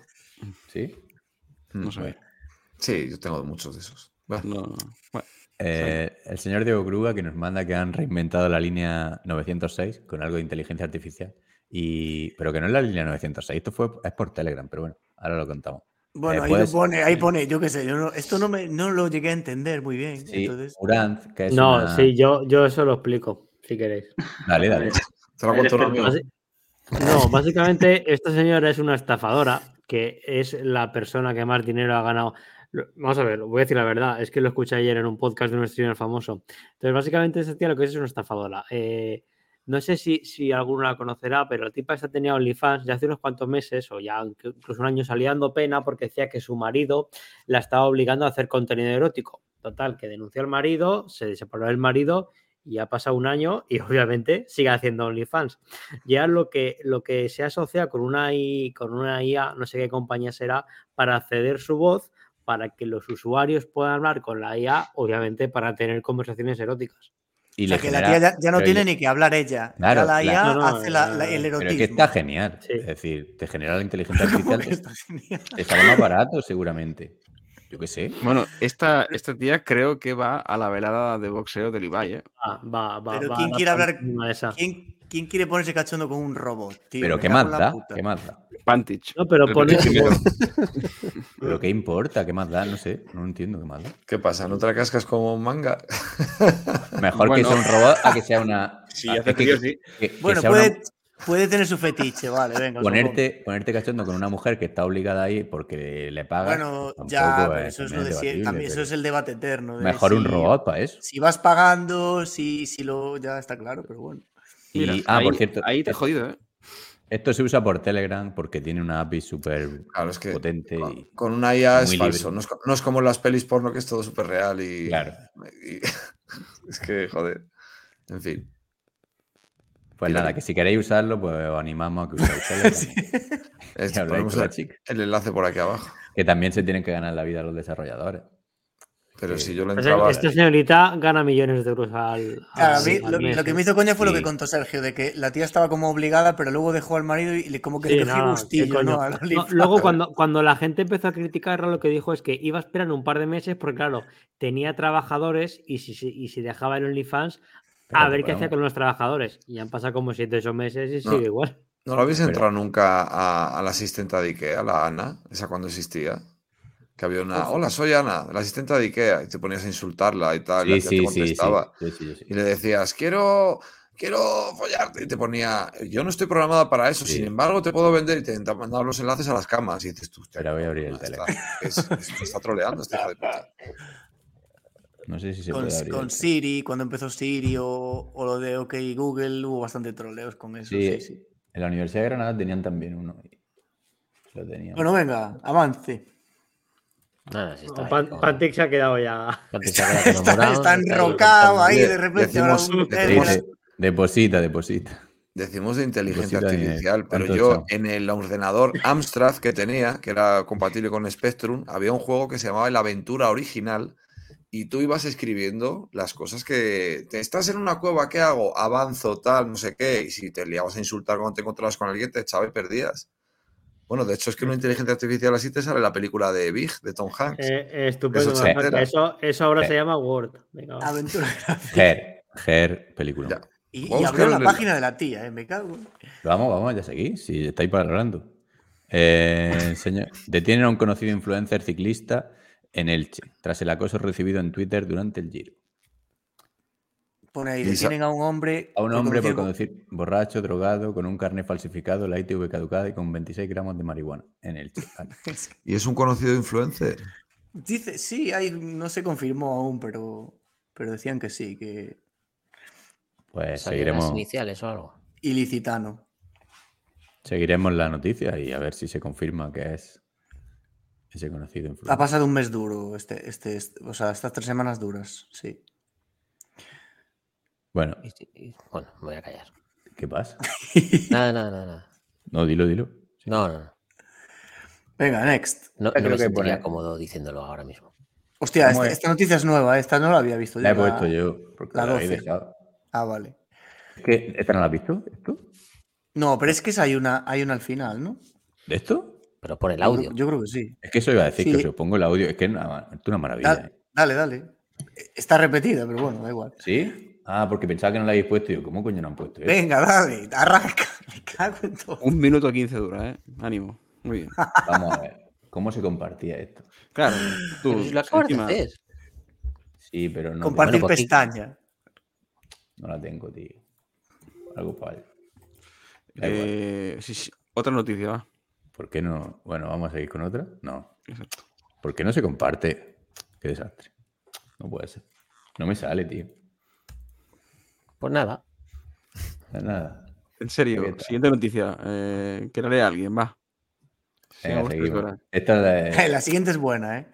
¿Sí? No Mm. sé. Sí, yo tengo muchos de esos. Bueno, No, bueno, Eh, el señor Diego Gruga que nos manda que han reinventado la línea 906 con algo de inteligencia artificial. Y, pero que no es la línea 906, esto fue, es por Telegram, pero bueno, ahora lo contamos. Bueno, Eh, ahí puedes- lo pone, ahí pone, yo qué sé, yo no- esto no, me, no lo llegué a entender muy bien. Sí, entonces, Uranz, que es No, una- sí, yo, yo eso lo explico, si queréis. Dale, dale. te lo cuento amigo. Basi- No, básicamente esta señora es una estafadora que es la persona que más dinero ha ganado. Vamos a ver, voy a decir la verdad, es que lo escuché ayer en un podcast de un streamer famoso. Entonces, básicamente esta tía lo que es es una estafadora. Eh, no sé si, si alguno la conocerá, pero la tipa esta tenía OnlyFans ya hace unos cuantos meses o ya incluso un año salía dando pena porque decía que su marido la estaba obligando a hacer contenido erótico. Total, que denunció al marido, se separó del marido y ha pasado un año y obviamente sigue haciendo OnlyFans. Ya lo que, lo que se asocia con una, I- con una IA, no sé qué compañía será, para ceder su voz para que los usuarios puedan hablar con la IA, obviamente para tener conversaciones eróticas. Y o sea, que la genera- tía ya, ya no pero tiene ni que hablar ella. Claro, la la- IA No, no, hace la- la- el Pero erotismo. es que está genial. Sí. Es decir, te genera la inteligencia artificial. ¿Cómo que está genial? sale más barato, seguramente. Yo qué sé. Bueno, esta, esta tía creo que va a la velada de boxeo del Ibai, ¿eh? Ah, va, va, Pero va ¿quién quiere hablar-. ¿Quién, quién quiere ponerse cachondo con un robot? tío? Pero ¿qué más da? puta. ¿Qué más da? Pantich. No, pero pone-. ¿Pero qué importa? ¿Qué más da? No sé. No entiendo qué más da. ¿Qué pasa? ¿No te la cascas como un manga? Mejor Bueno. que sea un robot a que sea una. Sí, hace que- sí. que- que Bueno, sea puede, una- Puede tener su fetiche, vale, venga. Ponerte, ponerte cachondo con una mujer que está obligada ahí porque le paga. Bueno, ya, pero es- eso es, lo de también, eso es el debate eterno. de Mejor un si- robot para eso. Si vas pagando, si, si lo. Ya está claro, pero bueno. Y, Mira, ah, por ahí- cierto. ahí te he jodido, ¿eh? Esto se usa por Telegram porque tiene una API súper Claro, es que potente con, y con una IA es muy falso. No es, no es como las pelis porno que es todo súper real y, Claro. y- es que, joder. En fin. Pues nada, que si queréis usarlo, pues os animamos a que uséis Telegram. Es- Y habláis ponemos con la el, chica. el enlace por aquí abajo. Que también se tienen que ganar la vida los desarrolladores. Pero si yo le Pues entraba. Esta señorita gana millones de euros al. Claro, a al- mí al lo, mes, lo que me hizo coña fue lo que Sí. contó Sergio, de que la tía estaba como obligada, pero luego dejó al marido y le como que Sí, no, gustillo. ¿no? Al No, OnlyFans. luego, cuando, cuando la gente empezó a criticarla, lo que dijo es que iba a esperar un par de meses porque, claro, tenía trabajadores y si, si- y si dejaba el OnlyFans, Pero a ver qué hacía con los trabajadores. Y han pasado como 7 o 8 meses y No. sigue igual. ¿No lo habéis Pero- entrado nunca a, a la asistente de Ikea, la Ana? Esa cuando existía. Que había una. Hola, soy Ana, la asistente de Ikea. Y te ponías a insultarla y tal. y la Sí, te sí, sí, sí, contestaba. sí, sí, sí. Y le decías, quiero. Quiero follarte. Y te ponía, yo no estoy programada para eso, Sí. sin embargo te puedo vender y te mandaba los enlaces a las camas. Y dices tú, Espera, voy a abrir el está- Telegram. es- es- está troleando esta hija de puta. No sé si se Con, puede abrir. con Siri, cuando empezó Siri o, o lo de OK Google, hubo bastante troleos con eso. Sí, Sí, sí. En la Universidad de Granada tenían también uno. Lo tenían. Bueno, venga, avance. Nada, si está Pan- con- Pantic se ha quedado ya. Pantic se ha quedado Está, enrocado ahí, de repente. decimos- ahora un decimos- deposita, deposita. Decimos de inteligencia de- artificial, pero ¿cuánto yo en el ordenador Amstrad que tenía, que era compatible con Spectrum, había un juego que se llamaba La Aventura Original y tú ibas escribiendo las cosas que te estás en una cueva, ¿qué hago? Avanzo, tal, no sé qué, y si te liabas a insultar cuando te encontrabas con alguien, te echaba y perdías. Bueno, de hecho es que una inteligencia artificial así te sale la película de Big, de Tom Hanks. Eh, eh, estupendo. Eso. Eso, eso ahora Sí. se llama Word. Venga. Aventura. Ger, Ger, película. Ya. Y, y a abrió la el- página de la tía, ¿eh? Me cago. Vamos, vamos, ya seguís. Si estáis parando. Eh, señor, detienen a un conocido influencer ciclista en Elche, tras el acoso recibido en Twitter durante el Giro. Pone ahí, detienen a un hombre. A un hombre por conducir- borracho, drogado, con un carnet falsificado, la ITV caducada y con 26 gramos de marihuana en Elche. Y es un conocido influencer. Dice, sí, hay, no se confirmó aún, pero, pero decían que sí, que Pues ¿Salían las seguiremos, iniciales o algo? ilicitano. seguiremos la noticia y a ver si se confirma que es ese conocido Ha influencer. pasado un mes duro, este, este, este- o sea, estas tres semanas duras, sí. Bueno, Y si- y- bueno, me voy a callar. ¿qué pasa? Nada, nada, nada. nada. No, dilo, dilo. No, no, no. Venga, next. No, Creo no me que sentiría pone- cómodo diciéndolo ahora mismo. Hostia, ¿Cómo esta, es? esta noticia es nueva, esta no la había visto. La he puesto yo, porque la la, 12. dejado. Ah, vale. ¿esta no la has visto? ¿Esto? No, pero es que esa hay una, hay una al final, ¿no? ¿De esto? Pero por el Yo creo- audio. Yo, creo que sí. Es que eso iba a decir, que Sí. os pongo el audio. Es que es una, es una maravilla. Da- ¿eh? dale, dale. Está repetida, pero bueno, da igual. ¿Sí? Ah, porque pensaba que no la habéis puesto. Yo, ¿cómo coño no han puesto esto? Venga, dale, arranca. Me cago en todo. Un minuto 15 dura, ¿eh? Ánimo. Muy bien. Vamos a ver. ¿Cómo se compartía esto? Claro, tú, Pero si lo acabas de encima- hacer. Sí, pero no, Compartir Bueno, pues, pestaña. no la tengo, tío. Algo para. Eh, sí, sí. Otra noticia, va. ¿Por qué no? Bueno, vamos a seguir con otra. No. Exacto. ¿Por qué no se comparte? Qué desastre. No puede ser. No me sale, tío. Pues nada. Nada. En serio, siguiente noticia. Eh, que la lea alguien, va. Venga, seguimos. Esta es de- La siguiente es buena, ¿eh?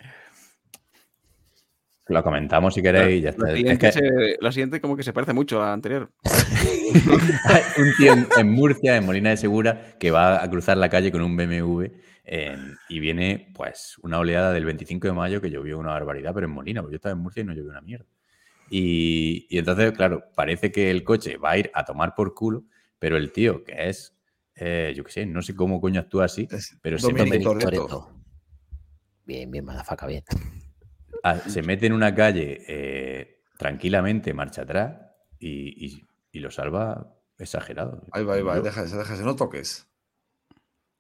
Lo comentamos si queréis y ya está. La Es siguiente, que se- la siguiente como que se parece mucho a la anterior. hay un tío en, en Murcia, en Molina de Segura, que va a cruzar la calle con un BMW y viene pues una oleada del 25 de mayo que llovió una barbaridad, pero en Molina, porque yo estaba en Murcia y no llovió una mierda. Y, y entonces, claro, parece que el coche va a ir a tomar por culo, pero el tío, que es, eh, yo qué sé, no sé cómo coño actúa así, pero se mete. Bien, bien, madafaca, bien. ah, se mete en una calle eh, tranquilamente, marcha atrás y, y- y lo salva exagerado. Ahí va, ahí va, Yo- déjase, déjase, no toques.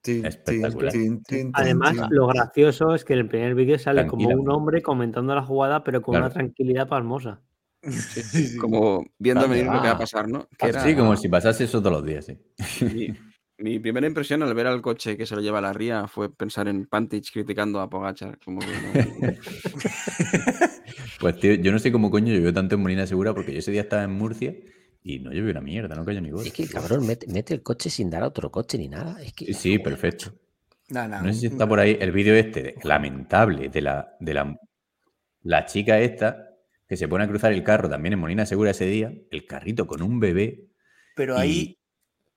Tin, tin, Espectacular. tin, tin, tin, Además, lo gracioso es que en el primer vídeo sale como un hombre comentando la jugada, pero con una tranquilidad pasmosa. Sí, Como viendo ¿Dónde venir lo que va a pasar, ¿no? Que era- Sí, como si pasase eso todos los días, sí. Mi, mi primera impresión al ver al coche que se lo lleva a la ría fue pensar en Pantich criticando a Pogachar. Como que no- Pues tío, yo no sé cómo coño llovió tanto en Molina Segura porque yo ese día estaba en Murcia y no llovió una mierda, no cayó ni gota. Es que el cabrón mete, mete el coche sin dar a otro coche ni nada. Es que, Sí, Sí, perfecto. No, no, No sé si está por ahí el vídeo este, de- lamentable, de la, de la, la chica esta que se pone a cruzar el carro también en Molina Segura ese día, el carrito con un bebé. Pero y- ahí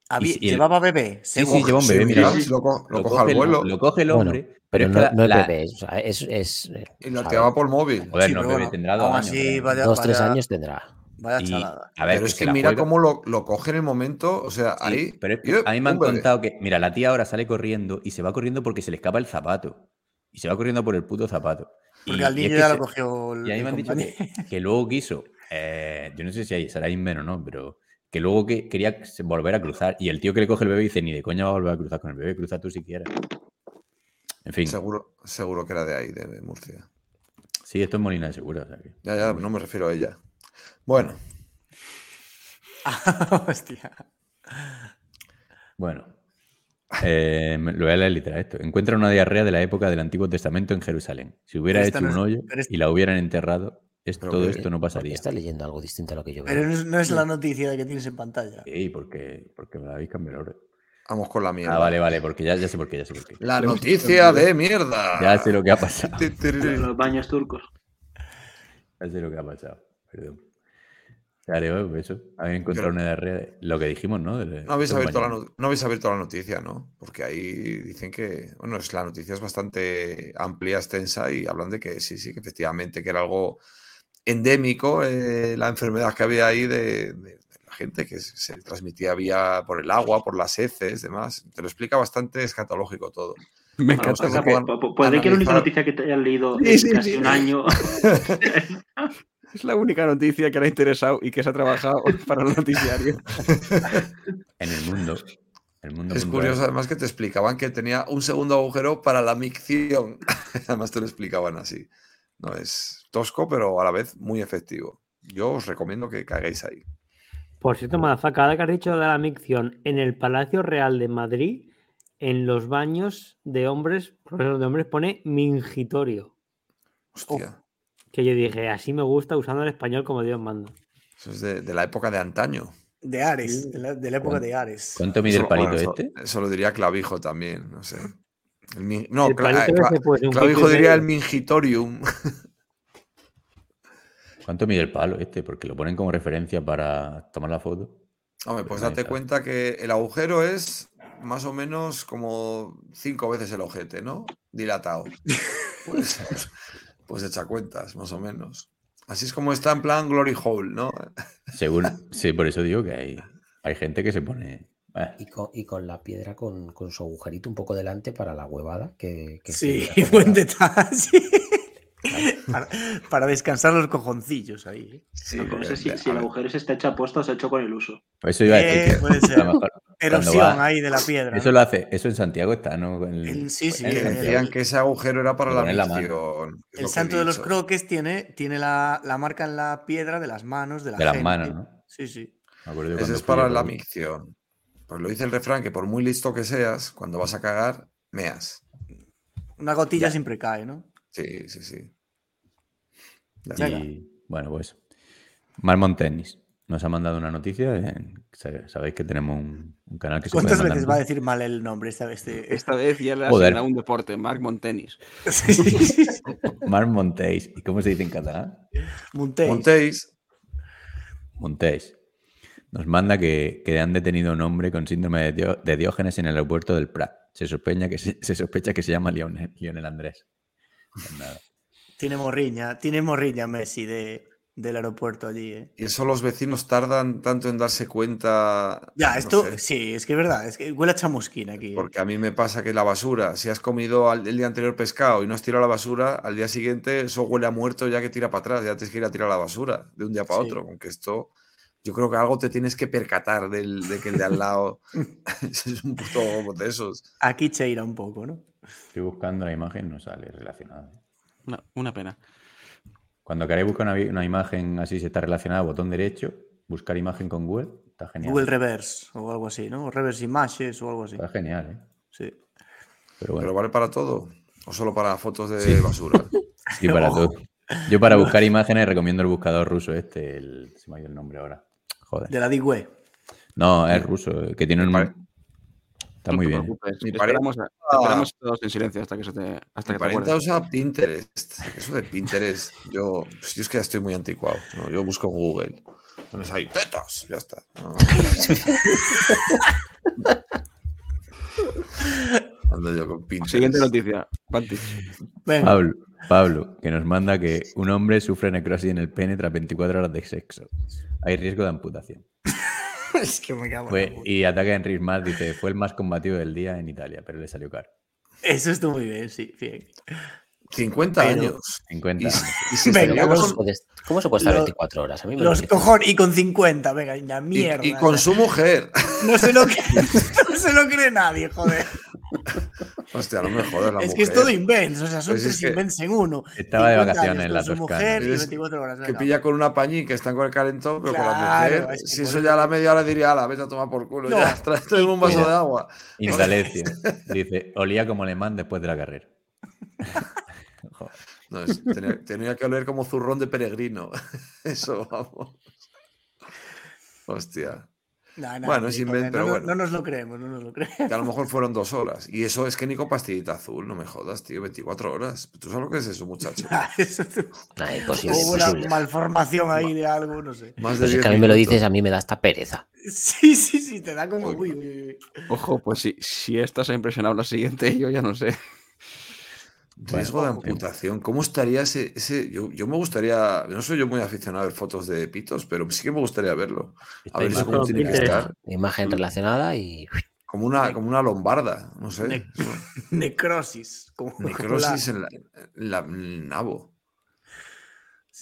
había- y el- llevaba bebé. Sí, sí, lleva un bebé, Sí, mira. sí, sí, lo co- lo coge el- vuelo. Lo coge el Bueno, hombre. pero es no, que la- es la- bebé, o sea, es, es, Y lo ¿sabes? activa por móvil. Joder, Sí, no, bebé, bueno, tendrá dos años. así, creo. vaya- Dos, tres vaya- años tendrá. Vaya Y, chalada. a ver, Pero que es que mira juega. cómo lo, lo coge en el momento. O sea, Sí, ahí. pero es que ¡yup! a mí me han bebé. contado que, mira, la tía ahora sale corriendo y se va corriendo porque se le escapa el zapato. Y se va corriendo por el puto zapato. Porque Y- al y es niño que ya se- lo cogió el, Y a mí el me han dicho que, que luego quiso, eh, yo no sé si ahí será Inmen o no, pero que luego que quería volver a cruzar. Y el tío que le coge el bebé dice, ni de coña va a volver a cruzar con el bebé, cruza tú si quieres. En fin, Seguro, seguro que era de ahí, de, de Murcia. sí, esto es Molina de Segura. o sea que- Ya, ya, no me refiero a ella. Bueno, Hostia. Bueno, eh, lo voy a leer literal esto. Encuentra una diarrea de la época del Antiguo Testamento en Jerusalén. Si hubiera hecho no un hoyo es- y la hubieran enterrado, es- Pero todo esto no pasaría. está leyendo algo distinto a lo que yo veo. Pero no es, no es la noticia que tienes en pantalla. Sí, porque, porque me la habéis cambiado ahora. vamos con la mierda. Ah, vale, vale, porque ya, ya sé por qué, ya sé por qué. La noticia de mierda. Ya sé lo que ha pasado. Los baños turcos. Ya sé lo que ha pasado. Perdón. Bueno, eso. Habéis encontrado Pero- una diarrea. Lo que dijimos, ¿no? De- No habéis, abierto la, no, no habéis abierto la noticia, ¿no? Porque ahí dicen que, bueno, es, la noticia es bastante amplia, extensa y hablan de que sí, sí, que efectivamente que era algo endémico eh, la enfermedad que había ahí de, de- de la gente que se, se transmitía vía por el agua, por las heces, demás. Te lo explica bastante escatológico todo. Me encanta. puede que la única noticia que te hayas leído Sí, en sí, casi sí. un año. Es la única noticia que le ha interesado y que se ha trabajado para el noticiario. En el mundo. El mundo Es curioso además que te explicaban que tenía un segundo agujero para la micción. además te lo explicaban así. No es tosco, pero a la vez muy efectivo. Yo os recomiendo que caigáis ahí. Por cierto, Mazafa, ahora que has dicho de la micción, en el Palacio Real de Madrid, en los baños de hombres, profesor de hombres, pone mingitorio. Hostia, Que yo dije, así me gusta usando el español como Dios manda. eso es de, de la época de antaño. De Ares, de la, de la época ¿Cuánto- de Ares. ¿Cuánto mide el palito bueno, este? eso lo diría Clavijo también, no sé. El no, El Cla- palito Cla- ese, pues, un Clavijo diría el mingitorium. ¿Cuánto mide el palo este? Porque lo ponen como referencia para tomar la foto. Hombre, pues date cuenta que el agujero es más o menos como cinco veces el ojete, ¿no? Dilatado. Pues, pues echa cuentas, más o menos. Así es como está en plan Glory Hole, ¿no? Según, sí, por eso digo que hay, hay gente que se pone. eh, Y con, y con la piedra con, con su agujerito un poco delante para la huevada. Que, que Sí, buen detalle. Para, para descansar los cojoncillos ahí. ¿eh? Sí, No, sí- a si el agujero se está hecho aposta o se ha hecho con el uso. eso iba a decir Eh, que puede a ser. lo mejor cuando Erosión va- ahí de la piedra. Eso ¿no? lo hace, eso en Santiago está, ¿no? En el- El- sí, sí, decían que ese agujero era para la la lo El santo de los croques tiene, tiene la, la marca en la piedra de las manos de la De las manos, ¿no? Sí, sí. Ese es para la micción. Pues lo dice el refrán que por muy listo que seas, cuando vas a cagar, meas. Una gotilla Ya. siempre cae, ¿no? Sí, sí, sí. Venga. Y bueno, pues. Marmon Tennis nos ha mandado una noticia. en- sabe- Sabéis que tenemos un, un canal que se puede ¿Cuántas veces va a decir mal el nombre esta vez? Esta vez ya le ha un deporte, Marc Montenis. Sí, sí, sí. Marc Montéis. ¿Y cómo se dice en catalán? Montéis. Montéis. Montéis. Nos manda que, que han detenido a un hombre con síndrome de, Dio- de Diógenes en el aeropuerto del Prat. Se sospecha que se, se sospecha que se llama Lionel, Lionel Andrés. Pues nada. Tiene morriña, tiene morriña Messi de, del aeropuerto allí, ¿eh? Y eso los vecinos tardan tanto en darse cuenta. Ya, no esto, sé, sí, es que es verdad, es que huele a chamusquina aquí. ¿eh? Porque a mí me pasa que la basura, si has comido al- el día anterior pescado y no has tirado la basura, al día siguiente eso huele a muerto ya que tira para atrás, ya tienes que ir a tirar la basura de un día para Sí. otro. Aunque esto, yo creo que algo te tienes que percatar del, de que el de al lado es un puto de esos. Aquí cheira un poco, ¿no? Estoy buscando la imagen, no sale relacionada. Una, una pena. Cuando queráis buscar una, imagen así, si está relacionada, botón derecho, buscar imagen con Google, está genial. Google Reverse o algo así, ¿no? Reverse Images o algo así. Está genial, ¿eh? Sí. Pero bueno, ¿Pero vale para todo? ¿O solo para fotos de Sí. basura? sí, para todo. Yo para buscar imágenes recomiendo el buscador ruso este, el, se me ha ido el nombre ahora. Joder. De la Digüe. No, es ruso, que tiene un... Está muy No te bien. ¿eh? preocupes, Mi Esperamos, pareja- esperamos todos en silencio hasta que se te, hasta Mi que te usa Pinterest. Eso de Pinterest, yo, pues yo es que ya estoy muy anticuado. ¿no? Yo busco en Google. Pones ahí, tetas, ya está. No. Ando yo con Pinterest. Siguiente noticia. Pablo, Pablo, que nos manda que un hombre sufre necrosis en el pene tras 24 horas de sexo. Hay riesgo de amputación. es que me cago en la Fue- y ataca a Enric dice, fue el más combativo del día en Italia, pero le salió caro. Eso está muy bien, sí. Bien. 50 Pero- años. 50 Y, años. y si Venga, ¿Cómo se puede, cómo se puede estar Lo- 24 horas? A mí me Los cojones. Y con 50, venga, la y- mierda. y con su mujer. No se lo cree, no se lo cree nadie, joder. Hostia, no me jodas la es mujer. que es todo invents, o sea, son Pues es tres invents en uno. Estaba de 50 vacaciones en la Toscana. mujer y Es 24 horas. Que pilla con una pañín que están con el calentón, pero con la mujer. es que Si eso ya a la media hora diría, la vete a tomar por culo. No. Ya, trae trae un vaso Mira. de agua. Indalecio. Dice, olía como alemán después de la carrera. Joder. No, es- tenía, tenía que oler como zurrón de peregrino. Eso, vamos. Hostia. No, no, Bueno, es sí, invent, joder, pero no, no- bueno. no nos lo creemos, no nos lo creemos. Que a lo mejor fueron dos horas. Y eso es que ni con pastillita azul, no me jodas, tío. 24 horas. ¿Tú sabes lo que es eso, muchacho? Eso- Hubo una malformación ahí de algo, no sé. Más de Pues es 10 que a mí me lo dices, a mí me da esta pereza. Sí, sí, sí, te da como. Uy, uy, uy. Ojo, pues si, si ha impresionado la siguiente, yo ya no sé. Riesgo de amputación. ¿Cómo estaría ese...? ese yo, yo me gustaría... No soy yo muy aficionado a ver fotos de pitos, pero sí que me gustaría verlo. A ver cómo tiene que estar. Imagen relacionada y Como una, como una lombarda, no sé. Ne- Necrosis. Como, Necrosis la- en, la, en nabo.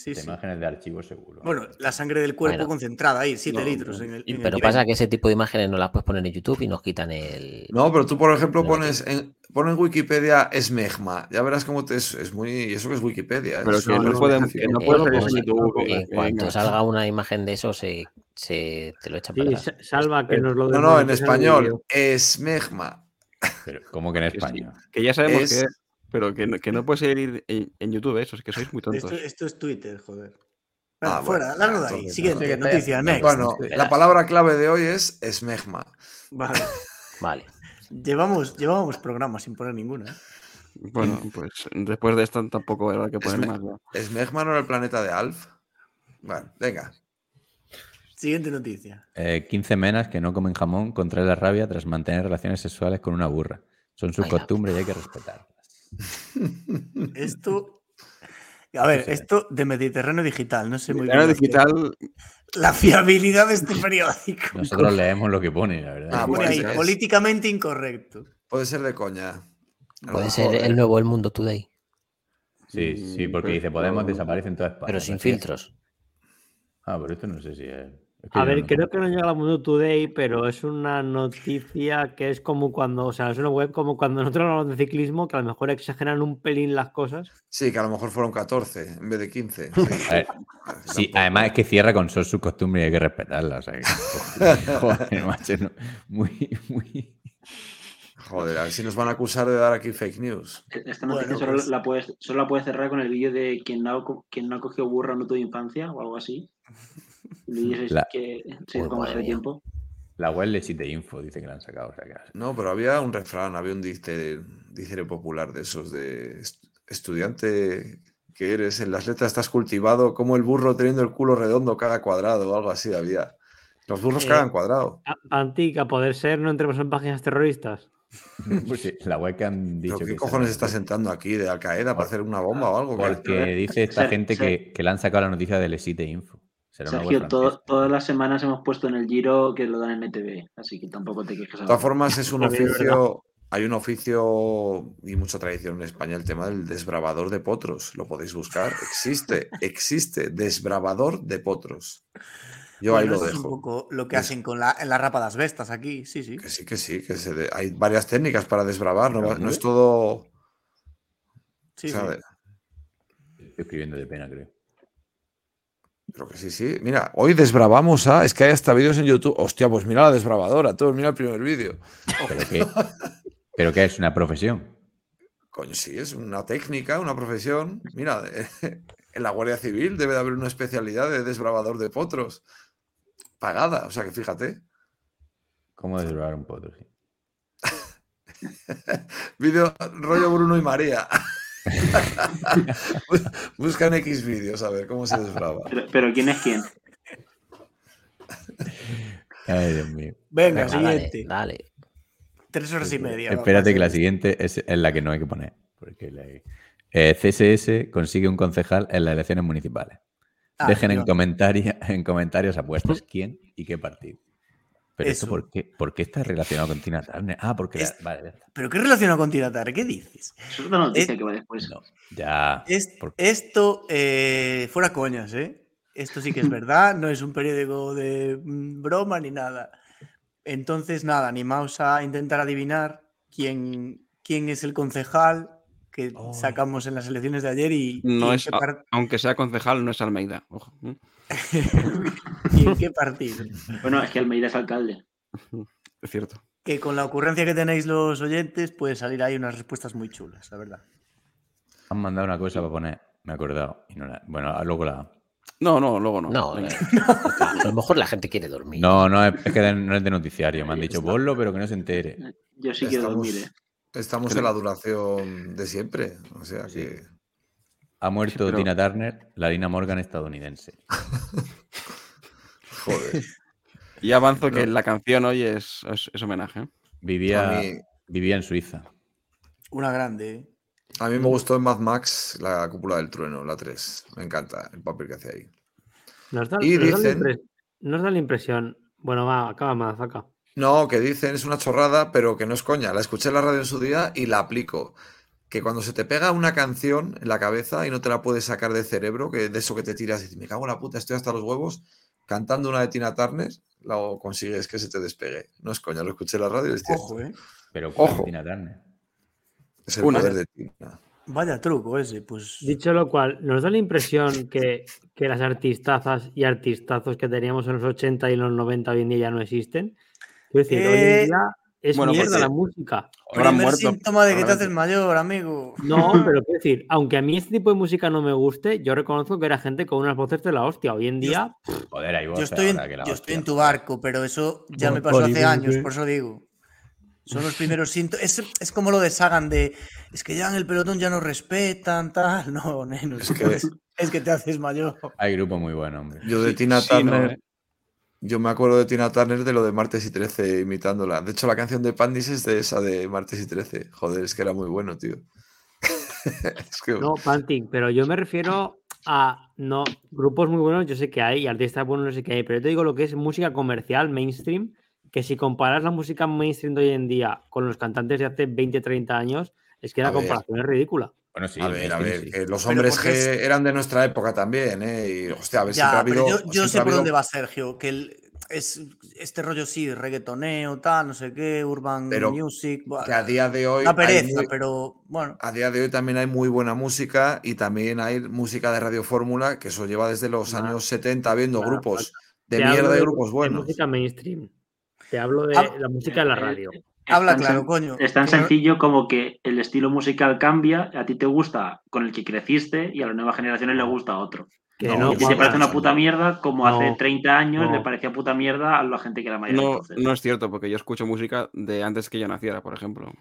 Sí, De sí. imágenes de archivo seguro. Bueno, la sangre del cuerpo Bueno. concentrada ahí, 7 No, litros no. en el. En Pero pasa que ese tipo de imágenes no las puedes poner en YouTube y nos quitan el. No, pero tú, por ejemplo, No, pones en, pon en Wikipedia esmegma. Ya verás cómo te es, es muy. Eso que es Wikipedia. Pero es que no pueden- que no Eh, puede pues, en YouTube. en venga. cuanto salga una imagen de eso, se, se te lo echa para Sí, atrás. sa- salva que nos lo No, no, en español. Esmegma. Pero, ¿Cómo que en España? Que ya sabemos Es- que es, pero que no, que no puede seguir en, en YouTube eso, es que sois muy tontos. Esto, esto es Twitter, joder. Ah, fuera, bueno, largo de ahí. Siguiente, noticia, next. Bueno, la palabra clave de hoy es esmegma. Vale. Vale. Llevamos, llevábamos programas sin poner ninguna. ¿eh? Bueno, pues después de esta tampoco era que poner me- más. ¿no? ¿Esmegma no era el planeta de Alf? Bueno, venga. Siguiente noticia. Eh, 15 menas que no comen jamón contraen la rabia tras mantener relaciones sexuales con una burra. Son sus Vaya. costumbres y hay que respetarlas. Esto. A ver, Sí, sí. esto de Mediterráneo Digital, no sé muy bien. Digital, La fiabilidad de este periódico. Nosotros leemos lo que pone, la verdad. Ah, Pone bueno, ahí, políticamente incorrecto. Puede ser de coña. Puede ser ¿eh? el nuevo El Mundo Today, Sí, sí, porque Pero- dice, Podemos desaparece en toda España. pero sin filtros. Ah, pero esto no sé si es... es que A ver, no- creo que no llega a Mundo Today, pero es una noticia que es como cuando, o sea, es una web como cuando nosotros hablamos de ciclismo, que a lo mejor exageran un pelín las cosas. Sí, que a lo mejor fueron 14 en vez de 15. A ver, sí, además es que cierra con son sus costumbres y hay que respetarlas. O sea, que- joder, macho, no, muy, muy... Joder, a ver si nos van a acusar de dar aquí fake news. Esta noticia Bueno, solo, pues- la puedes, solo la puedes cerrar con el vídeo de quien no, quien no ha cogido burra no tuvo infancia o algo así. El vídeo es La- que se tiempo. Web de Site Info dice que la han sacado. O sea, que... No, pero había un refrán, había un dice popular de esos de est- estudiante que eres, en las letras estás cultivado como el burro teniendo el culo redondo cada cuadrado o algo así había. Los burros Eh, cagan cuadrado. A- Antic, a poder ser, no entremos en páginas terroristas. Pues sí, la web que han dicho ¿Pero qué que cojones está sentando aquí de Al Qaeda para hacer una bomba o algo? ¿Qué? Porque dice esta Ser- gente ser- que, que le han sacado la noticia del Site Info. Será una web Sergio, todo- todas las semanas hemos puesto en el giro que lo dan en NTV, así que tampoco te quejes. De todas formas, es un oficio, hay un oficio y mucha tradición en España, el tema del desbravador de potros. Lo podéis buscar. Existe, existe, desbravador de potros. Yo ahí lo eso es un dejo. poco lo que Es- hacen con la, en la rapa das bestas aquí, sí, sí. Que sí, que sí, que se de- hay varias técnicas para desbravar, no, no es todo. sí. Estoy escribiendo de pena, creo. Pero que sí, sí. Mira, hoy desbravamos a. Es que hay hasta vídeos en YouTube. Hostia, pues mira la desbravadora. Todos mira el primer vídeo. ¿Pero qué? ¿Pero qué es una profesión? Coño, sí, es una técnica, una profesión. Mira, en la Guardia Civil debe de haber una especialidad de desbravador de potros. Pagada, o sea que fíjate. ¿Cómo desbravar un potro? Sí. Vídeo rollo Bruno y María. Buscan X vídeos a ver cómo se desbrava. Pero, pero ¿quién es quién? Ay, Dios mío. Venga, Venga, siguiente. dale, dale. Tres horas y media. Espérate que la siguiente es, es la que no hay que poner. Porque la- eh, CSS consigue un concejal en las elecciones municipales. Ah, Dejen en, no. comentario- en comentarios apuestas quién y qué partido. Pero esto, Eso. ¿por qué, por qué está relacionado con Tina Turner? Ah, porque... la- Es- vale, ya está. ¿Pero qué relaciona con Tina Turner? ¿Qué dices? Es otra noticia Eh, que va después. No, ya. Es- esto, eh, fuera coñas, ¿eh? Esto sí que es verdad, no es un periódico de mm, broma ni nada. Entonces, nada, animaos a intentar adivinar quién, quién es el concejal que Oh. sacamos en las elecciones de ayer y, No es, par- aunque sea concejal, no es Almeida. Ojo. y en qué partido. Bueno, es que Almeida es alcalde. Es cierto. Que con la ocurrencia que tenéis los oyentes, puede salir ahí unas respuestas muy chulas, la verdad. Han mandado una cosa para poner. Me he acordado. Y no la- bueno, luego la... No, no, luego no. Eh, a lo mejor la gente quiere dormir. No, no, es, que no es de noticiario. Me han dicho, ponlo, pero que no se entere. Yo sí quiero dormir, ¿eh? estamos en la duración de siempre. O sea que. Ha muerto pero- Tina Turner, la Lina Morgan estadounidense. Joder. Y avanzo que la canción hoy es, es, es homenaje. Vivía, mí- vivía en Suiza. Una grande. A mí me gustó en Mad Max la cúpula del trueno, la 3. Me encanta el papel que hace ahí. Nos da, Y nos da la dicen- impres- nos da la impresión. Bueno, va, acaba más, acá. No, que dicen es una chorrada, pero que no es coña. La escuché en la radio en su día y la aplico. Que cuando se te pega una canción en la cabeza y no te la puedes sacar del cerebro, que de eso que te tiras y dices, me cago en la puta, estoy hasta los huevos, cantando una de Tina Turner, lo consigues que se te despegue. No es coña, lo escuché en la radio y es cierto. Ojo, ¿eh? Pero ¿cuál Ojo. Tina Turner? Es el Una. poder de Tina. Vaya truco ese, pues. Dicho lo cual, nos da la impresión que, que las artistazas y artistazos que teníamos en los 80 y en los 90 hoy en día ya no existen. Quiero decir, hoy Eh, en día es bueno, mierda pues, la eh, música. Primer muerto. síntoma de que te haces mayor, amigo. No, pero quiero decir, aunque a mí este tipo de música no me guste, yo reconozco que era gente con unas voces de la hostia. Hoy en Yo- día, Joder, hay Yo voces estoy, en, ahora que la yo estoy en tu barco, pero eso ya me pasó hace años, ¿qué? por eso digo. Son los primeros síntomas. Es, es como lo de Sagan de. Es que ya en el pelotón ya no respetan, tal. No, neno, Es que- es que te haces mayor. Hay grupo muy bueno, hombre. Yo de Sí, Tina sí, no, Turner, ¿eh? Yo me acuerdo de Tina Turner de lo de Martes y 13 imitándola. De hecho, la canción de Pandis es de esa de Martes y 13. Joder, es que era muy bueno, tío. es que no, Panting, pero yo me refiero a no grupos muy buenos, yo sé que hay, y artistas buenos, no sé que hay, pero yo te digo lo que es música comercial, mainstream, que si comparas la música mainstream de hoy en día con los cantantes de hace 20, 30 años, es que A la ver. comparación es ridícula. Bueno, sí. a ver, a ver, sí. los hombres es- G eran de nuestra época también, ¿eh? Y, hostia, a ver, siempre ha Ya, habido. yo, yo sé por habido- dónde va Sergio, que el- es este rollo sí, reggaetoneo, tal, no sé qué, urban Pero music. Que a día de hoy. hay pereza, muy- pero bueno. A día de hoy también hay muy buena música y también hay música de Radio Fórmula, que eso lleva desde los Nada, años 70 habiendo nada, grupos de mierda y grupos de buenos. música mainstream. Te hablo de Hab- la música de la Eh, radio. Habla tan claro, coño. Es tan sencillo como que el estilo musical cambia, a ti te gusta con el que creciste y a las nuevas generaciones les gusta otro. Que No, no, Y te parece una puta mierda como No, hace 30 años le parecía puta mierda a la gente que era mayor. No, entonces. no es cierto, porque yo escucho música de antes que yo naciera, por ejemplo.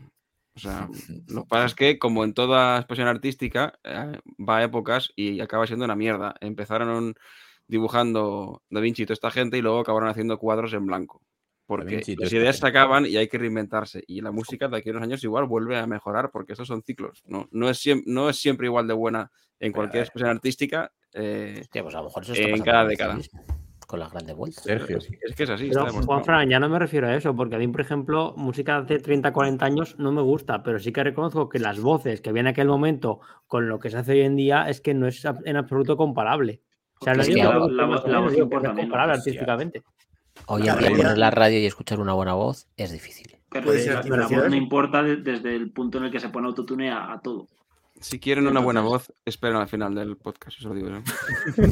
O sea, lo que pasa es que, como en toda expresión artística, eh, va a épocas y acaba siendo una mierda. Empezaron dibujando Da Vinci y toda esta gente y luego acabaron haciendo cuadros en blanco. Porque las ideas se acaban y hay que reinventarse. Y la música de aquí a unos años igual vuelve a mejorar porque estos son ciclos. No, no, es, siem- no es siempre igual de buena en cualquier ver. expresión artística. eh, Hostia, pues a lo mejor eso está en cada década. Con las grandes vueltas. Sergio. es, es que es así. Pero. Juan Fran, ya no me refiero a eso, porque a mí, por ejemplo, música de hace 30, 40 años no me gusta, pero sí que reconozco que las voces que había en aquel momento con lo que se hace hoy en día es que no es en absoluto comparable. O sea, no Es que la- voz- voz importa menos, comparable artísticamente. Hoy en día poner la radio y escuchar una buena voz es difícil. Pero la, voz no importa de- desde el punto en el que se pone autotune a, a todo. Si quieren una buena voz, esperen al final del podcast, eso lo digo yo.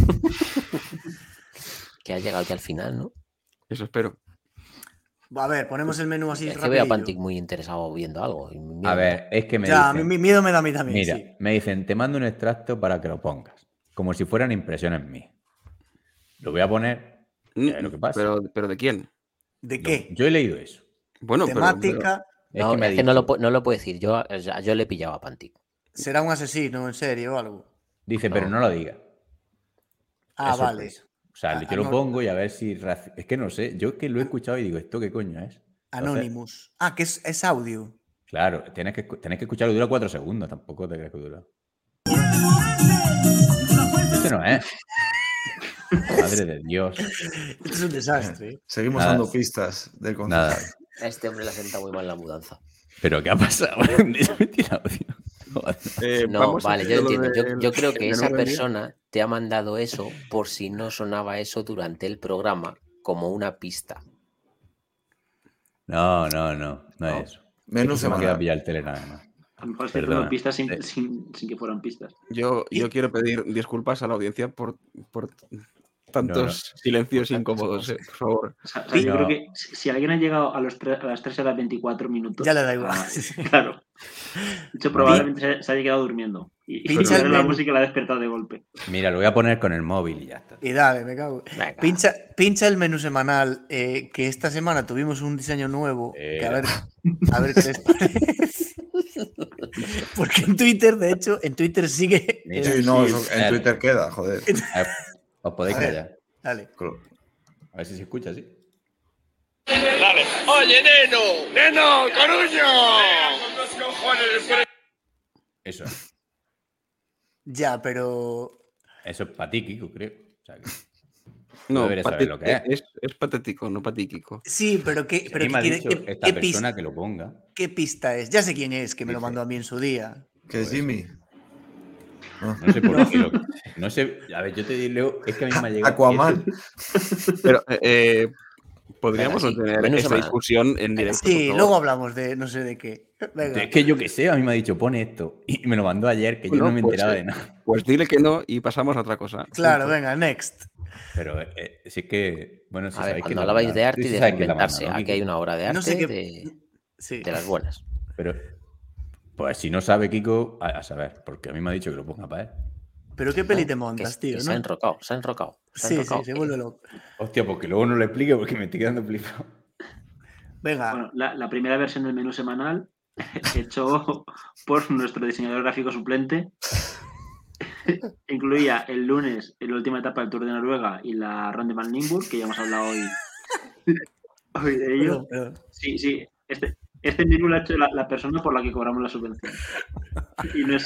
que ha llegado ya al final, ¿no? Eso espero. A ver, ponemos el menú así Es que veo a. Pantic muy interesado viendo algo. A ver, es que me Ya, a dicen, mí miedo me da a mí también. mira, sí. me dicen, te mando un extracto para que lo pongas, como si fueran impresiones mías. Lo voy a poner, Ya es lo que pasa. Pero, pero ¿de quién? ¿De No, qué? yo he leído eso. Bueno, pero- Temática. Es No, que me ha es que no, lo, no lo puedo decir. Yo, yo le pillaba a Pantic. Será un asesino en serio o algo. Dice, pero No. lo diga. Ah, Es vale. O sea, yo lo pongo y a ver si... Es que no sé, yo es que lo he escuchado y digo, ¿esto qué coño es? Entonces, Anonymous. Ah, que es, es audio. Claro, tienes que, tenés que escucharlo, dura cuatro segundos, tampoco te crees que dura. Ese no es. Madre de Dios. Esto es un desastre. ¿eh? Seguimos Nada. dando pistas del Nada. concejal. A este hombre le ha sentado muy mal la mudanza. ¿Pero qué ha pasado? ¿Dónde se audio? Joder. Eh, No, vamos vale, yo lo entiendo. Yo, del- yo creo que del esa menú del día. persona te ha mandado eso por si no sonaba eso durante el programa como una pista. No, no, no, no es eso. Menú se me ha quedado semanal. pillar el tele nada más. A lo mejor que Perdona. fueron pistas sin, Eh. sin- sin que fueran pistas. Yo, yo quiero pedir disculpas a la audiencia por, por tantos silencios incómodos, eh, por favor. O sea, o sea, yo No. creo que si, alguien ha llegado a, los a las 3 horas 24 minutos. Ya le da igual. ah, claro. De hecho, probablemente se, se haya quedado durmiendo. Y, y la música la ha despertado de golpe. Mira, lo voy a poner con el móvil y ya está. Y dale, me cago. Venga. Pincha, pincha el menú semanal, eh, que esta semana tuvimos un diseño nuevo. que a, ver, a ver qué les parece. Porque en Twitter, de hecho, en Twitter sigue. Sí, no, eso en. Twitter queda, joder. Os podéis callar. Dale. A ver si se escucha así. Dale. Oye, neno. Neno, coruño. Eso es. Ya, pero. Eso es para ti, Kiko, creo. O sea, que No, saber lo que es. es, es patético, no patíquico. Sí, pero ¿qué, pero qué quiere- dicho qué- esta qué persona que lo ponga. qué pista es? Ya sé quién es, que me lo mandó a mí en su día. Que es Jimmy. No sé por qué. Lo, no sé. A ver, yo te digo, es que a mí me ha llegado. Aquaman. Pero eh, eh, podríamos Venga, tener esta discusión en directo. Sí, luego hablamos de no sé de qué. Venga. Es que yo que sé, a mí me ha dicho, pone esto. Y me lo mandó ayer, que yo no me pues, enteraba eh, de nada. Pues dile que no y pasamos a otra cosa. Claro, venga, next. Pero eh, sí que. Bueno, si A ver, sabéis que cuando hablabais de arte y de ¿no, aquí hay una obra de arte No sé qué- de, Sí. de las buenas. Pero. Pues si no sabe Kiko, a, a saber, porque a mí me ha dicho que lo ponga para él. Pero qué peli te Que, montas, que tío, se ha ¿no? enrocado, se ha enrocado. Se ha Sí, sí, enrocado. se vuelve loco. Hostia, porque luego no lo explique porque me estoy quedando flipado. Venga, Bueno, la, la primera versión del menú semanal, hecho por nuestro diseñador gráfico suplente, incluía el lunes la última etapa del Tour de Noruega y la Ronde Van Limburg, que ya hemos hablado hoy, hoy de ello. perdón, perdón. Sí, sí, este, este menú lo ha hecho la, la persona por la que cobramos la subvención. Y no es.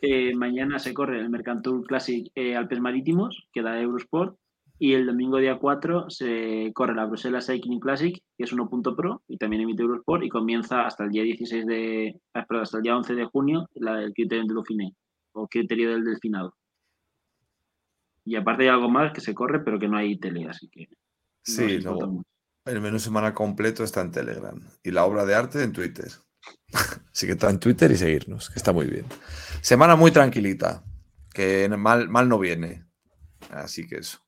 Eh, mañana se corre el Mercantour Classic eh, Alpes Marítimos, que da Eurosport, y el domingo día 4 se corre la Bruselas Cycling Classic, que es 1.pro, y también emite Eurosport, y comienza hasta el día 16 de, ah, perdón, hasta el día 11 de junio la, el criterio del Dauphiné, o criterio del Delfinado. Y aparte hay algo más que se corre, pero que no hay tele, así que no Sí, mucho. El menú semanal completo está en Telegram y la obra de arte en Twitter. Así que está en Twitter y seguirnos, que está muy bien. Semana muy tranquilita, que mal, mal no viene. Así que eso.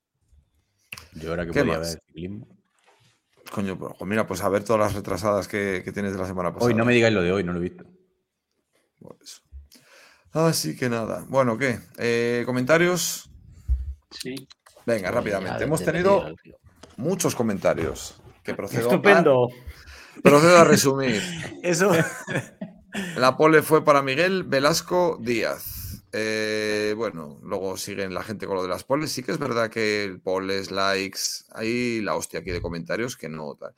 Yo ahora que ¿Qué podía más? ver ciclismo. Coño, pues mira, pues a ver todas las retrasadas que, que tienes de la semana pasada. Hoy no me digáis lo de hoy, no lo he visto. Así que nada. Bueno, ¿qué? Eh, ¿Comentarios? Sí. Venga, rápidamente. Hemos tenido muchos comentarios que procedo Estupendo. a, procedo a resumir. Eso. La pole fue para Miguel Velasco Díaz. Eh, bueno, luego siguen la gente con lo de las poles. Sí que es verdad que el poles, likes, hay la hostia aquí de comentarios que no tal.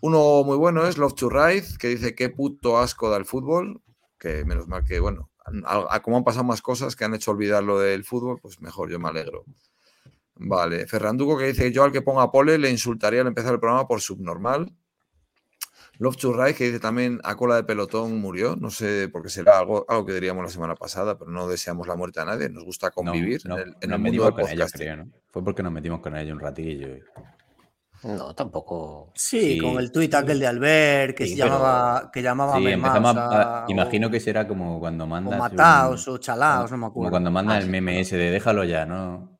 Uno muy bueno es Love to Ride, que dice qué puto asco da el fútbol. Que menos mal que, bueno, a, a- como han pasado más cosas que han hecho olvidar lo del fútbol, pues mejor, yo me alegro. Vale, Ferranduco que dice yo al que ponga pole le insultaría al empezar el programa por subnormal. Love to Ride, que dice también a cola de pelotón murió. No sé, porque será algo, algo que diríamos la semana pasada, pero no deseamos la muerte a nadie. Nos gusta No, convivir no, en el, en nos el mundo del con ella, creo, ¿no? Fue porque nos metimos con ella un ratillo. y- No, tampoco. Sí, Sí. con el tuit aquel de Albert que Sí, se llamaba, que llamaba Sí, a- a- a- Imagino o- que será como cuando o mandas. un- mataos o chalaos, no me Como acuerdo. cuando mandas Ah, el meme ese de déjalo ya, ¿no?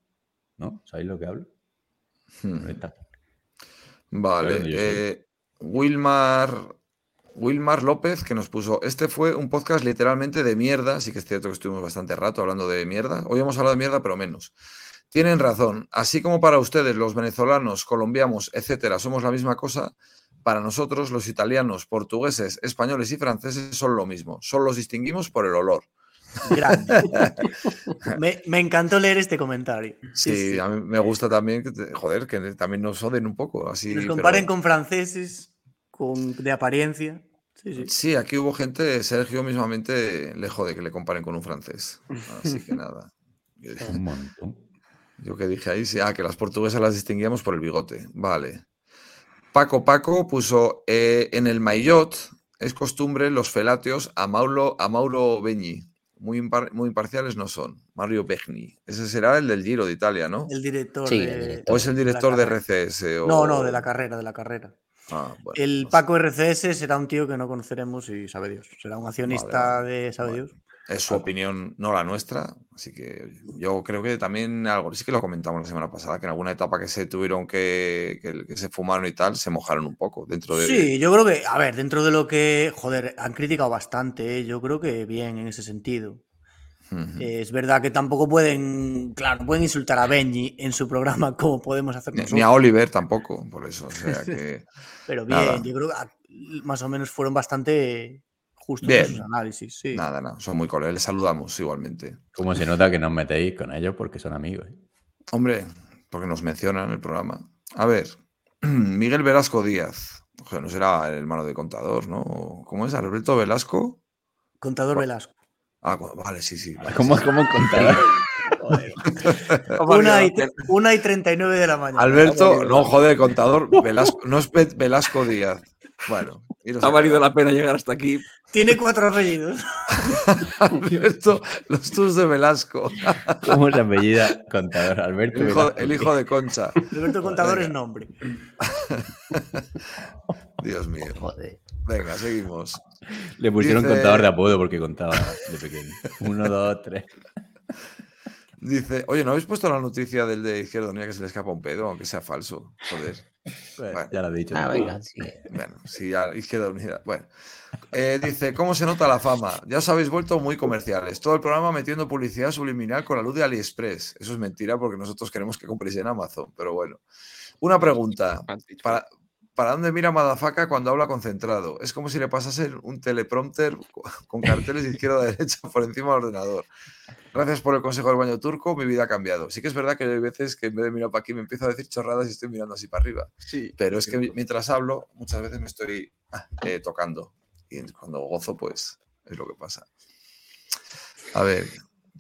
¿No? ¿Sabéis lo que hablo? Hmm. Vale. Eh, Wilmar, Wilmar López que nos puso, este fue un podcast literalmente de mierda, sí que es cierto que estuvimos bastante rato hablando de mierda. Hoy hemos hablado de mierda, pero menos. Tienen razón. Así como para ustedes, los venezolanos, colombianos, etcétera, somos la misma cosa, para nosotros, los italianos, portugueses, españoles y franceses son lo mismo. Solo los distinguimos por el olor. Grande. me, me encantó leer este comentario. Sí, a mí me gusta también, joder, que también nos oden un poco. Así, nos pero- comparen con franceses, con, de apariencia. Sí, sí. Sí, aquí hubo gente, Sergio mismamente le jode que le comparen con un francés. Así que nada. Un montón. yo que dije ahí, sí, ah, que las portuguesas las distinguíamos por el bigote. Vale. Paco Paco puso eh, en el Maillot es costumbre los felateos a Mauro, a Mauro Begni. Muy, impar- muy imparciales no son. Mario Begni. Ese será el del Giro de Italia, ¿no? El director. Sí, de- el director. ¿O es el director de. RCS? O... No, no, de la carrera, de la carrera. Ah, bueno, El no sé. Paco RCS será un tío que no conoceremos y sabe Dios. Será un accionista vale. de sabe Bueno. Dios. Es su opinión, no la nuestra. Así que yo creo que también algo, sí que lo comentamos la semana pasada, que en alguna etapa que se tuvieron que, que, que se fumaron y tal, se mojaron un poco dentro de. Sí, yo creo que, a ver, dentro de lo que, joder, han criticado bastante, ¿eh? yo creo que bien en ese sentido. Eh, es verdad que tampoco pueden, claro, pueden insultar a Benji en su programa como podemos hacer Ni, nosotros. ni a Oliver tampoco, por eso. O sea que. Pero bien, nada. yo creo que más o menos fueron bastante justos Bien. en sus análisis. Sí. Nada, nada, son muy colegas. Les saludamos igualmente. Como se nota que no os metéis con ellos porque son amigos. Hombre, porque nos mencionan en el programa. A ver, Miguel Velasco Díaz. Ojo, no será el hermano de contador, ¿no? ¿Cómo es? Alberto Velasco. Contador Velasco. Ah, vale, sí, sí. vale, ¿Cómo, sí. cómo contar? Una y, una y 39 de la mañana. Alberto, no, joder, contador Velasco, no es Velasco Díaz. Bueno, Ha valido la pena llegar hasta aquí. Tiene cuatro apellidos. Alberto, los tus de Velasco. ¿Cómo se apellida contador? Alberto. El hijo, Velasco. el hijo de Concha. Alberto Contador es nombre. Dios mío. Joder. Venga, seguimos. Le pusieron Dice- contador de apodo porque contaba de pequeño. Uno, dos, tres. Dice, oye, ¿no habéis puesto la noticia del de Izquierda Unida que se le escapa un pedo, aunque sea falso? Joder. Bueno. Ya lo he dicho. Ah, venga, sí. Bueno, sí, ya, Izquierda Unida. Bueno. Eh, dice, ¿cómo se nota la fama? Ya os habéis vuelto muy comerciales. Todo el programa metiendo publicidad subliminal con la luz de AliExpress. Eso es mentira porque nosotros queremos que compréis en Amazon, pero bueno. Una pregunta. ¿Para, ¿para dónde mira Madafaka cuando habla concentrado? Es como si le pasase un teleprompter con carteles de izquierda a derecha por encima del ordenador. Gracias por el consejo del baño turco, mi vida ha cambiado. Sí que es verdad que hay veces que en vez de mirar para aquí me empiezo a decir chorradas y estoy mirando así para arriba. Sí. Pero es que mi- mientras hablo, muchas veces me estoy ah, eh, tocando. Y cuando gozo, pues es lo que pasa. A ver,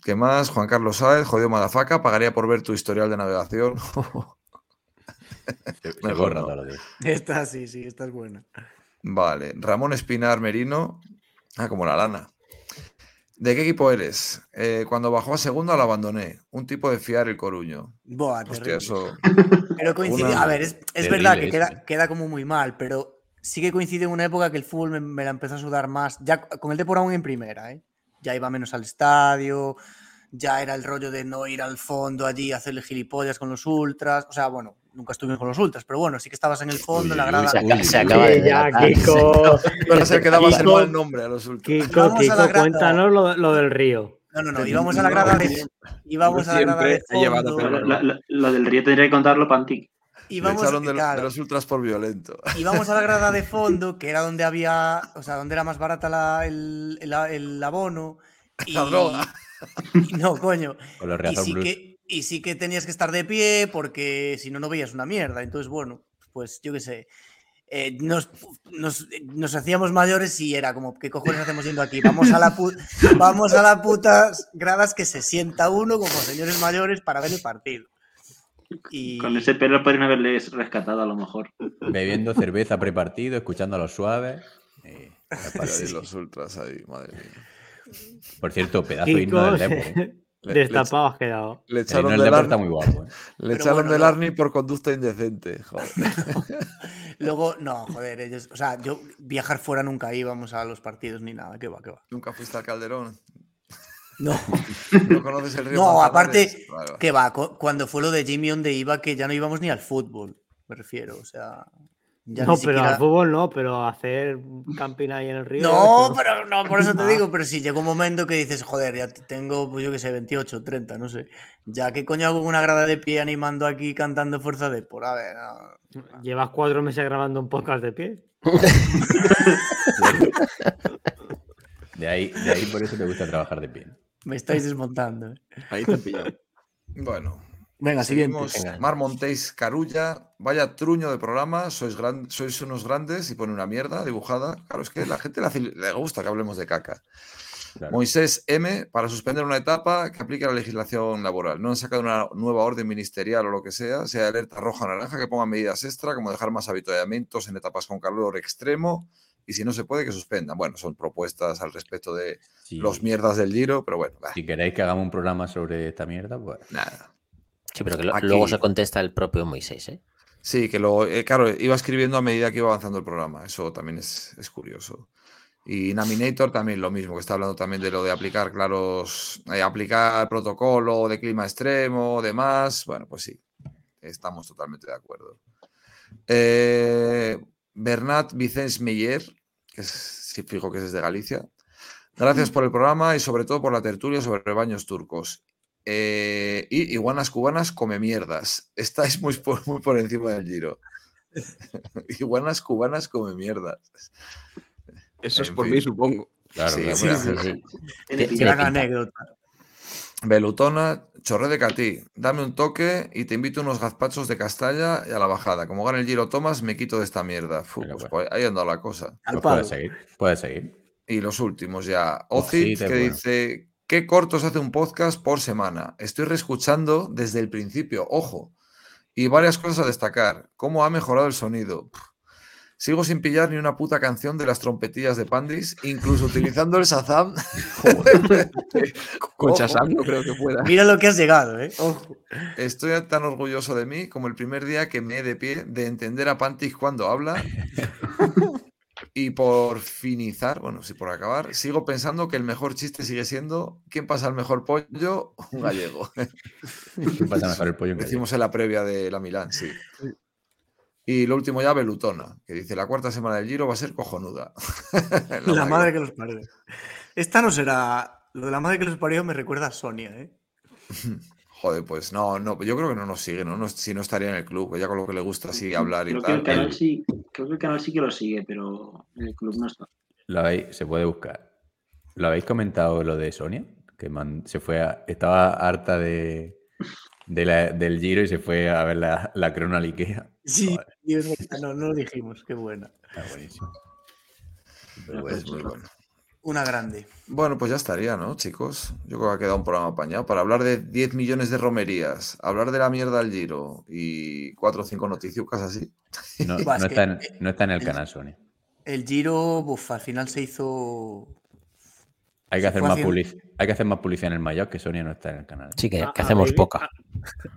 ¿qué más? Juan Carlos Sáez, jodido Madafaca, pagaría por ver tu historial de navegación. Mejor no. todo lo de- Esta sí, sí, esta es buena. Vale, Ramón Espinar Merino. Ah, como la lana. ¿De qué equipo eres? Eh, cuando bajó a segunda lo abandoné. Un tipo de fiar el Coruño. Buah, Hostia, eso. Pero coincide, Una- a ver, es, es verdad que queda, queda como muy mal, pero sí que coincide en una época que el fútbol me, me la empezó a sudar más, ya con el Depor aún en primera, ¿eh? ya iba menos al estadio, ya era el rollo de no ir al fondo allí a hacerle gilipollas con los ultras, o sea, bueno, nunca estuve con los ultras, pero bueno, sí que estabas en el fondo, en la Uy, grada. Se, Uy, aca- se acaba de ya. Kiko. Para ser que dabas el Kiko, mal nombre a los ultras. Kiko, cuéntanos lo, lo del río. No, no, no, íbamos a la grada de, íbamos a la grada de fondo. Lo, lo- lo del río tendría que contarlo Pantic. Le íbamos, echaron de, claro, de los ultras por violento. íbamos a la grada de fondo, que era donde había, o sea, donde era más barata la- el, el- el abono. Y, La droga. y no, coño. Con los Y sí, Blues. que, y sí que tenías que estar de pie porque si no, no veías una mierda. Entonces, bueno, pues yo qué sé. eh, nos, nos, nos hacíamos mayores y era como, ¿qué cojones hacemos yendo aquí? Vamos a la, pu- vamos a la putas gradas que se sienta uno como señores mayores para ver el partido. Y, Con ese pelo podrían haberles rescatado a lo mejor. Bebiendo cerveza prepartido, escuchando a los suaves. Eh, parece- los ultras ahí, madre mía. Por cierto, pedazo de himno del Depor. ¿eh? Destapado has quedado. Le echaron del del Depor está Arni, muy guapo. ¿eh? le Pero echaron bueno, del no. Arni por conducta indecente. Joder. luego, no, joder, ellos, o sea, yo viajar fuera nunca íbamos a los partidos ni nada, que va, que va. Nunca fuiste al Calderón. No, No conoces el río no Manzanares, aparte, claro. que va, cu- cuando fue lo de Jimmy donde iba, que ya no íbamos ni al fútbol, me refiero, o sea. Ya no, pero siquiera- al fútbol no, pero hacer camping ahí en el río. No, pero no, por eso te digo, pero si llegó un momento que dices, joder, ya tengo, pues yo que sé, 28, 30, no sé. Ya que coño hago una grada de pie animando aquí cantando Fuerza de por a ver. no. Llevas cuatro meses grabando un podcast de pie. De ahí, de ahí por eso te gusta trabajar de pie. Me estáis desmontando. ¿eh? Ahí te pillado. Bueno. Venga, siguiente. seguimos. Venga. Mar Montéis Carulla, vaya truño de programa, sois, gran- sois unos grandes y pone una mierda dibujada. Claro, es que la gente le, gusta que hablemos de caca. Claro. Moisés M, para suspender una etapa que aplique la legislación laboral. No han sacado una nueva orden ministerial o lo que sea, sea alerta roja o naranja, que pongan medidas extra, como dejar más avituallamientos en etapas con calor extremo, y si no se puede, que suspendan. Bueno, son propuestas al respecto de Sí. los mierdas del giro, pero bueno, bah, Si queréis que hagamos un programa sobre esta mierda, pues. nada. Sí, pero que lo- Aquí- luego se contesta el propio Moisés, ¿eh? Sí, que lo, eh, claro, iba escribiendo a medida que iba avanzando el programa. Eso también es, es curioso. Y Naminator también lo mismo, que está hablando también de lo de aplicar claros, eh, aplicar protocolo de clima extremo, demás. Bueno, pues sí, estamos totalmente de acuerdo. Eh, Bernat Vicens Meyer, que es, sí, fijo que es desde Galicia. Gracias por el programa y sobre todo por la tertulia sobre baños turcos. Eh, y iguanas cubanas come mierdas. Estáis muy por, muy por encima del giro. iguanas cubanas come mierdas. Eso es por fin. mí, supongo. Claro, Sí. Sí. Gran anécdota. Belutona, chorre de catí. Dame un toque y te invito a unos gazpachos de Castalla y a la bajada. Como gane el giro Thomas, me quito de esta mierda. Fu, Venga, pues, pues. ahí anda la cosa. Pues palo. puedes seguir. Puedes seguir. Y los últimos ya. Ocit, que bueno. dice, ¿qué cortos hace un podcast por semana? Estoy reescuchando desde el principio, ojo. Y varias cosas a destacar. ¿Cómo ha mejorado el sonido? Pff. Sigo sin pillar ni una puta canción de las trompetillas de Pandis, incluso utilizando el Shazam. Con. Shazam no creo que pueda. Mira lo que has llegado, ¿eh? Ojo. Estoy tan orgulloso de mí como el primer día que me he de pie de entender a Pantis cuando habla. Y por finizar, bueno, sí, por acabar, sigo pensando que el mejor chiste sigue siendo ¿quién pasa el mejor pollo? Un gallego. ¿Quién pasa mejor el pollo Decimos en la previa de la Milán, sí. Y lo último ya, Belutona, que dice la cuarta semana del Giro va a ser cojonuda. La madre que los parió. Esta no será. Lo de la madre que los parió me recuerda a Sonia, ¿eh? Joder, pues no, no, yo creo que no nos sigue, ¿no? No- si no estaría en el club, ella con lo que le gusta así hablar y Creo que, el tal. canal sí, creo que el canal sí que lo sigue, pero el club no está. Lo habéis, se puede buscar. ¿Lo habéis comentado lo de Sonia? Que man- se fue a- estaba harta de, de la- del giro y se fue a ver la, la crona al Ikea. Sí, Dios no, no lo dijimos, qué buena. está buenísimo. Es muy bueno. Una grande. Bueno, pues ya estaría, ¿no, chicos? Yo creo que ha quedado un programa apañado para hablar de 10 millones de romerías, hablar de la mierda al giro y cuatro o cinco noticiucas así. No, no que- está en, no está en el canal Sonia. El Giro, buf, al final se hizo. Hay que, hacer más haciendo- publici- hay que hacer más publicidad en el Mayoc que Sonia no está en el canal. Sí, que, Ah, que hacemos ¿habéis vi- poca. ah,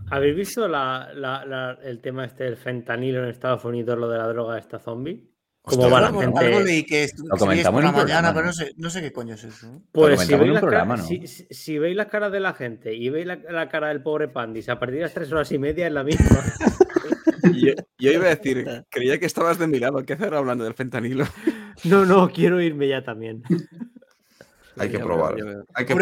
¿Habéis visto la- la- la- el tema este del fentanilo en Estados Unidos, lo de la droga esta zombie? ¿Cómo Hostia, va la algo, gente? algo leí que esto- Lo comentamos por en la un programa, mañana, pero ¿no? sé, no sé qué coño es eso. Pues si veis, si, si- si veis la cara de la gente y veis la, la cara del pobre Pandis a partir de las tres horas y media es la misma. Y yo, yo iba a decir, creía que estabas de mi lado. ¿Qué hacer hablando del fentanilo? No, no, quiero irme ya también. Hay que probar. Hay que.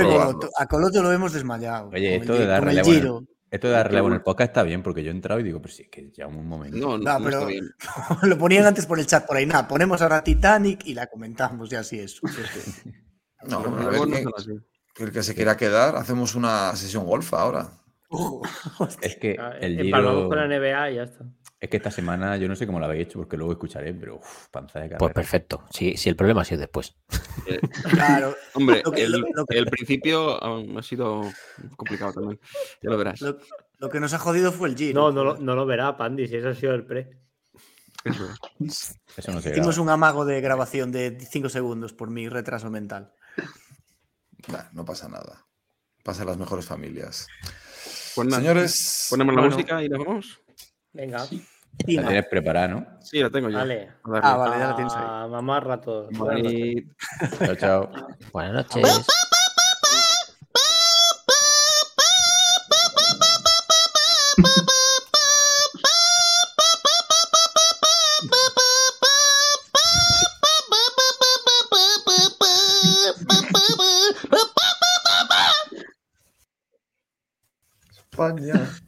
A Coloto lo hemos desmayado. Oye, esto de dar relevo, Giro. esto de dar Qué relevo en el podcast está bien porque yo he entrado y digo, pero sí, es que ya un momento. No, no, No, no pero- está bien. lo ponían antes por el chat por ahí. Nada, ponemos ahora Titanic y la comentamos y así es. No, Los a ver, no el que se quiera quedar, hacemos una sesión golf ahora. Es que Ah, el Giro. con la NBA y ya está. Es que esta semana yo no sé cómo lo habéis hecho porque luego escucharé, pero uf, panza de Pues carrera. perfecto. Si, si el problema ha sido después. Eh, Claro. Hombre, el, principio ha sido complicado también. Ya lo verás. Lo, lo que nos ha jodido fue el Giro. No, no, lo- no lo verá Pandis, eso ha sido el pre. Eso es. Eso no se Hicimos un amago de grabación de 5 segundos por mi retraso mental. Nah, no pasa nada. Pasa en las mejores familias. Pues nada, Señores, ponemos la bueno. música y nos vamos. Venga, La tienes preparada, ¿no? Sí, la tengo. A darle. Ah, vale, ya la tienes ahí. A mamar rato. Buenas noches. Bye. Chao, chao. Buenas noches.